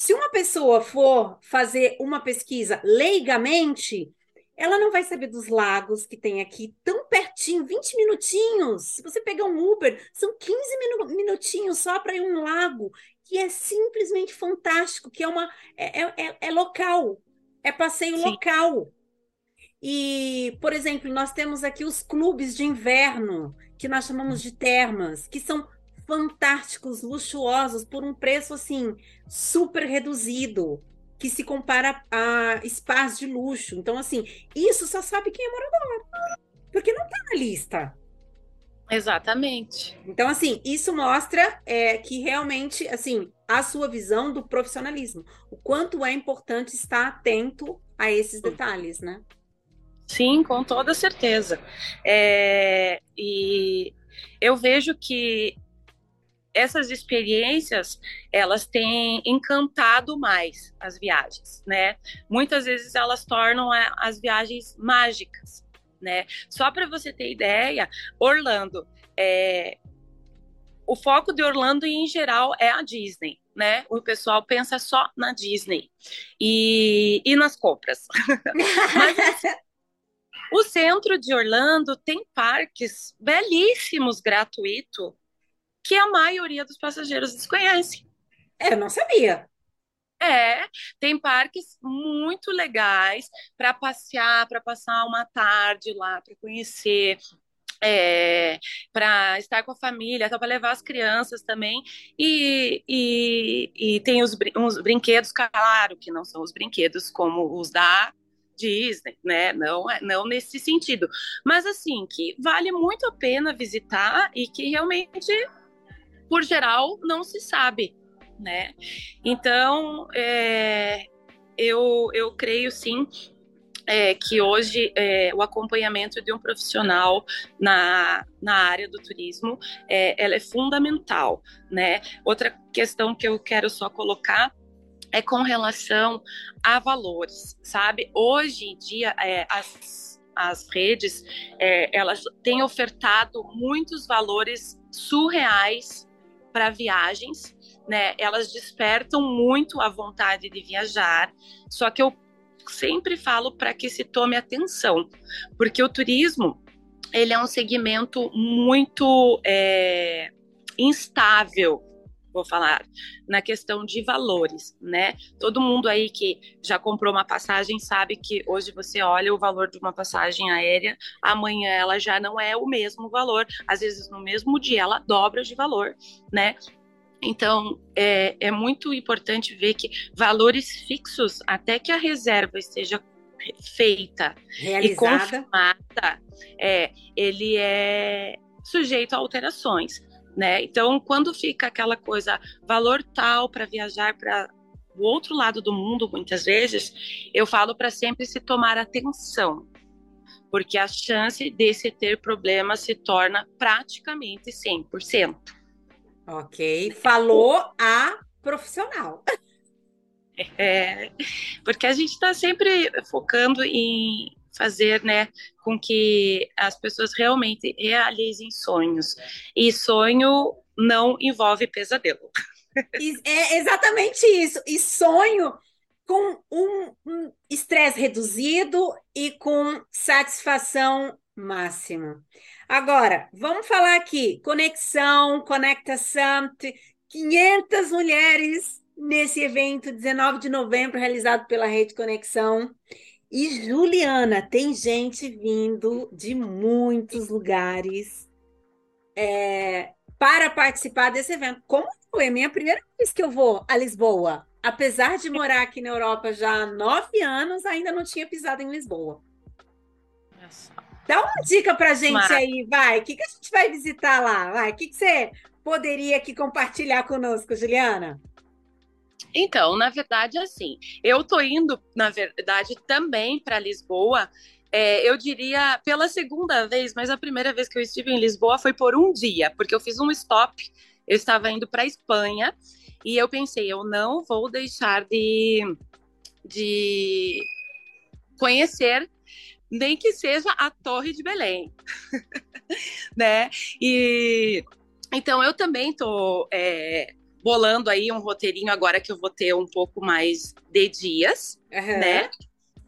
se uma pessoa for fazer uma pesquisa leigamente, ela não vai saber dos lagos que tem aqui tão pertinho, 20 minutinhos. Se você pegar um Uber, são 15 minu- minutinhos só para ir um lago, que é simplesmente fantástico, que é uma é, é- é- é local, é passeio Sim. local. E, por exemplo, nós temos aqui os clubes de inverno, que nós chamamos de termas, que são fantásticos, luxuosos, por um preço assim super reduzido, que se compara a spas de luxo. Então, assim, isso só sabe quem é morador, porque não está na lista. Exatamente. Então, assim, isso mostra é, que realmente, assim, a sua visão do profissionalismo, o quanto é importante estar atento a esses detalhes, né? Sim, com toda certeza. É, e eu vejo que essas experiências elas têm encantado mais as viagens, né? Muitas vezes elas tornam as viagens mágicas, né? Só para você ter ideia, Orlando, é, o foco de Orlando em geral é a Disney, né? O pessoal pensa só na Disney e, e nas compras. Mas o centro de Orlando tem parques belíssimos gratuito que a maioria dos passageiros desconhece. É, eu não sabia. É, tem parques muito legais para passear, para passar uma tarde lá, para conhecer, para estar com a família, para levar as crianças também. E, e, e tem os, uns brinquedos, claro, que não são os brinquedos como os da Disney, né? Não, é- não nesse sentido. Mas assim, que vale muito a pena visitar e que realmente, por geral, não se sabe, né? Então, é, eu, eu creio sim é, que hoje é, o acompanhamento de um profissional na, na área do turismo é, ela é fundamental, né? Outra questão que eu quero só colocar é com relação a valores, sabe? Hoje em dia, é, as, as redes, é, elas têm ofertado muitos valores surreais para viagens, né? Elas despertam muito a vontade de viajar, só que eu sempre falo para que se tome atenção, porque o turismo ele é um segmento muito é, instável, vou falar, na questão de valores, né? Todo mundo aí que já comprou uma passagem sabe que hoje você olha o valor de uma passagem aérea, amanhã ela já não é o mesmo valor, às vezes no mesmo dia ela dobra de valor, né? Então, é, é muito importante ver que valores fixos, até que a reserva esteja feita e Realizada. confirmada, é, ele é sujeito a alterações, né? Então, quando fica aquela coisa, valor tal para viajar para o outro lado do mundo, muitas vezes, eu falo para sempre se tomar atenção, porque a chance desse ter problema se torna praticamente 100%. Ok. Falou a profissional. É, porque a gente está sempre focando em fazer, né, com que as pessoas realmente realizem sonhos. E sonho não envolve pesadelo. É exatamente isso. E sonho com um um estresse reduzido e com satisfação máxima. Agora, vamos falar aqui, conexão, Conecta Summit, 500 mulheres nesse evento, 19 de novembro, realizado pela Rede Conexão. E Juliana, tem gente vindo de muitos lugares é, para participar desse evento. Como foi a minha primeira vez que eu vou a Lisboa? Apesar de morar aqui na Europa já há nove anos, ainda não tinha pisado em Lisboa. Dá uma dica pra gente Mas- aí, vai. O que, que a gente vai visitar lá? Vai. O que, que você poderia aqui compartilhar conosco, Juliana? Então, na verdade, assim, eu tô indo, na verdade, também para Lisboa. é, eu diria pela segunda vez, mas a primeira vez que eu estive em Lisboa foi por um dia, porque eu fiz um stop. Eu estava indo para Espanha e eu pensei, eu não vou deixar de, de conhecer nem que seja a Torre de Belém, né? E então eu também tô é, bolando aí um roteirinho agora que eu vou ter um pouco mais de dias, né?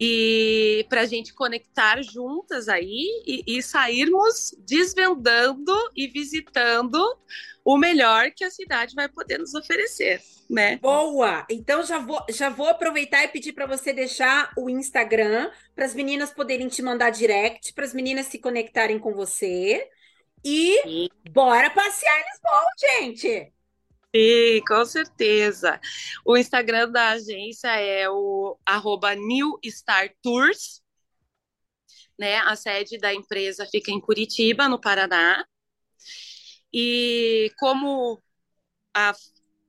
E para a gente conectar juntas aí e, e sairmos desvendando e visitando o melhor que a cidade vai poder nos oferecer, né? Boa! Então já vou, já vou aproveitar e pedir para você deixar o Instagram para as meninas poderem te mandar direct, para as meninas se conectarem com você. E bora passear em Lisboa, gente! Sim, com certeza. O Instagram da agência é o arroba New Star Tours. Né? A sede da empresa fica em Curitiba, no Paraná. E como a,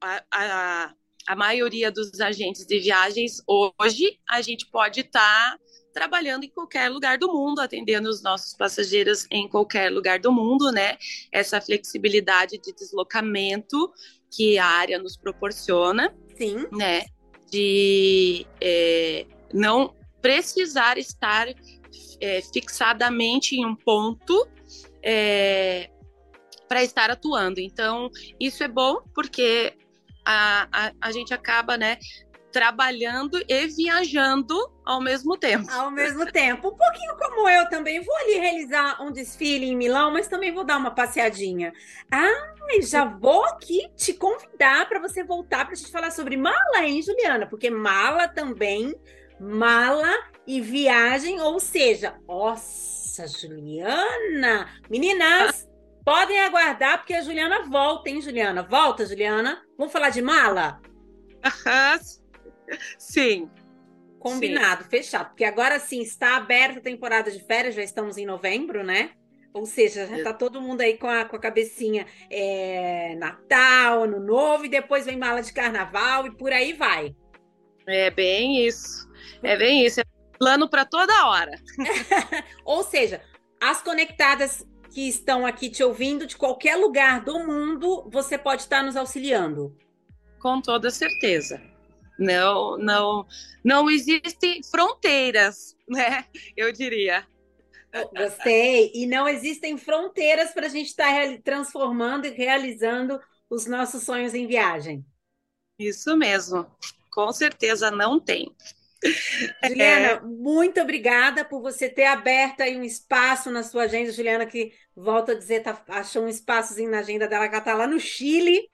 a, a, a maioria dos agentes de viagens hoje, a gente pode estar trabalhando em qualquer lugar do mundo, atendendo os nossos passageiros em qualquer lugar do mundo, né? Essa flexibilidade de deslocamento que a área nos proporciona, Sim. né? De é, não precisar estar é, fixadamente em um ponto é, para estar atuando. Então, isso é bom porque a, a, a gente acaba, né? Trabalhando e viajando ao mesmo tempo. Ao mesmo tempo. Um pouquinho como eu também. Vou ali realizar um desfile em Milão, mas também vou dar uma passeadinha. Ah, já vou aqui te convidar para você voltar para a gente falar sobre mala, hein, Juliana? Porque mala também, mala e viagem, ou seja, nossa, Juliana! Meninas, podem aguardar, porque a Juliana volta, hein, Juliana? Volta, Juliana. Vamos falar de mala? Sim. Combinado, fechado. Porque agora sim está aberta a temporada de férias, já estamos em novembro, né? Ou seja, já tá todo mundo aí com a, com a cabecinha é, Natal, Ano Novo, e depois vem mala de carnaval e por aí vai. É bem isso. É bem isso. É plano para toda hora. Ou seja, as conectadas que estão aqui te ouvindo de qualquer lugar do mundo, você pode estar nos auxiliando. Com toda certeza. Não, não, não existem fronteiras, né? Eu diria. Gostei. E não existem fronteiras para a gente estar reali- transformando e realizando os nossos sonhos em viagem. Isso mesmo. Com certeza não tem. Juliana, muito obrigada por você ter aberto aí um espaço na sua agenda. Juliana, que volta a dizer, tá, achou um espaçozinho na agenda dela, que ela tá lá no Chile.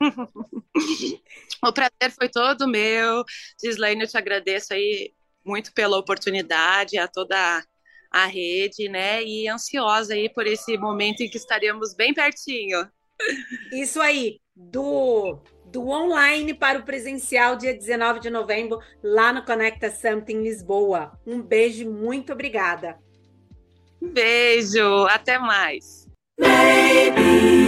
O prazer foi todo meu. Gislaine, eu te agradeço aí muito pela oportunidade, a toda a rede, né? E ansiosa aí por esse momento em que estaremos bem pertinho. Isso aí. do, do online para o presencial, dia 19 de novembro, lá no Conecta Summit em Lisboa. Um beijo e muito obrigada. Beijo, até mais. Maybe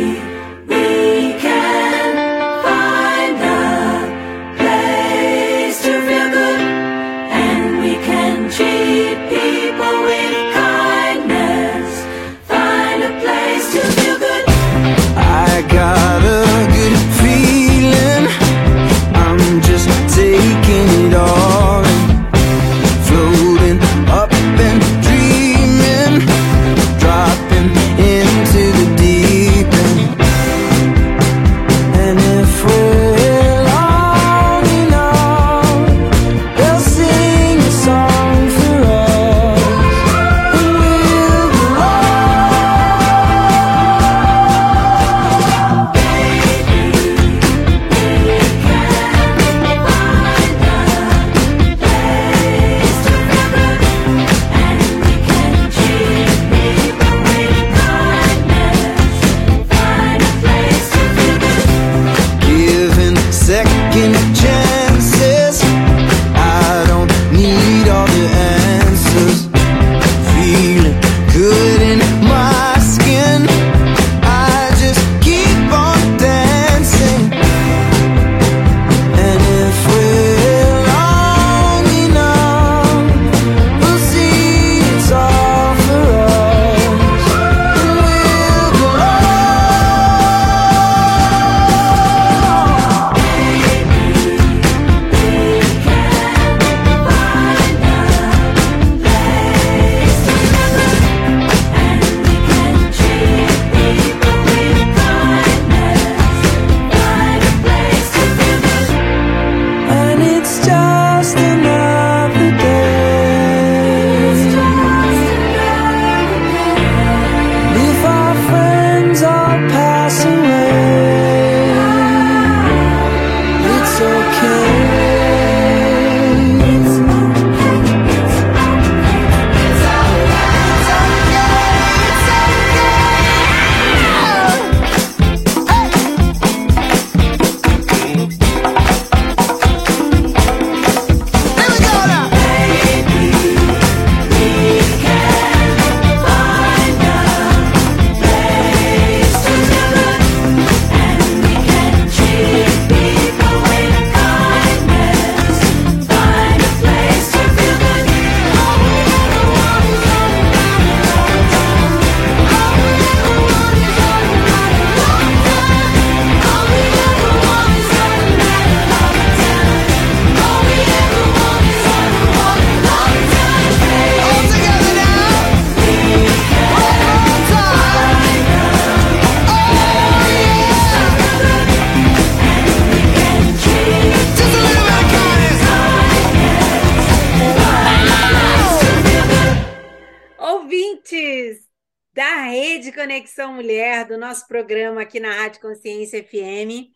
aqui na Rádio Consciência FM.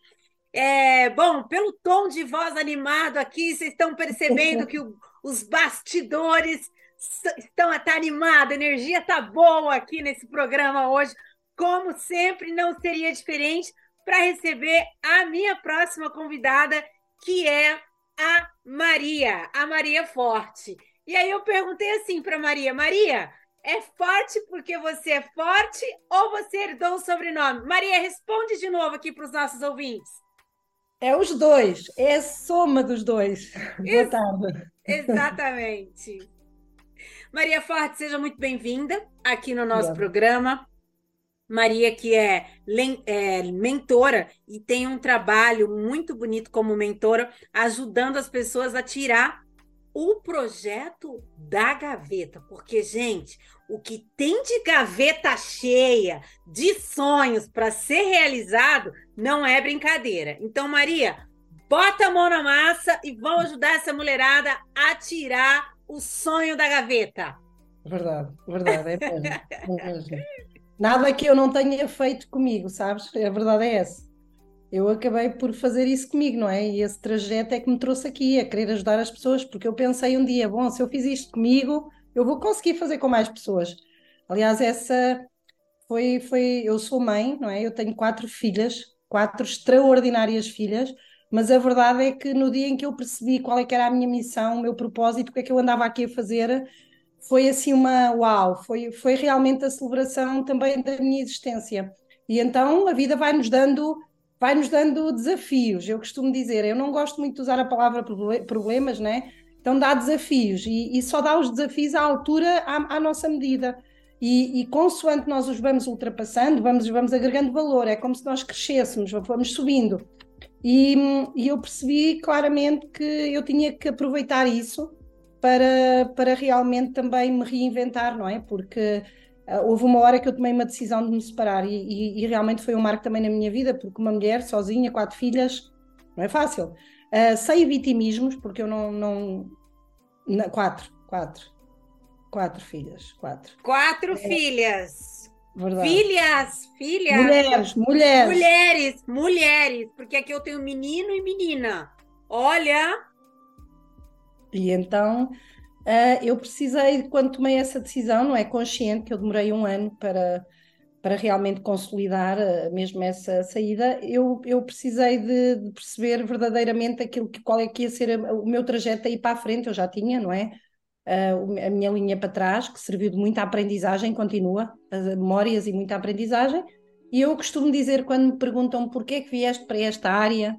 É, bom, pelo tom de voz animado aqui, vocês estão percebendo que o- os bastidores estão tá animados, a energia tá boa aqui nesse programa hoje. Como sempre, não seria diferente para receber a minha próxima convidada, que é a Maria, a Maria Forte. E aí eu perguntei assim para Maria, Maria, é forte porque você é forte ou você herdou o sobrenome? Maria, responde de novo aqui para os nossos ouvintes. É os dois, é a soma dos dois. Boa Isso. tarde. Exatamente. Maria Forte, seja muito bem-vinda aqui no nosso Obrigada. programa. Maria, que é, é mentora e tem um trabalho muito bonito como mentora, ajudando as pessoas a tirar o projeto da gaveta. Porque, gente, o que tem de gaveta cheia de sonhos para ser realizado não é brincadeira. Então, Maria, bota a mão na massa e vamos ajudar essa mulherada a tirar o sonho da gaveta. Verdade, verdade, é mesmo, é mesmo. Nada que eu não tenha feito comigo, sabes? A verdade é essa. Eu acabei por fazer isso comigo, não é? E esse trajeto é que me trouxe aqui, a querer ajudar as pessoas, porque eu pensei um dia, bom, se eu fiz isto comigo, eu vou conseguir fazer com mais pessoas. Aliás, essa foi, foi, eu sou mãe, não é? Eu tenho quatro filhas quatro extraordinárias filhas, mas a verdade é que no dia em que eu percebi qual é que era a minha missão, o meu propósito, o que é que eu andava aqui a fazer, foi assim uma uau, foi, foi realmente a celebração também da minha existência. E então a vida vai-nos dando, vai-nos dando desafios. Eu costumo dizer, eu não gosto muito de usar a palavra proble- problemas, né? Então dá desafios e, e só dá os desafios à altura, à, à nossa medida. E, e consoante nós os vamos ultrapassando, vamos, vamos agregando valor. É como se nós crescêssemos, vamos subindo. E, e eu percebi claramente que eu tinha que aproveitar isso para, para realmente também me reinventar, não é? Porque ah, houve uma hora que eu tomei uma decisão de me separar e, e- e realmente foi um marco também na minha vida, porque uma mulher sozinha, quatro filhas, não é fácil. Ah, sem vitimismos, porque eu não, não, não- Quatro, quatro. Quatro filhas, quatro. Quatro filhas. Verdade. Filhas, filhas. Mulheres, mulheres. Mulheres, mulheres. Porque aqui eu tenho menino e menina. Olha, E então ah, eu precisei, quando tomei essa decisão, não é consciente que eu demorei um ano para, para realmente consolidar ah, mesmo essa saída, eu, eu precisei de, de perceber verdadeiramente aquilo que, qual é que ia ser o meu trajeto aí para a frente, eu já tinha, não é? O- a minha linha para trás, que serviu de muita aprendizagem, continua, as memórias e muita aprendizagem, e eu costumo dizer quando me perguntam porquê que vieste para esta área,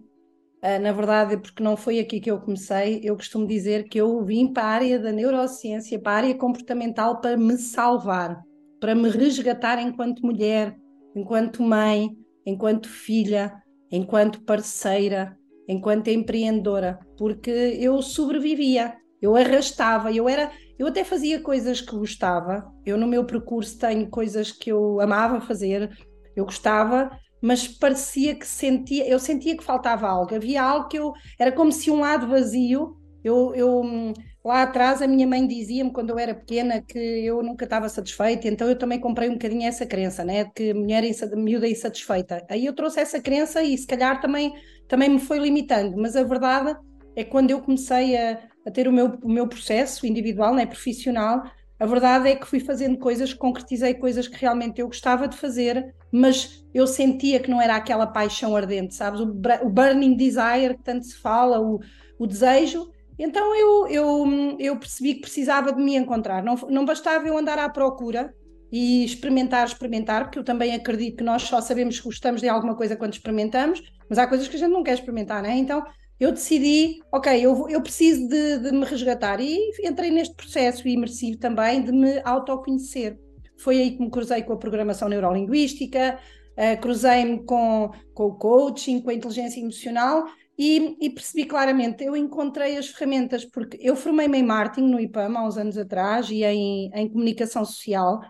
ah, na verdade, porque não foi aqui que eu comecei, eu costumo dizer que eu vim para a área da neurociência, para a área comportamental, para me salvar, para me resgatar enquanto mulher, enquanto mãe, enquanto filha, enquanto parceira, enquanto empreendedora, porque eu sobrevivia, eu arrastava, eu era, eu até fazia coisas que gostava. Eu no meu percurso tenho coisas que eu amava fazer, eu gostava, mas parecia que sentia, eu sentia que faltava algo. Havia algo que eu era como se um lado vazio. Eu, eu hum, lá atrás a minha mãe dizia-me quando eu era pequena que eu nunca estava satisfeita, então eu também comprei um bocadinho essa crença, né, de que mulher insa- miúda insatisfeita. Aí eu trouxe essa crença e se calhar também também me foi limitando, mas a verdade é que quando eu comecei a, a ter o meu, o meu processo individual, né, profissional, a verdade é que fui fazendo coisas, concretizei coisas que realmente eu gostava de fazer, mas eu sentia que não era aquela paixão ardente, sabes? O, o burning desire que tanto se fala, o, o desejo. Então eu, eu, eu percebi que precisava de me encontrar. Não, não bastava eu andar à procura e experimentar, experimentar, porque eu também acredito que nós só sabemos que gostamos de alguma coisa quando experimentamos, mas há coisas que a gente não quer experimentar, né? Então eu decidi, ok, eu, eu preciso de, de me resgatar e entrei neste processo imersivo também de me autoconhecer. Foi aí que me cruzei com a programação neurolinguística, eh, cruzei-me com, com o coaching, com a inteligência emocional e, e percebi claramente, eu encontrei as ferramentas, porque eu formei-me em marketing no IPAM há uns anos atrás e em, em comunicação social.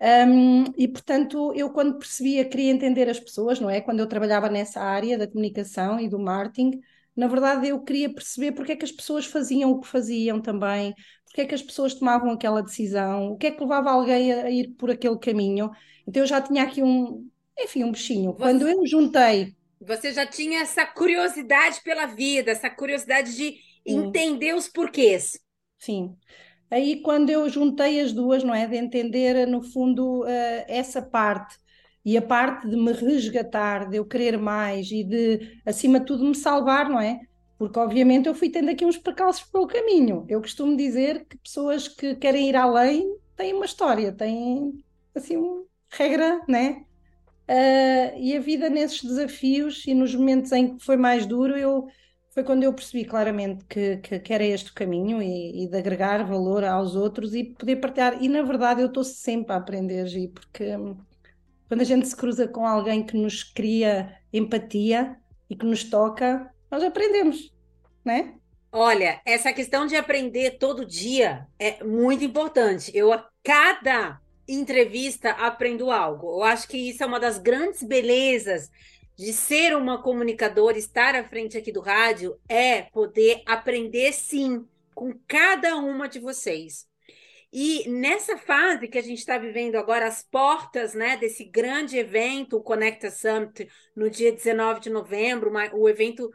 Um, e portanto, eu quando percebia, queria entender as pessoas, não é? Quando eu trabalhava nessa área da comunicação e do marketing, na verdade eu queria perceber porque é que as pessoas faziam o que faziam também, porque é que as pessoas tomavam aquela decisão, o que é que levava alguém a, a ir por aquele caminho. Então eu já tinha aqui um, enfim, um bichinho. Quando eu juntei você já tinha essa curiosidade pela vida, essa curiosidade de entender os porquês. Sim. Aí, quando eu juntei as duas, não é? De entender, no fundo, eh, essa parte e a parte de me resgatar, de eu querer mais e de, acima de tudo, me salvar, não é? Porque, obviamente, eu fui tendo aqui uns percalços pelo caminho. Eu costumo dizer que pessoas que querem ir além têm uma história, têm, assim, uma regra, né? Ah, e a vida nesses desafios e nos momentos em que foi mais duro, eu, foi quando eu percebi claramente que, que, que era este o caminho e, e de agregar valor aos outros e poder partilhar. E na verdade eu estou sempre a aprender, Gi, porque hum, quando a gente se cruza com alguém que nos cria empatia e que nos toca, nós aprendemos, né? Olha, essa questão de aprender todo dia é muito importante. Eu, a cada entrevista, aprendo algo. Eu acho que isso é uma das grandes belezas de ser uma comunicadora, estar à frente aqui do rádio, é poder aprender sim com cada uma de vocês. E nessa fase que a gente está vivendo agora, as portas né, desse grande evento, o Conecta Summit, no dia 19 de novembro, o evento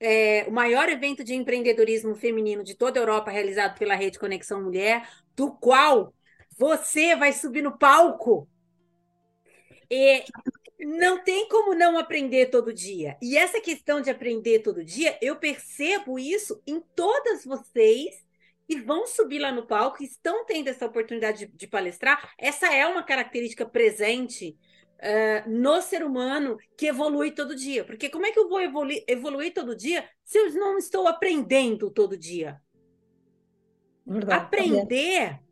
é, o maior evento de empreendedorismo feminino de toda a Europa, realizado pela Rede Conexão Mulher, do qual você vai subir no palco. E Não tem como não aprender todo dia. E essa questão de aprender todo dia, eu percebo isso em todas vocês que vão subir lá no palco, estão tendo essa oportunidade de, de palestrar. Essa é uma característica presente uh, no ser humano que evolui todo dia. Porque como é que eu vou evoluir, evoluir todo dia se eu não estou aprendendo todo dia? Verdade. Aprender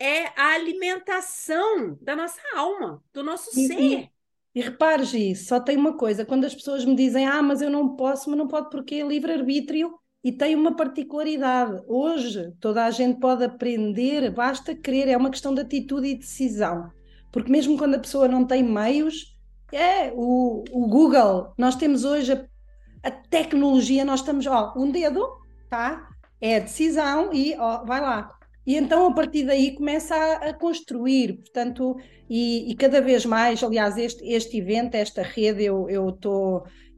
é a alimentação da nossa alma, do nosso E, ser. e, e repares isso, só tem uma coisa, quando as pessoas me dizem, ah, mas eu não posso, mas não pode porque é livre-arbítrio e tem uma particularidade. Hoje toda a gente pode aprender, basta querer, é uma questão de atitude e decisão. Porque mesmo quando a pessoa não tem meios, é o, o Google, nós temos hoje a, a tecnologia, nós estamos, ó, um dedo, tá? É a decisão e ó, vai lá. E então a partir daí começa a, a construir, portanto, e, e cada vez mais, aliás, este, este evento, esta rede, eu eu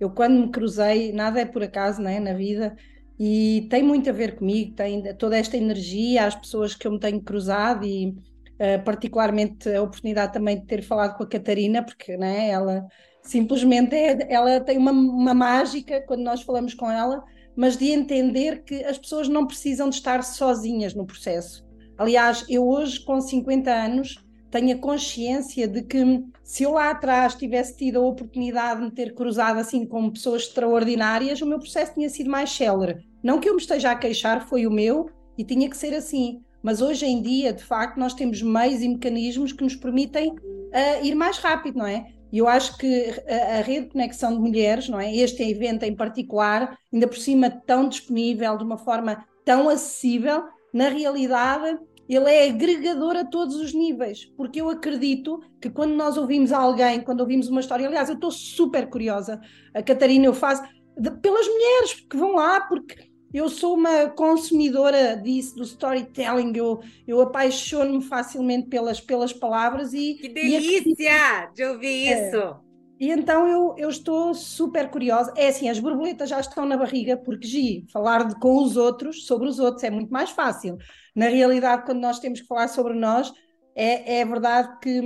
eu quando me cruzei, nada é por acaso, né, na vida, e tem muito a ver comigo, tem toda esta energia, as pessoas que eu me tenho cruzado e eh, particularmente a oportunidade também de ter falado com a Catarina, porque né, ela simplesmente é, ela tem uma, uma mágica quando nós falamos com ela, mas de entender que as pessoas não precisam de estar sozinhas no processo. Aliás, eu hoje, com 50 anos, tenho a consciência de que se eu lá atrás tivesse tido a oportunidade de me ter cruzado assim com pessoas extraordinárias, o meu processo tinha sido mais célere. Não que eu me esteja a queixar, foi o meu e tinha que ser assim. Mas hoje em dia, de facto, nós temos meios e mecanismos que nos permitem uh, ir mais rápido, não é? E eu acho que a, a rede de conexão de mulheres, não é? Este evento em particular, ainda por cima tão disponível, de uma forma tão acessível, na realidade ele é agregador a todos os níveis, porque eu acredito que quando nós ouvimos alguém, quando ouvimos uma história, aliás, eu estou super curiosa, a Catarina, eu faço de- pelas mulheres que vão lá, porque eu sou uma consumidora disso, do storytelling, eu, eu apaixono-me facilmente pelas, pelas palavras e. Que e delícia de ouvir É. isso! e então eu, eu estou super curiosa. É assim, as borboletas já estão na barriga, porque, Gi, falar de, com os outros, sobre os outros, é muito mais fácil. Na realidade, quando nós temos que falar sobre nós, é, é verdade que,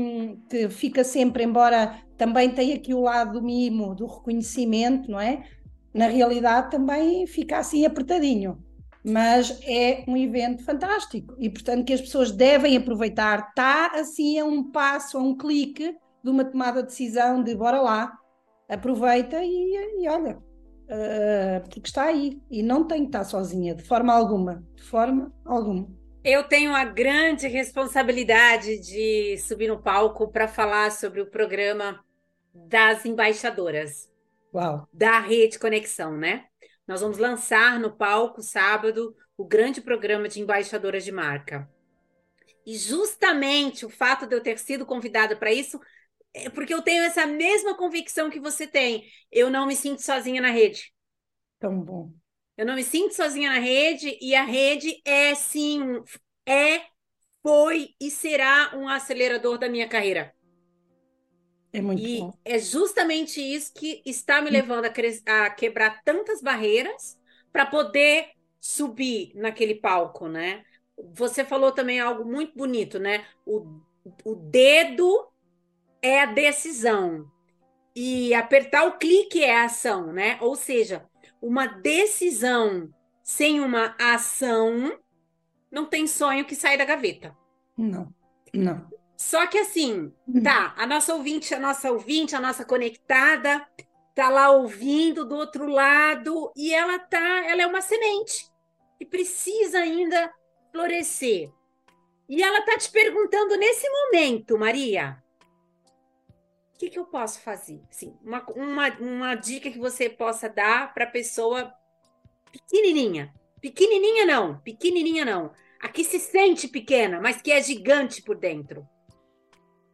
que fica sempre, embora também tenha aqui o lado do mimo, do reconhecimento, não é? Na realidade, também fica assim apertadinho. Mas é um evento fantástico e, portanto, que as pessoas devem aproveitar. Está assim a um passo, a um clique de uma tomada de decisão de bora lá, aproveita e, e olha, ah, porque está aí e não tem que estar sozinha, de forma alguma, de forma alguma. Eu tenho a grande responsabilidade de subir no palco para falar sobre o programa das embaixadoras Uau! da Rede Conexão, né? Nós vamos lançar no palco sábado o grande programa de embaixadoras de marca. E justamente o fato de eu ter sido convidada para isso é porque eu tenho essa mesma convicção que você tem. Eu não me sinto sozinha na rede. Tão bom. Eu não me sinto sozinha na rede e a rede é sim, é, foi e será um acelerador da minha carreira. É muito E bom. é justamente isso que está me levando a, a quebrar tantas barreiras para poder subir naquele palco, né? Você falou também algo muito bonito, né? O, o dedo é a decisão e apertar o clique é a ação, né? Ou seja, uma decisão sem uma ação não tem sonho que sai da gaveta. Não, não. Só que assim, tá, a nossa ouvinte, a nossa ouvinte, a nossa conectada, tá lá ouvindo do outro lado e ela tá, ela é uma semente que precisa ainda florescer. E ela tá te perguntando nesse momento, Maria, o que que eu posso fazer? Assim, uma, uma, uma dica que você possa dar para a pessoa pequenininha. Pequenininha não, pequenininha não. A que se sente pequena, mas que é gigante por dentro.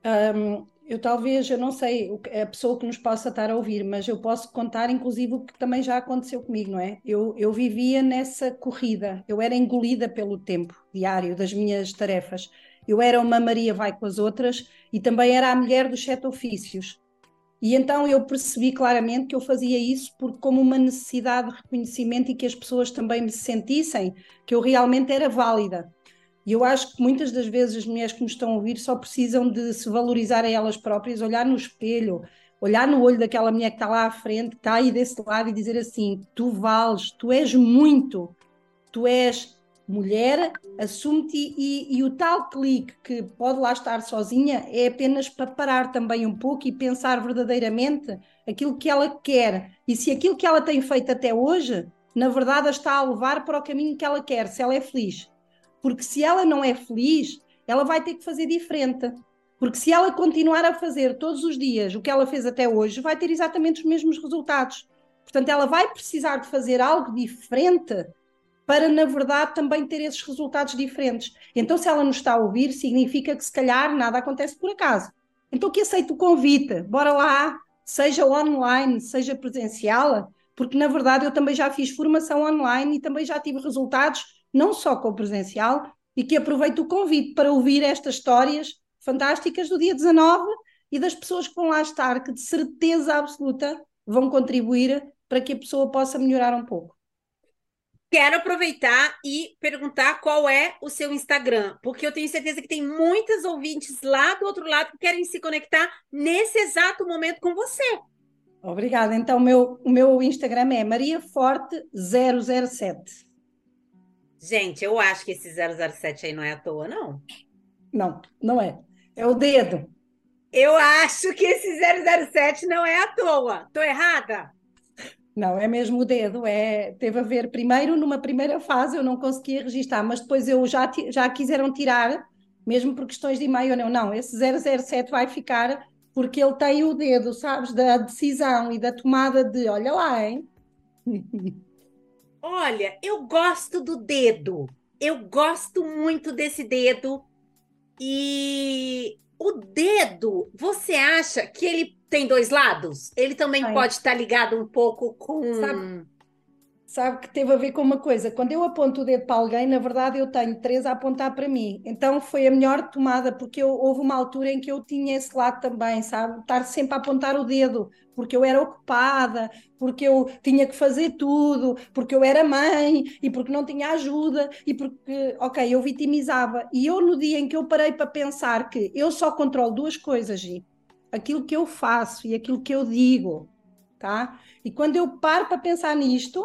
Hum, eu talvez, eu não sei a pessoa que nos possa estar a ouvir, mas eu posso contar, inclusive, o que também já aconteceu comigo, não é? Eu, eu vivia nessa corrida, eu era engolida pelo tempo diário das minhas tarefas. Eu era uma Maria vai com as outras e também era a mulher dos sete ofícios. E então eu percebi claramente que eu fazia isso por, como uma necessidade de reconhecimento e que as pessoas também me sentissem que eu realmente era válida. E eu acho que muitas das vezes as mulheres que nos estão a ouvir só precisam de se valorizar a elas próprias, olhar no espelho, olhar no olho daquela mulher que está lá à frente, que está aí desse lado e dizer assim: tu vales, tu és muito, tu és mulher, assume-te e, e o tal clique que pode lá estar sozinha é apenas para parar também um pouco e pensar verdadeiramente aquilo que ela quer e se aquilo que ela tem feito até hoje, na verdade, a está a levar para o caminho que ela quer, se ela é feliz. Porque se ela não é feliz, ela vai ter que fazer diferente. Porque se ela continuar a fazer todos os dias o que ela fez até hoje, vai ter exatamente os mesmos resultados. Portanto, ela vai precisar de fazer algo diferente para, na verdade, também ter esses resultados diferentes. Então, se ela nos está a ouvir, significa que se calhar nada acontece por acaso. Então, que aceite o convite, bora lá, seja online, seja presencial, porque na verdade eu também já fiz formação online e também já tive resultados, não só com o presencial, e que aproveito o convite para ouvir estas histórias fantásticas do dia 19 e das pessoas que vão lá estar, que de certeza absoluta vão contribuir para que a pessoa possa melhorar um pouco. Quero aproveitar e perguntar qual é o seu Instagram, porque eu tenho certeza que tem muitas ouvintes lá do outro lado que querem se conectar nesse exato momento com você. Obrigada. Então, meu, o meu Instagram é mariaforte007. Gente, eu acho que esse 007 aí não é à toa, não. Não, não é. É o dedo. Eu acho que esse 007 não é à toa. Tô errada? Não, é mesmo o dedo. É, teve a ver, primeiro, numa primeira fase eu não conseguia registrar, mas depois eu já, já quiseram tirar, mesmo por questões de e-mail. Não, não, esse 007 vai ficar porque ele tem o dedo, sabes, da decisão e da tomada de, olha lá, hein? Olha, eu gosto do dedo. Eu gosto muito desse dedo. E o dedo, você acha que ele tem dois lados? Ele também pode estar ligado um pouco com. Sabe- Sabe que teve a ver com uma coisa. Quando eu aponto o dedo para alguém, na verdade eu tenho três a apontar para mim. Então foi a melhor tomada, porque eu- houve uma altura em que eu tinha esse lado também, sabe? Estar sempre a apontar o dedo, porque eu era ocupada, porque eu tinha que fazer tudo, porque eu era mãe e porque não tinha ajuda e porque, ok, eu vitimizava. E eu, no dia em que eu parei para pensar que eu só controlo duas coisas, Gi, aquilo que eu faço e aquilo que eu digo, tá? E quando eu paro para pensar nisto,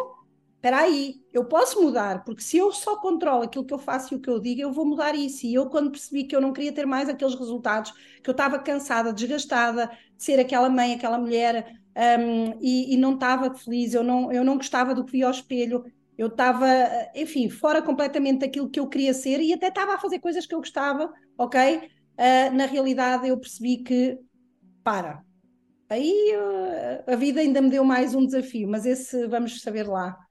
espera aí, eu posso mudar, porque se eu só controlo aquilo que eu faço e o que eu digo, eu vou mudar isso. E eu, quando percebi que eu não queria ter mais aqueles resultados, que eu estava cansada, desgastada de ser aquela mãe, aquela mulher, hum, e, e não estava feliz, eu não, eu não gostava do que via ao espelho, eu estava, enfim, fora completamente daquilo que eu queria ser e até estava a fazer coisas que eu gostava, ok? Ah, na realidade, eu percebi que, para, aí ah, a vida ainda me deu mais um desafio, mas esse vamos saber lá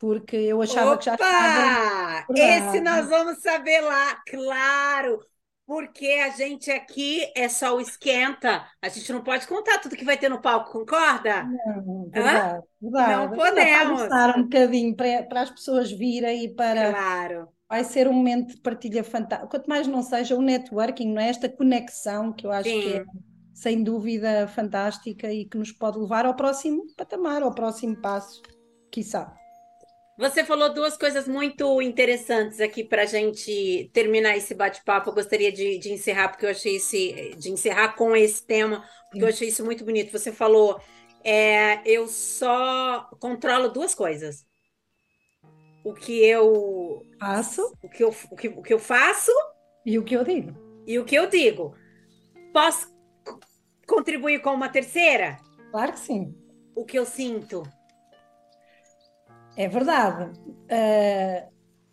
porque eu achava que já Opa! estava. Esse nós vamos saber lá, claro. Porque a gente aqui é só o esquenta. A gente não pode contar tudo que vai ter no palco, concorda? Não, verdade, verdade. Não podemos. avançar um bocadinho para, para as pessoas virem e para. Claro. Vai ser um momento de partilha fantástico. Quanto mais não seja o networking, não é? Esta conexão que eu acho que é, Sim. sem dúvida, fantástica e que nos pode levar ao próximo patamar, ao próximo passo, quiçá. Você falou duas coisas muito interessantes aqui para a gente terminar esse bate-papo. Eu gostaria de, de encerrar, porque eu achei esse, de encerrar com esse tema, porque eu achei isso muito bonito. Você falou, é, eu só controlo duas coisas. O que eu Faço o que eu, o que, o que eu faço e o que eu digo. e o que eu digo. Posso contribuir com uma terceira? Claro que sim. O que eu sinto. É verdade. Ah,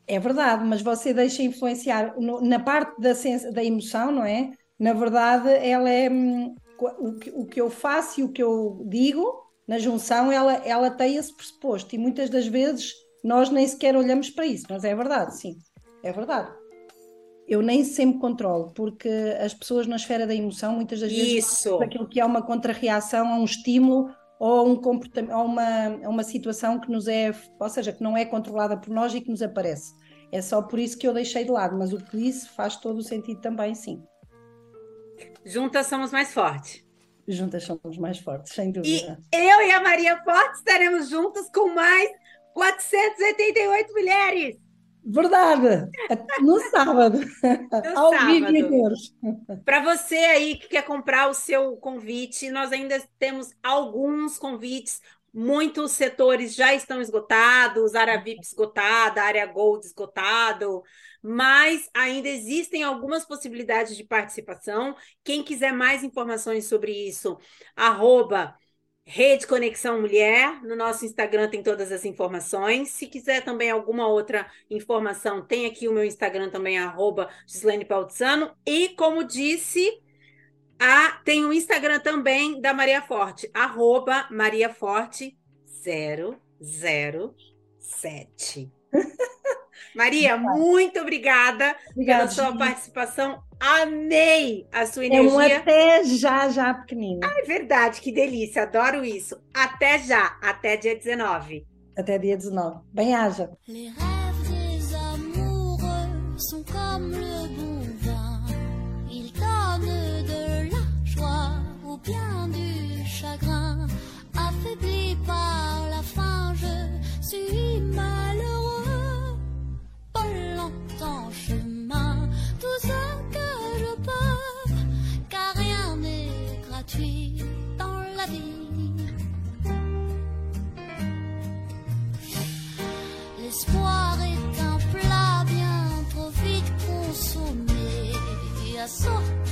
é verdade, mas você deixa influenciar no- na parte da, da emoção, não é? Na verdade, ela é hum, o que, o que eu faço e o que eu digo na junção, ela, ela tem esse pressuposto e muitas das vezes nós nem sequer olhamos para isso, mas é verdade, sim, é verdade. Eu nem sempre controlo, porque as pessoas na esfera da emoção muitas das vezes Isso. aquilo que é uma contrarreação a um estímulo ou a um comportamento, a uma, a uma situação que nos é, ou seja, que não é controlada por nós e que nos aparece. É só por isso que eu deixei de lado, mas o que disse faz todo o sentido também, sim. Juntas somos mais fortes. Juntas somos mais fortes, sem E dúvida. eu e a Maria Forte estaremos juntas com mais 488 mulheres. Verdade! No sábado. No Ao vivo e cores. Para você aí que quer comprar o seu convite, nós ainda temos alguns convites. Muitos setores já estão esgotados, área VIP esgotada, área Gold esgotado, mas ainda existem algumas possibilidades de participação. Quem quiser mais informações sobre isso, arroba Rede Conexão Mulher, no nosso Instagram tem todas as informações. Se quiser também alguma outra informação, tem aqui o meu Instagram também, arroba Gislaine Pautizano. E como disse, a, tem o Instagram também da Maria Forte, arroba Maria Forte 007. Maria, muito obrigada Obrigada, pela sua participação. Amei a sua É um energia. até já, já pequenino. É verdade, que delícia, adoro isso. Até já, até dia 19. Até dia 19. Bem haja. Les rêves des amoureux sont comme le bon vin. Ils donnent de la joie ou bien du chemin, tout ce que je peux, car rien n'est gratuit dans la vie. L'espoir est un plat bien trop vite consommé. À sortir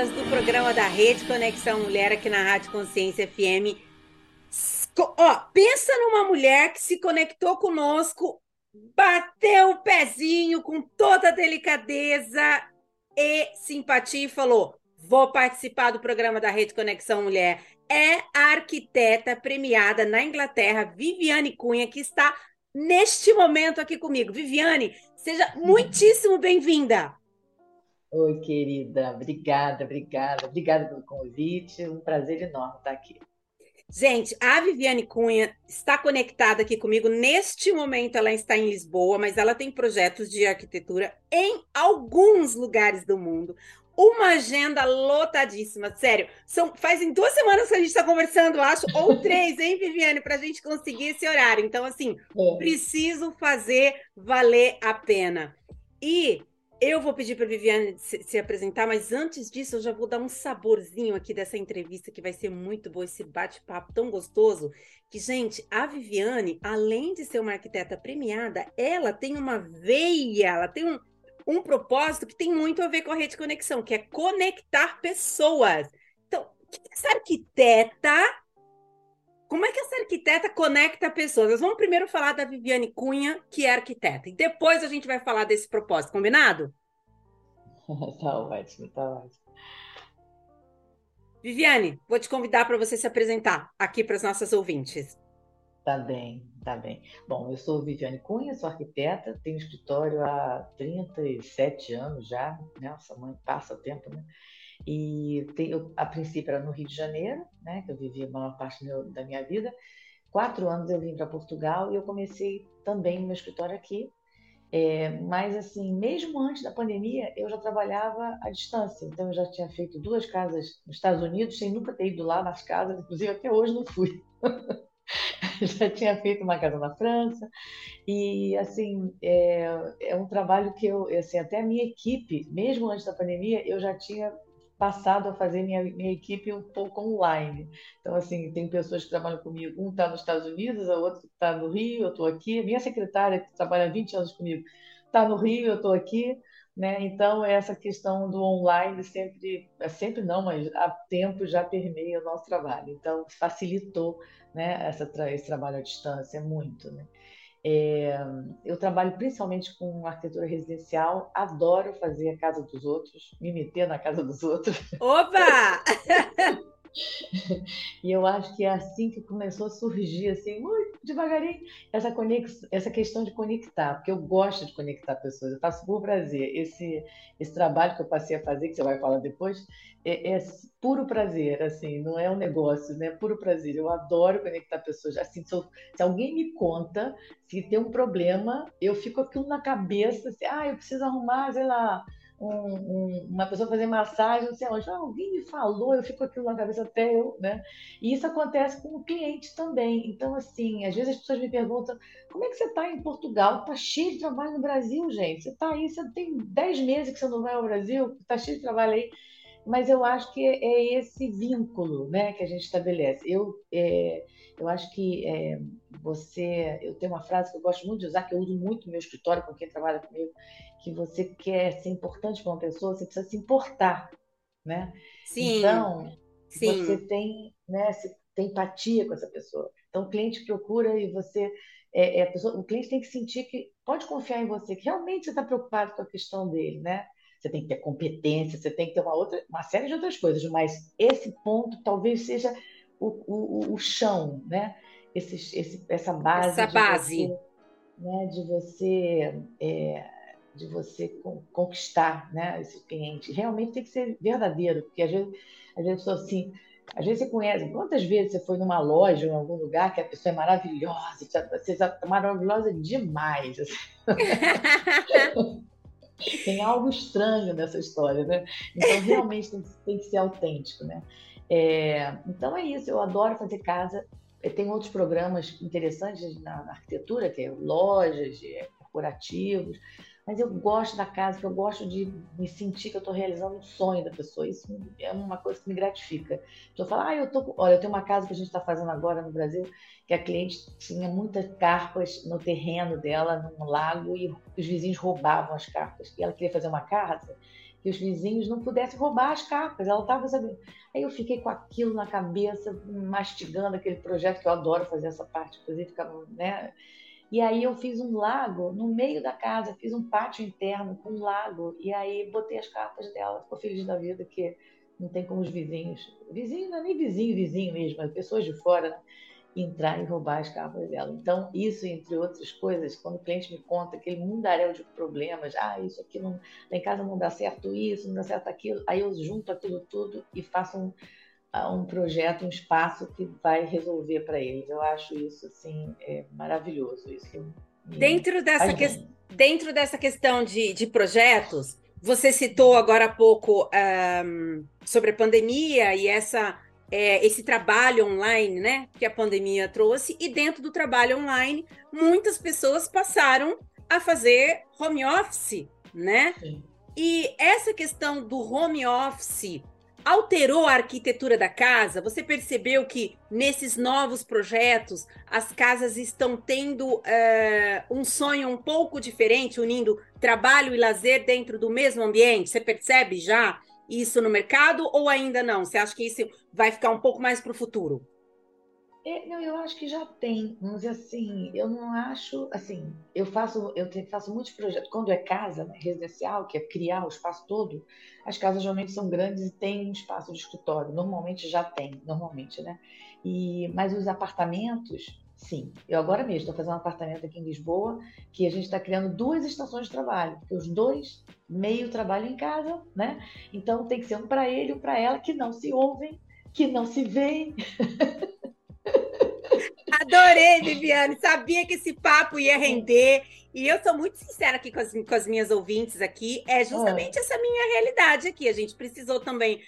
Do programa da Rede Conexão Mulher aqui na Rádio Consciência FM. Ó, pensa numa mulher que se conectou conosco, bateu o pezinho com toda delicadeza e simpatia e falou: Vou participar do programa da Rede Conexão Mulher. É a arquiteta premiada na Inglaterra, Viviane Cunha, que está neste momento aqui comigo. Viviane, seja muitíssimo bem-vinda. Oi, querida. Obrigada, obrigada. Obrigada pelo convite. Um prazer enorme estar aqui. Gente, a Viviane Cunha está conectada aqui comigo. Neste momento, ela está em Lisboa, mas ela tem projetos de arquitetura em alguns lugares do mundo. Uma agenda lotadíssima, sério. São, fazem duas semanas que a gente está conversando, acho, ou três, hein, Viviane, para a gente conseguir esse horário. Então, assim, preciso fazer valer a pena. E eu vou pedir para a Viviane se, se apresentar, mas antes disso, eu já vou dar um saborzinho aqui dessa entrevista que vai ser muito boa, esse bate-papo tão gostoso. Que, gente, a Viviane, além de ser uma arquiteta premiada, ela tem uma veia, ela tem um, um propósito que tem muito a ver com a rede conexão, que é conectar pessoas. Então, essa arquiteta como é que essa arquiteta conecta pessoas? Nós vamos primeiro falar da Viviane Cunha, que é arquiteta, e depois a gente vai falar desse propósito, combinado? Tá ótimo, tá ótimo. Viviane, vou te convidar para você se apresentar aqui para as nossas ouvintes. Tá bem, tá bem. Bom, eu sou Viviane Cunha, sou arquiteta, tenho escritório há 37 anos já, né? Nossa mãe passa tempo, né? E tenho, a princípio era no Rio de Janeiro, né? Que eu vivi a maior parte meu- da minha vida. Quatro anos eu vim para Portugal e eu comecei também meu escritório aqui. É, mas assim, mesmo antes da pandemia, eu já trabalhava à distância. Então eu já tinha feito duas casas nos Estados Unidos, sem nunca ter ido lá nas casas, inclusive até hoje não fui. já tinha feito uma casa na França e assim é, é um trabalho que eu assim até a minha equipe mesmo antes da pandemia eu já tinha passado a fazer minha, minha equipe um pouco online então assim tem pessoas que trabalham comigo um está nos Estados Unidos a outra está no Rio eu estou aqui minha secretária que trabalha há 20 anos comigo está no Rio eu estou aqui né? Então, essa questão do online sempre, é sempre não, mas há tempo já permeia o nosso trabalho. Então, facilitou né, essa, esse trabalho à distância muito. Né? É, eu trabalho principalmente com arquitetura residencial, adoro fazer a casa dos outros, me meter na casa dos outros. Opa! E eu acho que é assim que começou a surgir, assim, muito devagarinho, essa, conex... essa questão de conectar, porque eu gosto de conectar pessoas, eu faço por prazer. Esse, esse trabalho que eu passei a fazer, que você vai falar depois, é, é puro prazer, assim, não é um negócio, né? É puro prazer. Eu adoro conectar pessoas. Assim, se, eu- se alguém me conta se tem um problema, eu fico aquilo na cabeça, assim, ah, eu preciso arrumar, sei lá, um- um- uma pessoa fazer massagem, não sei onde. Ah, alguém me falou, eu fico aquilo na cabeça até eu, né? E isso acontece com o cliente também. Então, assim, às vezes as pessoas me perguntam, como é que você está em Portugal? Está cheio de trabalho no Brasil, gente. Você está aí, você tem 10 meses que você não vai ao Brasil, está cheio de trabalho aí. Mas eu acho que é esse vínculo, né, que a gente estabelece. Eu, é, eu acho que é, você, eu tenho uma frase que eu gosto muito de usar, que eu uso muito no meu escritório com quem trabalha comigo, que você quer ser importante para uma pessoa, você precisa se importar, né? Sim, Então, sim. você tem, né, você tem empatia com essa pessoa. Então, o cliente procura e você, é, é, a pessoa, o cliente tem que sentir que pode confiar em você, que realmente você está preocupado com a questão dele, né? Você tem que ter competência, você tem que ter uma outra, uma série de outras coisas, mas esse ponto talvez seja o, o, o- chão, né? Esse, esse, essa base Essa de base. você, né? De você, é, de você con- conquistar, né? Esse cliente. Realmente tem que ser verdadeiro, porque às vezes, às vezes a pessoa assim, às vezes você conhece, quantas vezes você foi numa loja ou em algum lugar que a pessoa é maravilhosa, você já é maravilhosa demais, assim. Tem algo estranho nessa história, né? Então, realmente tem, que- tem que ser autêntico, né? É, então, é isso. Eu adoro fazer casa. Eu tenho outros programas interessantes na, na arquitetura, que é lojas, é, corporativos. Mas eu gosto da casa, porque eu gosto de me sentir que eu estou realizando um sonho da pessoa. Isso é uma coisa que me gratifica. A pessoa fala, ah, eu tô, olha, eu tenho uma casa que a gente está fazendo agora no Brasil, que a cliente tinha muitas carpas no terreno dela, num lago, e os vizinhos roubavam as carpas. E ela queria fazer uma casa que os vizinhos não pudessem roubar as carpas. Ela estava sabendo. Aí eu fiquei com aquilo na cabeça, mastigando aquele projeto que eu adoro fazer essa parte, inclusive, ficar, né? E aí eu fiz um lago no meio da casa, fiz um pátio interno com um lago, e aí botei as carpas dela. Ficou feliz da vida que não tem como os vizinhos, vizinho não é nem vizinho, vizinho mesmo, mas pessoas de fora, né? entrar e roubar as carpas dela. Então, isso, entre outras coisas, quando o cliente me conta aquele mundaréu de problemas, ah, isso aqui não, lá em casa não dá certo isso, não dá certo aquilo, aí eu junto aquilo tudo e faço um, um projeto, um espaço que vai resolver para eles. Eu acho isso, assim, é maravilhoso. Isso Dentro dessa, bem. dentro dessa questão de, de projetos, você citou agora há pouco ahm, sobre a pandemia e essa, é, esse trabalho online, né, que a pandemia trouxe, e dentro do trabalho online, muitas pessoas passaram a fazer home office, né? E essa questão do home office alterou a arquitetura da casa? Você percebeu que nesses novos projetos as casas estão tendo eh, um sonho um pouco diferente, unindo trabalho e lazer dentro do mesmo ambiente? Você percebe já isso no mercado ou ainda não? Você acha que isso vai ficar um pouco mais para o futuro? É, não, eu acho que já tem, mas assim, eu não acho, assim, eu faço, eu faço muitos projetos, quando é casa, né, residencial, que é criar o espaço todo, as casas geralmente são grandes e tem um espaço de escritório, normalmente já tem, normalmente, né? E, mas os apartamentos Sim, eu agora mesmo estou fazendo um apartamento aqui em Lisboa que a gente está criando duas estações de trabalho, porque os dois meio trabalham em casa, né? Então tem que ser um para ele e um para ela que não se ouvem, que não se veem. Adorei, Viviane. Sabia que esse papo ia render. E eu sou muito sincera aqui com as, com as minhas ouvintes aqui. É justamente essa minha realidade aqui. A gente precisou também.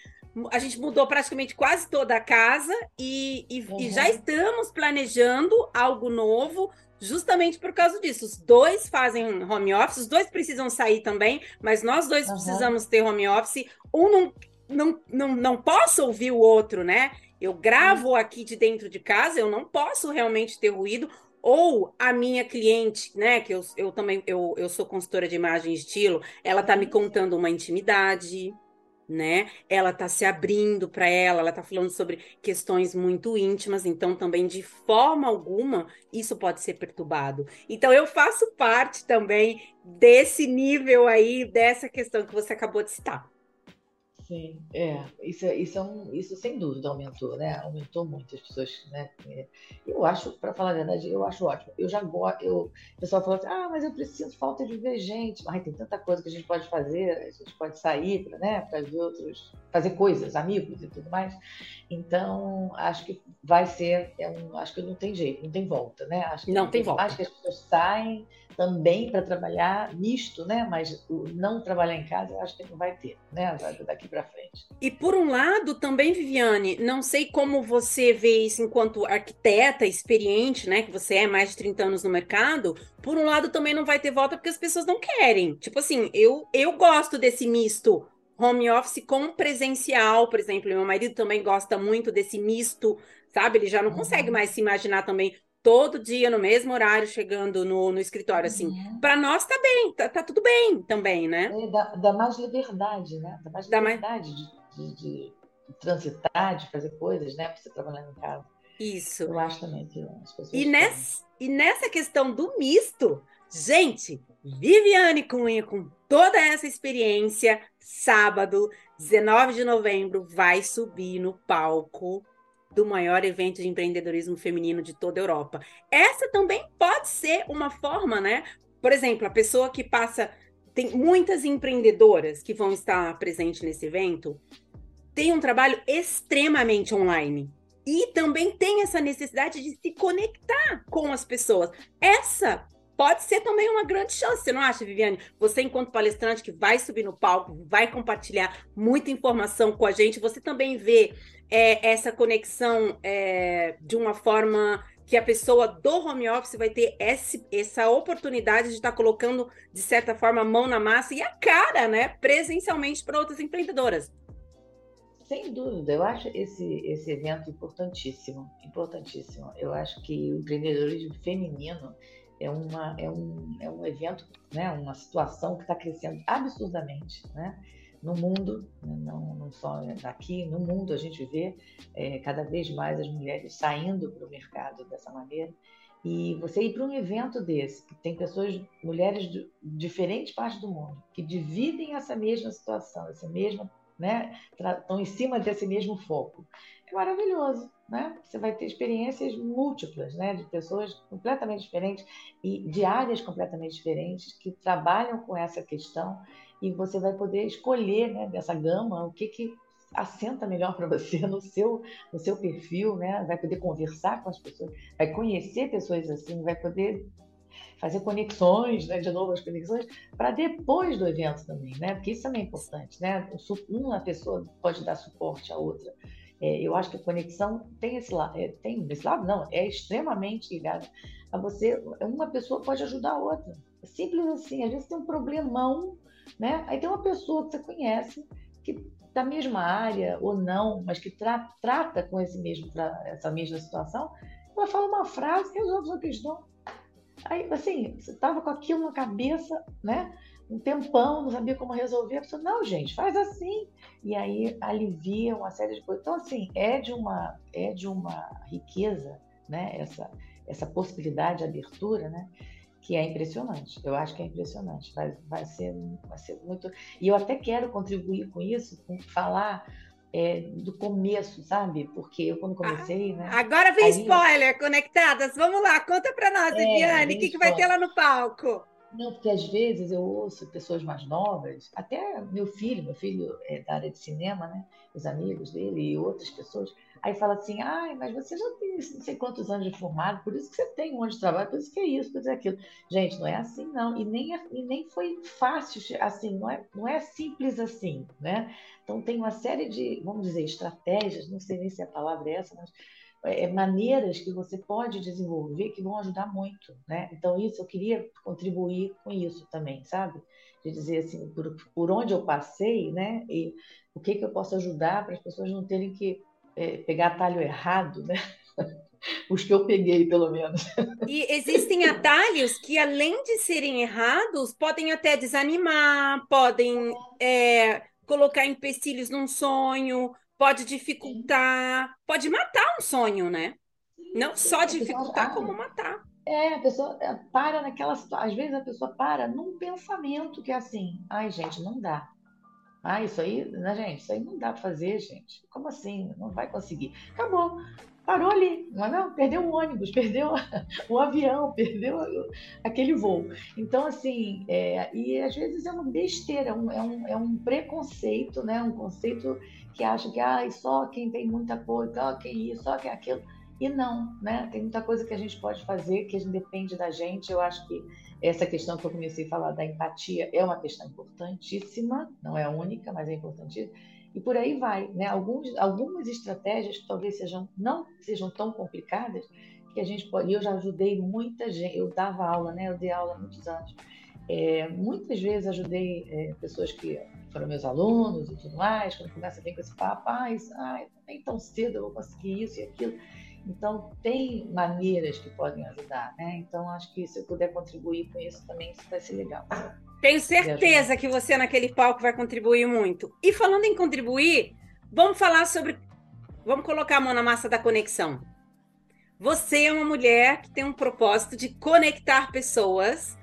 A gente mudou praticamente quase toda a casa e, e, e já estamos planejando algo novo, justamente por causa disso. Os dois fazem home office, os dois precisam sair também, mas nós dois precisamos ter home office. Um não, não, não, não posso ouvir o outro, né? Eu gravo aqui de dentro de casa, eu não posso realmente ter ruído. Ou a minha cliente, né, que eu, eu também eu, eu sou consultora de imagem e estilo, ela tá me contando uma intimidade, né? Ela tá se abrindo para ela, ela tá falando sobre questões muito íntimas, então também de forma alguma isso pode ser perturbado. Então eu faço parte também desse nível aí, dessa questão que você acabou de citar. Sim, é, isso, é- isso, é um, isso sem dúvida aumentou, né? Aumentou muito as pessoas, né? Eu acho, para falar a verdade, eu acho ótimo. Eu já gosto, eu, o pessoal fala assim, ah, mas eu preciso falta de ver gente. Mas tem tanta coisa que a gente pode fazer, a gente pode sair, né? Para ver outros, fazer coisas, amigos e tudo mais. Então, acho que vai ser, é um, acho que não tem jeito, não tem volta, né? Acho que Não tem volta. Acho que as pessoas saem também para trabalhar misto, né? Mas não trabalhar em casa, eu acho que não vai ter, né? Daqui para frente. E por um lado, também, Viviane, não sei como você vê isso enquanto arquiteta experiente, né? Que você é mais de 30 anos no mercado. Por um lado, também não vai ter volta porque as pessoas não querem. Tipo assim, eu, eu gosto desse misto home office com presencial, por exemplo. Meu marido também gosta muito desse misto, sabe? Ele já não consegue mais se imaginar também todo dia no mesmo horário chegando no, no escritório assim. Para nós tá bem, tá, tá tudo bem também, né? É, dá, dá mais liberdade, né? Dá mais Dá mais- liberdade de, de- de transitar, de fazer coisas, né? Para você trabalhar em casa. Isso. Eu acho também que as pessoas. E nessa, e nessa questão do misto, gente, Viviane Cunha, com toda essa experiência, sábado, 19 de novembro, vai subir no palco do maior evento de empreendedorismo feminino de toda a Europa. Essa também pode ser uma forma, né? Por exemplo, a pessoa que passa. Tem muitas empreendedoras que vão estar presentes nesse evento, tem um trabalho extremamente online. E também tem essa necessidade de se conectar com as pessoas. Essa pode ser também uma grande chance, você não acha, Viviane? Você, enquanto palestrante que vai subir no palco, vai compartilhar muita informação com a gente, você também vê é, essa conexão é, de uma forma que a pessoa do home office vai ter esse- essa oportunidade de estar colocando, de certa forma, a mão na massa e a cara, né, presencialmente para outras empreendedoras. Sem dúvida, eu acho esse, esse evento importantíssimo, importantíssimo. Eu acho que o empreendedorismo feminino é, uma, é, um, é um evento, né, uma situação que está crescendo absurdamente, né? No mundo, né, não, não só aqui, no mundo a gente vê é, cada vez mais as mulheres saindo para o mercado dessa maneira. E você ir para um evento desse, que tem pessoas, mulheres de diferentes partes do mundo, que dividem essa mesma situação, essa mesma né, estão em cima desse mesmo foco. É maravilhoso, né? Você vai ter experiências múltiplas, né, de pessoas completamente diferentes e de áreas completamente diferentes que trabalham com essa questão e você vai poder escolher, né, dessa gama o que que assenta melhor para você no seu no seu perfil, né? Vai poder conversar com as pessoas, vai conhecer pessoas assim, vai poder fazer conexões, né, de novo as conexões, para depois do evento também, né? Porque isso também é importante, né? Uma pessoa pode dar suporte à outra. É, eu acho que a conexão tem esse lado, é, tem esse lado não, é extremamente ligado a você. Uma pessoa pode ajudar a outra. É simples assim. Às vezes tem um problemão, né? Aí tem uma pessoa que você conhece que da mesma área ou não, mas que tra- trata com esse mesmo, essa mesma situação, ela fala uma frase e resolve sua questão. Aí, assim, você estava com aquilo na cabeça, né? Um tempão, não sabia como resolver. A pessoa, não, gente, faz assim. E aí alivia uma série de coisas. Então, assim, é de uma, é de uma riqueza, né? Essa, essa possibilidade de abertura, né? Que é impressionante. Eu acho que é impressionante. Vai, vai, ser, vai ser muito. E eu até quero contribuir com isso, com falar é, do começo, sabe? Porque eu quando comecei, né? Agora vem aí- spoiler, conectadas. Vamos lá, conta pra nós, É, Viviane, o que, que vai ter lá no palco? Não, porque às vezes eu ouço pessoas mais novas, até meu filho, meu filho é da área de cinema, né? Os amigos dele e outras pessoas, aí fala assim, ai, mas você já tem não sei quantos anos de formado, por isso que você tem um monte de trabalho, por isso que é isso, por isso que é aquilo. Gente, não é assim não, e nem, é- e nem foi fácil, assim, não é, não é simples assim, né? Então tem uma série de, vamos dizer, estratégias, não sei nem se a palavra é essa, mas é, maneiras que você pode desenvolver que vão ajudar muito, né? Então isso eu queria contribuir com isso também, sabe? De dizer assim, por, por onde eu passei, né? E o que que eu posso ajudar para as pessoas não terem que é, pegar atalho errado, né? Os que eu peguei, pelo menos. E existem atalhos que, além de serem errados, podem até desanimar, podem é, colocar empecilhos num sonho, pode dificultar, pode matar um sonho, né? Não só dificultar, como matar. É, a pessoa é, para naquela situação. Às vezes a pessoa para num pensamento que é assim, ai, gente, não dá. Ah, isso aí, né, gente? Isso aí não dá para fazer, gente. Como assim? Não vai conseguir. Acabou. Parou ali. Não, é não? Perdeu o ônibus, perdeu o avião, perdeu aquele voo. Então, assim, é, e às vezes é uma besteira, é um, é um, é preconceito, né? Um conceito que acha que ah, só quem tem muita coisa, só quem isso, só quem aquilo. E não, né? Tem muita coisa que a gente pode fazer que depende da gente. Eu acho que essa questão que eu comecei a falar da empatia é uma questão importantíssima, não é a única, mas é importantíssima. E por aí vai, né? Alguns, algumas estratégias que talvez sejam não sejam tão complicadas que a gente pode. e Eu já ajudei muita gente. Eu dava aula, né? Eu dei aula há muitos anos. É, muitas vezes ajudei é, pessoas que foram meus alunos e tudo mais. Quando começa vir com esse papo, ah, isso, ai, nem tão cedo eu vou conseguir isso e aquilo. Então, tem maneiras que podem ajudar, né? Então, acho que se eu puder contribuir com isso também, isso vai ser legal. Tenho certeza que você naquele palco vai contribuir muito. E falando em contribuir, vamos falar sobre. Vamos colocar a mão na massa da conexão. Você é uma mulher que tem um propósito de conectar pessoas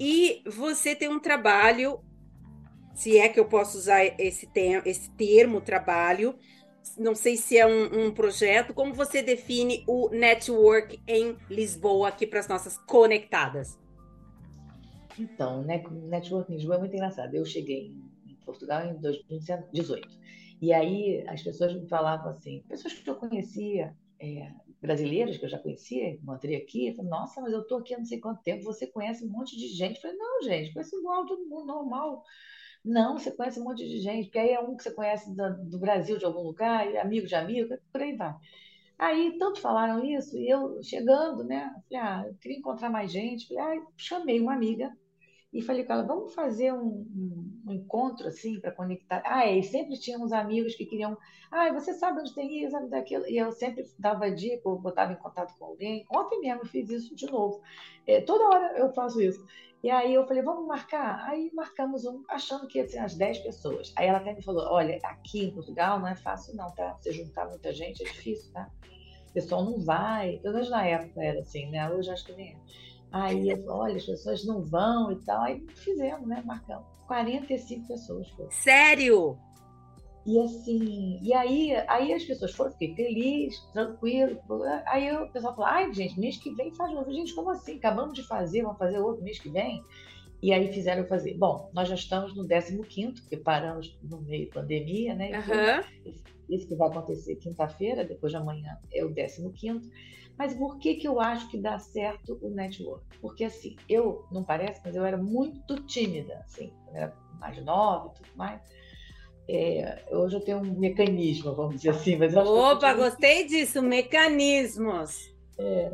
e você tem um trabalho, se é que eu posso usar esse, te esse termo, trabalho, não sei se é um, um projeto, como você define o network em Lisboa aqui para as nossas conectadas? Então, né, Network em Lisboa é muito engraçado. Eu cheguei em, Portugal em 2018. E aí as pessoas me falavam assim, pessoas que eu conhecia, é, brasileiras que eu já conhecia, encontrei aqui, falei, nossa, mas eu estou aqui há não sei quanto tempo, você conhece um monte de gente. Eu falei, não, gente, conheço igual todo mundo, normal. Não, você conhece um monte de gente, porque aí é um que você conhece do, Brasil, de algum lugar, e amigo de amigo, por aí vai. Aí, tanto falaram isso, e eu chegando, né? Falei, ah, eu queria encontrar mais gente. Falei, ah, chamei uma amiga e falei com ela, vamos fazer um, um, um encontro assim para conectar. Ah, é, e sempre tinha uns amigos que queriam, ah, você sabe onde tem isso, sabe daquilo. E eu sempre dava dica, ou botava em contato com alguém. Ontem mesmo eu fiz isso de novo. É, toda hora eu faço isso. E aí eu falei, vamos marcar? Aí marcamos um, achando que ia ser umas 10 pessoas. Aí ela até me falou, olha, aqui em Portugal não é fácil não, tá? Você juntar muita gente é difícil, tá? O pessoal não vai. Menos na época era assim, né? Hoje acho que nem é. Aí eu falei, olha, as pessoas não vão e tal. Aí fizemos, né? Marcamos. 45 pessoas foram. Sério? E assim, e aí, aí as pessoas foram, fiquei feliz, tranquilo. Aí o pessoal falou, ai, gente, mês que vem faz novo. Gente, como assim? Acabamos de fazer, vamos fazer outro mês que vem? E aí fizeram eu fazer. Bom, nós já estamos no 15º, porque paramos no meio da pandemia, né? Uhum. Isso que vai acontecer quinta-feira, depois de amanhã é o 15º. Mas por que, que eu acho que dá certo o network? Porque assim, eu, não parece, mas eu era muito tímida, assim, eu era mais nova e tudo mais. É, hoje eu tenho um mecanismo, vamos dizer assim. Mas eu Opa, gostei disso, mecanismos. É.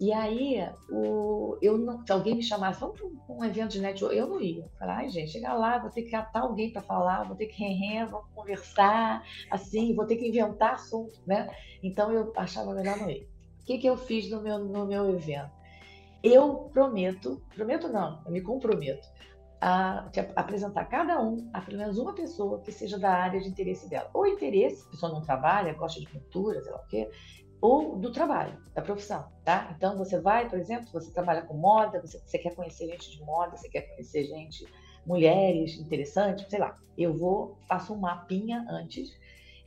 E aí, o, eu não, se alguém me chamasse, vamos para um, evento de network, eu não ia. Falar, ai, gente, chegar lá, vou ter que catar alguém para falar, vou ter que rem vamos conversar, assim, vou ter que inventar assunto, né? Então eu achava melhor não ir. O que, que eu fiz no meu, no meu evento? Eu prometo, prometo não, eu me comprometo a, te apresentar cada um a pelo menos uma pessoa que seja da área de interesse dela. Ou interesse, a pessoa não trabalha, gosta de pintura, sei lá o quê, ou do trabalho, da profissão, tá? Então você vai, por exemplo, você trabalha com moda, você, você quer conhecer gente de moda, você quer conhecer gente, mulheres interessantes, sei lá. Eu vou, faço um mapinha antes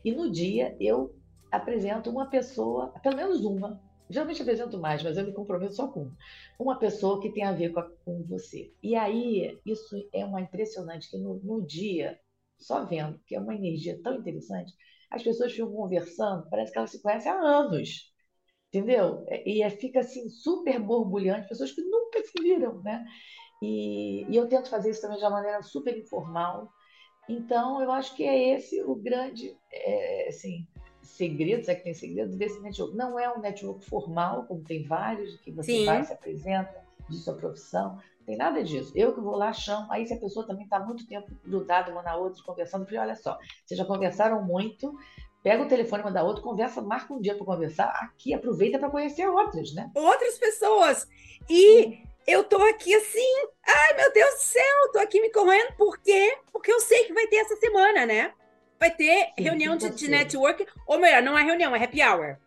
E no dia eu apresento uma pessoa, pelo menos uma, geralmente apresento mais, mas eu me comprometo só com uma, pessoa que tem a ver com, a- com você. E aí, isso é uma impressionante, que no, no dia, só vendo, que é uma energia tão interessante, as pessoas ficam conversando, parece que elas se conhecem há anos. Entendeu? E é- fica assim super borbulhante, pessoas que nunca se viram, né? E, e eu tento fazer isso também de uma maneira super informal. Então, eu acho que é esse o grande, é, assim, segredo, se é que tem segredo desse network. Não é um network formal, como tem vários, que você Sim. vai, se apresenta, diz sua profissão. Tem nada disso. Eu que vou lá, chamo. Aí, se a pessoa também está muito tempo grudada uma na outra, conversando, eu falei, olha só, vocês já conversaram muito, pega o telefone uma da outra, conversa, marca um dia para conversar. Aqui, aproveita para conhecer outras, né? Outras pessoas. E eu tô aqui assim, ai meu Deus do céu, tô aqui me correndo, por quê? Porque eu sei que vai ter essa semana, né? Vai ter Sim, reunião de, de network, ou melhor, não é reunião, é happy hour.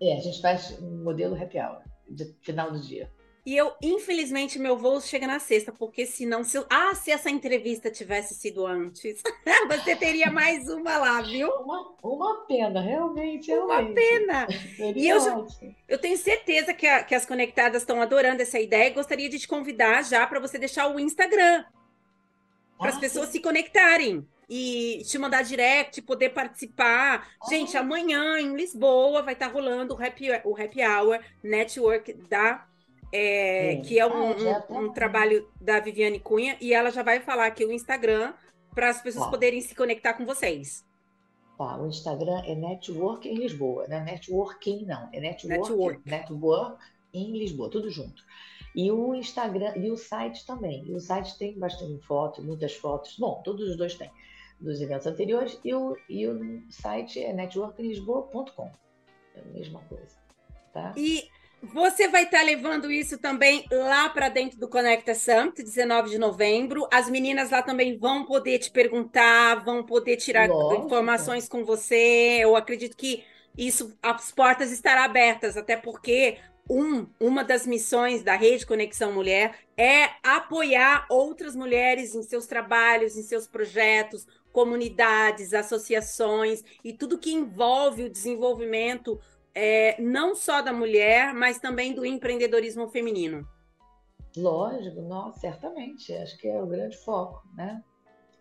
É, a gente faz um modelo happy hour, de final do dia. E eu, infelizmente, meu voo chega na sexta, porque senão, se eu... ah, se essa entrevista tivesse sido antes, você teria mais uma lá, viu? Uma, uma pena, realmente, Uma realmente. pena. Seria E eu, eu tenho certeza que, a- que as conectadas estão adorando essa ideia e gostaria de te convidar já para você deixar o Instagram para as Ah, pessoas se conectarem e te mandar direct, poder participar. Gente, amanhã em Lisboa vai estar rolando o happy, o happy Hour Network da. é, que é um, Ah, um- tá. um trabalho da Viviane Cunha, e ela já vai falar aqui o Instagram para as pessoas Tá. poderem se conectar com vocês. Tá, o Instagram é Network em Lisboa, não é Networking, não. É Network, Network. Network em Lisboa, tudo junto. E o Instagram e o site também. E o site tem bastante foto, muitas fotos. Bom, todos os dois têm, dos eventos anteriores. E o, e o site é networklisboa.com. É a mesma coisa, tá? E você vai estar levando isso também lá para dentro do Conecta Summit, 19 de novembro. As meninas lá também vão poder te perguntar, vão poder tirar Lógico. informações com você. Eu acredito que isso, as portas estarão abertas, até porque um, uma das missões da Rede Conexão Mulher é apoiar outras mulheres em seus trabalhos, em seus projetos, comunidades, associações e tudo que envolve o desenvolvimento é, não só da mulher, mas também do empreendedorismo feminino. Lógico, não, certamente. Acho que é o grande foco, né?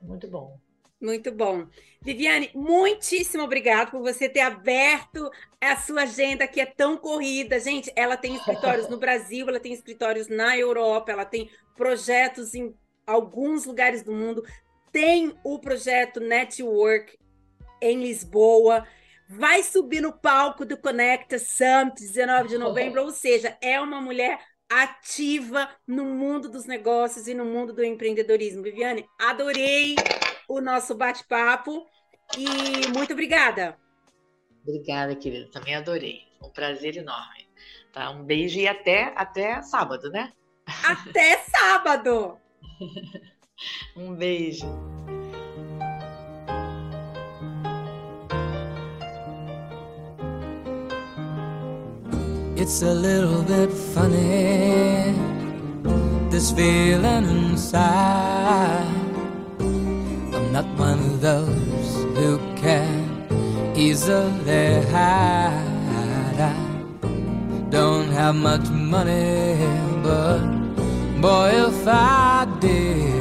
Muito bom. Muito bom. Viviane, muitíssimo obrigado por você ter aberto a sua agenda que é tão corrida. Gente, ela tem escritórios no Brasil, ela tem escritórios na Europa, ela tem projetos em alguns lugares do mundo, tem o projeto Network em Lisboa, vai subir no palco do Conecta Summit 19 de novembro, ou seja, é uma mulher ativa no mundo dos negócios e no mundo do empreendedorismo. Viviane, adorei o nosso bate-papo e muito obrigada. Obrigada, querida. Também adorei. Um prazer enorme. Tá? Um beijo e até, até sábado, né? Até sábado! Um beijo. It's a little bit funny, this feeling inside. I'm not one of those who can easily hide. I don't have much money, but boy, if I did,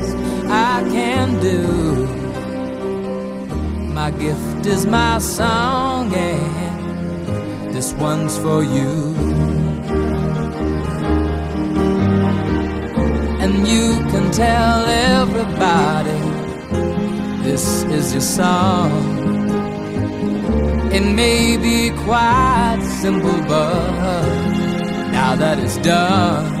I can do. My gift is my song, and this one's for you. and you can tell everybody this is your song. It may be quite simple, but now that it's done,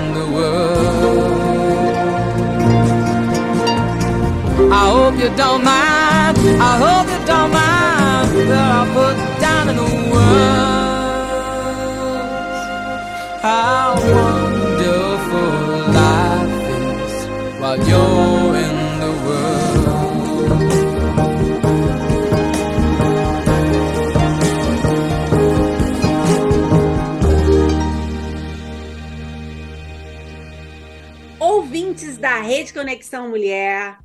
hope you don't mind. I hope you don't mind that I put down in the words how wonderful life is while you're in the world. Ouvintes da Rede Conexão Mulher,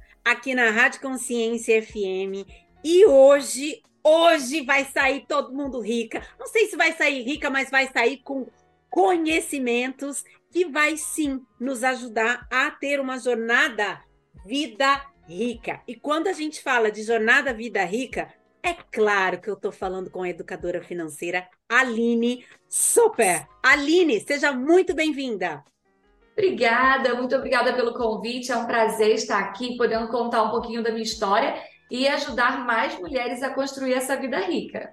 aqui na Rádio Consciência FM. E hoje, hoje vai sair todo mundo rica. Não sei se vai sair rica, mas vai sair com conhecimentos que vai sim nos ajudar a ter uma jornada vida rica. E quando a gente fala de jornada vida rica, é claro que eu estou falando com a educadora financeira Aline Super. Aline, seja muito bem-vinda. Obrigada, muito obrigada pelo convite. É um prazer estar aqui, podendo contar um pouquinho da minha história e ajudar mais mulheres a construir essa vida rica.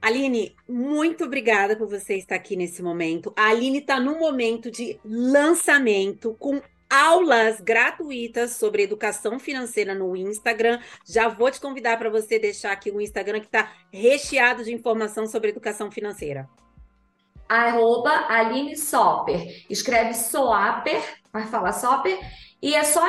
Aline, muito obrigada por você estar aqui nesse momento. A Aline está num momento de lançamento com aulas gratuitas sobre educação financeira no Instagram. Já vou te convidar para você deixar aqui o Instagram que está recheado de informação sobre educação financeira. Arroba Aline Soper. Escreve Soaper, vai falar Soper, e é só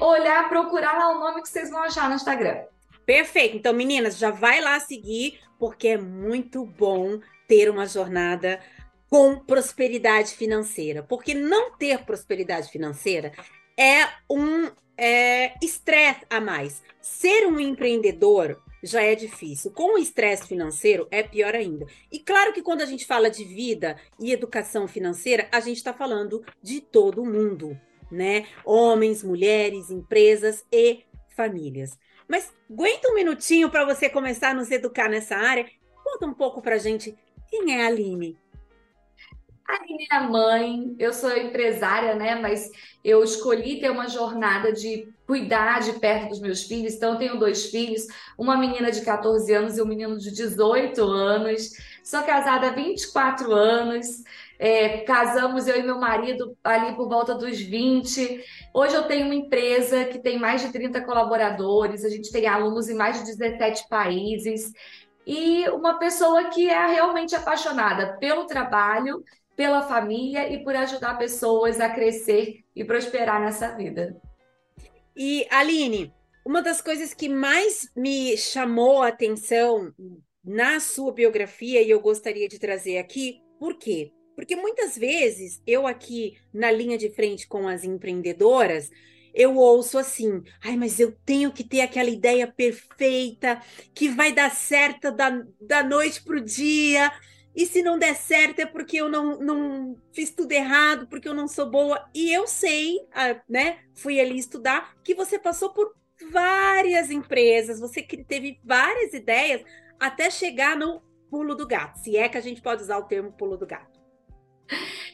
olhar, procurar lá o nome que vocês vão achar no Instagram. Perfeito. Então, meninas, já vai lá seguir, porque é muito bom ter uma jornada com prosperidade financeira. Porque não ter prosperidade financeira é um é, estresse a mais. Ser um empreendedor já é difícil. Com o estresse financeiro é pior ainda. E claro que quando a gente fala de vida e educação financeira, a gente está falando de todo mundo, né? Homens, mulheres, empresas e famílias. Mas aguenta um minutinho para você começar a nos educar nessa área. Conta um pouco para gente quem é a Aline. Aline é mãe, eu sou empresária, né? Mas eu escolhi ter uma jornada de cuidar de perto dos meus filhos. Então, eu tenho dois filhos, uma menina de 14 anos e um menino de 18 anos. Sou casada há 24 anos. É, casamos eu e meu marido ali por volta dos 20. Hoje eu tenho uma empresa que tem mais de 30 colaboradores, a gente tem alunos em mais de 17 países. E uma pessoa que é realmente apaixonada pelo trabalho pela família e por ajudar pessoas a crescer e prosperar nessa vida. E Aline, uma das coisas que mais me chamou a atenção na sua biografia e eu gostaria de trazer aqui, por quê? Porque muitas vezes eu aqui na linha de frente com as empreendedoras, eu ouço assim: ai, mas eu tenho que ter aquela ideia perfeita, que vai dar certo da, da noite para o dia. E se não der certo é porque eu não, não fiz tudo errado, porque eu não sou boa. E eu sei, ah, né? Fui ali estudar que você passou por várias empresas, você teve várias ideias até chegar no pulo do gato, se é que a gente pode usar o termo pulo do gato.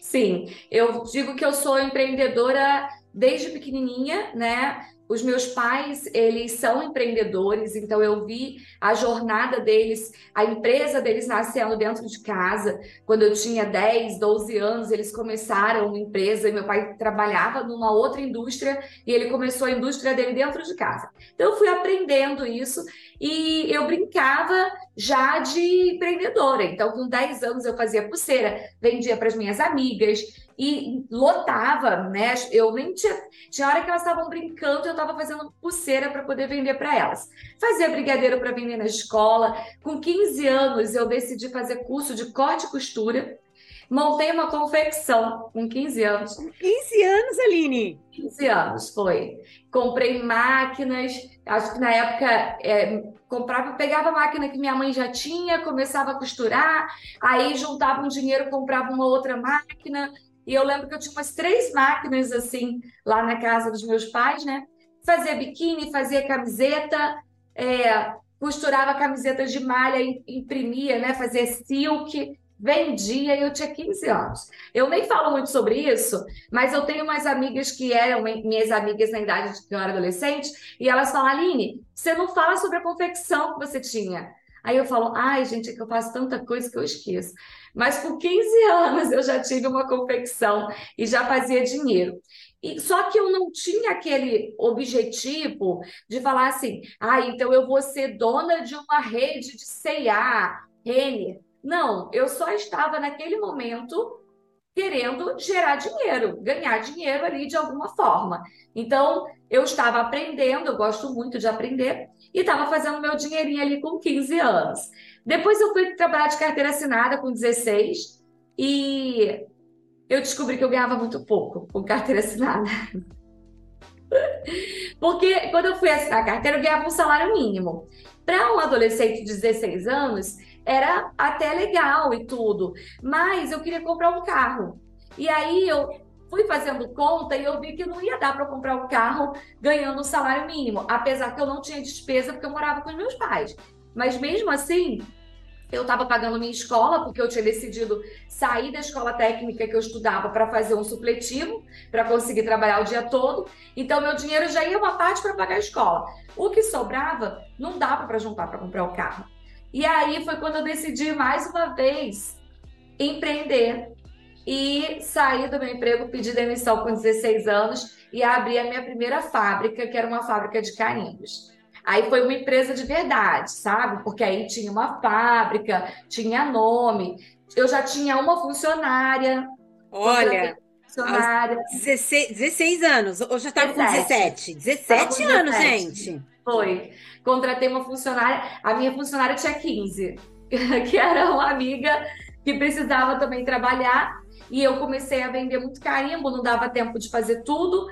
Sim, eu digo que eu sou empreendedora desde pequenininha, né? Os meus pais, eles são empreendedores, então eu vi a jornada deles, a empresa deles nascendo dentro de casa. Quando eu tinha 10, 12 anos, eles começaram uma empresa e meu pai trabalhava numa outra indústria e ele começou a indústria dele dentro de casa. Então eu fui aprendendo isso e eu brincava já de empreendedora. Então, com 10 anos eu fazia pulseira, vendia para as minhas amigas, e lotava, né? Eu nem tinha. Tinha hora que elas estavam brincando, eu estava fazendo pulseira para poder vender para elas. Fazia brigadeiro para vender na escola. Com 15 anos, eu decidi fazer curso de corte e costura. Montei uma confecção com 15 anos. 15 anos, Aline? 15 anos, foi. Comprei máquinas, acho que na época é, comprava, pegava a máquina que minha mãe já tinha, começava a costurar, aí juntava um dinheiro, comprava uma outra máquina, e eu lembro que eu tinha umas três máquinas assim lá na casa dos meus pais, né? Fazia biquíni, fazia camiseta, é, costurava camisetas de malha, imprimia, né? Fazia silk, vendia e eu tinha 15 anos. Eu nem falo muito sobre isso, mas eu tenho umas amigas que eram minhas amigas na idade de que eu era adolescente, e elas falam, Aline, você não fala sobre a confecção que você tinha. Aí eu falo, ai, gente, é que eu faço tanta coisa que eu esqueço. Mas com 15 anos eu já tive uma confecção e já fazia dinheiro. E, só que eu não tinha aquele objetivo de falar assim, ah, então eu vou ser dona de uma rede de C&A, Renner. Não, eu só estava naquele momento querendo gerar dinheiro, ganhar dinheiro ali de alguma forma. Então, eu estava aprendendo, eu gosto muito de aprender, e estava fazendo meu dinheirinho ali com 15 anos. Depois eu fui trabalhar de carteira assinada com 16 e eu descobri que eu ganhava muito pouco com carteira assinada. Porque quando eu fui assinar a carteira, eu ganhava um salário mínimo. Para um adolescente de 16 anos, era até legal e tudo, mas eu queria comprar um carro. E aí eu fui fazendo conta e eu vi que não ia dar para comprar um carro ganhando um salário mínimo, apesar que eu não tinha despesa porque eu morava com os meus pais. Mas mesmo assim, eu estava pagando minha escola, porque eu tinha decidido sair da escola técnica que eu estudava para fazer um supletivo, para conseguir trabalhar o dia todo. Então, meu dinheiro já ia uma parte para pagar a escola. O que sobrava, não dava para juntar para comprar o carro. E aí foi quando eu decidi mais uma vez empreender e sair do meu emprego, pedir demissão com 16 anos e abrir a minha primeira fábrica, que era uma fábrica de carimbos. Aí foi uma empresa de verdade, sabe? Porque aí tinha uma fábrica, tinha nome. Eu já tinha uma funcionária. Olha, funcionária. 16, 16 anos. Ou já estava com 17? 17 anos, 17. gente. Foi. Contratei uma funcionária. A minha funcionária tinha 15, que era uma amiga que precisava também trabalhar. E eu comecei a vender muito carimbo, não dava tempo de fazer tudo.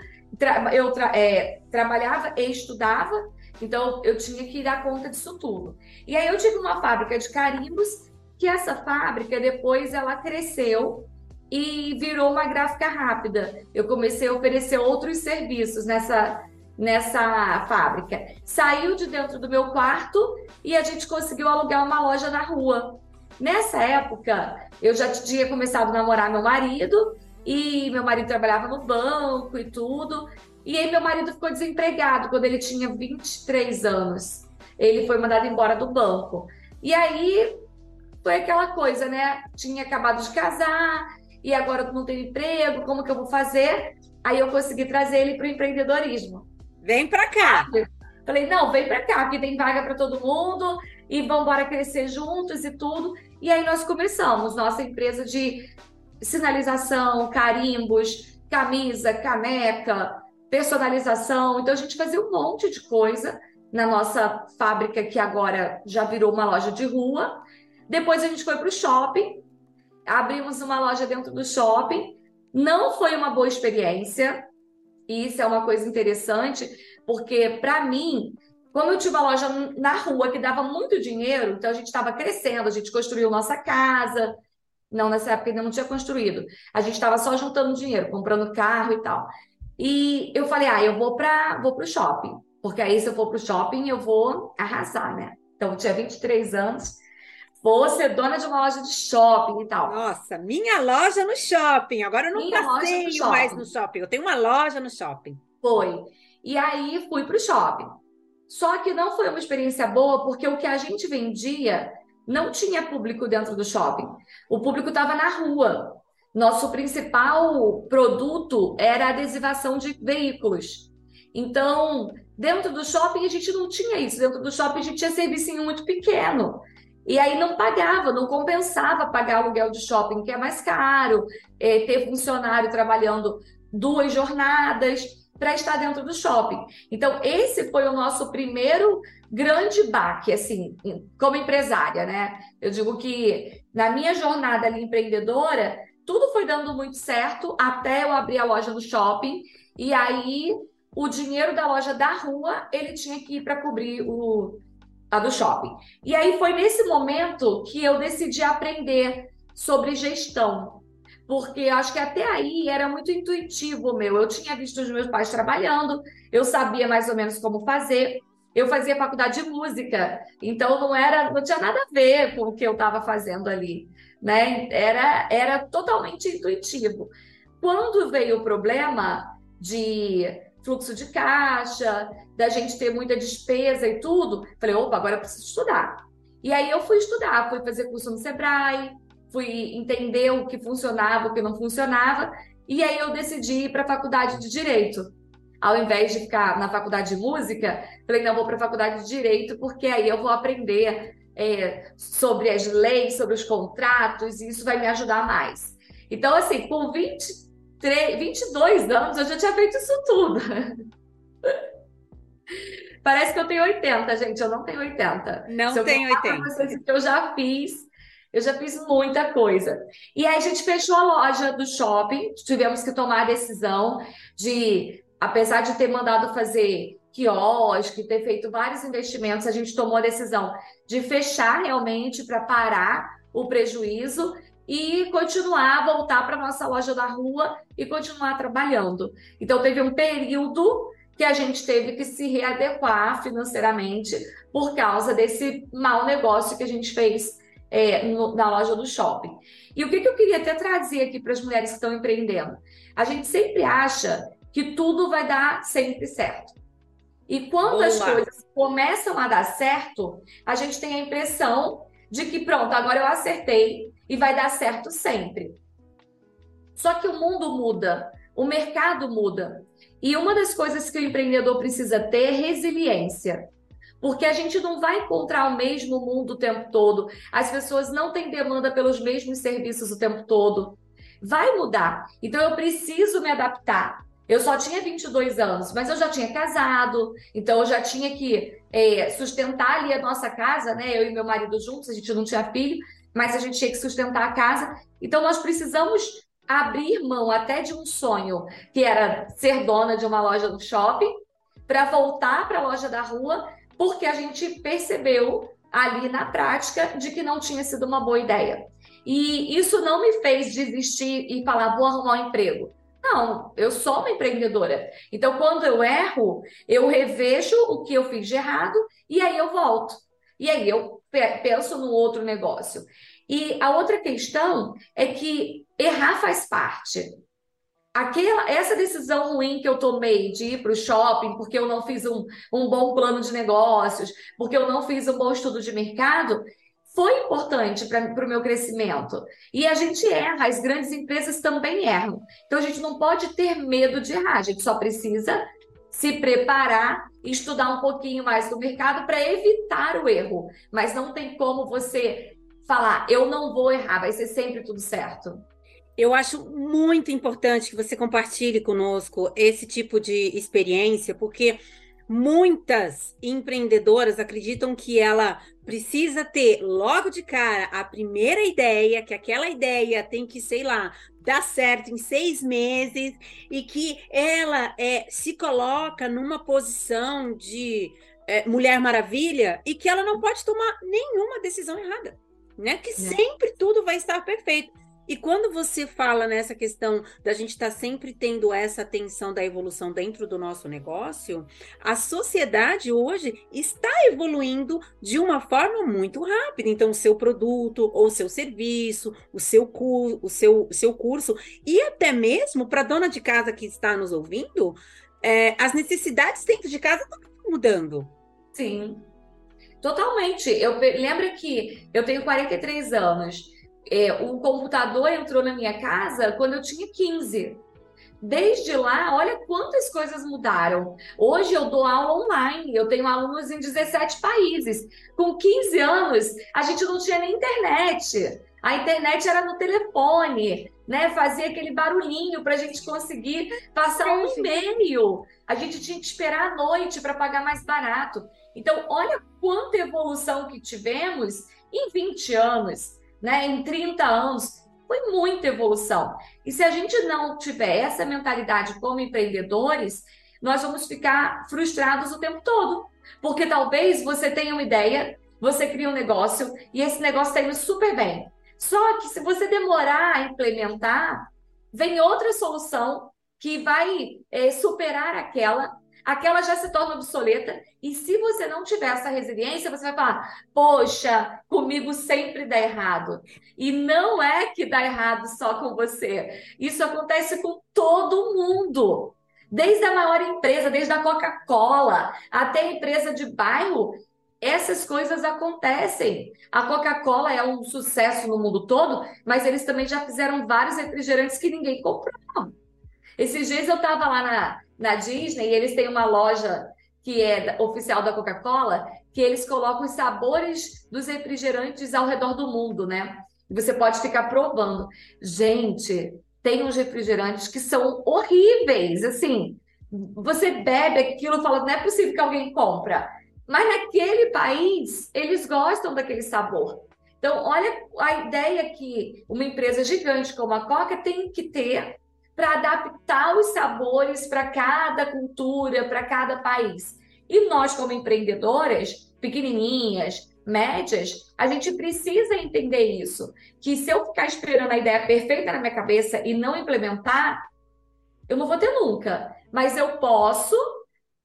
Eu tra é, trabalhava e estudava. Então, eu tinha que dar conta disso tudo. E aí, eu tive uma fábrica de carimbos, que essa fábrica, depois, ela cresceu e virou uma gráfica rápida. Eu comecei a oferecer outros serviços nessa, nessa fábrica. Saiu de dentro do meu quarto e a gente conseguiu alugar uma loja na rua. Nessa época, eu já tinha começado a namorar meu marido e meu marido trabalhava no banco e tudo. E aí meu marido ficou desempregado quando ele tinha 23 anos. Ele foi mandado embora do banco. E aí foi aquela coisa, né? Tinha acabado de casar e agora não tenho emprego, como que eu vou fazer? Aí eu consegui trazer ele para o empreendedorismo. Vem para cá. Falei, não, vem para cá, porque tem vaga para todo mundo e vamos embora crescer juntos e tudo. E aí nós começamos nossa empresa de sinalização, carimbos, camisa, caneca, personalização. Então a gente fazia um monte de coisa na nossa fábrica, que agora já virou uma loja de rua. Depois a gente foi para o shopping, abrimos uma loja dentro do shopping. Não foi uma boa experiência. E isso é uma coisa interessante, porque para mim, como eu tinha uma loja na rua que dava muito dinheiro, então a gente estava crescendo, a gente construiu nossa casa. Não, nessa época ainda não tinha construído. A gente estava só juntando dinheiro, comprando carro e tal. E eu falei, ah, eu vou para vou o shopping, porque aí se eu for para o shopping eu vou arrasar, né? Então eu tinha 23 anos, vou ser dona de uma loja de shopping e tal. Nossa, minha loja no shopping. Agora eu não Minha loja no passeio mais no shopping. Eu tenho uma loja no shopping. Foi. E aí fui para o shopping. Só que não foi uma experiência boa, porque o que a gente vendia não tinha público dentro do shopping. O público estava na rua. Nosso principal produto era adesivação de veículos. Então, dentro do shopping a gente não tinha isso. Dentro do shopping a gente tinha servicinho muito pequeno. E aí não pagava, não compensava pagar aluguel de shopping, que é mais caro, eh, ter funcionário trabalhando duas jornadas para estar dentro do shopping. Então, esse foi o nosso primeiro grande baque, assim, como empresária, né? Eu digo que na minha jornada ali empreendedora, tudo foi dando muito certo até eu abrir a loja no shopping, e aí o dinheiro da loja da rua, ele tinha que ir para cobrir o a do shopping. E aí foi nesse momento que eu decidi aprender sobre gestão. Porque acho que até aí era muito intuitivo meu. Eu tinha visto os meus pais trabalhando, eu sabia mais ou menos como fazer. Eu fazia faculdade de música, então não era, não tinha nada a ver com o que eu estava fazendo ali, né? Era, era totalmente intuitivo. Quando veio o problema de fluxo de caixa, da gente ter muita despesa e tudo, falei, opa, agora preciso estudar. E aí eu fui estudar, fui fazer curso no Sebrae, fui entender o que funcionava, o que não funcionava, e aí eu decidi ir para a faculdade de Direito. Ao invés de ficar na faculdade de música, falei, não, vou para a faculdade de Direito, porque aí eu vou aprender é, sobre as leis, sobre os contratos, e isso vai me ajudar mais. Então, assim, com 23, 22 anos, eu já tinha feito isso tudo. Parece que eu tenho 80, gente. Eu não tenho 80. Não Se eu tenho contar pra 80. vocês eu já fiz, eu já fiz muita coisa. E aí a gente fechou a loja do shopping, tivemos que tomar a decisão de, apesar de ter mandado fazer quiosque, ter feito vários investimentos, a gente tomou a decisão de fechar realmente para parar o prejuízo e continuar, voltar para nossa loja da rua e continuar trabalhando. Então teve um período que a gente teve que se readequar financeiramente por causa desse mau negócio que a gente fez é, no- na loja do shopping. E o que, que eu queria até trazer aqui para as mulheres que estão empreendendo? A gente sempre acha que tudo vai dar sempre certo. E quando as coisas começam a dar certo, a gente tem a impressão de que pronto, agora eu acertei e vai dar certo sempre. Só que o mundo muda, o mercado muda. E uma das coisas que o empreendedor precisa ter é resiliência. Porque a gente não vai encontrar o mesmo mundo o tempo todo. As pessoas não têm demanda pelos mesmos serviços o tempo todo. Vai mudar. Então eu preciso me adaptar. Eu só tinha 22 anos, mas eu já tinha casado, então eu já tinha que é, sustentar ali a nossa casa, né? Eu e meu marido juntos, a gente não tinha filho, mas a gente tinha que sustentar a casa. Então nós precisamos abrir mão até de um sonho, que era ser dona de uma loja no shopping, para voltar para a loja da rua, porque a gente percebeu ali na prática de que não tinha sido uma boa ideia. E isso não me fez desistir e falar, vou arrumar um emprego. Não, eu sou uma empreendedora. Então, quando eu erro, eu revejo o que eu fiz de errado e aí eu volto. E aí eu pe- penso no outro negócio. E a outra questão é que errar faz parte. Aquela, essa decisão ruim que eu tomei de ir para o shopping porque eu não fiz um, um bom plano de negócios, porque eu não fiz um bom estudo de mercado, foi importante para o meu crescimento. E a gente erra, as grandes empresas também erram. Então a gente não pode ter medo de errar, a gente só precisa se preparar estudar um pouquinho mais do mercado para evitar o erro. Mas não tem como você falar, eu não vou errar, vai ser sempre tudo certo. Eu acho muito importante que você compartilhe conosco esse tipo de experiência, porque Muitas empreendedoras acreditam que ela precisa ter logo de cara a primeira ideia, que aquela ideia tem que, sei lá, dar certo em seis meses e que ela é, se coloca numa posição de é, Mulher Maravilha e que ela não pode tomar nenhuma decisão errada, né? Que sempre tudo vai estar perfeito. E quando você fala nessa questão da gente estar sempre tendo essa atenção da evolução dentro do nosso negócio, a sociedade hoje está evoluindo de uma forma muito rápida. Então, o seu produto ou o seu serviço, o seu, cu o seu, seu curso, e até mesmo para a dona de casa que está nos ouvindo, é, as necessidades dentro de casa estão mudando. Sim, totalmente. Eu lembro que eu tenho 43 anos. É, o computador entrou na minha casa quando eu tinha 15. Desde lá, olha quantas coisas mudaram. Hoje eu dou aula online, eu tenho alunos em 17 países. Com 15 anos, a gente não tinha nem internet. A internet era no telefone, né? Fazia aquele barulhinho para a gente conseguir passar um e-mail. A gente tinha que esperar a noite para pagar mais barato. Então, olha quanta evolução que tivemos em 20 anos, né? Em 30 anos. Foi muita evolução. E se a gente não tiver essa mentalidade como empreendedores, nós vamos ficar frustrados o tempo todo. Porque talvez você tenha uma ideia, você cria um negócio e esse negócio está indo super bem. Só que se você demorar a implementar, vem outra solução que vai eh, superar aquela, aquela já se torna obsoleta. E se você não tiver essa resiliência, você vai falar: Poxa, comigo sempre dá errado. E não é que dá errado só com você. Isso acontece com todo mundo. Desde a maior empresa, desde a Coca-Cola até a empresa de bairro, essas coisas acontecem. A Coca-Cola é um sucesso no mundo todo, mas eles também já fizeram vários refrigerantes que ninguém comprou. Esses dias eu estava lá na, na Disney eles têm uma loja que é oficial da Coca-Cola, que eles colocam os sabores dos refrigerantes ao redor do mundo, né? Você pode ficar provando. Gente, tem uns refrigerantes que são horríveis, assim. Você bebe aquilo e fala, não é possível que alguém compra. Mas naquele país, eles gostam daquele sabor. Então, olha a ideia que uma empresa gigante como a Coca tem que ter para adaptar os sabores para cada cultura, para cada país. E nós, como empreendedoras, pequenininhas, médias, a gente precisa entender isso. Que se eu ficar esperando a ideia perfeita na minha cabeça e não implementar, eu não vou ter nunca. Mas eu posso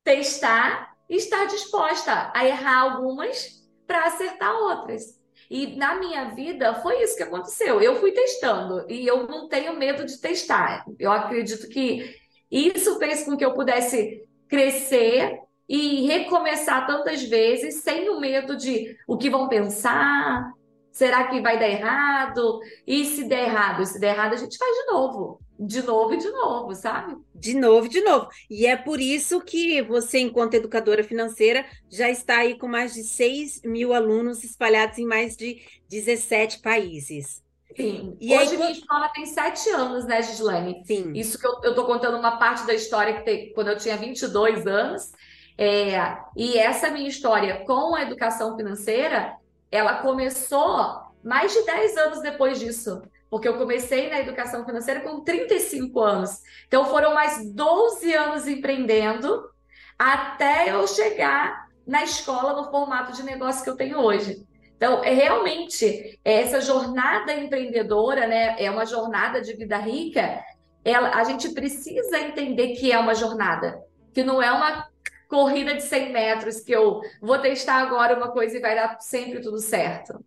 testar e estar disposta a errar algumas para acertar outras. E na minha vida foi isso que aconteceu. Eu fui testando e eu não tenho medo de testar. Eu acredito que isso fez com que eu pudesse crescer e recomeçar tantas vezes sem o medo de o que vão pensar, será que vai dar errado? E se der errado, e se der errado, a gente faz de novo, de novo e de novo, sabe? De novo, de novo. E é por isso que você, enquanto educadora financeira, já está aí com mais de 6 mil alunos espalhados em mais de 17 países. Sim. E aí, Hoje minha escola tem sete anos, né, Gislaine? Sim. Isso que eu, eu tô contando uma parte da história que tem, quando eu tinha 22 anos. É, e essa minha história com a educação financeira, ela começou mais de 10 anos depois disso. Porque eu comecei na educação financeira com 35 anos. Então foram mais 12 anos empreendendo até eu chegar na escola no formato de negócio que eu tenho hoje. Então, é realmente essa jornada empreendedora, né, é uma jornada de vida rica. Ela, a gente precisa entender que é uma jornada, que não é uma corrida de 100 metros que eu vou testar agora uma coisa e vai dar sempre tudo certo.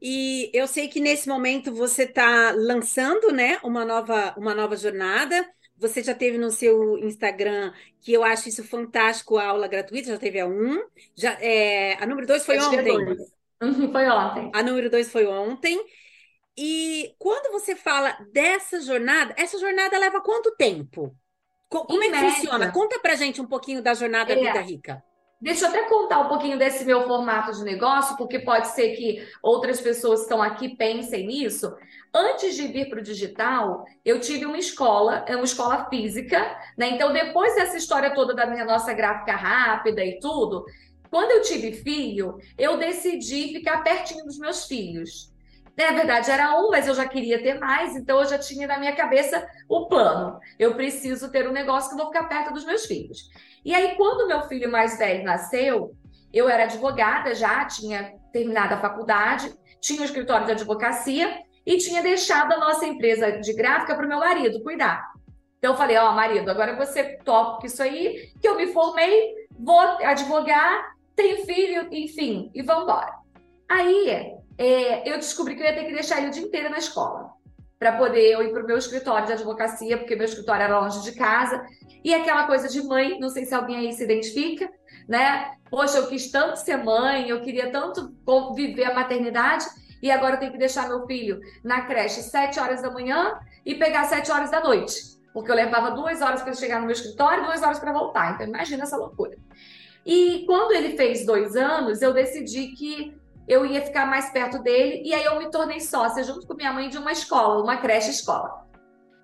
E eu sei que nesse momento você está lançando, né, uma nova, uma nova jornada. Você já teve no seu Instagram, que eu acho isso fantástico, a aula gratuita, já teve a um. Já, é, a número dois foi Eu tive ontem. dois. Uhum, Foi ontem. A número dois foi ontem. E quando você fala dessa jornada, essa jornada leva quanto tempo? Co- Como Em é que média. funciona? Conta pra gente um pouquinho da jornada É. Vida Rica. Deixa eu até contar um pouquinho desse meu formato de negócio, porque pode ser que outras pessoas que estão aqui pensem nisso. Antes de vir para o digital, eu tive uma escola, é uma escola física, né? Então, depois dessa história toda da minha nossa gráfica rápida e tudo, quando eu tive filho, eu decidi ficar pertinho dos meus filhos. Na verdade, era um, mas eu já queria ter mais, então eu já tinha na minha cabeça o plano. Eu preciso ter um negócio que eu vou ficar perto dos meus filhos. E aí, quando meu filho mais velho nasceu, eu era advogada já, tinha terminado a faculdade, tinha um escritório de advocacia e tinha deixado a nossa empresa de gráfica para o meu marido cuidar. Então eu falei, ó, marido, agora você toca isso aí, que eu me formei, vou advogar, tenho filho, enfim, e vamos embora. Aí é, eu descobri que eu ia ter que deixar ele o dia inteiro na escola para poder eu ir para o meu escritório de advocacia, porque meu escritório era longe de casa. E aquela coisa de mãe, não sei se alguém aí se identifica, né? Poxa, eu quis tanto ser mãe, eu queria tanto viver a maternidade, e agora eu tenho que deixar meu filho na creche sete horas da manhã e pegar sete horas da noite. Porque eu levava duas horas para chegar no meu escritório e duas horas para voltar. Então, imagina essa loucura. E quando ele fez dois anos, eu decidi que eu ia ficar mais perto dele, e aí eu me tornei sócia junto com minha mãe de uma escola, uma creche escola.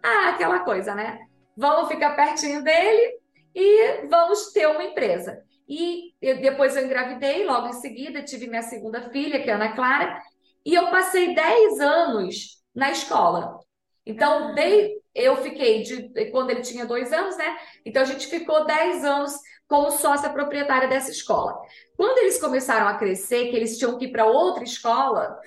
Ah, aquela coisa, né? Vamos ficar pertinho dele e vamos ter uma empresa. E eu, depois eu engravidei, logo em seguida tive minha segunda filha, que é a Ana Clara, e eu passei 10 anos na escola. Então, dei, eu fiquei de quando ele tinha dois anos, né? Então a gente ficou 10 anos como sócia proprietária dessa escola. Quando eles começaram a crescer, que eles tinham que ir para outra escola,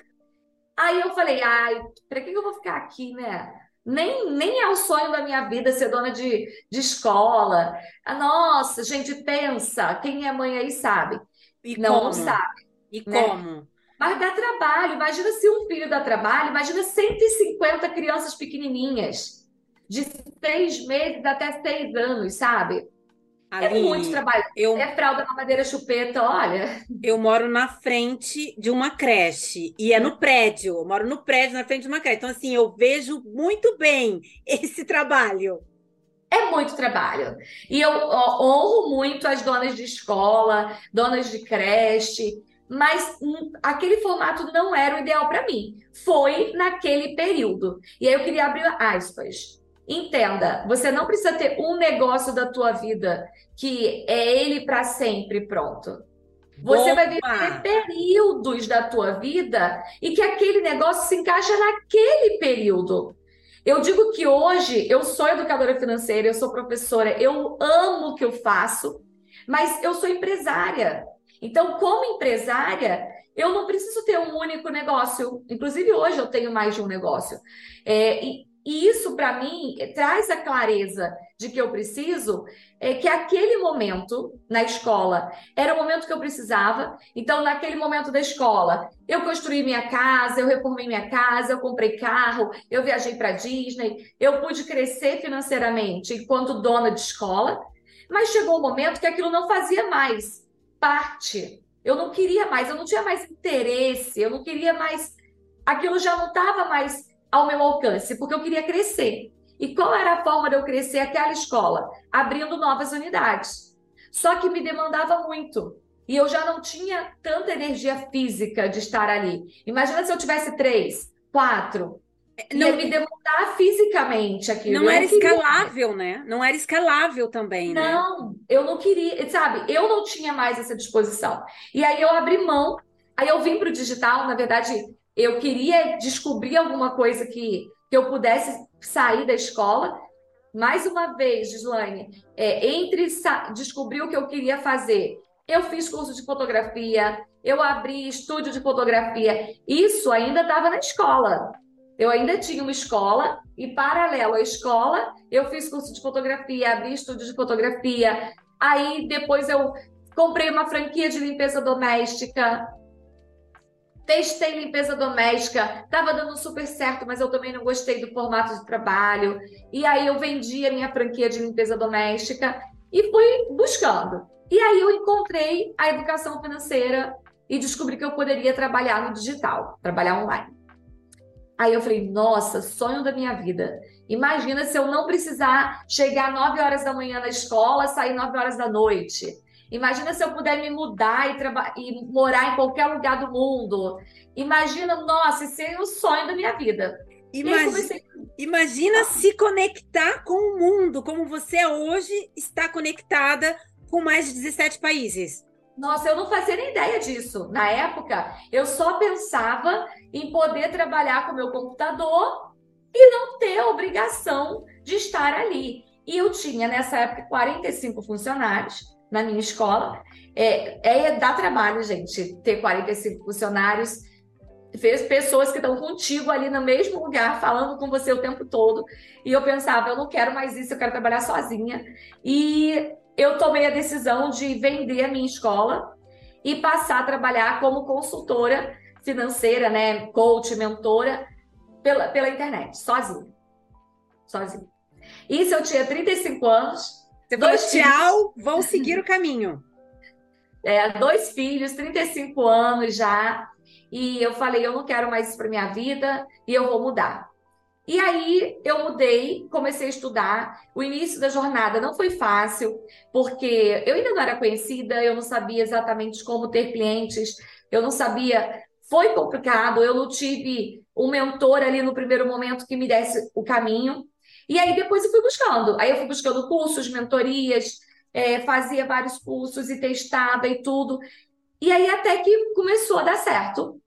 aí eu falei, ai, para que eu vou ficar aqui, né? Nem, nem é o sonho da minha vida ser dona de, de escola. Ah, nossa, gente, pensa, quem é mãe aí sabe. E não, como? não sabe. E né? como? Mas dá trabalho. Imagina se um filho dá trabalho, imagina 150 crianças pequenininhas, de seis meses até seis anos, sabe? É Aline, muito trabalho. eu- É fralda, mamadeira, chupeta, olha. Eu moro na frente de uma creche e é no prédio. Eu moro no prédio, na frente de uma creche. Então, assim, eu vejo muito bem esse trabalho. É muito trabalho. E eu ó, honro muito as donas de escola, donas de creche, mas hum, aquele formato não era o ideal para mim. Foi naquele período. E aí eu queria abrir aspas. Entenda, você não precisa ter um negócio da tua vida que é ele para sempre pronto. Você vai Boa! viver períodos da tua vida e que aquele negócio se encaixa naquele período. Eu digo que hoje eu sou educadora financeira, eu sou professora, eu amo o que eu faço, mas eu sou empresária. Então, como empresária, eu não preciso ter um único negócio. Inclusive, hoje eu tenho mais de um negócio. É, e, e isso, para mim, traz a clareza de que eu preciso, é que aquele momento na escola era o momento que eu precisava. Então, naquele momento da escola, eu construí minha casa, eu reformei minha casa, eu comprei carro, eu viajei para Disney, eu pude crescer financeiramente enquanto dona de escola, mas chegou um momento que aquilo não fazia mais parte. Eu não queria mais, eu não tinha mais interesse, eu não queria mais. Aquilo já não estava mais ao meu alcance, porque eu queria crescer. E qual era a forma de eu crescer aquela escola? Abrindo novas unidades. Só que me demandava muito. E eu já não tinha tanta energia física de estar ali. Imagina se eu tivesse três, quatro. Não- me demandar fisicamente aquilo. Não Eu era escalável, né? Não era escalável também, né? Não, eu não queria, sabe? Eu não tinha mais essa disposição. E aí eu abri mão, aí eu vim para o digital, na verdade, eu queria descobrir alguma coisa que, que eu pudesse sair da escola. Mais uma vez, Gislaine, é, entre descobrir o que eu queria fazer, eu fiz curso de fotografia, eu abri estúdio de fotografia. Isso ainda estava na escola. Eu ainda tinha uma escola e, paralelo à escola, eu fiz curso de fotografia, abri estúdio de fotografia. Aí, depois, eu comprei uma franquia de limpeza doméstica. Testei limpeza doméstica, estava dando super certo, mas eu também não gostei do formato de trabalho. E aí eu vendi a minha franquia de limpeza doméstica e fui buscando. E aí eu encontrei a educação financeira e descobri que eu poderia trabalhar no digital, trabalhar online. Aí eu falei, nossa, sonho da minha vida. Imagina se eu não precisar chegar 9 horas da manhã na escola, sair 9 horas da noite. Imagina se eu puder me mudar e, e morar em qualquer lugar do mundo. Imagina, nossa, isso é o sonho da minha vida. E aí Imagi- comecei Imagina se conectar com o mundo, como você hoje está conectada com mais de 17 países. Nossa, eu não fazia nem ideia disso. Na época, eu só pensava em poder trabalhar com o meu computador e não ter a obrigação de estar ali. E eu tinha, nessa época, 45 funcionários na minha escola. É, é dá trabalho, gente, ter 45 funcionários. Fez pessoas que estão contigo ali no mesmo lugar, falando com você o tempo todo. E eu pensava, eu não quero mais isso, eu quero trabalhar sozinha. E eu tomei a decisão de vender a minha escola e passar a trabalhar como consultora financeira, né, coach, mentora, pela, pela internet, sozinha. Sozinha. Isso eu tinha 35 anos. Você falou, dois tchau, filhos. vou seguir o caminho. É, dois filhos, 35 anos já. E eu falei, eu não quero mais isso para minha vida e eu vou mudar. E aí eu mudei, comecei a estudar. O início da jornada não foi fácil, porque eu ainda não era conhecida, eu não sabia exatamente como ter clientes, eu não sabia. Foi complicado, eu não tive um mentor ali no primeiro momento que me desse o caminho. E aí depois eu fui buscando. Aí eu fui buscando cursos, mentorias, é, fazia vários cursos e testava e tudo. E aí até que começou a dar certo.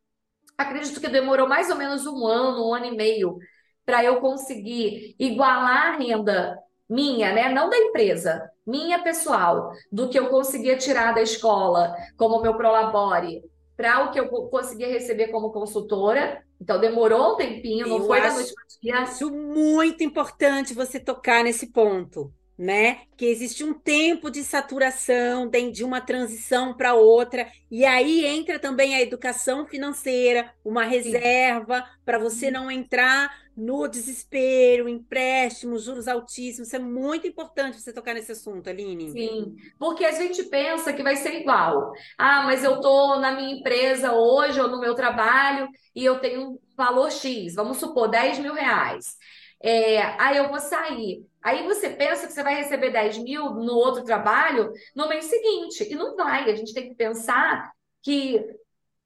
Acredito que demorou mais ou menos um ano, um ano e meio, para eu conseguir igualar a renda minha, né? Não da empresa, minha pessoal, do que eu conseguia tirar da escola como meu Prolabore, para o que eu co- conseguia receber como consultora. Então demorou um tempinho, não Eu foi da acho noite para dia. Isso muito importante você tocar nesse ponto, né? Que existe um tempo de saturação de uma transição para outra, e aí entra também a educação financeira, uma reserva para você não entrar no desespero, empréstimo, juros altíssimos. Isso é muito importante você tocar nesse assunto, Aline. Sim, porque a gente pensa que vai ser igual. Ah, mas eu estou na minha empresa hoje ou no meu trabalho e eu tenho um valor X, vamos supor, 10 mil reais. É, aí eu vou sair. Aí você pensa que você vai receber 10 mil no outro trabalho no mês seguinte. E não vai. A gente tem que pensar que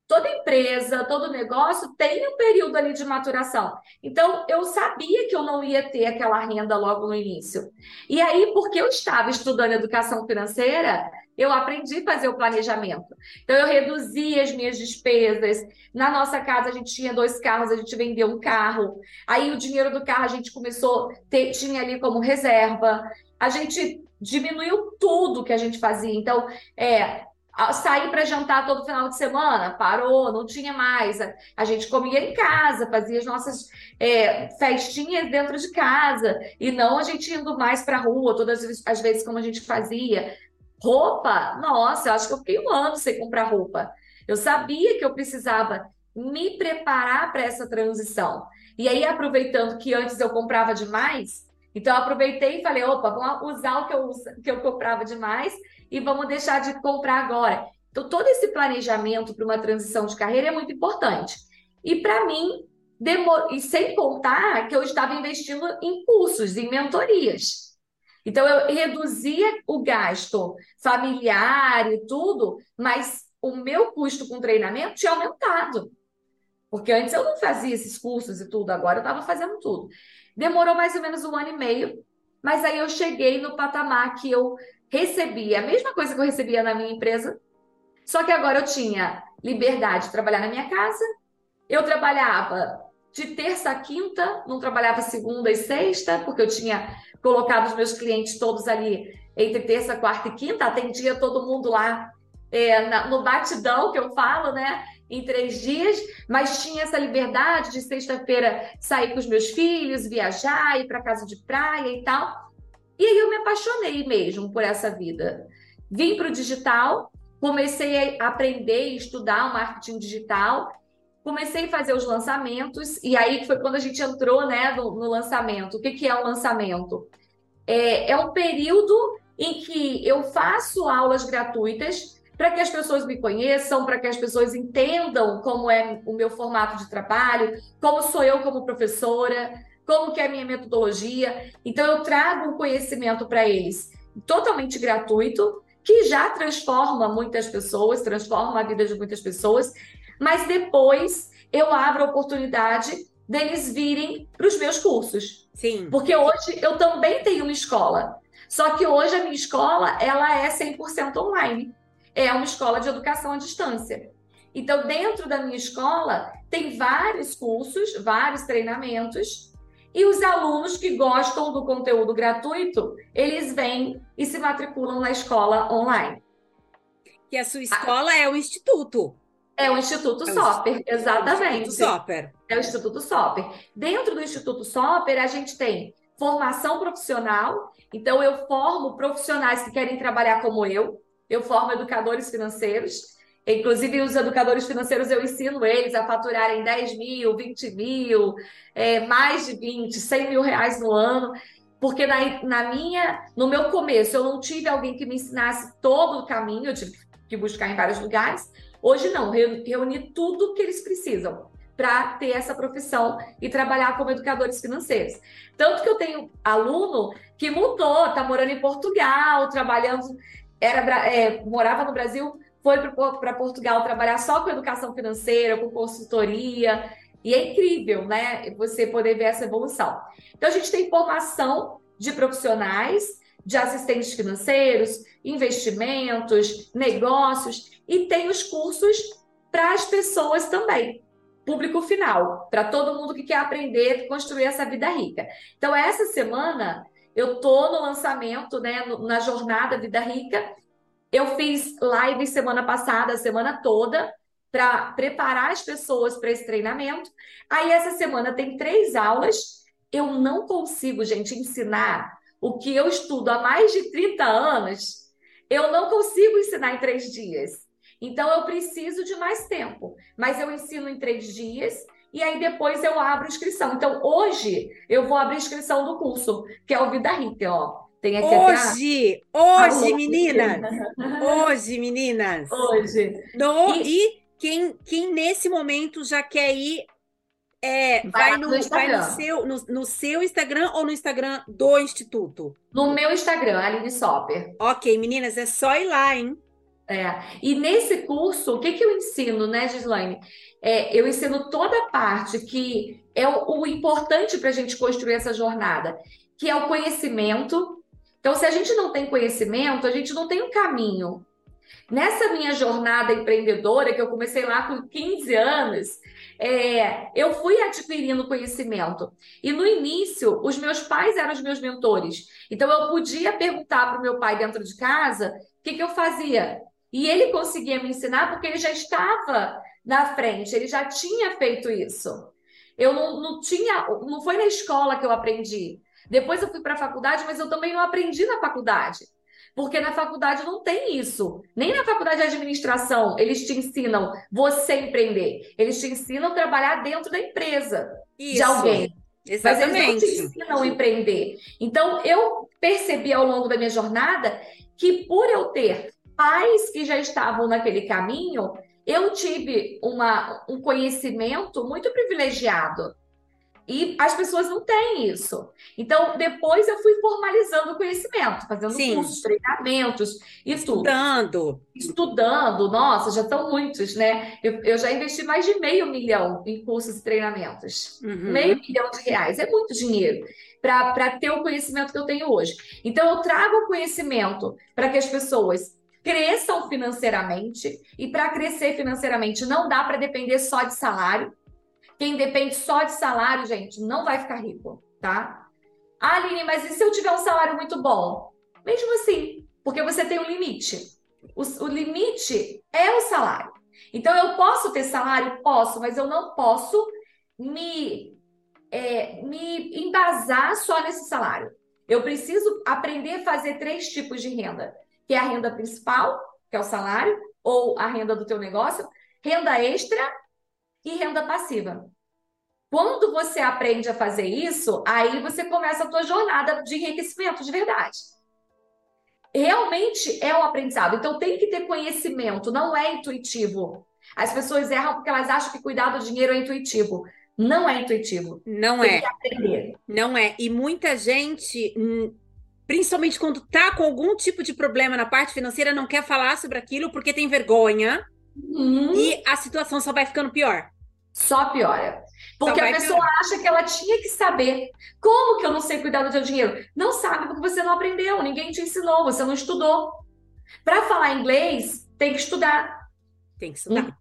toda empresa, todo negócio tem um período ali de maturação. Então, eu sabia que eu não ia ter aquela renda logo no início. E aí, porque eu estava estudando educação financeira, eu aprendi a fazer o planejamento. Então, eu reduzi as minhas despesas. Na nossa casa, a gente tinha dois carros, a gente vendeu um carro. Aí, o dinheiro do carro a gente começou, ter, tinha ali como reserva. A gente diminuiu tudo que a gente fazia. Então, é, sair para jantar todo final de semana, parou, não tinha mais. A, gente comia em casa, fazia as nossas é, festinhas dentro de casa, e não a gente indo mais para a rua, todas as as vezes como a gente fazia. Roupa, nossa, eu acho que eu fiquei um ano sem comprar roupa. Eu sabia que eu precisava me preparar para essa transição. E aí, aproveitando que antes eu comprava demais, então eu aproveitei e falei: opa, vamos usar o que eu, que eu comprava demais e vamos deixar de comprar agora. Então, todo esse planejamento para uma transição de carreira é muito importante. E para mim, demo- e sem contar que eu estava investindo em cursos, em mentorias. Então, eu reduzia o gasto familiar e tudo, mas o meu custo com treinamento tinha aumentado. Porque antes eu não fazia esses cursos e tudo, agora eu estava fazendo tudo. Demorou mais ou menos um ano e meio, mas aí eu cheguei no patamar que eu recebia a mesma coisa que eu recebia na minha empresa, só que agora eu tinha liberdade de trabalhar na minha casa, eu trabalhava de terça a quinta, não trabalhava segunda e sexta, porque eu tinha colocado os meus clientes todos ali entre terça, quarta e quinta, atendia todo mundo lá é, na- no batidão que eu falo, né? Em três dias, mas tinha essa liberdade de sexta-feira sair com os meus filhos, viajar, ir para casa de praia e tal. E aí eu me apaixonei mesmo por essa vida. Vim para o digital, comecei a aprender e estudar o marketing digital, comecei a fazer os lançamentos, e aí foi quando a gente entrou né, no, no lançamento. O que, que é um lançamento? É, é um período em que eu faço aulas gratuitas para que as pessoas me conheçam, para que as pessoas entendam como é o meu formato de trabalho, como sou eu como professora, como que é a minha metodologia. Então eu trago um conhecimento para eles totalmente gratuito, que já transforma muitas pessoas, transforma a vida de muitas pessoas, mas depois eu abro a oportunidade deles virem para os meus cursos. Sim. Porque hoje eu também tenho uma escola. Só que hoje a minha escola, ela é 100% online. É uma escola de educação à distância. Então, dentro da minha escola, tem vários cursos, vários treinamentos, e os alunos que gostam do conteúdo gratuito, eles vêm e se matriculam na escola online. Que a sua escola é o instituto. É o Instituto É o Soper, exatamente. Instituto Soper. É o Instituto Soper. Dentro do Instituto Soper, a gente tem formação profissional. Então, eu formo profissionais que querem trabalhar como eu. Eu formo educadores financeiros. Inclusive, os educadores financeiros, eu ensino eles a faturarem 10 mil, 20 mil, é, mais de 20, 100 mil reais no ano. Porque na, na minha, no meu começo, eu não tive alguém que me ensinasse todo o caminho, eu tive que buscar em vários lugares. Hoje não, reu- reuni tudo que eles precisam para ter essa profissão e trabalhar como educadores financeiros. Tanto que eu tenho aluno que mudou, está morando em Portugal, trabalhando, era, é, morava no Brasil, foi para Portugal trabalhar só com educação financeira, com consultoria. E é incrível, né? Você poder ver essa evolução. Então, a gente tem formação de profissionais, de assistentes financeiros, investimentos, negócios, e tem os cursos para as pessoas também, público final, para todo mundo que quer aprender construir essa vida rica. Então, essa semana, eu tô no lançamento, né, na jornada Vida Rica. Eu fiz live semana passada, a semana toda, para preparar as pessoas para esse treinamento. Aí, essa semana tem três aulas. Eu não consigo, gente, ensinar o que eu estudo há mais de 30 anos. Eu não consigo ensinar em três dias. Então, eu preciso de mais tempo. Mas eu ensino em três dias e aí depois eu abro inscrição. Então, hoje eu vou abrir inscrição do curso, que é o Vida Rica, ó. Tem aqui Hoje, hoje, meninas. Hoje, meninas. Hoje. No, e quem, quem nesse momento já quer ir, é, Vai vai, no, no vai no seu, no, no seu Instagram ou no Instagram do Instituto? No meu Instagram, Aline Soper. Ok, meninas, é só ir lá, hein? É, e nesse curso, o que que eu ensino, né, Gislaine? É, eu ensino toda a parte que é o, o importante para a gente construir essa jornada, que é o conhecimento. Então, se a gente não tem conhecimento, a gente não tem um caminho. Nessa minha jornada empreendedora, que eu comecei lá com 15 anos, é, eu fui adquirindo conhecimento. E no início, os meus pais eram os meus mentores. Então, eu podia perguntar para o meu pai dentro de casa o que que eu fazia. E ele conseguia me ensinar porque ele já estava na frente, ele já tinha feito isso. Eu não, não tinha, não foi na escola que eu aprendi. Depois eu fui para a faculdade, mas eu também não aprendi na faculdade. Porque na faculdade não tem isso. Nem na faculdade de administração eles te ensinam você empreender. Eles te ensinam a trabalhar dentro da empresa de Isso, alguém. Mas eles não te exatamente. ensinam a empreender. Então, eu percebi ao longo da minha jornada que por eu ter pais que já estavam naquele caminho, eu tive uma, um conhecimento muito privilegiado. E as pessoas não têm isso. Então, depois eu fui formalizando o conhecimento, fazendo Sim. cursos, treinamentos e tudo. Estudando. Estudando, nossa, já estão muitos, né? Eu, eu já investi mais de meio milhão em cursos e treinamentos. Uhum. Meio milhão de reais. É muito dinheiro para ter o conhecimento que eu tenho hoje. Então, eu trago o conhecimento para que as pessoas cresçam financeiramente. E para crescer financeiramente, não dá para depender só de salário. Quem depende só de salário, gente, não vai ficar rico, tá? Ah, Aline, mas e se eu tiver um salário muito bom? Mesmo assim, porque você tem um limite. O, o limite é o salário. Então, eu posso ter salário? Posso, mas eu não posso me, é, me embasar só nesse salário. Eu preciso aprender a fazer três tipos de renda, que é a renda principal, que é o salário, ou a renda do teu negócio, renda extra e renda passiva. Quando você aprende a fazer isso, aí você começa a tua jornada de enriquecimento de verdade. Realmente é um aprendizado. Então tem que ter conhecimento, não é intuitivo. As pessoas erram porque elas acham que cuidar do dinheiro é intuitivo. Não é intuitivo. Não Tem é. que aprender. Não é. E muita gente Principalmente quando tá com algum tipo de problema na parte financeira, não quer falar sobre aquilo porque tem vergonha Uhum. e a situação só vai ficando pior. Só piora. Porque a pessoa piorar. acha que ela tinha que saber. Como que eu não sei cuidar do seu dinheiro? Não sabe porque você não aprendeu, ninguém te ensinou, você não estudou. Para falar inglês, tem que estudar. Tem que estudar.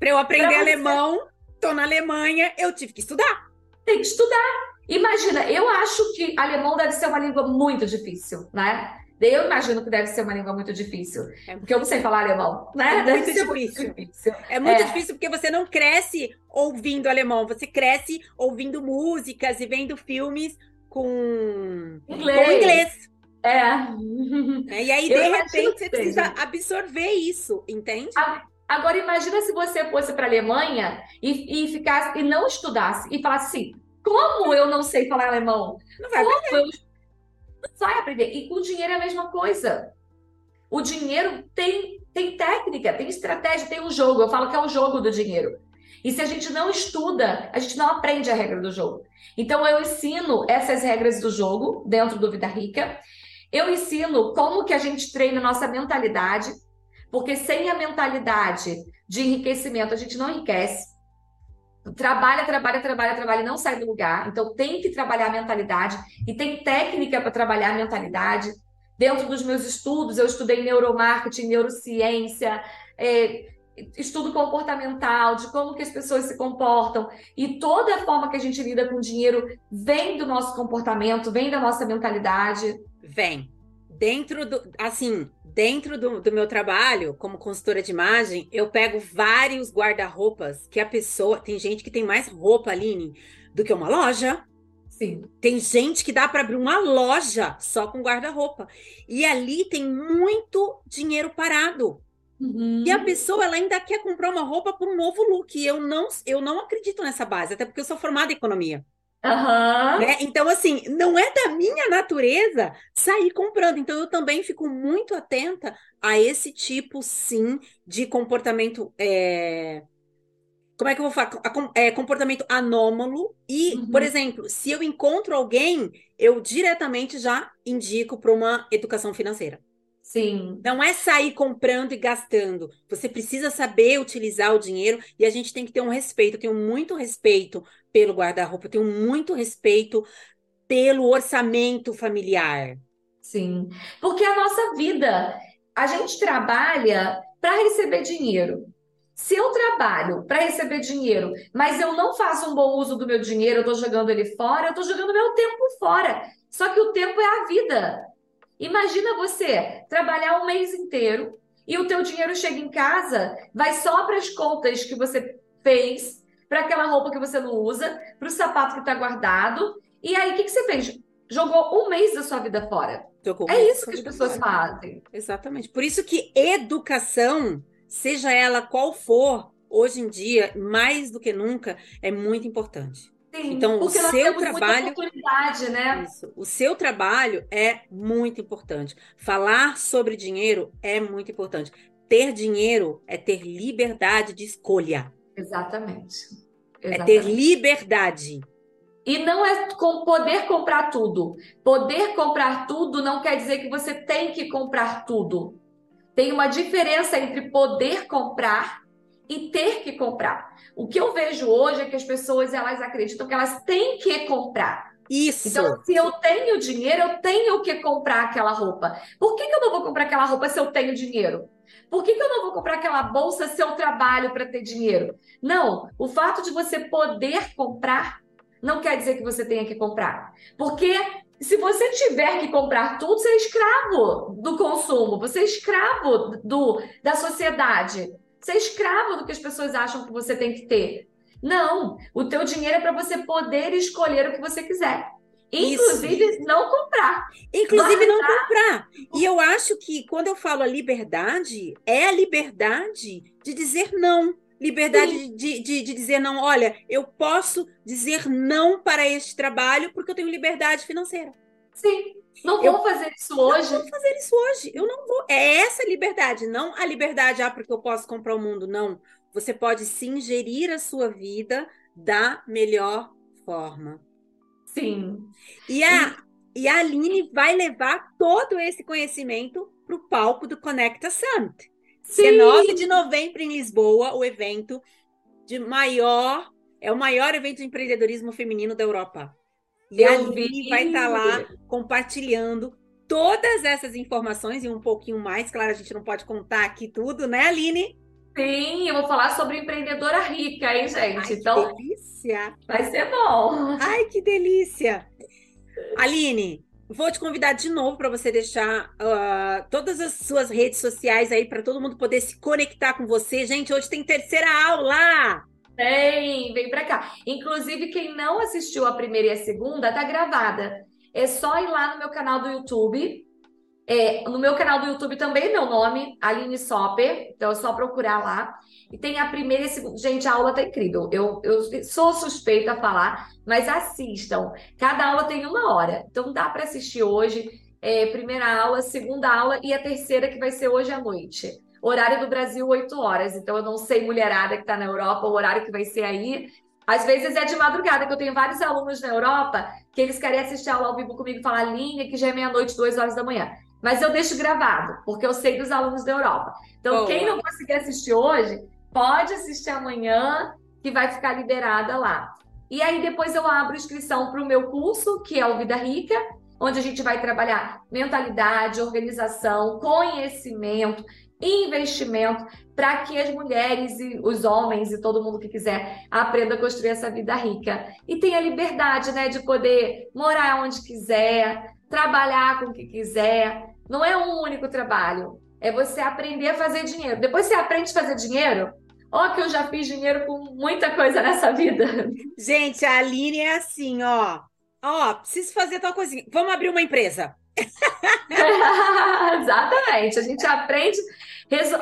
Para eu aprender Pra você- alemão, tô na Alemanha, eu tive que estudar. Tem que estudar. Imagina, eu acho que alemão deve ser uma língua muito difícil, né? Eu imagino que deve ser uma língua muito difícil, porque eu não sei falar alemão, né? É Deve muito ser muito difícil. difícil. É muito É. difícil porque você não cresce ouvindo alemão, você cresce ouvindo músicas e vendo filmes com Inglês. com inglês. É. né? E aí, de Eu repente, você precisa absorver isso, entende? Agora imagina se você fosse para a Alemanha e, e ficasse e não estudasse e falasse assim: como eu não sei falar alemão? Não vai Como eu não vai aprender? E com dinheiro é a mesma coisa. O dinheiro tem, tem técnica, tem estratégia, tem um jogo. Eu falo que é o jogo do dinheiro. E se a gente não estuda, a gente não aprende a regra do jogo. Então eu ensino essas regras do jogo dentro do Vida Rica. Eu ensino como que a gente treina nossa mentalidade, porque sem a mentalidade de enriquecimento a gente não enriquece. Trabalha, trabalha, trabalha, trabalha e não sai do lugar. Então tem que trabalhar a mentalidade e tem técnica para trabalhar a mentalidade. Dentro dos meus estudos, eu estudei neuromarketing, neurociência, é, estudo comportamental, de como que as pessoas se comportam. E toda a forma que a gente lida com o dinheiro vem do nosso comportamento, vem da nossa mentalidade. Vem. Dentro do, assim, dentro do, do meu trabalho como consultora de imagem, eu pego vários guarda-roupas que a pessoa. Tem gente que tem mais roupa, Aline, do que uma loja. Sim. Tem gente que dá para abrir uma loja só com guarda-roupa. E ali tem muito dinheiro parado. Uhum. E a pessoa ela ainda quer comprar uma roupa para um novo look. E eu não, eu não acredito nessa base, até porque eu sou formada em economia. Né? Então, assim, não é da minha natureza sair comprando. Então, eu também fico muito atenta a esse tipo, sim, de comportamento. é, Como é que eu vou falar? É, comportamento anômalo. E, por exemplo, se eu encontro alguém, eu diretamente já indico para uma educação financeira. Sim. Não é sair comprando e gastando. Você precisa saber utilizar o dinheiro e a gente tem que ter um respeito. Eu tenho muito respeito pelo guarda-roupa, eu tenho muito respeito pelo orçamento familiar. Sim, porque a nossa vida, a gente trabalha para receber dinheiro. Se eu trabalho para receber dinheiro, mas eu não faço um bom uso do meu dinheiro, eu estou jogando ele fora, eu estou jogando meu tempo fora. Só que o tempo é a vida. Imagina você trabalhar um mês inteiro e o teu dinheiro chega em casa, vai só para as contas que você fez, para aquela roupa que você não usa, para o sapato que está guardado. E aí, o que que você fez? Jogou um mês da sua vida fora. Jogou É isso que as fora. pessoas fazem. Exatamente. Por isso que educação, seja ela qual for, hoje em dia, mais do que nunca, é muito importante. Sim, Então, o seu trabalho. né? Isso. O seu trabalho é muito importante. Falar sobre dinheiro é muito importante. Ter dinheiro é ter liberdade de escolha. Exatamente. É ter Exatamente. liberdade. E não é com poder comprar tudo. Poder comprar tudo não quer dizer que você tem que comprar tudo. Tem uma diferença entre poder comprar e ter que comprar. O que eu vejo hoje é que as pessoas elas acreditam que elas têm que comprar. Isso. Então, se eu tenho dinheiro, eu tenho que comprar aquela roupa. Por que que eu não vou comprar aquela roupa se eu tenho dinheiro? Por que que eu não vou comprar aquela bolsa se eu trabalho para ter dinheiro? Não, o fato de você poder comprar não quer dizer que você tenha que comprar. Porque se você tiver que comprar tudo, você é escravo do consumo, você é escravo do, da sociedade, você é escravo do que as pessoas acham que você tem que ter. Não, o teu dinheiro é para você poder escolher o que você quiser. Inclusive, não comprar. Inclusive, não comprar. E eu acho que quando eu falo a liberdade, é a liberdade de dizer não. Liberdade de, de, de dizer não. Olha, eu posso dizer não para este trabalho porque eu tenho liberdade financeira. Sim. Não Eu- vou fazer isso hoje. Não vou fazer isso hoje. Eu não vou. É essa a liberdade, não a liberdade, ah, porque eu posso comprar o mundo. Não. Você pode sim gerir a sua vida da melhor forma. Sim. E, a, E a Aline vai levar todo esse conhecimento para o palco do Conecta Summit. Sim. 19 de novembro em Lisboa, o evento de maior, é o maior evento de empreendedorismo feminino da Europa. E a Aline vai estar lá compartilhando todas essas informações e um pouquinho mais. Claro, a gente não pode contar aqui tudo, né, Aline? Sim, eu vou falar sobre empreendedora rica, hein, gente? Então, Que delícia! vai ser bom. Ai, que delícia! Aline, vou te convidar de novo para você deixar ah, todas as suas redes sociais aí para todo mundo poder se conectar com você. Gente, hoje tem terceira aula! Vem, vem pra cá. Inclusive, quem não assistiu a primeira e a segunda, tá gravada. É só ir lá no meu canal do YouTube. É, no meu canal do YouTube também meu nome, Aline Soper. Então é só procurar lá. E tem a primeira e a segunda. Gente, a aula tá incrível. Eu, eu sou suspeita a falar, mas assistam. Cada aula tem uma hora. Então dá para assistir hoje. É, primeira aula, segunda aula e a terceira que vai ser hoje à noite. Horário do Brasil, 8 horas. Então eu não sei, mulherada que tá na Europa, o horário que vai ser aí. Às vezes é de madrugada, que eu tenho vários alunos na Europa que eles querem assistir aula ao vivo comigo e falar linha, que já é meia-noite, duas horas da manhã. Mas eu deixo gravado, porque eu sei dos alunos da Europa. Então, Boa. quem não conseguir assistir hoje, pode assistir amanhã, que vai ficar liberada lá. E aí depois eu abro inscrição para o meu curso, que é o Vida Rica, onde a gente vai trabalhar mentalidade, organização, conhecimento, investimento, para que as mulheres e os homens e todo mundo que quiser aprenda a construir essa vida rica. E tenha liberdade, né, de poder morar onde quiser, trabalhar com o que quiser. Não é um único trabalho, é você aprender a fazer dinheiro. Depois você aprende a fazer dinheiro, ó que eu já fiz dinheiro com muita coisa nessa vida. Gente, a Aline é assim, ó. Ó, preciso fazer tal coisinha. Vamos abrir uma empresa. Exatamente. A gente aprende,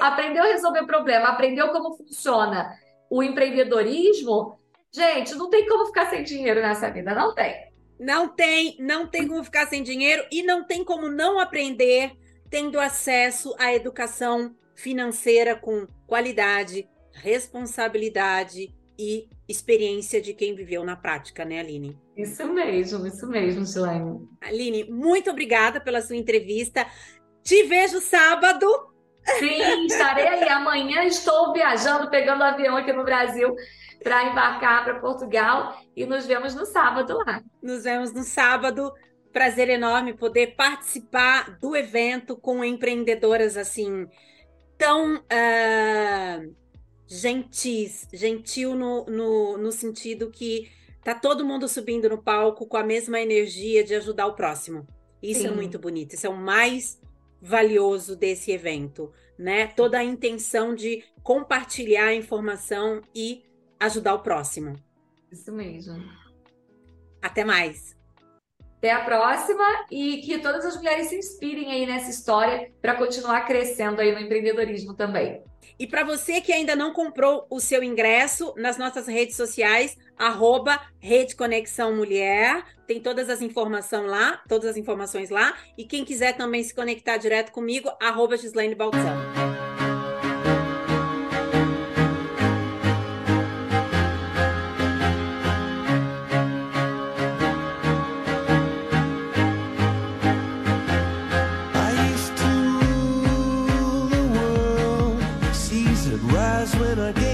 aprendeu a resolver problema, aprendeu como funciona o empreendedorismo. Gente, não tem como ficar sem dinheiro nessa vida, não tem. Não tem, não tem como ficar sem dinheiro e não tem como não aprender tendo acesso à educação financeira com qualidade, responsabilidade e experiência de quem viveu na prática, né, Aline? Isso mesmo, isso mesmo, Silene. Aline, muito obrigada pela sua entrevista. Te vejo sábado. Sim, estarei aí. Amanhã estou viajando, pegando avião aqui no Brasil para embarcar para Portugal e nos vemos no sábado lá. Nos vemos no sábado. Prazer enorme poder participar do evento com empreendedoras assim tão ah, gentis, gentil no, no, no sentido que tá todo mundo subindo no palco com a mesma energia de ajudar o próximo. Isso é Sim. muito bonito. Isso é o mais valioso desse evento, né? Toda a intenção de compartilhar a informação e ajudar o próximo. Isso mesmo. Até mais. Até a próxima e que todas as mulheres se inspirem aí nessa história para continuar crescendo aí no empreendedorismo também. E para você que ainda não comprou o seu ingresso, nas nossas redes sociais, arroba Rede Conexão Mulher, tem todas as informações lá, todas as informações lá. E quem quiser também se conectar direto comigo, arroba Gislaine Baltzano. us when I game.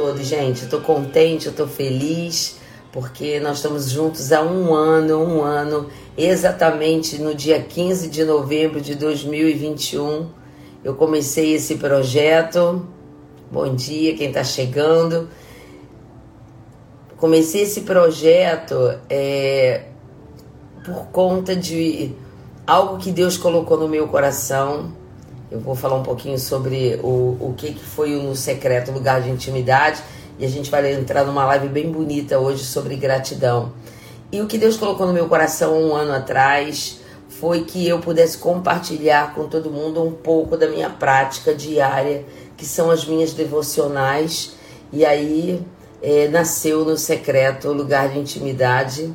Todos, gente. Eu tô contente, eu tô feliz, porque nós estamos juntos há um ano, um ano, exatamente no dia 15 de novembro de 2021. Eu comecei esse projeto. Bom dia, quem tá chegando. Comecei esse projeto é, por conta de algo que Deus colocou no meu coração. Eu vou falar um pouquinho sobre o, o que, que foi o No Secreto, lugar de intimidade. E a gente vai entrar numa live bem bonita hoje sobre gratidão. E o que Deus colocou no meu coração um ano atrás foi que eu pudesse compartilhar com todo mundo um pouco da minha prática diária, que são as minhas devocionais. E aí é, nasceu no secreto, lugar de intimidade.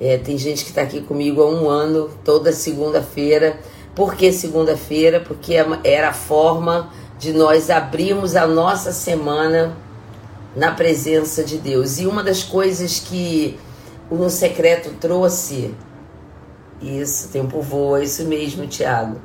É, tem gente que está aqui comigo há um ano, toda segunda-feira. Por que segunda-feira? Porque era a forma de nós abrirmos a nossa semana na presença de Deus. E uma das coisas que o No Secreto trouxe, isso, tempo voa, isso mesmo, Tiago.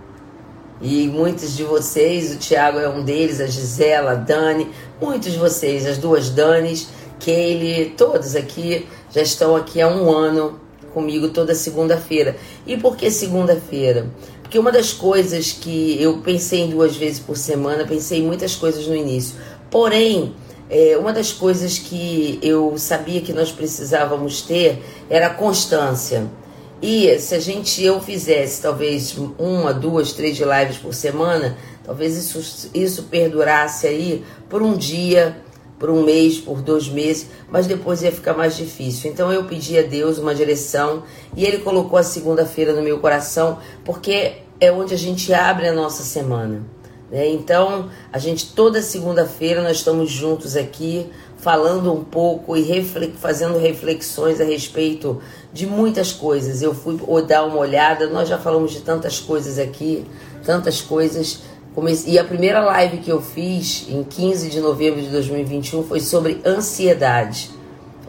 E muitos de vocês, o Tiago é um deles, a Gisela, a Dani, muitos de vocês, as duas Danis, Kaylee, todos aqui já estão aqui há um ano comigo toda segunda-feira. E por que segunda-feira? Porque uma das coisas que eu pensei em duas vezes por semana, pensei em muitas coisas no início. Porém, é, uma das coisas que eu sabia que nós precisávamos ter era constância. E se a gente eu fizesse talvez uma, duas, três lives por semana, talvez isso, isso perdurasse aí por um dia, por um mês, por dois meses, mas depois ia ficar mais difícil. Então eu pedi a Deus uma direção e Ele colocou a segunda-feira no meu coração, porque é onde a gente abre a nossa semana. Né? Então a gente toda segunda-feira nós estamos juntos aqui falando um pouco e refle fazendo reflexões a respeito de muitas coisas. Eu fui dar uma olhada, nós já falamos de tantas coisas aqui, tantas coisas. Comecei, e a primeira live que eu fiz em 15 de novembro de 2021 foi sobre ansiedade.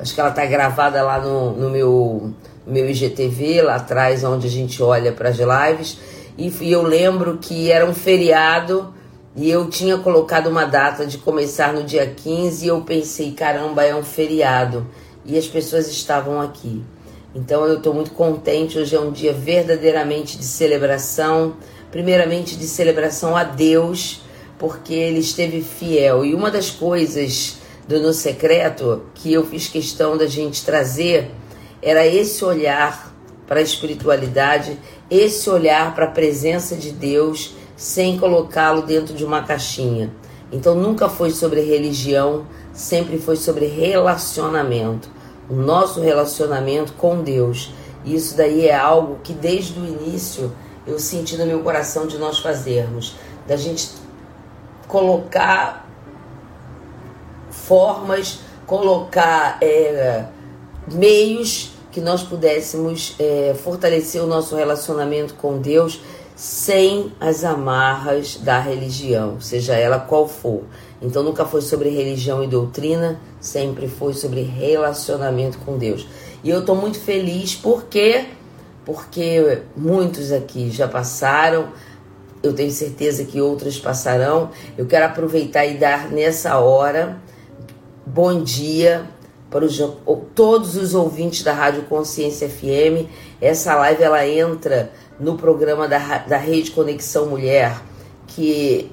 Acho que ela está gravada lá no, no, meu, meu IGTV, lá atrás, onde a gente olha para as lives. E, e eu lembro que era um feriado e eu tinha colocado uma data de começar no dia 15 e eu pensei, caramba, é um feriado. E as pessoas estavam aqui. Então eu estou muito contente. Hoje é um dia verdadeiramente de celebração. Primeiramente de celebração a Deus, porque Ele esteve fiel. E uma das coisas do No Secreto que eu fiz questão da gente trazer era esse olhar para a espiritualidade, esse olhar para a presença de Deus sem colocá-lo dentro de uma caixinha. Então nunca foi sobre religião, sempre foi sobre relacionamento. O nosso relacionamento com Deus. Isso daí é algo que desde o início eu senti no meu coração de nós fazermos, da gente colocar formas, colocar é, meios que nós pudéssemos é, fortalecer o nosso relacionamento com Deus sem as amarras da religião, seja ela qual for. Então nunca foi sobre religião e doutrina, sempre foi sobre relacionamento com Deus. E eu estou muito feliz porque porque muitos aqui já passaram, eu tenho certeza que outros passarão. Eu quero aproveitar e dar nessa hora bom dia para os, todos os ouvintes da Rádio Consciência FM. Essa live ela entra no programa da, da Rede Conexão Mulher, que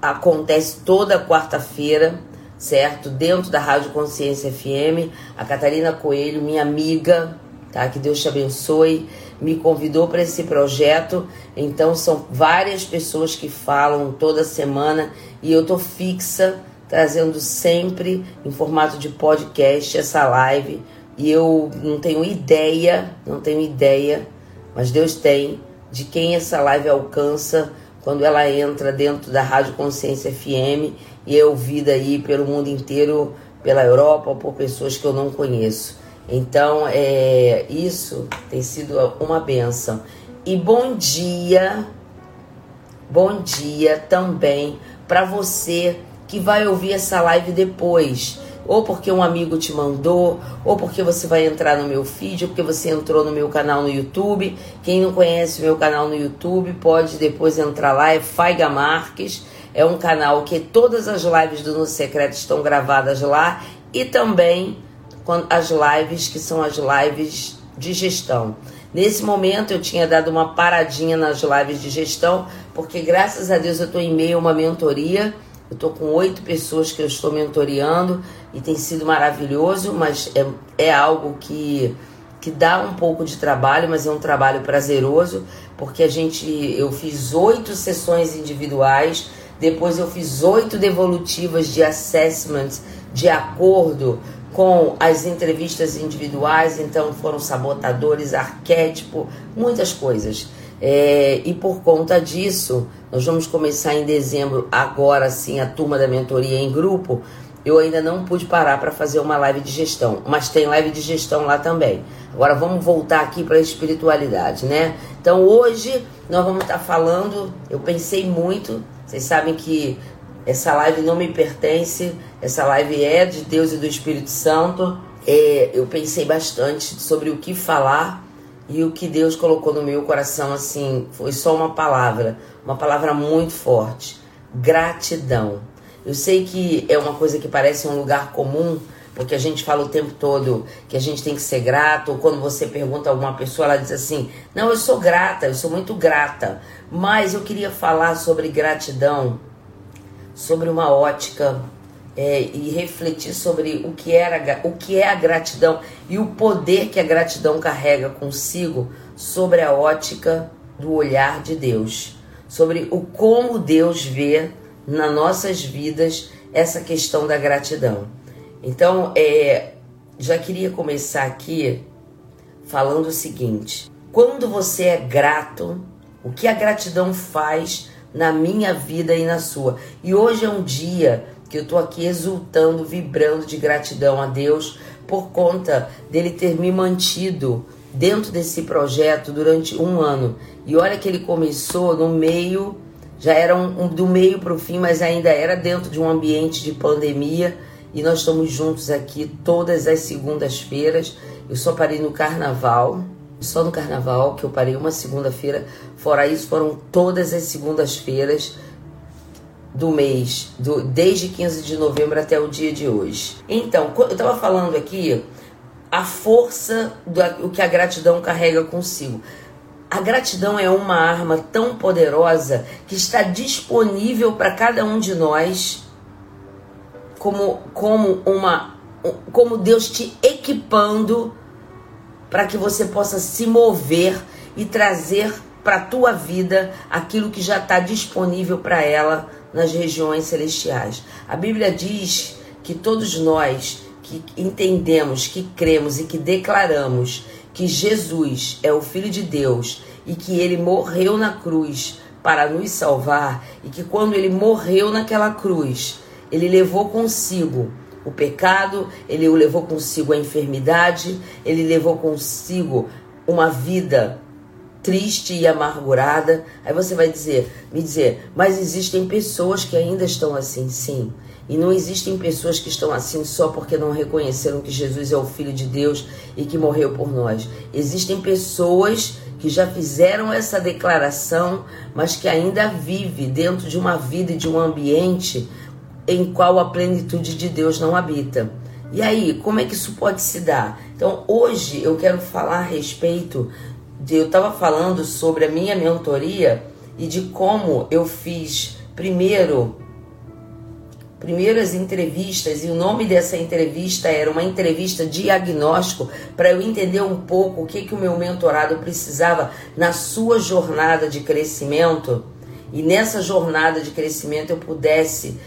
acontece toda quarta-feira, certo? Dentro da Rádio Consciência FM. A Catarina Coelho, minha amiga, tá? Que Deus te abençoe, me convidou para esse projeto. Então são várias pessoas que falam toda semana e eu tô fixa trazendo sempre em formato de podcast essa live. E eu não tenho ideia, não tenho ideia, mas Deus tem de quem essa live alcança quando ela entra dentro da Rádio Consciência FM e é ouvida aí pelo mundo inteiro, pela Europa, por pessoas que eu não conheço. Então, é, isso tem sido uma benção. E bom dia, bom dia também para você que vai ouvir essa live depois. Ou porque um amigo te mandou, ou porque você vai entrar no meu feed, ou porque você entrou no meu canal no YouTube. Quem não conhece o meu canal no YouTube pode depois entrar lá, é Faiga Marques. É um canal que todas as lives do No Secreto estão gravadas lá e também as lives que são as lives de gestão. Nesse momento eu tinha dado uma paradinha nas lives de gestão, porque graças a Deus eu estou em meio a uma mentoria. Eu estou com oito pessoas que eu estou mentoreando e tem sido maravilhoso, mas é, é algo que, que dá um pouco de trabalho, mas é um trabalho prazeroso, porque a gente eu fiz oito sessões individuais, depois eu fiz oito devolutivas de assessment de acordo com as entrevistas individuais, então foram sabotadores, arquétipo, muitas coisas. É, e por conta disso, nós vamos começar em dezembro, agora sim, a turma da mentoria em grupo. Eu ainda não pude parar para fazer uma live de gestão, mas tem live de gestão lá também. Agora vamos voltar aqui para a espiritualidade, né? Então hoje nós vamos estar tá falando. Eu pensei muito, vocês sabem que essa live não me pertence, essa live é de Deus e do Espírito Santo. É, eu pensei bastante sobre o que falar e o que Deus colocou no meu coração, assim, foi só uma palavra, uma palavra muito forte: gratidão. Eu sei que é uma coisa que parece um lugar comum, porque a gente fala o tempo todo que a gente tem que ser grato, ou quando você pergunta a alguma pessoa, ela diz assim: Não, eu sou grata, eu sou muito grata. Mas eu queria falar sobre gratidão sobre uma ótica é, e refletir sobre o que, era, o que é a gratidão e o poder que a gratidão carrega consigo sobre a ótica do olhar de Deus, sobre o como Deus vê nas nossas vidas essa questão da gratidão. Então, é, já queria começar aqui falando o seguinte: quando você é grato, o que a gratidão faz na minha vida e na sua. E hoje é um dia que eu estou aqui exultando, vibrando de gratidão a Deus por conta dele ter me mantido dentro desse projeto durante um ano. E olha que ele começou no meio, já era um, um do meio para o fim, mas ainda era dentro de um ambiente de pandemia. E nós estamos juntos aqui todas as segundas-feiras. Eu só parei no carnaval, só no carnaval, que eu parei uma segunda-feira. Fora isso, foram todas as segundas-feiras do mês, do, desde 15 de novembro até o dia de hoje. Então, eu estava falando aqui a força do que a gratidão carrega consigo. A gratidão é uma arma tão poderosa que está disponível para cada um de nós como, como uma como Deus te equipando para que você possa se mover e trazer para a tua vida aquilo que já está disponível para ela nas regiões celestiais. A Bíblia diz que todos nós que entendemos, que cremos e que declaramos que Jesus é o Filho de Deus e que ele morreu na cruz para nos salvar e que quando ele morreu naquela cruz, ele levou consigo o pecado, ele levou consigo a enfermidade, ele levou consigo uma vida triste e amargurada. Aí você vai dizer, me dizer, mas existem pessoas que ainda estão assim, sim. E não existem pessoas que estão assim só porque não reconheceram que Jesus é o Filho de Deus e que morreu por nós. Existem pessoas que já fizeram essa declaração, mas que ainda vive dentro de uma vida e de um ambiente em qual a plenitude de Deus não habita. E aí, como é que isso pode se dar? Então, hoje eu quero falar a respeito de eu estava falando sobre a minha mentoria e de como eu fiz primeiro primeiras entrevistas e o nome dessa entrevista era uma entrevista diagnóstico para eu entender um pouco o que que o meu mentorado precisava na sua jornada de crescimento e nessa jornada de crescimento eu pudesse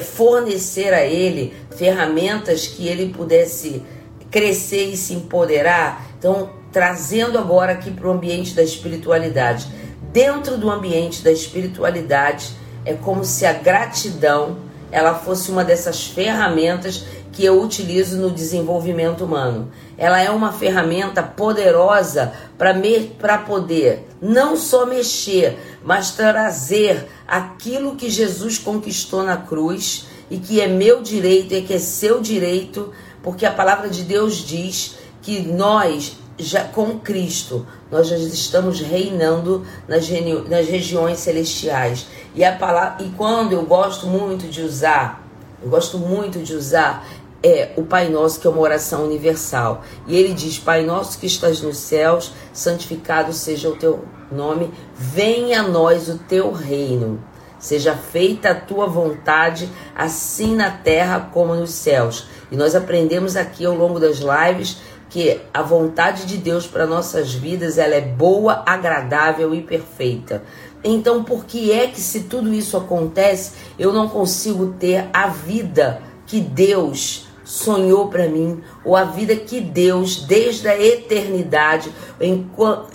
fornecer a ele ferramentas que ele pudesse crescer e se empoderar. Então, trazendo agora aqui para o ambiente da espiritualidade. Dentro do ambiente da espiritualidade, é como se a gratidão ela fosse uma dessas ferramentas que eu utilizo no desenvolvimento humano. Ela é uma ferramenta poderosa para poder não só mexer, mas trazer aquilo que Jesus conquistou na cruz e que é meu direito e que é seu direito, porque a palavra de Deus diz que nós já com Cristo, nós já estamos reinando nas, nas regiões celestiais. E a palavra, e quando eu gosto muito de usar, eu gosto muito de usar é o Pai Nosso, que é uma oração universal. E ele diz: Pai Nosso que estás nos céus, santificado seja o teu nome, venha a nós o teu reino. Seja feita a tua vontade, assim na terra como nos céus. E nós aprendemos aqui ao longo das lives que a vontade de Deus para nossas vidas ela é boa, agradável e perfeita. Então, por que é que se tudo isso acontece, eu não consigo ter a vida que Deus sonhou para mim, ou a vida que Deus, desde a eternidade, enquanto,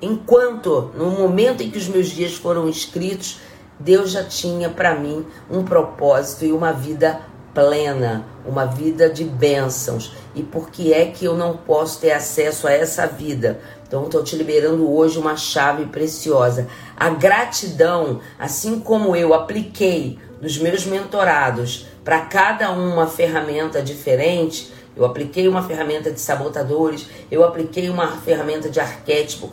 enquanto, no momento em que os meus dias foram escritos, Deus já tinha para mim um propósito e uma vida plena, uma vida de bênçãos. E por que é que eu não posso ter acesso a essa vida? Então, estou te liberando hoje uma chave preciosa. A gratidão, assim como eu apliquei nos meus mentorados para cada um uma ferramenta diferente, eu apliquei uma ferramenta de sabotadores, eu apliquei uma ferramenta de arquétipo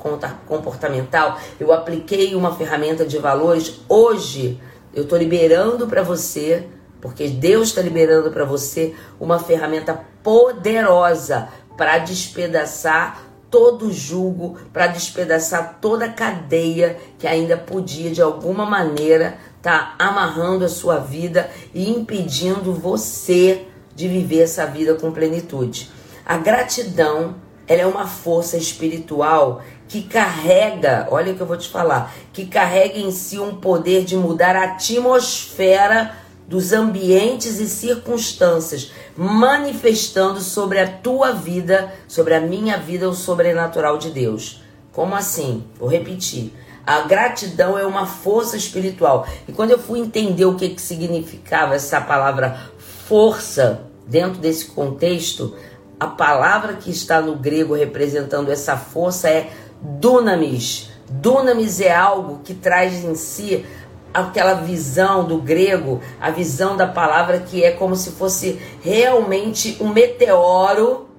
comportamental, eu apliquei uma ferramenta de valores. Hoje, eu estou liberando para você porque Deus está liberando para você uma ferramenta poderosa para despedaçar todo julgo, para despedaçar toda cadeia que ainda podia de alguma maneira estar tá amarrando a sua vida e impedindo você de viver essa vida com plenitude. A gratidão, ela é uma força espiritual que carrega, olha o que eu vou te falar, que carrega em si um poder de mudar a atmosfera dos ambientes e circunstâncias, manifestando sobre a tua vida, sobre a minha vida, o sobrenatural de Deus. Como assim? Vou repetir. A gratidão é uma força espiritual. E quando eu fui entender o que, que significava essa palavra força dentro desse contexto, a palavra que está no grego representando essa força é dunamis. Dunamis é algo que traz em si aquela visão do grego, a visão da palavra que é como se fosse realmente um meteoro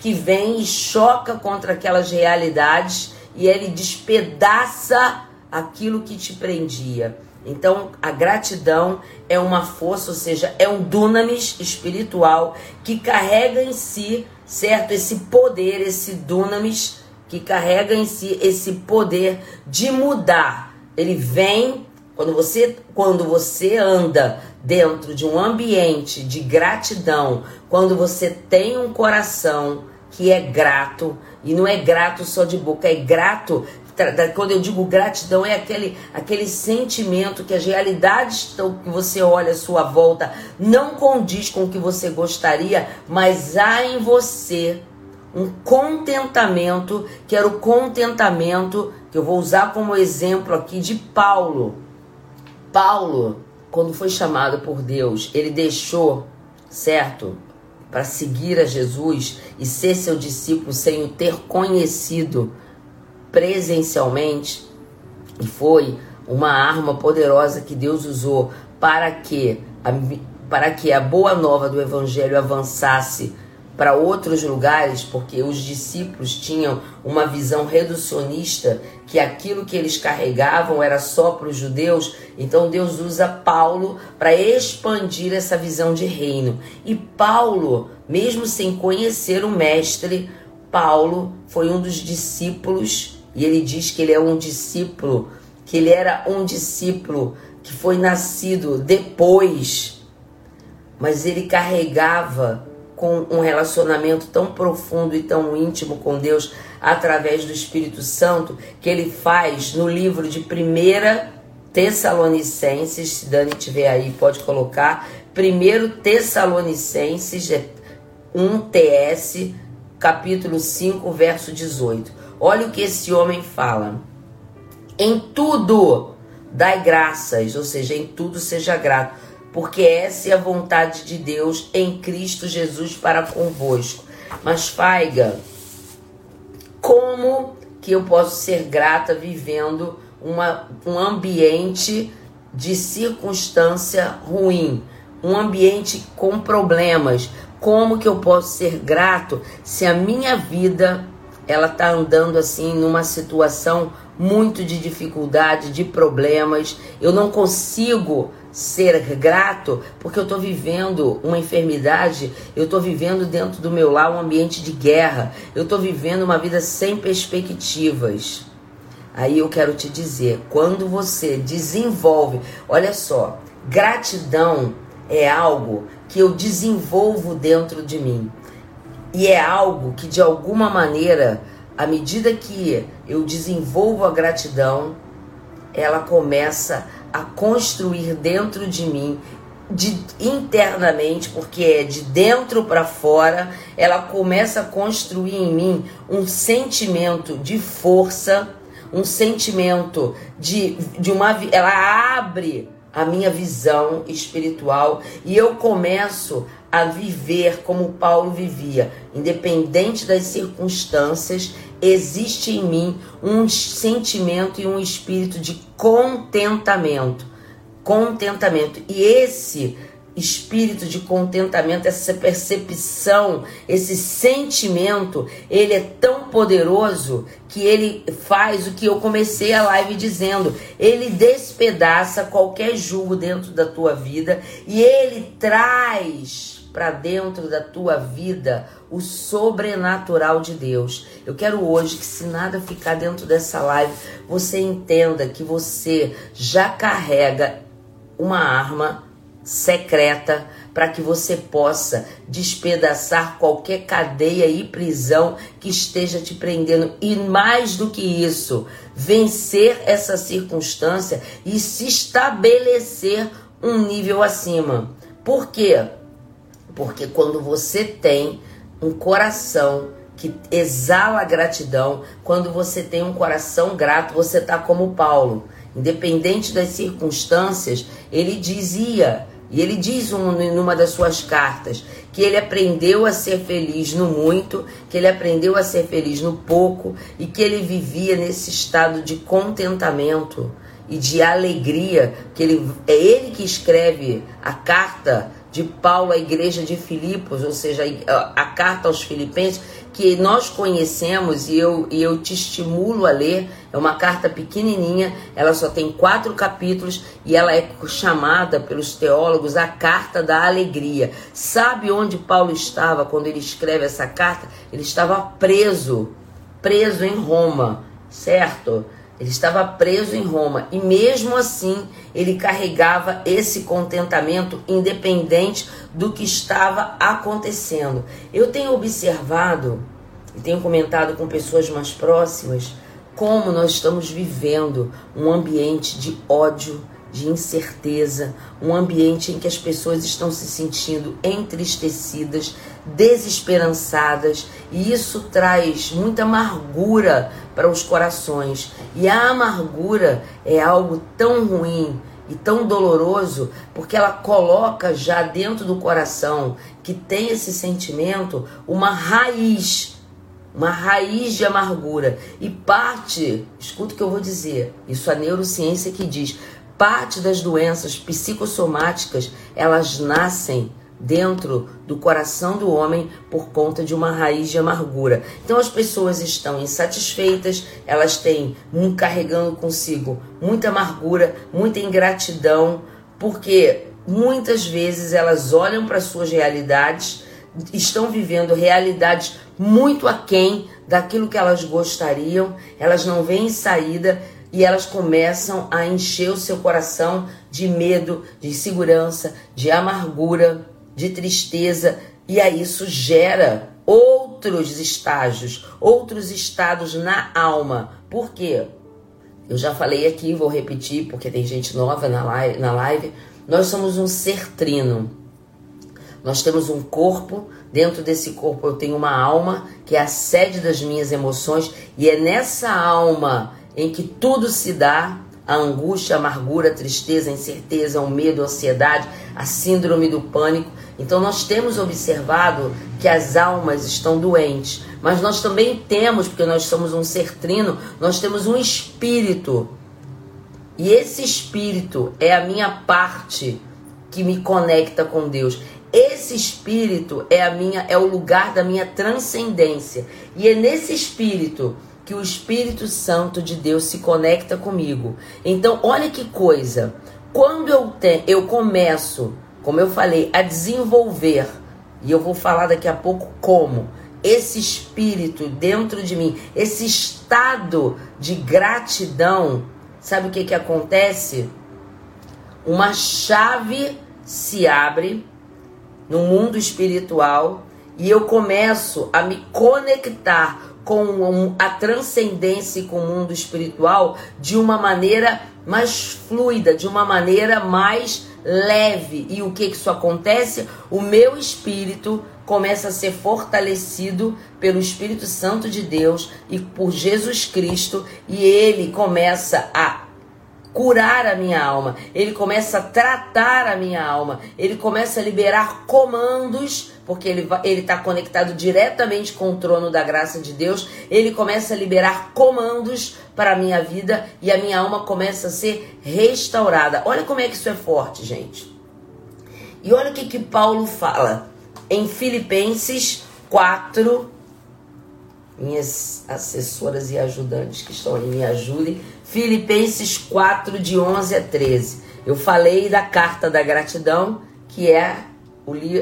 que vem e choca contra aquelas realidades e ele despedaça aquilo que te prendia. Então, a gratidão é uma força, ou seja, é um dunamis espiritual que carrega em si, certo? Esse poder, esse dunamis que carrega em si esse poder de mudar. Ele vem quando você, quando você anda dentro de um ambiente de gratidão, quando você tem um coração que é grato, e não é grato só de boca, é grato. Quando eu digo gratidão, é aquele, aquele sentimento que as realidades que você olha à sua volta não condiz com o que você gostaria, mas há em você um contentamento, que era o contentamento que eu vou usar como exemplo aqui de Paulo. Paulo, quando foi chamado por Deus, ele deixou, certo? Para seguir a Jesus e ser seu discípulo sem o ter conhecido presencialmente. E foi uma arma poderosa que Deus usou para que a, para que a boa nova do evangelho avançasse para outros lugares, porque os discípulos tinham uma visão reducionista que aquilo que eles carregavam era só para os judeus. Então Deus usa Paulo para expandir essa visão de reino. E Paulo, mesmo sem conhecer o mestre, Paulo foi um dos discípulos e ele diz que ele é um discípulo, que ele era um discípulo que foi nascido depois, mas ele carregava com um relacionamento tão profundo e tão íntimo com Deus através do Espírito Santo que ele faz no livro de 1 Tessalonicenses, se Dani tiver aí, pode colocar, 1 Tessalonicenses 1TS, capítulo 5, verso 18. Olha o que esse homem fala. Em tudo dai graças, ou seja, em tudo seja grato, porque essa é a vontade de Deus em Cristo Jesus para convosco. Mas, Faiga, como que eu posso ser grata vivendo uma, um ambiente de circunstância ruim, um ambiente com problemas? Como que eu posso ser grato se a minha vida ela tá andando assim numa situação muito de dificuldade, de problemas. Eu não consigo ser grato porque eu estou vivendo uma enfermidade, eu estou vivendo dentro do meu lar um ambiente de guerra, eu estou vivendo uma vida sem perspectivas. Aí eu quero te dizer, quando você desenvolve, olha só, gratidão é algo que eu desenvolvo dentro de mim. E é algo que de alguma maneira, à medida que eu desenvolvo a gratidão, ela começa a construir dentro de mim de internamente, porque é de dentro para fora, ela começa a construir em mim um sentimento de força, um sentimento de, de uma ela abre a minha visão espiritual e eu começo a viver como Paulo vivia, independente das circunstâncias, existe em mim um sentimento e um espírito de contentamento. Contentamento. E esse espírito de contentamento, essa percepção, esse sentimento, ele é tão poderoso que ele faz o que eu comecei a live dizendo. Ele despedaça qualquer julgo dentro da tua vida e ele traz para dentro da tua vida o sobrenatural de Deus. Eu quero hoje que, se nada ficar dentro dessa live, você entenda que você já carrega uma arma secreta para que você possa despedaçar qualquer cadeia e prisão que esteja te prendendo e mais do que isso, vencer essa circunstância e se estabelecer um nível acima. Por quê? Porque quando você tem um coração que exala gratidão, quando você tem um coração grato, você tá como Paulo. Independente das circunstâncias, ele dizia, e ele diz um, numa das suas cartas, que ele aprendeu a ser feliz no muito, que ele aprendeu a ser feliz no pouco e que ele vivia nesse estado de contentamento e de alegria, que ele é ele que escreve a carta de Paulo à igreja de Filipos, ou seja, a, a carta aos Filipenses, que nós conhecemos e eu, e eu te estimulo a ler. É uma carta pequenininha, ela só tem quatro capítulos e ela é chamada pelos teólogos a carta da alegria. Sabe onde Paulo estava quando ele escreve essa carta? Ele estava preso, preso em Roma, certo? Ele estava preso em Roma e mesmo assim ele carregava esse contentamento independente do que estava acontecendo. Eu tenho observado e tenho comentado com pessoas mais próximas como nós estamos vivendo um ambiente de ódio, de incerteza, um ambiente em que as pessoas estão se sentindo entristecidas, desesperançadas, e isso traz muita amargura para os corações. E a amargura é algo tão ruim e tão doloroso, porque ela coloca já dentro do coração que tem esse sentimento uma raiz, uma raiz de amargura. E parte, escuta o que eu vou dizer, isso a neurociência que diz, parte das doenças psicossomáticas, elas nascem dentro do coração do homem por conta de uma raiz de amargura. Então as pessoas estão insatisfeitas, elas têm carregando consigo muita amargura, muita ingratidão, porque muitas vezes elas olham para suas realidades, estão vivendo realidades muito aquém daquilo que elas gostariam, elas não veem saída e elas começam a encher o seu coração de medo, de insegurança, de amargura de tristeza, e aí isso gera outros estágios, outros estados na alma. Por quê? Eu já falei aqui, vou repetir, porque tem gente nova na live, na live. Nós somos um ser trino. Nós temos um corpo, dentro desse corpo eu tenho uma alma, que é a sede das minhas emoções, e é nessa alma em que tudo se dá, a angústia, a amargura, a tristeza, a incerteza, o medo, a ansiedade, a síndrome do pânico. Então nós temos observado que as almas estão doentes, mas nós também temos, porque nós somos um ser trino, nós temos um espírito. E esse espírito é a minha parte que me conecta com Deus. Esse espírito é a minha é o lugar da minha transcendência. E é nesse espírito que o Espírito Santo de Deus se conecta comigo. Então, olha que coisa. Quando eu te, eu começo, como eu falei, a desenvolver, e eu vou falar daqui a pouco como, esse espírito dentro de mim, esse estado de gratidão, sabe o que que acontece? Uma chave se abre no mundo espiritual e eu começo a me conectar com a transcendência e com o mundo espiritual de uma maneira mais fluida, de uma maneira mais leve. E o que, que isso acontece? O meu espírito começa a ser fortalecido pelo Espírito Santo de Deus e por Jesus Cristo, e ele começa a curar a minha alma, ele começa a tratar a minha alma, ele começa a liberar comandos, porque ele está conectado diretamente com o trono da graça de Deus, ele começa a liberar comandos para a minha vida e a minha alma começa a ser restaurada. Olha como é que isso é forte, gente. E olha o que que Paulo fala em Filipenses 4 minhas assessoras e ajudantes que estão aí, me ajudem. Filipenses 4, de 11 a 13. Eu falei da carta da gratidão, que é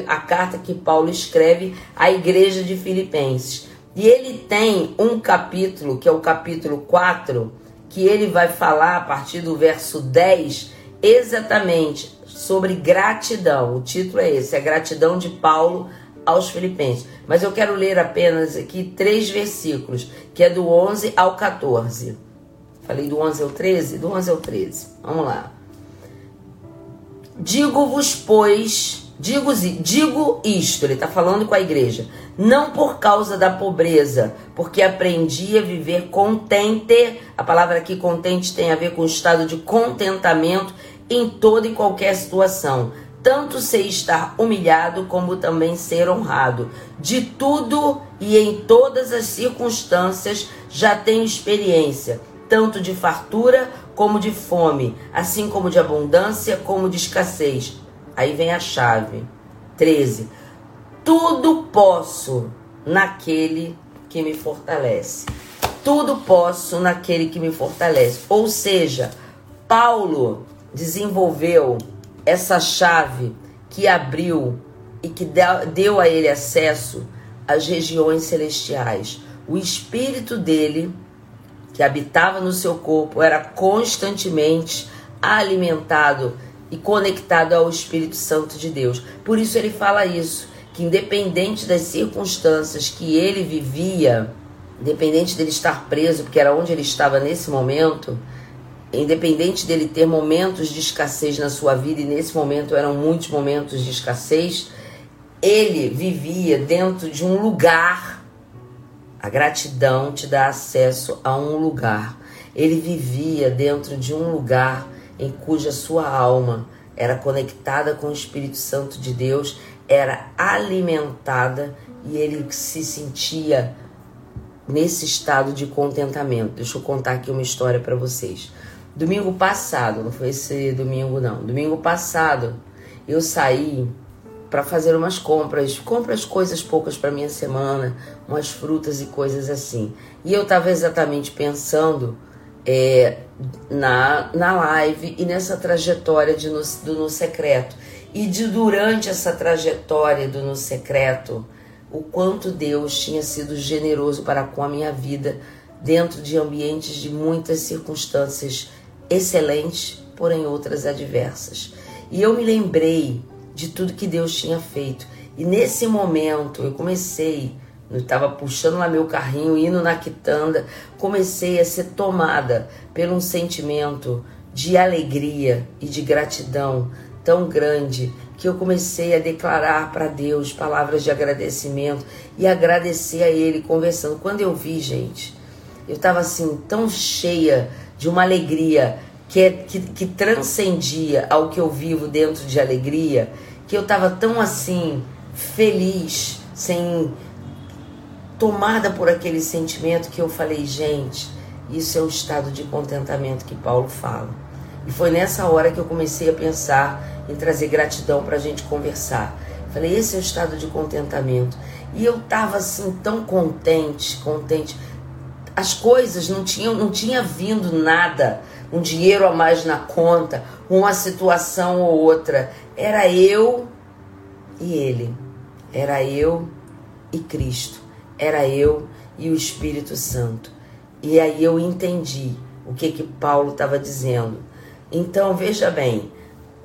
a carta que Paulo escreve à igreja de Filipenses. E ele tem um capítulo, que é o capítulo 4, que ele vai falar a partir do verso 10, exatamente sobre gratidão. O título é esse: é gratidão de Paulo aos Filipenses. Mas eu quero ler apenas aqui três versículos, que é do 11 ao 14. Falei do 11 ao 13? Do 11 ao 13. Vamos lá. Digo-vos, pois, digo, digo isto, ele está falando com a igreja, não por causa da pobreza, porque aprendi a viver contente. A palavra aqui contente tem a ver com o estado de contentamento em toda e qualquer situação tanto sei estar humilhado como também ser honrado. De tudo e em todas as circunstâncias já tenho experiência, tanto de fartura como de fome, assim como de abundância como de escassez. Aí vem a chave. 13. Tudo posso naquele que me fortalece. Tudo posso naquele que me fortalece. Ou seja, Paulo desenvolveu essa chave que abriu e que deu a ele acesso às regiões celestiais. O espírito dele, que habitava no seu corpo, era constantemente alimentado e conectado ao Espírito Santo de Deus. Por isso ele fala isso, que independente das circunstâncias que ele vivia, independente dele estar preso, porque era onde ele estava nesse momento, independente dele ter momentos de escassez na sua vida, e nesse momento eram muitos momentos de escassez, ele vivia dentro de um lugar. A gratidão te dá acesso a um lugar. Ele vivia dentro de um lugar em cuja sua alma era conectada com o Espírito Santo de Deus, era alimentada e ele se sentia nesse estado de contentamento. Deixa eu contar aqui uma história para vocês. Domingo passado, não foi esse domingo não. Domingo passado eu saí para fazer umas compras, compras coisas poucas para minha semana, umas frutas e coisas assim. E eu estava exatamente pensando é, na, na live e nessa trajetória de no, do No Secreto. E de durante essa trajetória do No Secreto, o quanto Deus tinha sido generoso para com a minha vida dentro de ambientes de muitas circunstâncias excelentes, porém outras adversas. E eu me lembrei de tudo que Deus tinha feito. E nesse momento eu comecei, eu estava puxando lá meu carrinho, indo na quitanda, comecei a ser tomada por um sentimento de alegria e de gratidão tão grande que eu comecei a declarar para Deus palavras de agradecimento e agradecer a Ele conversando. Quando eu vi, gente, eu estava assim tão cheia de uma alegria que, é, que, que transcendia ao que eu vivo dentro de alegria, que eu estava tão assim feliz, sem tomada por aquele sentimento que eu falei, gente, isso é o estado de contentamento que Paulo fala. E foi nessa hora que eu comecei a pensar em trazer gratidão para a gente conversar. Falei, esse é o estado de contentamento. E eu tava assim tão contente, contente. As coisas não tinham, não tinha vindo nada, um dinheiro a mais na conta, uma situação ou outra. Era eu e ele. Era eu e Cristo. Era eu e o Espírito Santo. E aí eu entendi o que que Paulo estava dizendo. Então veja bem,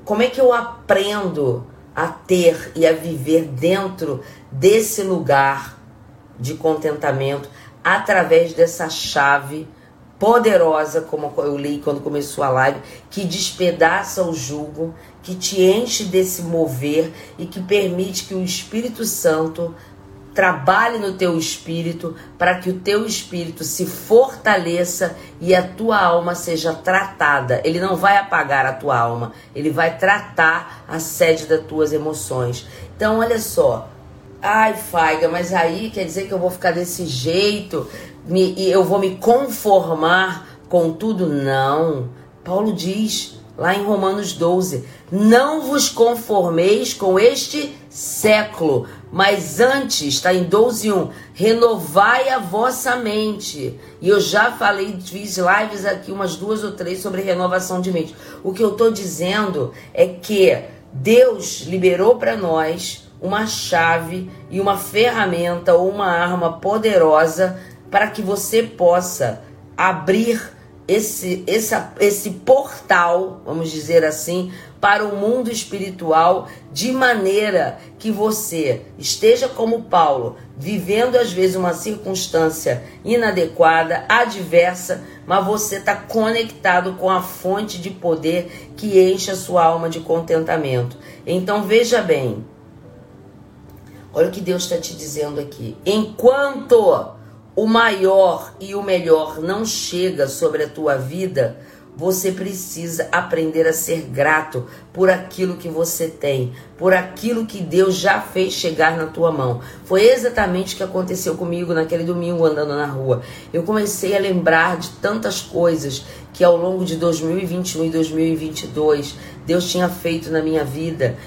como é que eu aprendo a ter e a viver dentro desse lugar de contentamento através dessa chave poderosa, como eu li quando começou a live, que despedaça o jugo, que te enche desse mover e que permite que o Espírito Santo trabalhe no teu espírito para que o teu espírito se fortaleça e a tua alma seja tratada. Ele não vai apagar a tua alma, ele vai tratar a sede das tuas emoções. Então, olha só. Ai, Faiga, mas aí quer dizer que eu vou ficar desse jeito me, e eu vou me conformar com tudo? Não. Paulo diz lá em Romanos 12: Não vos conformeis com este século, mas antes, está em 12.1, renovai a vossa mente. E eu já falei, fiz lives aqui umas duas ou três sobre renovação de mente. O que eu estou dizendo é que Deus liberou para nós uma chave e uma ferramenta ou uma arma poderosa para que você possa abrir esse, essa, esse portal, vamos dizer assim, para o mundo espiritual, de maneira que você esteja como Paulo, vivendo às vezes uma circunstância inadequada, adversa, mas você está conectado com a fonte de poder que enche a sua alma de contentamento. Então veja bem, olha o que Deus está te dizendo aqui. Enquanto o maior e o melhor não chega sobre a tua vida, você precisa aprender a ser grato por aquilo que você tem, por aquilo que Deus já fez chegar na tua mão. Foi exatamente o que aconteceu comigo naquele domingo andando na rua. Eu comecei a lembrar de tantas coisas que ao longo de 2021 e 2022 Deus tinha feito na minha vida.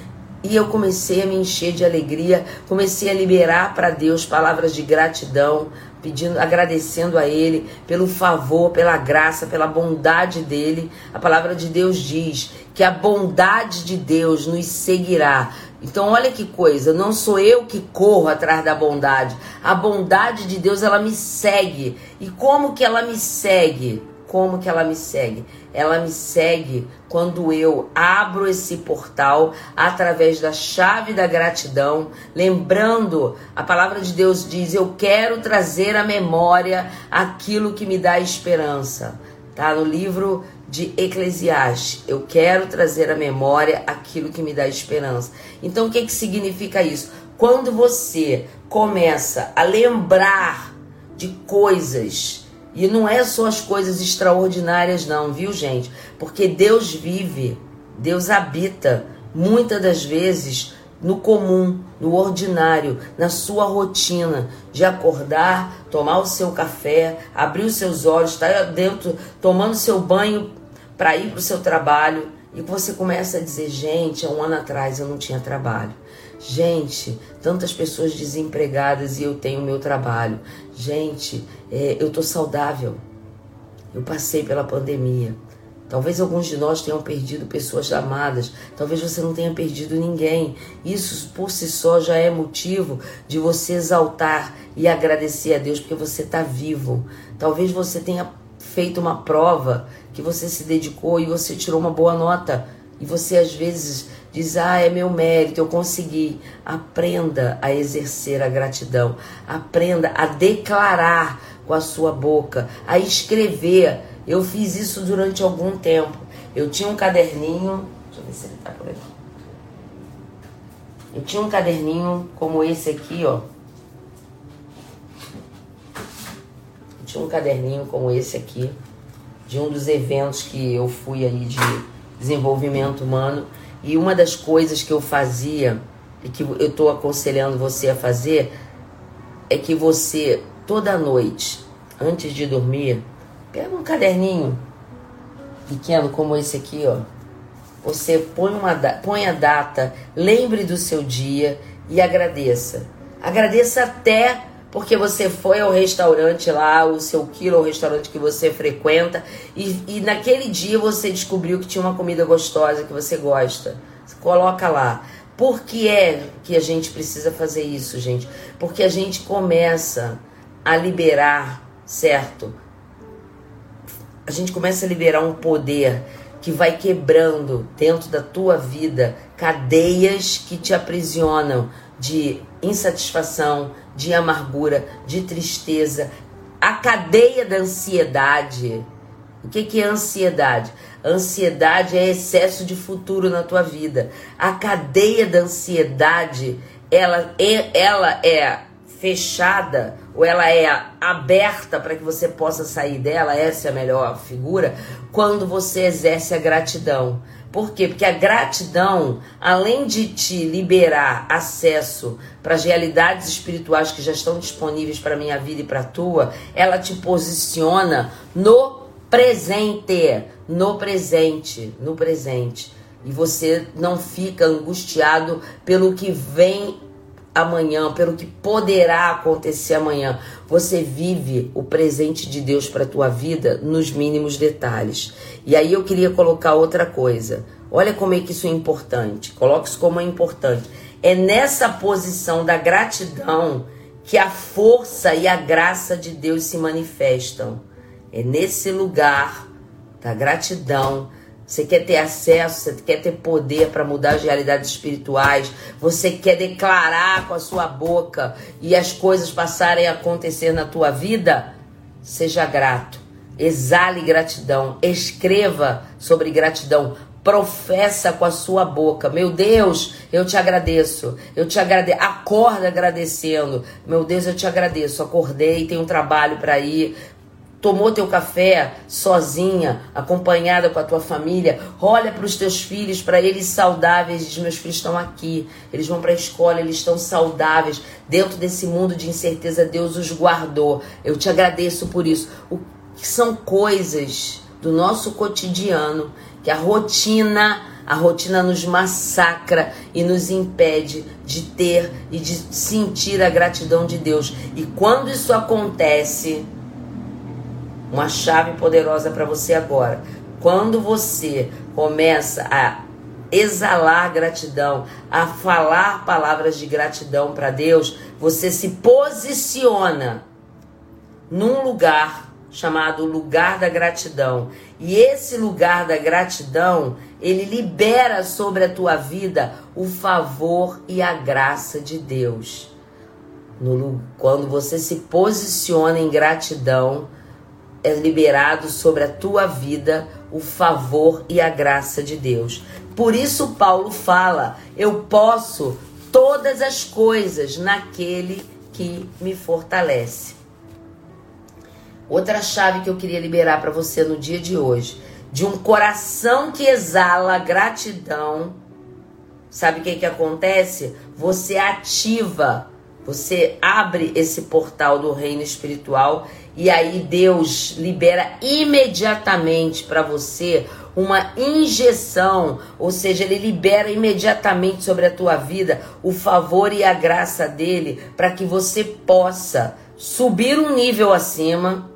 E eu comecei a me encher de alegria, comecei a liberar para Deus palavras de gratidão, pedindo, agradecendo a Ele pelo favor, pela graça, pela bondade dele. A palavra de Deus diz que a bondade de Deus nos seguirá. Então, olha que coisa, não sou eu que corro atrás da bondade. A bondade de Deus, ela me segue. E como que ela me segue? Como que ela me segue? Ela me segue quando eu abro esse portal através da chave da gratidão, lembrando, a palavra de Deus diz: Eu quero trazer à memória aquilo que me dá esperança. Tá no livro de Eclesiastes. Eu quero trazer à memória aquilo que me dá esperança. Então, o que, que significa isso? Quando você começa a lembrar de coisas, e não é só as coisas extraordinárias, não, viu, gente? Porque Deus vive, Deus habita, muitas das vezes no comum, no ordinário, na sua rotina de acordar, tomar o seu café, abrir os seus olhos, estar dentro tomando seu banho para ir para o seu trabalho e você começa a dizer: gente, há um ano atrás eu não tinha trabalho. Gente, tantas pessoas desempregadas e eu tenho meu trabalho. Gente, é, eu tô saudável. Eu passei pela pandemia. Talvez alguns de nós tenham perdido pessoas amadas, talvez você não tenha perdido ninguém. Isso por si só já é motivo de você exaltar e agradecer a Deus porque você está vivo. Talvez você tenha feito uma prova que você se dedicou e você tirou uma boa nota e você às vezes diz: Ah, é meu mérito, eu consegui. Aprenda a exercer a gratidão, aprenda a declarar com a sua boca, a escrever. Eu fiz isso durante algum tempo. Eu tinha um caderninho, deixa eu ver se ele tá por aqui. Eu tinha um caderninho como esse aqui, ó. Eu tinha um caderninho como esse aqui, de um dos eventos que eu fui aí de desenvolvimento humano. E uma das coisas que eu fazia, e que eu estou aconselhando você a fazer, é que você, toda noite, antes de dormir, pega um caderninho pequeno como esse aqui, ó. Você põe, uma, põe a data, lembre do seu dia e agradeça. Agradeça até porque você foi ao restaurante lá, o seu quilo, o restaurante que você frequenta, e, e naquele dia você descobriu que tinha uma comida gostosa que você gosta. Coloca lá. Por que é que a gente precisa fazer isso, gente? Porque a gente começa a liberar, certo? A gente começa a liberar um poder que vai quebrando dentro da tua vida cadeias que te aprisionam de insatisfação, de amargura, de tristeza, a cadeia da ansiedade. O que, é ansiedade? Ansiedade é excesso de futuro na tua vida. A cadeia da ansiedade, ela é, ela é fechada ou ela é aberta para que você possa sair dela, essa é a melhor figura, quando você exerce a gratidão. Por quê? Porque a gratidão, além de te liberar acesso para as realidades espirituais que já estão disponíveis para a minha vida e para a tua, ela te posiciona no presente, no presente, no presente. E você não fica angustiado pelo que vem amanhã, pelo que poderá acontecer amanhã. Você vive o presente de Deus para a tua vida nos mínimos detalhes. E aí eu queria colocar outra coisa. Olha como é que isso é importante. Coloque isso como é importante. É nessa posição da gratidão que a força e a graça de Deus se manifestam. É nesse lugar da gratidão você quer ter acesso, você quer ter poder para mudar as realidades espirituais, você quer declarar com a sua boca e as coisas passarem a acontecer na tua vida? Seja grato, exale gratidão, escreva sobre gratidão, professa com a sua boca. Meu Deus, eu te agradeço. Eu te agradeço. Acorda agradecendo. Meu Deus, eu te agradeço. Acordei, tenho um trabalho para ir tomou teu café sozinha, acompanhada com a tua família, olha para os teus filhos, para eles saudáveis, diz, meus filhos estão aqui, eles vão para a escola, eles estão saudáveis, dentro desse mundo de incerteza, Deus os guardou, eu te agradeço por isso, o que são coisas do nosso cotidiano, que a rotina, a rotina nos massacra e nos impede de ter e de sentir a gratidão de Deus, e quando isso acontece, uma chave poderosa para você agora. Quando você começa a exalar gratidão, a falar palavras de gratidão para Deus, você se posiciona num lugar chamado lugar da gratidão. E esse lugar da gratidão, ele libera sobre a tua vida o favor e a graça de Deus. No, quando você se posiciona em gratidão, é liberado sobre a tua vida o favor e a graça de Deus. Por isso, Paulo fala: eu posso todas as coisas naquele que me fortalece. Outra chave que eu queria liberar para você no dia de hoje, de um coração que exala gratidão. Sabe o que que acontece? Você ativa, você abre esse portal do reino espiritual e aí Deus libera imediatamente para você uma injeção, ou seja, ele libera imediatamente sobre a tua vida o favor e a graça dele para que você possa subir um nível acima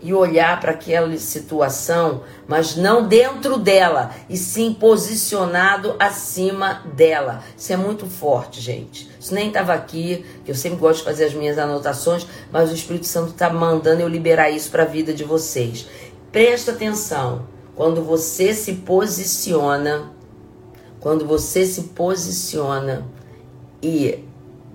e olhar para aquela situação, mas não dentro dela, e sim posicionado acima dela. Isso é muito forte, gente. Isso nem estava aqui, que eu sempre gosto de fazer as minhas anotações, mas o Espírito Santo está mandando eu liberar isso para a vida de vocês. Presta atenção, quando você se posiciona, quando você se posiciona e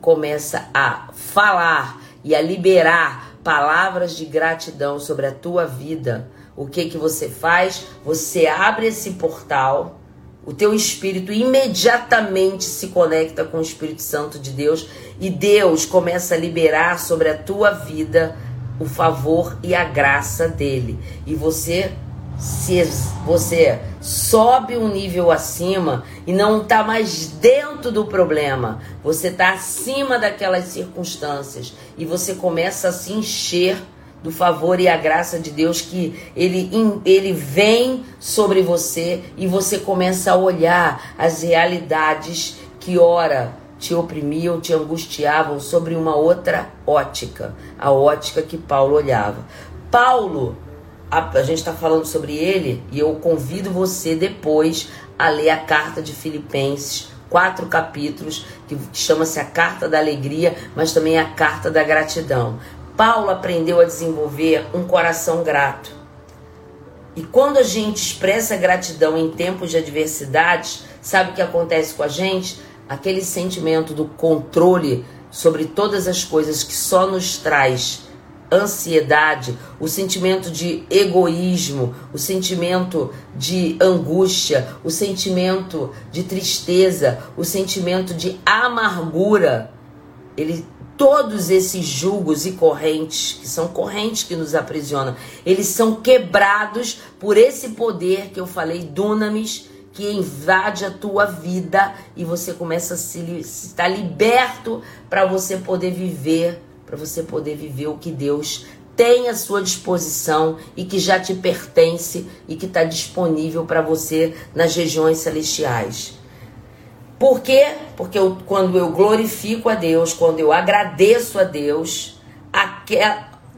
começa a falar e a liberar palavras de gratidão sobre a tua vida, o que que você faz? Você abre esse portal, o teu espírito imediatamente se conecta com o Espírito Santo de Deus e Deus começa a liberar sobre a tua vida o favor e a graça dele. E você se você sobe um nível acima e não está mais dentro do problema, você está acima daquelas circunstâncias e você começa a se encher do favor e a graça de Deus que ele, ele vem sobre você e você começa a olhar as realidades que ora te oprimiam, te angustiavam sobre uma outra ótica, a ótica que Paulo olhava. Paulo a, a gente está falando sobre ele e eu convido você depois a ler a carta de Filipenses, quatro capítulos, que chama-se a Carta da Alegria, mas também a Carta da Gratidão. Paulo aprendeu a desenvolver um coração grato. E quando a gente expressa gratidão em tempos de adversidades, sabe o que acontece com a gente? Aquele sentimento do controle sobre todas as coisas que só nos traz ansiedade, o sentimento de egoísmo, o sentimento de angústia, o sentimento de tristeza, o sentimento de amargura. Ele todos esses julgos e correntes, que são correntes que nos aprisionam, eles são quebrados por esse poder que eu falei, dunamis, que invade a tua vida e você começa a se estar liberto para você poder viver para você poder viver o que Deus tem à sua disposição e que já te pertence e que está disponível para você nas regiões celestiais. Por quê? Porque eu, quando eu glorifico a Deus, quando eu agradeço a Deus,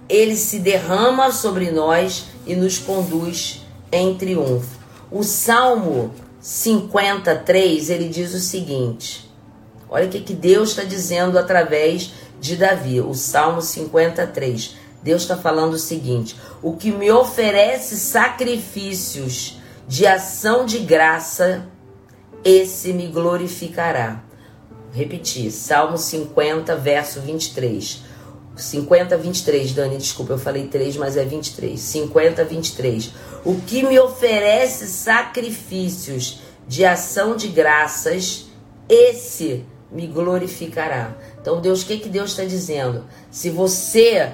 ele se derrama sobre nós e nos conduz em triunfo. O Salmo 53, ele diz o seguinte: olha o que, que Deus está dizendo através de Davi, o Salmo 53. Deus está falando o seguinte: o que me oferece sacrifícios de ação de graça, esse me glorificará. Repetir, Salmo 50, verso 23. 50, 23, Dani, desculpa, eu falei 3, mas é 23. 50, 23. O que me oferece sacrifícios de ação de graças, esse me glorificará. Então, Deus, o que, que Deus está dizendo? Se você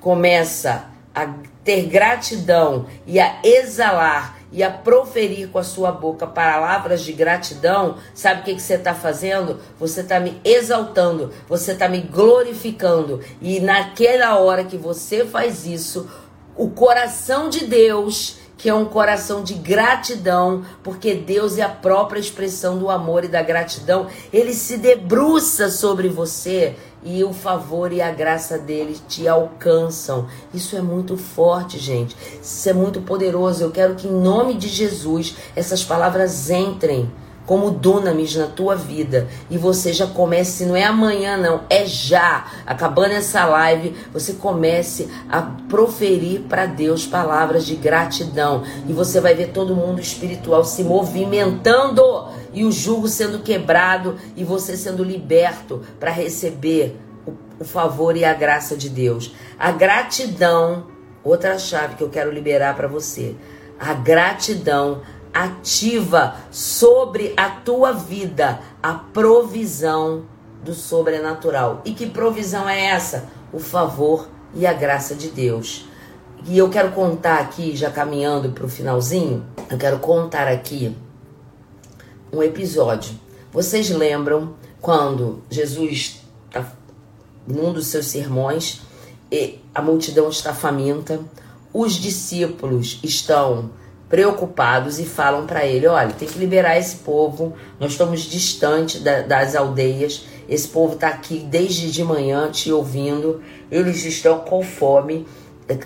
começa a ter gratidão e a exalar e a proferir com a sua boca palavras de gratidão, sabe o que, que você está fazendo? Você está me exaltando, você está me glorificando. E naquela hora que você faz isso, o coração de Deus que é um coração de gratidão, porque Deus é a própria expressão do amor e da gratidão. Ele se debruça sobre você e o favor e a graça dele te alcançam. Isso é muito forte, gente. Isso é muito poderoso. Eu quero que, em nome de Jesus, essas palavras entrem como dunamis na tua vida. E você já comece, não é amanhã não, é já, acabando essa live, você comece a proferir para Deus palavras de gratidão. E você vai ver todo mundo espiritual se movimentando. E o jugo sendo quebrado. E você sendo liberto para receber o, o favor e a graça de Deus. A gratidão, outra chave que eu quero liberar para você. A gratidão ativa sobre a tua vida a provisão do sobrenatural. E que provisão é essa? O favor e a graça de Deus. E eu quero contar aqui, já caminhando para o finalzinho, eu quero contar aqui um episódio. Vocês lembram quando Jesus está num dos seus sermões a multidão está faminta, os discípulos estão preocupados e falam para ele: olha, tem que liberar esse povo, nós estamos distante da- das aldeias, esse povo está aqui desde de manhã te ouvindo, eles estão com fome.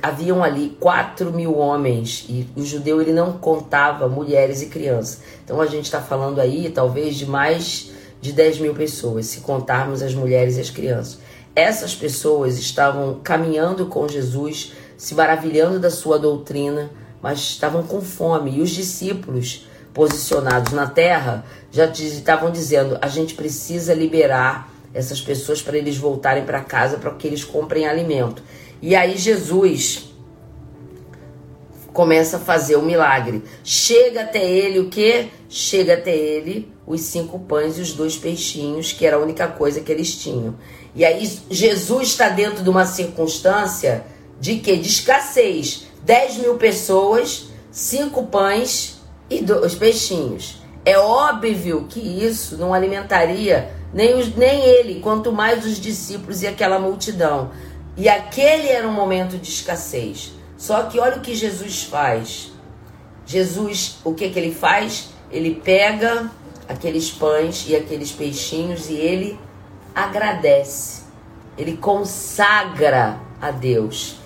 Haviam ali 4 mil homens e o judeu ele não contava mulheres e crianças. Então a gente está falando aí talvez de mais de 10 mil pessoas, se contarmos as mulheres e as crianças. Essas pessoas estavam caminhando com Jesus, se maravilhando da sua doutrina, mas estavam com fome. E os discípulos, posicionados na terra, já estavam dizendo: a gente precisa liberar essas pessoas para eles voltarem para casa para que eles comprem alimento. E aí Jesus começa a fazer o milagre. Chega até ele o que? Chega até ele os cinco pães e os dois peixinhos, que era a única coisa que eles tinham. E aí Jesus está dentro de uma circunstância de que? De escassez. 10 mil pessoas, cinco pães e dois peixinhos. É óbvio que isso não alimentaria nem, os, nem ele, quanto mais os discípulos e aquela multidão. E aquele era um momento de escassez. Só que olha o que Jesus faz. Jesus, o que que ele faz? Ele pega aqueles pães e aqueles peixinhos e ele agradece. Ele consagra a Deus.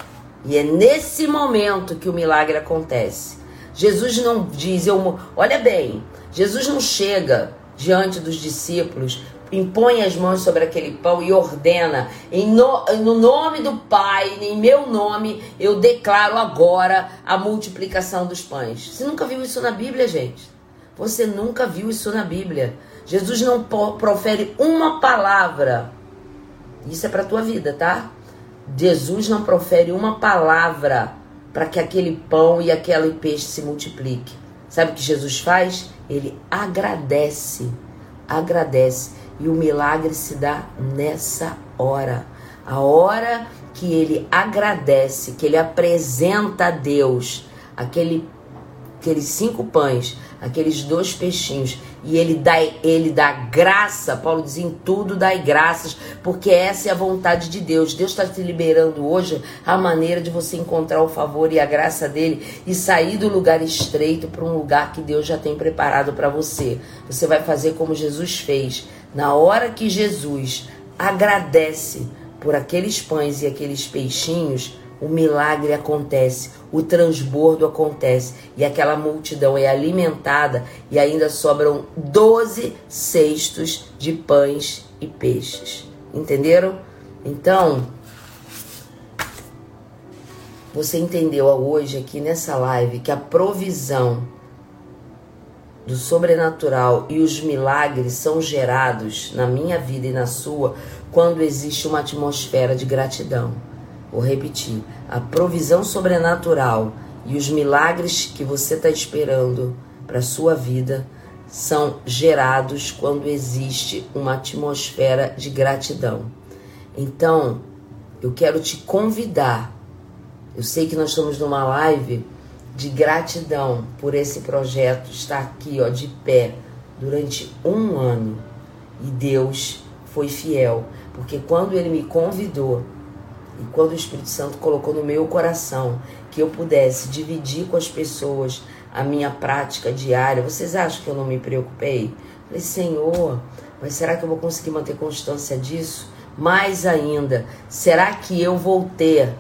E é nesse momento que o milagre acontece. Jesus não diz, eu, olha bem, Jesus não chega diante dos discípulos, impõe as mãos sobre aquele pão e ordena, em no, no nome do Pai, em meu nome, eu declaro agora a multiplicação dos pães. Você nunca viu isso na Bíblia, gente? Você nunca viu isso na Bíblia. Jesus não profere uma palavra. Isso é para tua vida, tá? Jesus não profere uma palavra para que aquele pão e aquele peixe se multiplique. Sabe o que Jesus faz? Ele agradece, agradece. E o milagre se dá nessa hora. A hora que ele agradece, que ele apresenta a Deus aquele, aqueles cinco pães, aqueles dois peixinhos, e ele dá, ele dá graça. Paulo diz: em tudo dai graças, porque essa é a vontade de Deus. Deus está te liberando hoje a maneira de você encontrar o favor e a graça dele e sair do lugar estreito para um lugar que Deus já tem preparado para você. Você vai fazer como Jesus fez. Na hora que Jesus agradece por aqueles pães e aqueles peixinhos, o milagre acontece, o transbordo acontece e aquela multidão é alimentada e ainda sobram 12 cestos de pães e peixes. Entenderam? Então, você entendeu hoje aqui nessa live que a provisão do sobrenatural e os milagres são gerados na minha vida e na sua quando existe uma atmosfera de gratidão. Vou repetir: a provisão sobrenatural e os milagres que você está esperando para sua vida são gerados quando existe uma atmosfera de gratidão. Então, eu quero te convidar. Eu sei que nós estamos numa live de gratidão por esse projeto estar aqui, ó, de pé durante um ano. E Deus foi fiel, porque quando Ele me convidou e quando o Espírito Santo colocou no meu coração que eu pudesse dividir com as pessoas a minha prática diária, vocês acham que eu não me preocupei? Falei, Senhor, mas será que eu vou conseguir manter constância disso? Mais ainda, será que eu vou ter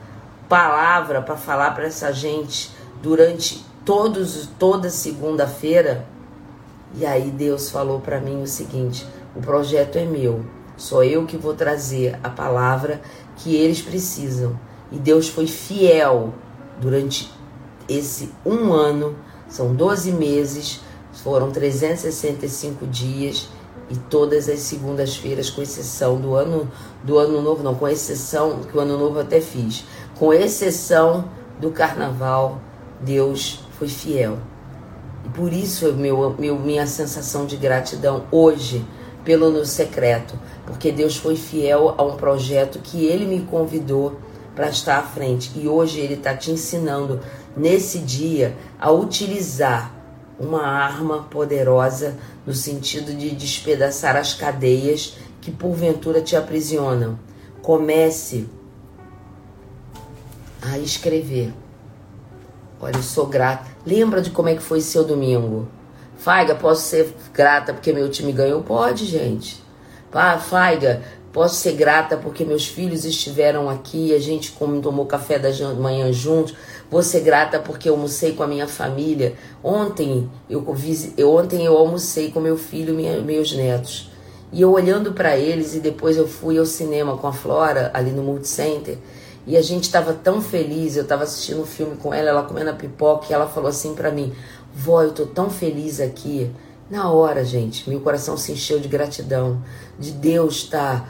palavra para falar para essa gente durante todos, toda segunda-feira? E aí Deus falou para mim o seguinte: o projeto é meu, sou eu que vou trazer a palavra que eles precisam. E Deus foi fiel durante esse um ano, são 12 meses, foram 365 dias e todas as segundas-feiras, com exceção do ano do ano novo, não, com exceção que o ano novo eu até fiz, com exceção do carnaval, Deus foi fiel. E por isso meu, meu, minha sensação de gratidão hoje pelo no secreto, porque Deus foi fiel a um projeto que Ele me convidou para estar à frente. E hoje Ele está te ensinando nesse dia a utilizar uma arma poderosa no sentido de despedaçar as cadeias que porventura te aprisionam. Comece a escrever. Olha, eu sou grata. Lembra de como é que foi seu domingo? Faiga, posso ser grata porque meu time ganhou? Pode, gente. Pá, Faiga, posso ser grata porque meus filhos estiveram aqui, a gente tomou café da manhã juntos. Vou ser grata porque eu almocei com a minha família. Ontem eu, eu- ontem eu almocei com meu filho e meus netos. E eu olhando para eles e depois eu fui ao cinema com a Flora ali no Multicenter. E a gente estava tão feliz, eu estava assistindo um filme com ela, ela comendo a pipoca, e ela falou assim para mim: Vó, eu tô tão feliz aqui. Na hora, gente, meu coração se encheu de gratidão, de Deus estar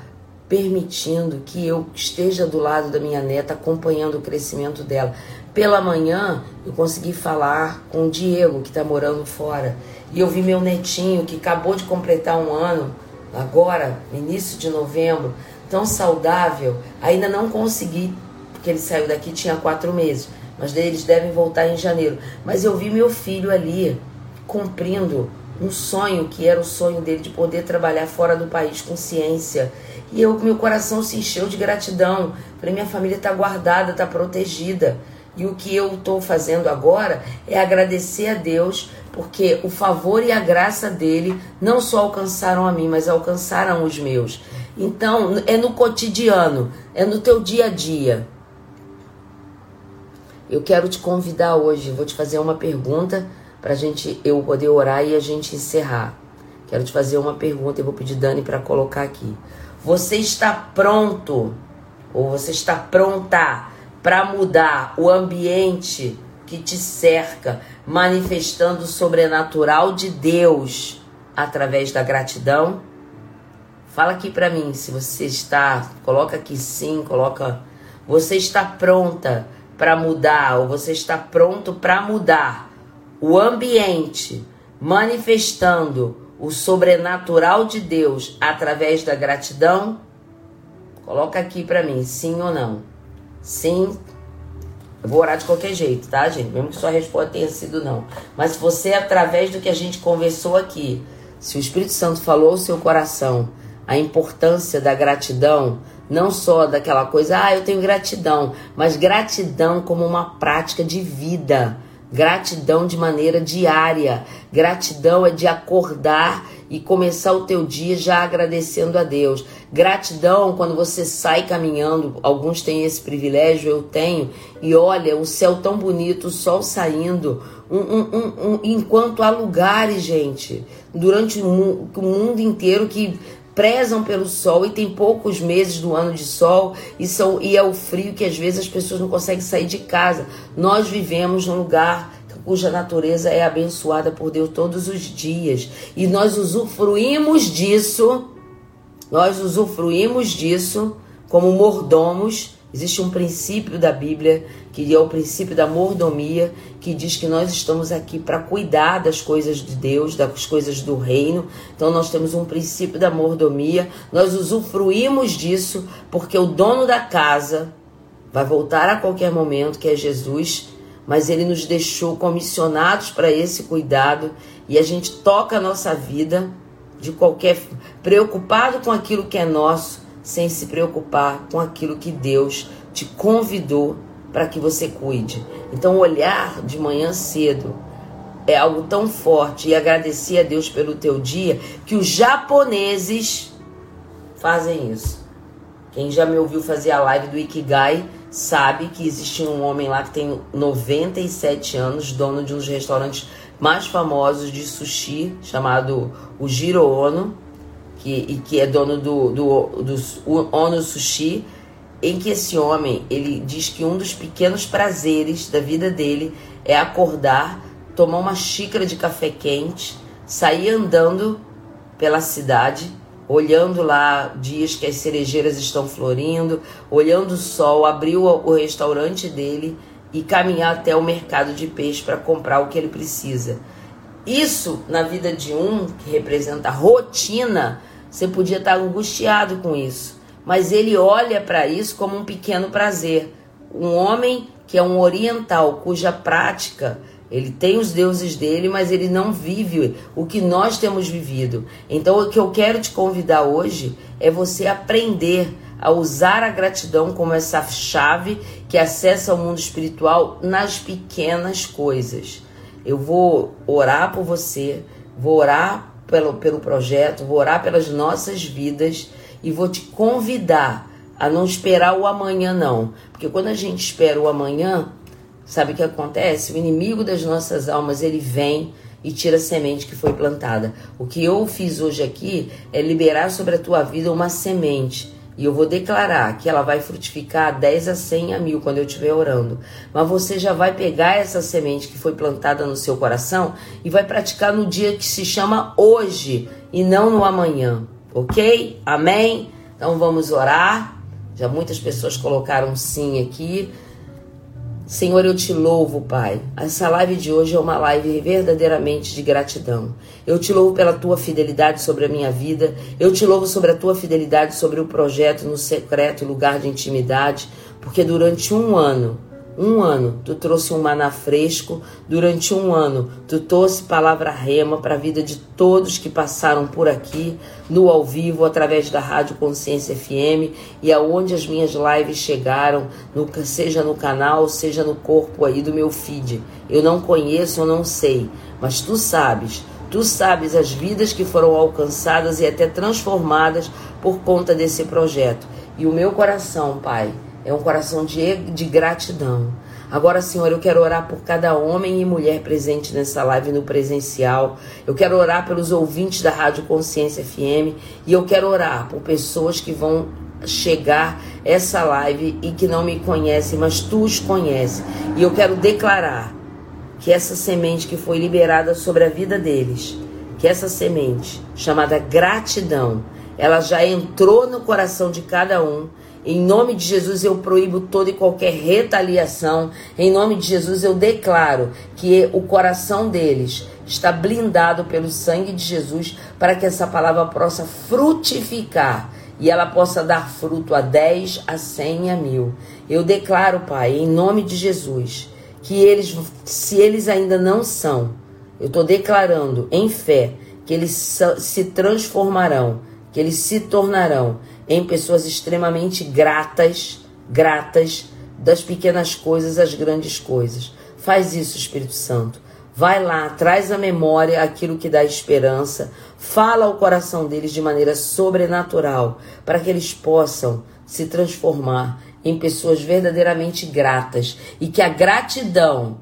permitindo que eu esteja do lado da minha neta, acompanhando o crescimento dela. Pela manhã, eu consegui falar com o Diego, que está morando fora. E eu vi meu netinho, que acabou de completar um ano, agora, início de novembro, tão saudável. Ainda não consegui, porque ele saiu daqui tinha quatro meses, mas eles devem voltar em janeiro. Mas eu vi meu filho ali cumprindo um sonho que era o sonho dele de poder trabalhar fora do país com ciência. E eu, meu coração se encheu de gratidão. Falei, minha família está guardada, está protegida. E o que eu estou fazendo agora é agradecer a Deus, porque o favor e a graça dele não só alcançaram a mim, mas alcançaram os meus. Então, é no cotidiano, é no teu dia a dia. Eu quero te convidar hoje, vou te fazer uma pergunta para gente eu poder orar e a gente encerrar. Quero te fazer uma pergunta e vou pedir Dani para colocar aqui. Você está pronto ou você está pronta para mudar o ambiente que te cerca, manifestando o sobrenatural de Deus através da gratidão? Fala aqui para mim se você está, coloca aqui sim, coloca você está pronta para mudar ou você está pronto para mudar o ambiente, manifestando o sobrenatural de Deus através da gratidão? Coloca aqui para mim, sim ou não. Sim. Eu vou orar de qualquer jeito, tá, gente? Mesmo que sua resposta tenha sido não. Mas se você, através do que a gente conversou aqui, se o Espírito Santo falou ao seu coração a importância da gratidão, não só daquela coisa, ah, eu tenho gratidão, mas gratidão como uma prática de vida. Gratidão de maneira diária. Gratidão é de acordar e começar o teu dia já agradecendo a Deus. Gratidão quando você sai caminhando, alguns têm esse privilégio, eu tenho, e olha o céu tão bonito, o sol saindo, um, um, um, enquanto há lugares, gente, durante o mundo inteiro que prezam pelo sol e tem poucos meses do ano de sol e, são, e é o frio que às vezes as pessoas não conseguem sair de casa. Nós vivemos num lugar cuja natureza é abençoada por Deus todos os dias e nós usufruímos disso, nós usufruímos disso como mordomos. Existe um princípio da Bíblia que é o princípio da mordomia, que diz que nós estamos aqui para cuidar das coisas de Deus, das coisas do reino. Então nós temos um princípio da mordomia, nós usufruímos disso porque o dono da casa vai voltar a qualquer momento, que é Jesus, mas ele nos deixou comissionados para esse cuidado e a gente toca a nossa vida de qualquer preocupado com aquilo que é nosso, sem se preocupar com aquilo que Deus te convidou para que você cuide. Então olhar de manhã cedo é algo tão forte e agradecer a Deus pelo teu dia que os japoneses fazem isso. Quem já me ouviu fazer a live do Ikigai sabe que existe um homem lá que tem 97 anos, dono de um dos restaurantes mais famosos de sushi, chamado o Jiro Ono, que, e que é dono do, do, do Ono Sushi, em que esse homem, ele diz que um dos pequenos prazeres da vida dele é acordar, tomar uma xícara de café quente, sair andando pela cidade, olhando lá dias que as cerejeiras estão florindo, olhando o sol, abrir o, o restaurante dele e caminhar até o mercado de peixe para comprar o que ele precisa. Isso na vida de um que representa rotina, você podia estar angustiado com isso, mas ele olha para isso como um pequeno prazer. Um homem que é um oriental cuja prática ele tem os deuses dele, mas ele não vive o que nós temos vivido. Então, o que eu quero te convidar hoje é você aprender a usar a gratidão como essa chave que acessa o mundo espiritual nas pequenas coisas. Eu vou orar por você, vou orar pelo, pelo projeto, vou orar pelas nossas vidas e vou te convidar a não esperar o amanhã, não. Porque quando a gente espera o amanhã, Sabe o que acontece? O inimigo das nossas almas, ele vem e tira a semente que foi plantada. O que eu fiz hoje aqui é liberar sobre a tua vida uma semente. E eu vou declarar que ela vai frutificar 10 a 100 a mil quando eu estiver orando. Mas você já vai pegar essa semente que foi plantada no seu coração e vai praticar no dia que se chama hoje e não no amanhã. Ok? Amém? Então vamos orar. Já muitas pessoas colocaram sim aqui. Senhor, eu te louvo, Pai. Essa live de hoje é uma live verdadeiramente de gratidão. Eu te louvo pela tua fidelidade sobre a minha vida. Eu te louvo sobre a tua fidelidade sobre o projeto no secreto lugar de intimidade, porque durante um ano um ano tu trouxe um maná fresco, durante um ano tu trouxe palavra rema para a vida de todos que passaram por aqui, no ao vivo, através da Rádio Consciência FM e aonde as minhas lives chegaram, no, seja no canal, seja no corpo aí do meu feed. Eu não conheço, eu não sei, mas tu sabes. Tu sabes as vidas que foram alcançadas e até transformadas por conta desse projeto. E o meu coração, Pai, é um coração de, de gratidão. Agora, Senhor, eu quero orar por cada homem e mulher presente nessa live no presencial. Eu quero orar pelos ouvintes da Rádio Consciência FM. E eu quero orar por pessoas que vão chegar essa live e que não me conhecem, mas tu os conheces. E eu quero declarar que essa semente que foi liberada sobre a vida deles, que essa semente chamada gratidão, ela já entrou no coração de cada um em nome de Jesus eu proíbo toda e qualquer retaliação. Em nome de Jesus eu declaro que o coração deles está blindado pelo sangue de Jesus para que essa palavra possa frutificar e ela possa dar fruto a 10, a 100 a mil. Eu declaro, Pai, em nome de Jesus, que eles, se eles ainda não são, eu estou declarando em fé que eles se transformarão, que eles se tornarão em pessoas extremamente gratas, gratas das pequenas coisas às grandes coisas. Faz isso, Espírito Santo. Vai lá, traz à memória aquilo que dá esperança, fala ao coração deles de maneira sobrenatural, para que eles possam se transformar em pessoas verdadeiramente gratas e que a gratidão,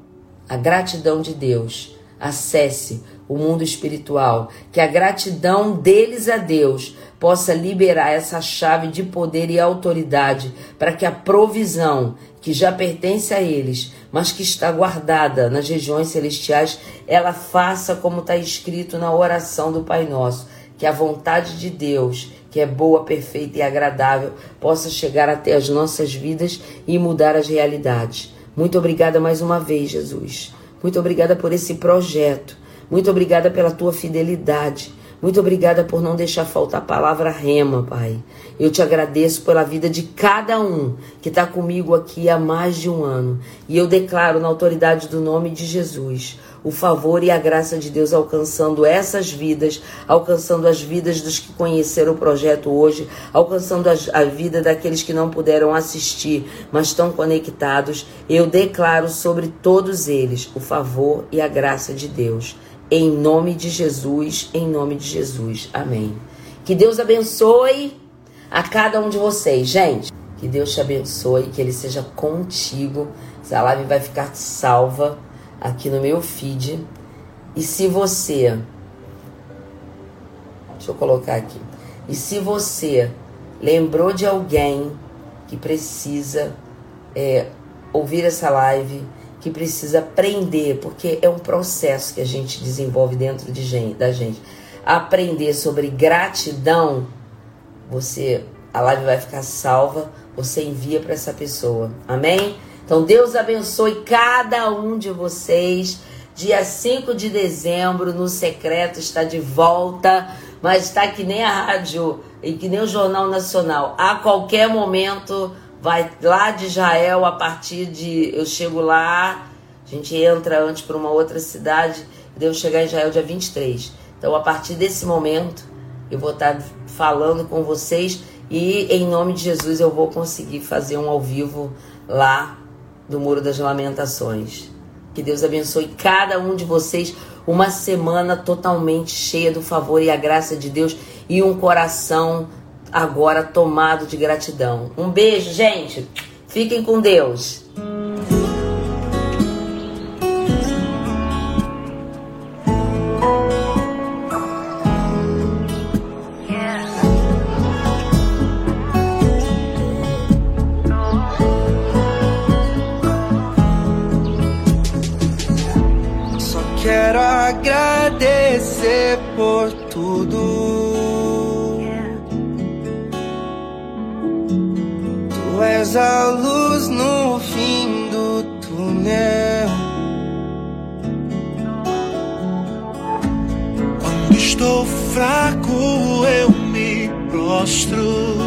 a gratidão de Deus, acesse o mundo espiritual, que a gratidão deles a Deus possa liberar essa chave de poder e autoridade para que a provisão que já pertence a eles, mas que está guardada nas regiões celestiais, ela faça como está escrito na oração do Pai Nosso, que a vontade de Deus, que é boa, perfeita e agradável, possa chegar até as nossas vidas e mudar as realidades. Muito obrigada mais uma vez, Jesus. Muito obrigada por esse projeto. Muito obrigada pela tua fidelidade. Muito obrigada por não deixar faltar a palavra rema, Pai. Eu te agradeço pela vida de cada um que está comigo aqui há mais de um ano. E eu declaro na autoridade do nome de Jesus o favor e a graça de Deus alcançando essas vidas, alcançando as vidas dos que conheceram o projeto hoje, alcançando a vida daqueles que não puderam assistir, mas estão conectados. Eu declaro sobre todos eles o favor e a graça de Deus. Em nome de Jesus, em nome de Jesus. Amém. Que Deus abençoe a cada um de vocês, gente. Que Deus te abençoe, que Ele seja contigo. Essa live vai ficar salva aqui no meu feed. E se você. Deixa eu colocar aqui. E se você lembrou de alguém que precisa é, ouvir essa live, que precisa aprender, porque é um processo que a gente desenvolve dentro de gente, da gente. Aprender sobre gratidão, você a live vai ficar salva, você envia para essa pessoa. Amém? Então, Deus abençoe cada um de vocês. Dia 5 de dezembro, no secreto, está de volta, mas está que nem a rádio e que nem o Jornal Nacional. A qualquer momento, vai lá de Israel, a partir de. Eu chego lá, a gente entra antes para uma outra cidade, devo chegar em Israel dia 23. Então, a partir desse momento, eu vou estar falando com vocês e, em nome de Jesus, eu vou conseguir fazer um ao vivo lá do Muro das Lamentações. Que Deus abençoe cada um de vocês. Uma semana totalmente cheia do favor e a graça de Deus e um coração agora tomado de gratidão. Um beijo, gente. Fiquem com Deus. A luz no fim do túnel. Quando estou fraco, eu me prostro.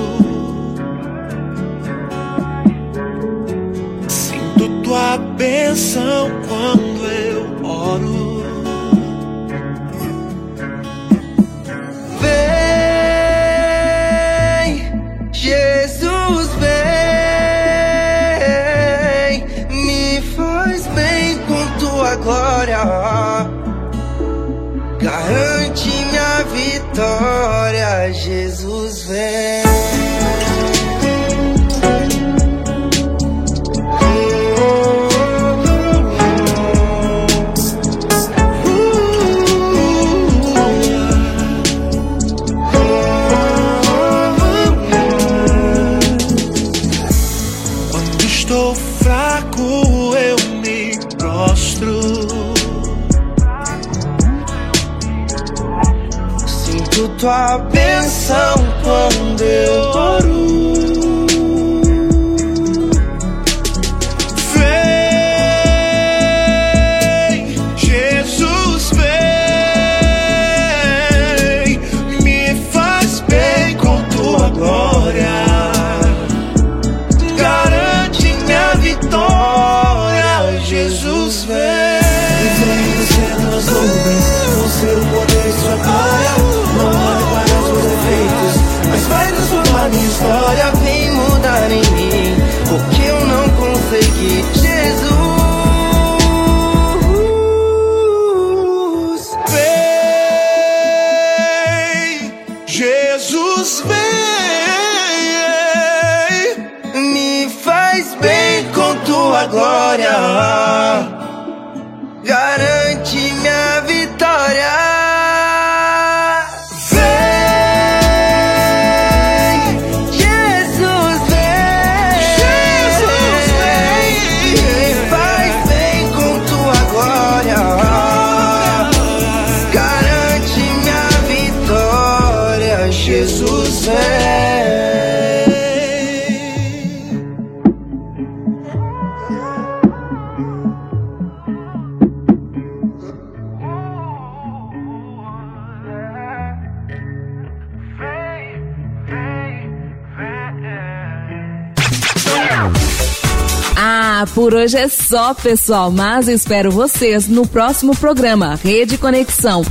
Sinto tua bênção quando vitória, Jesus, vem. Tua bênção quando eu oro. Hoje é só, pessoal, mas espero vocês no próximo programa Rede Conexão.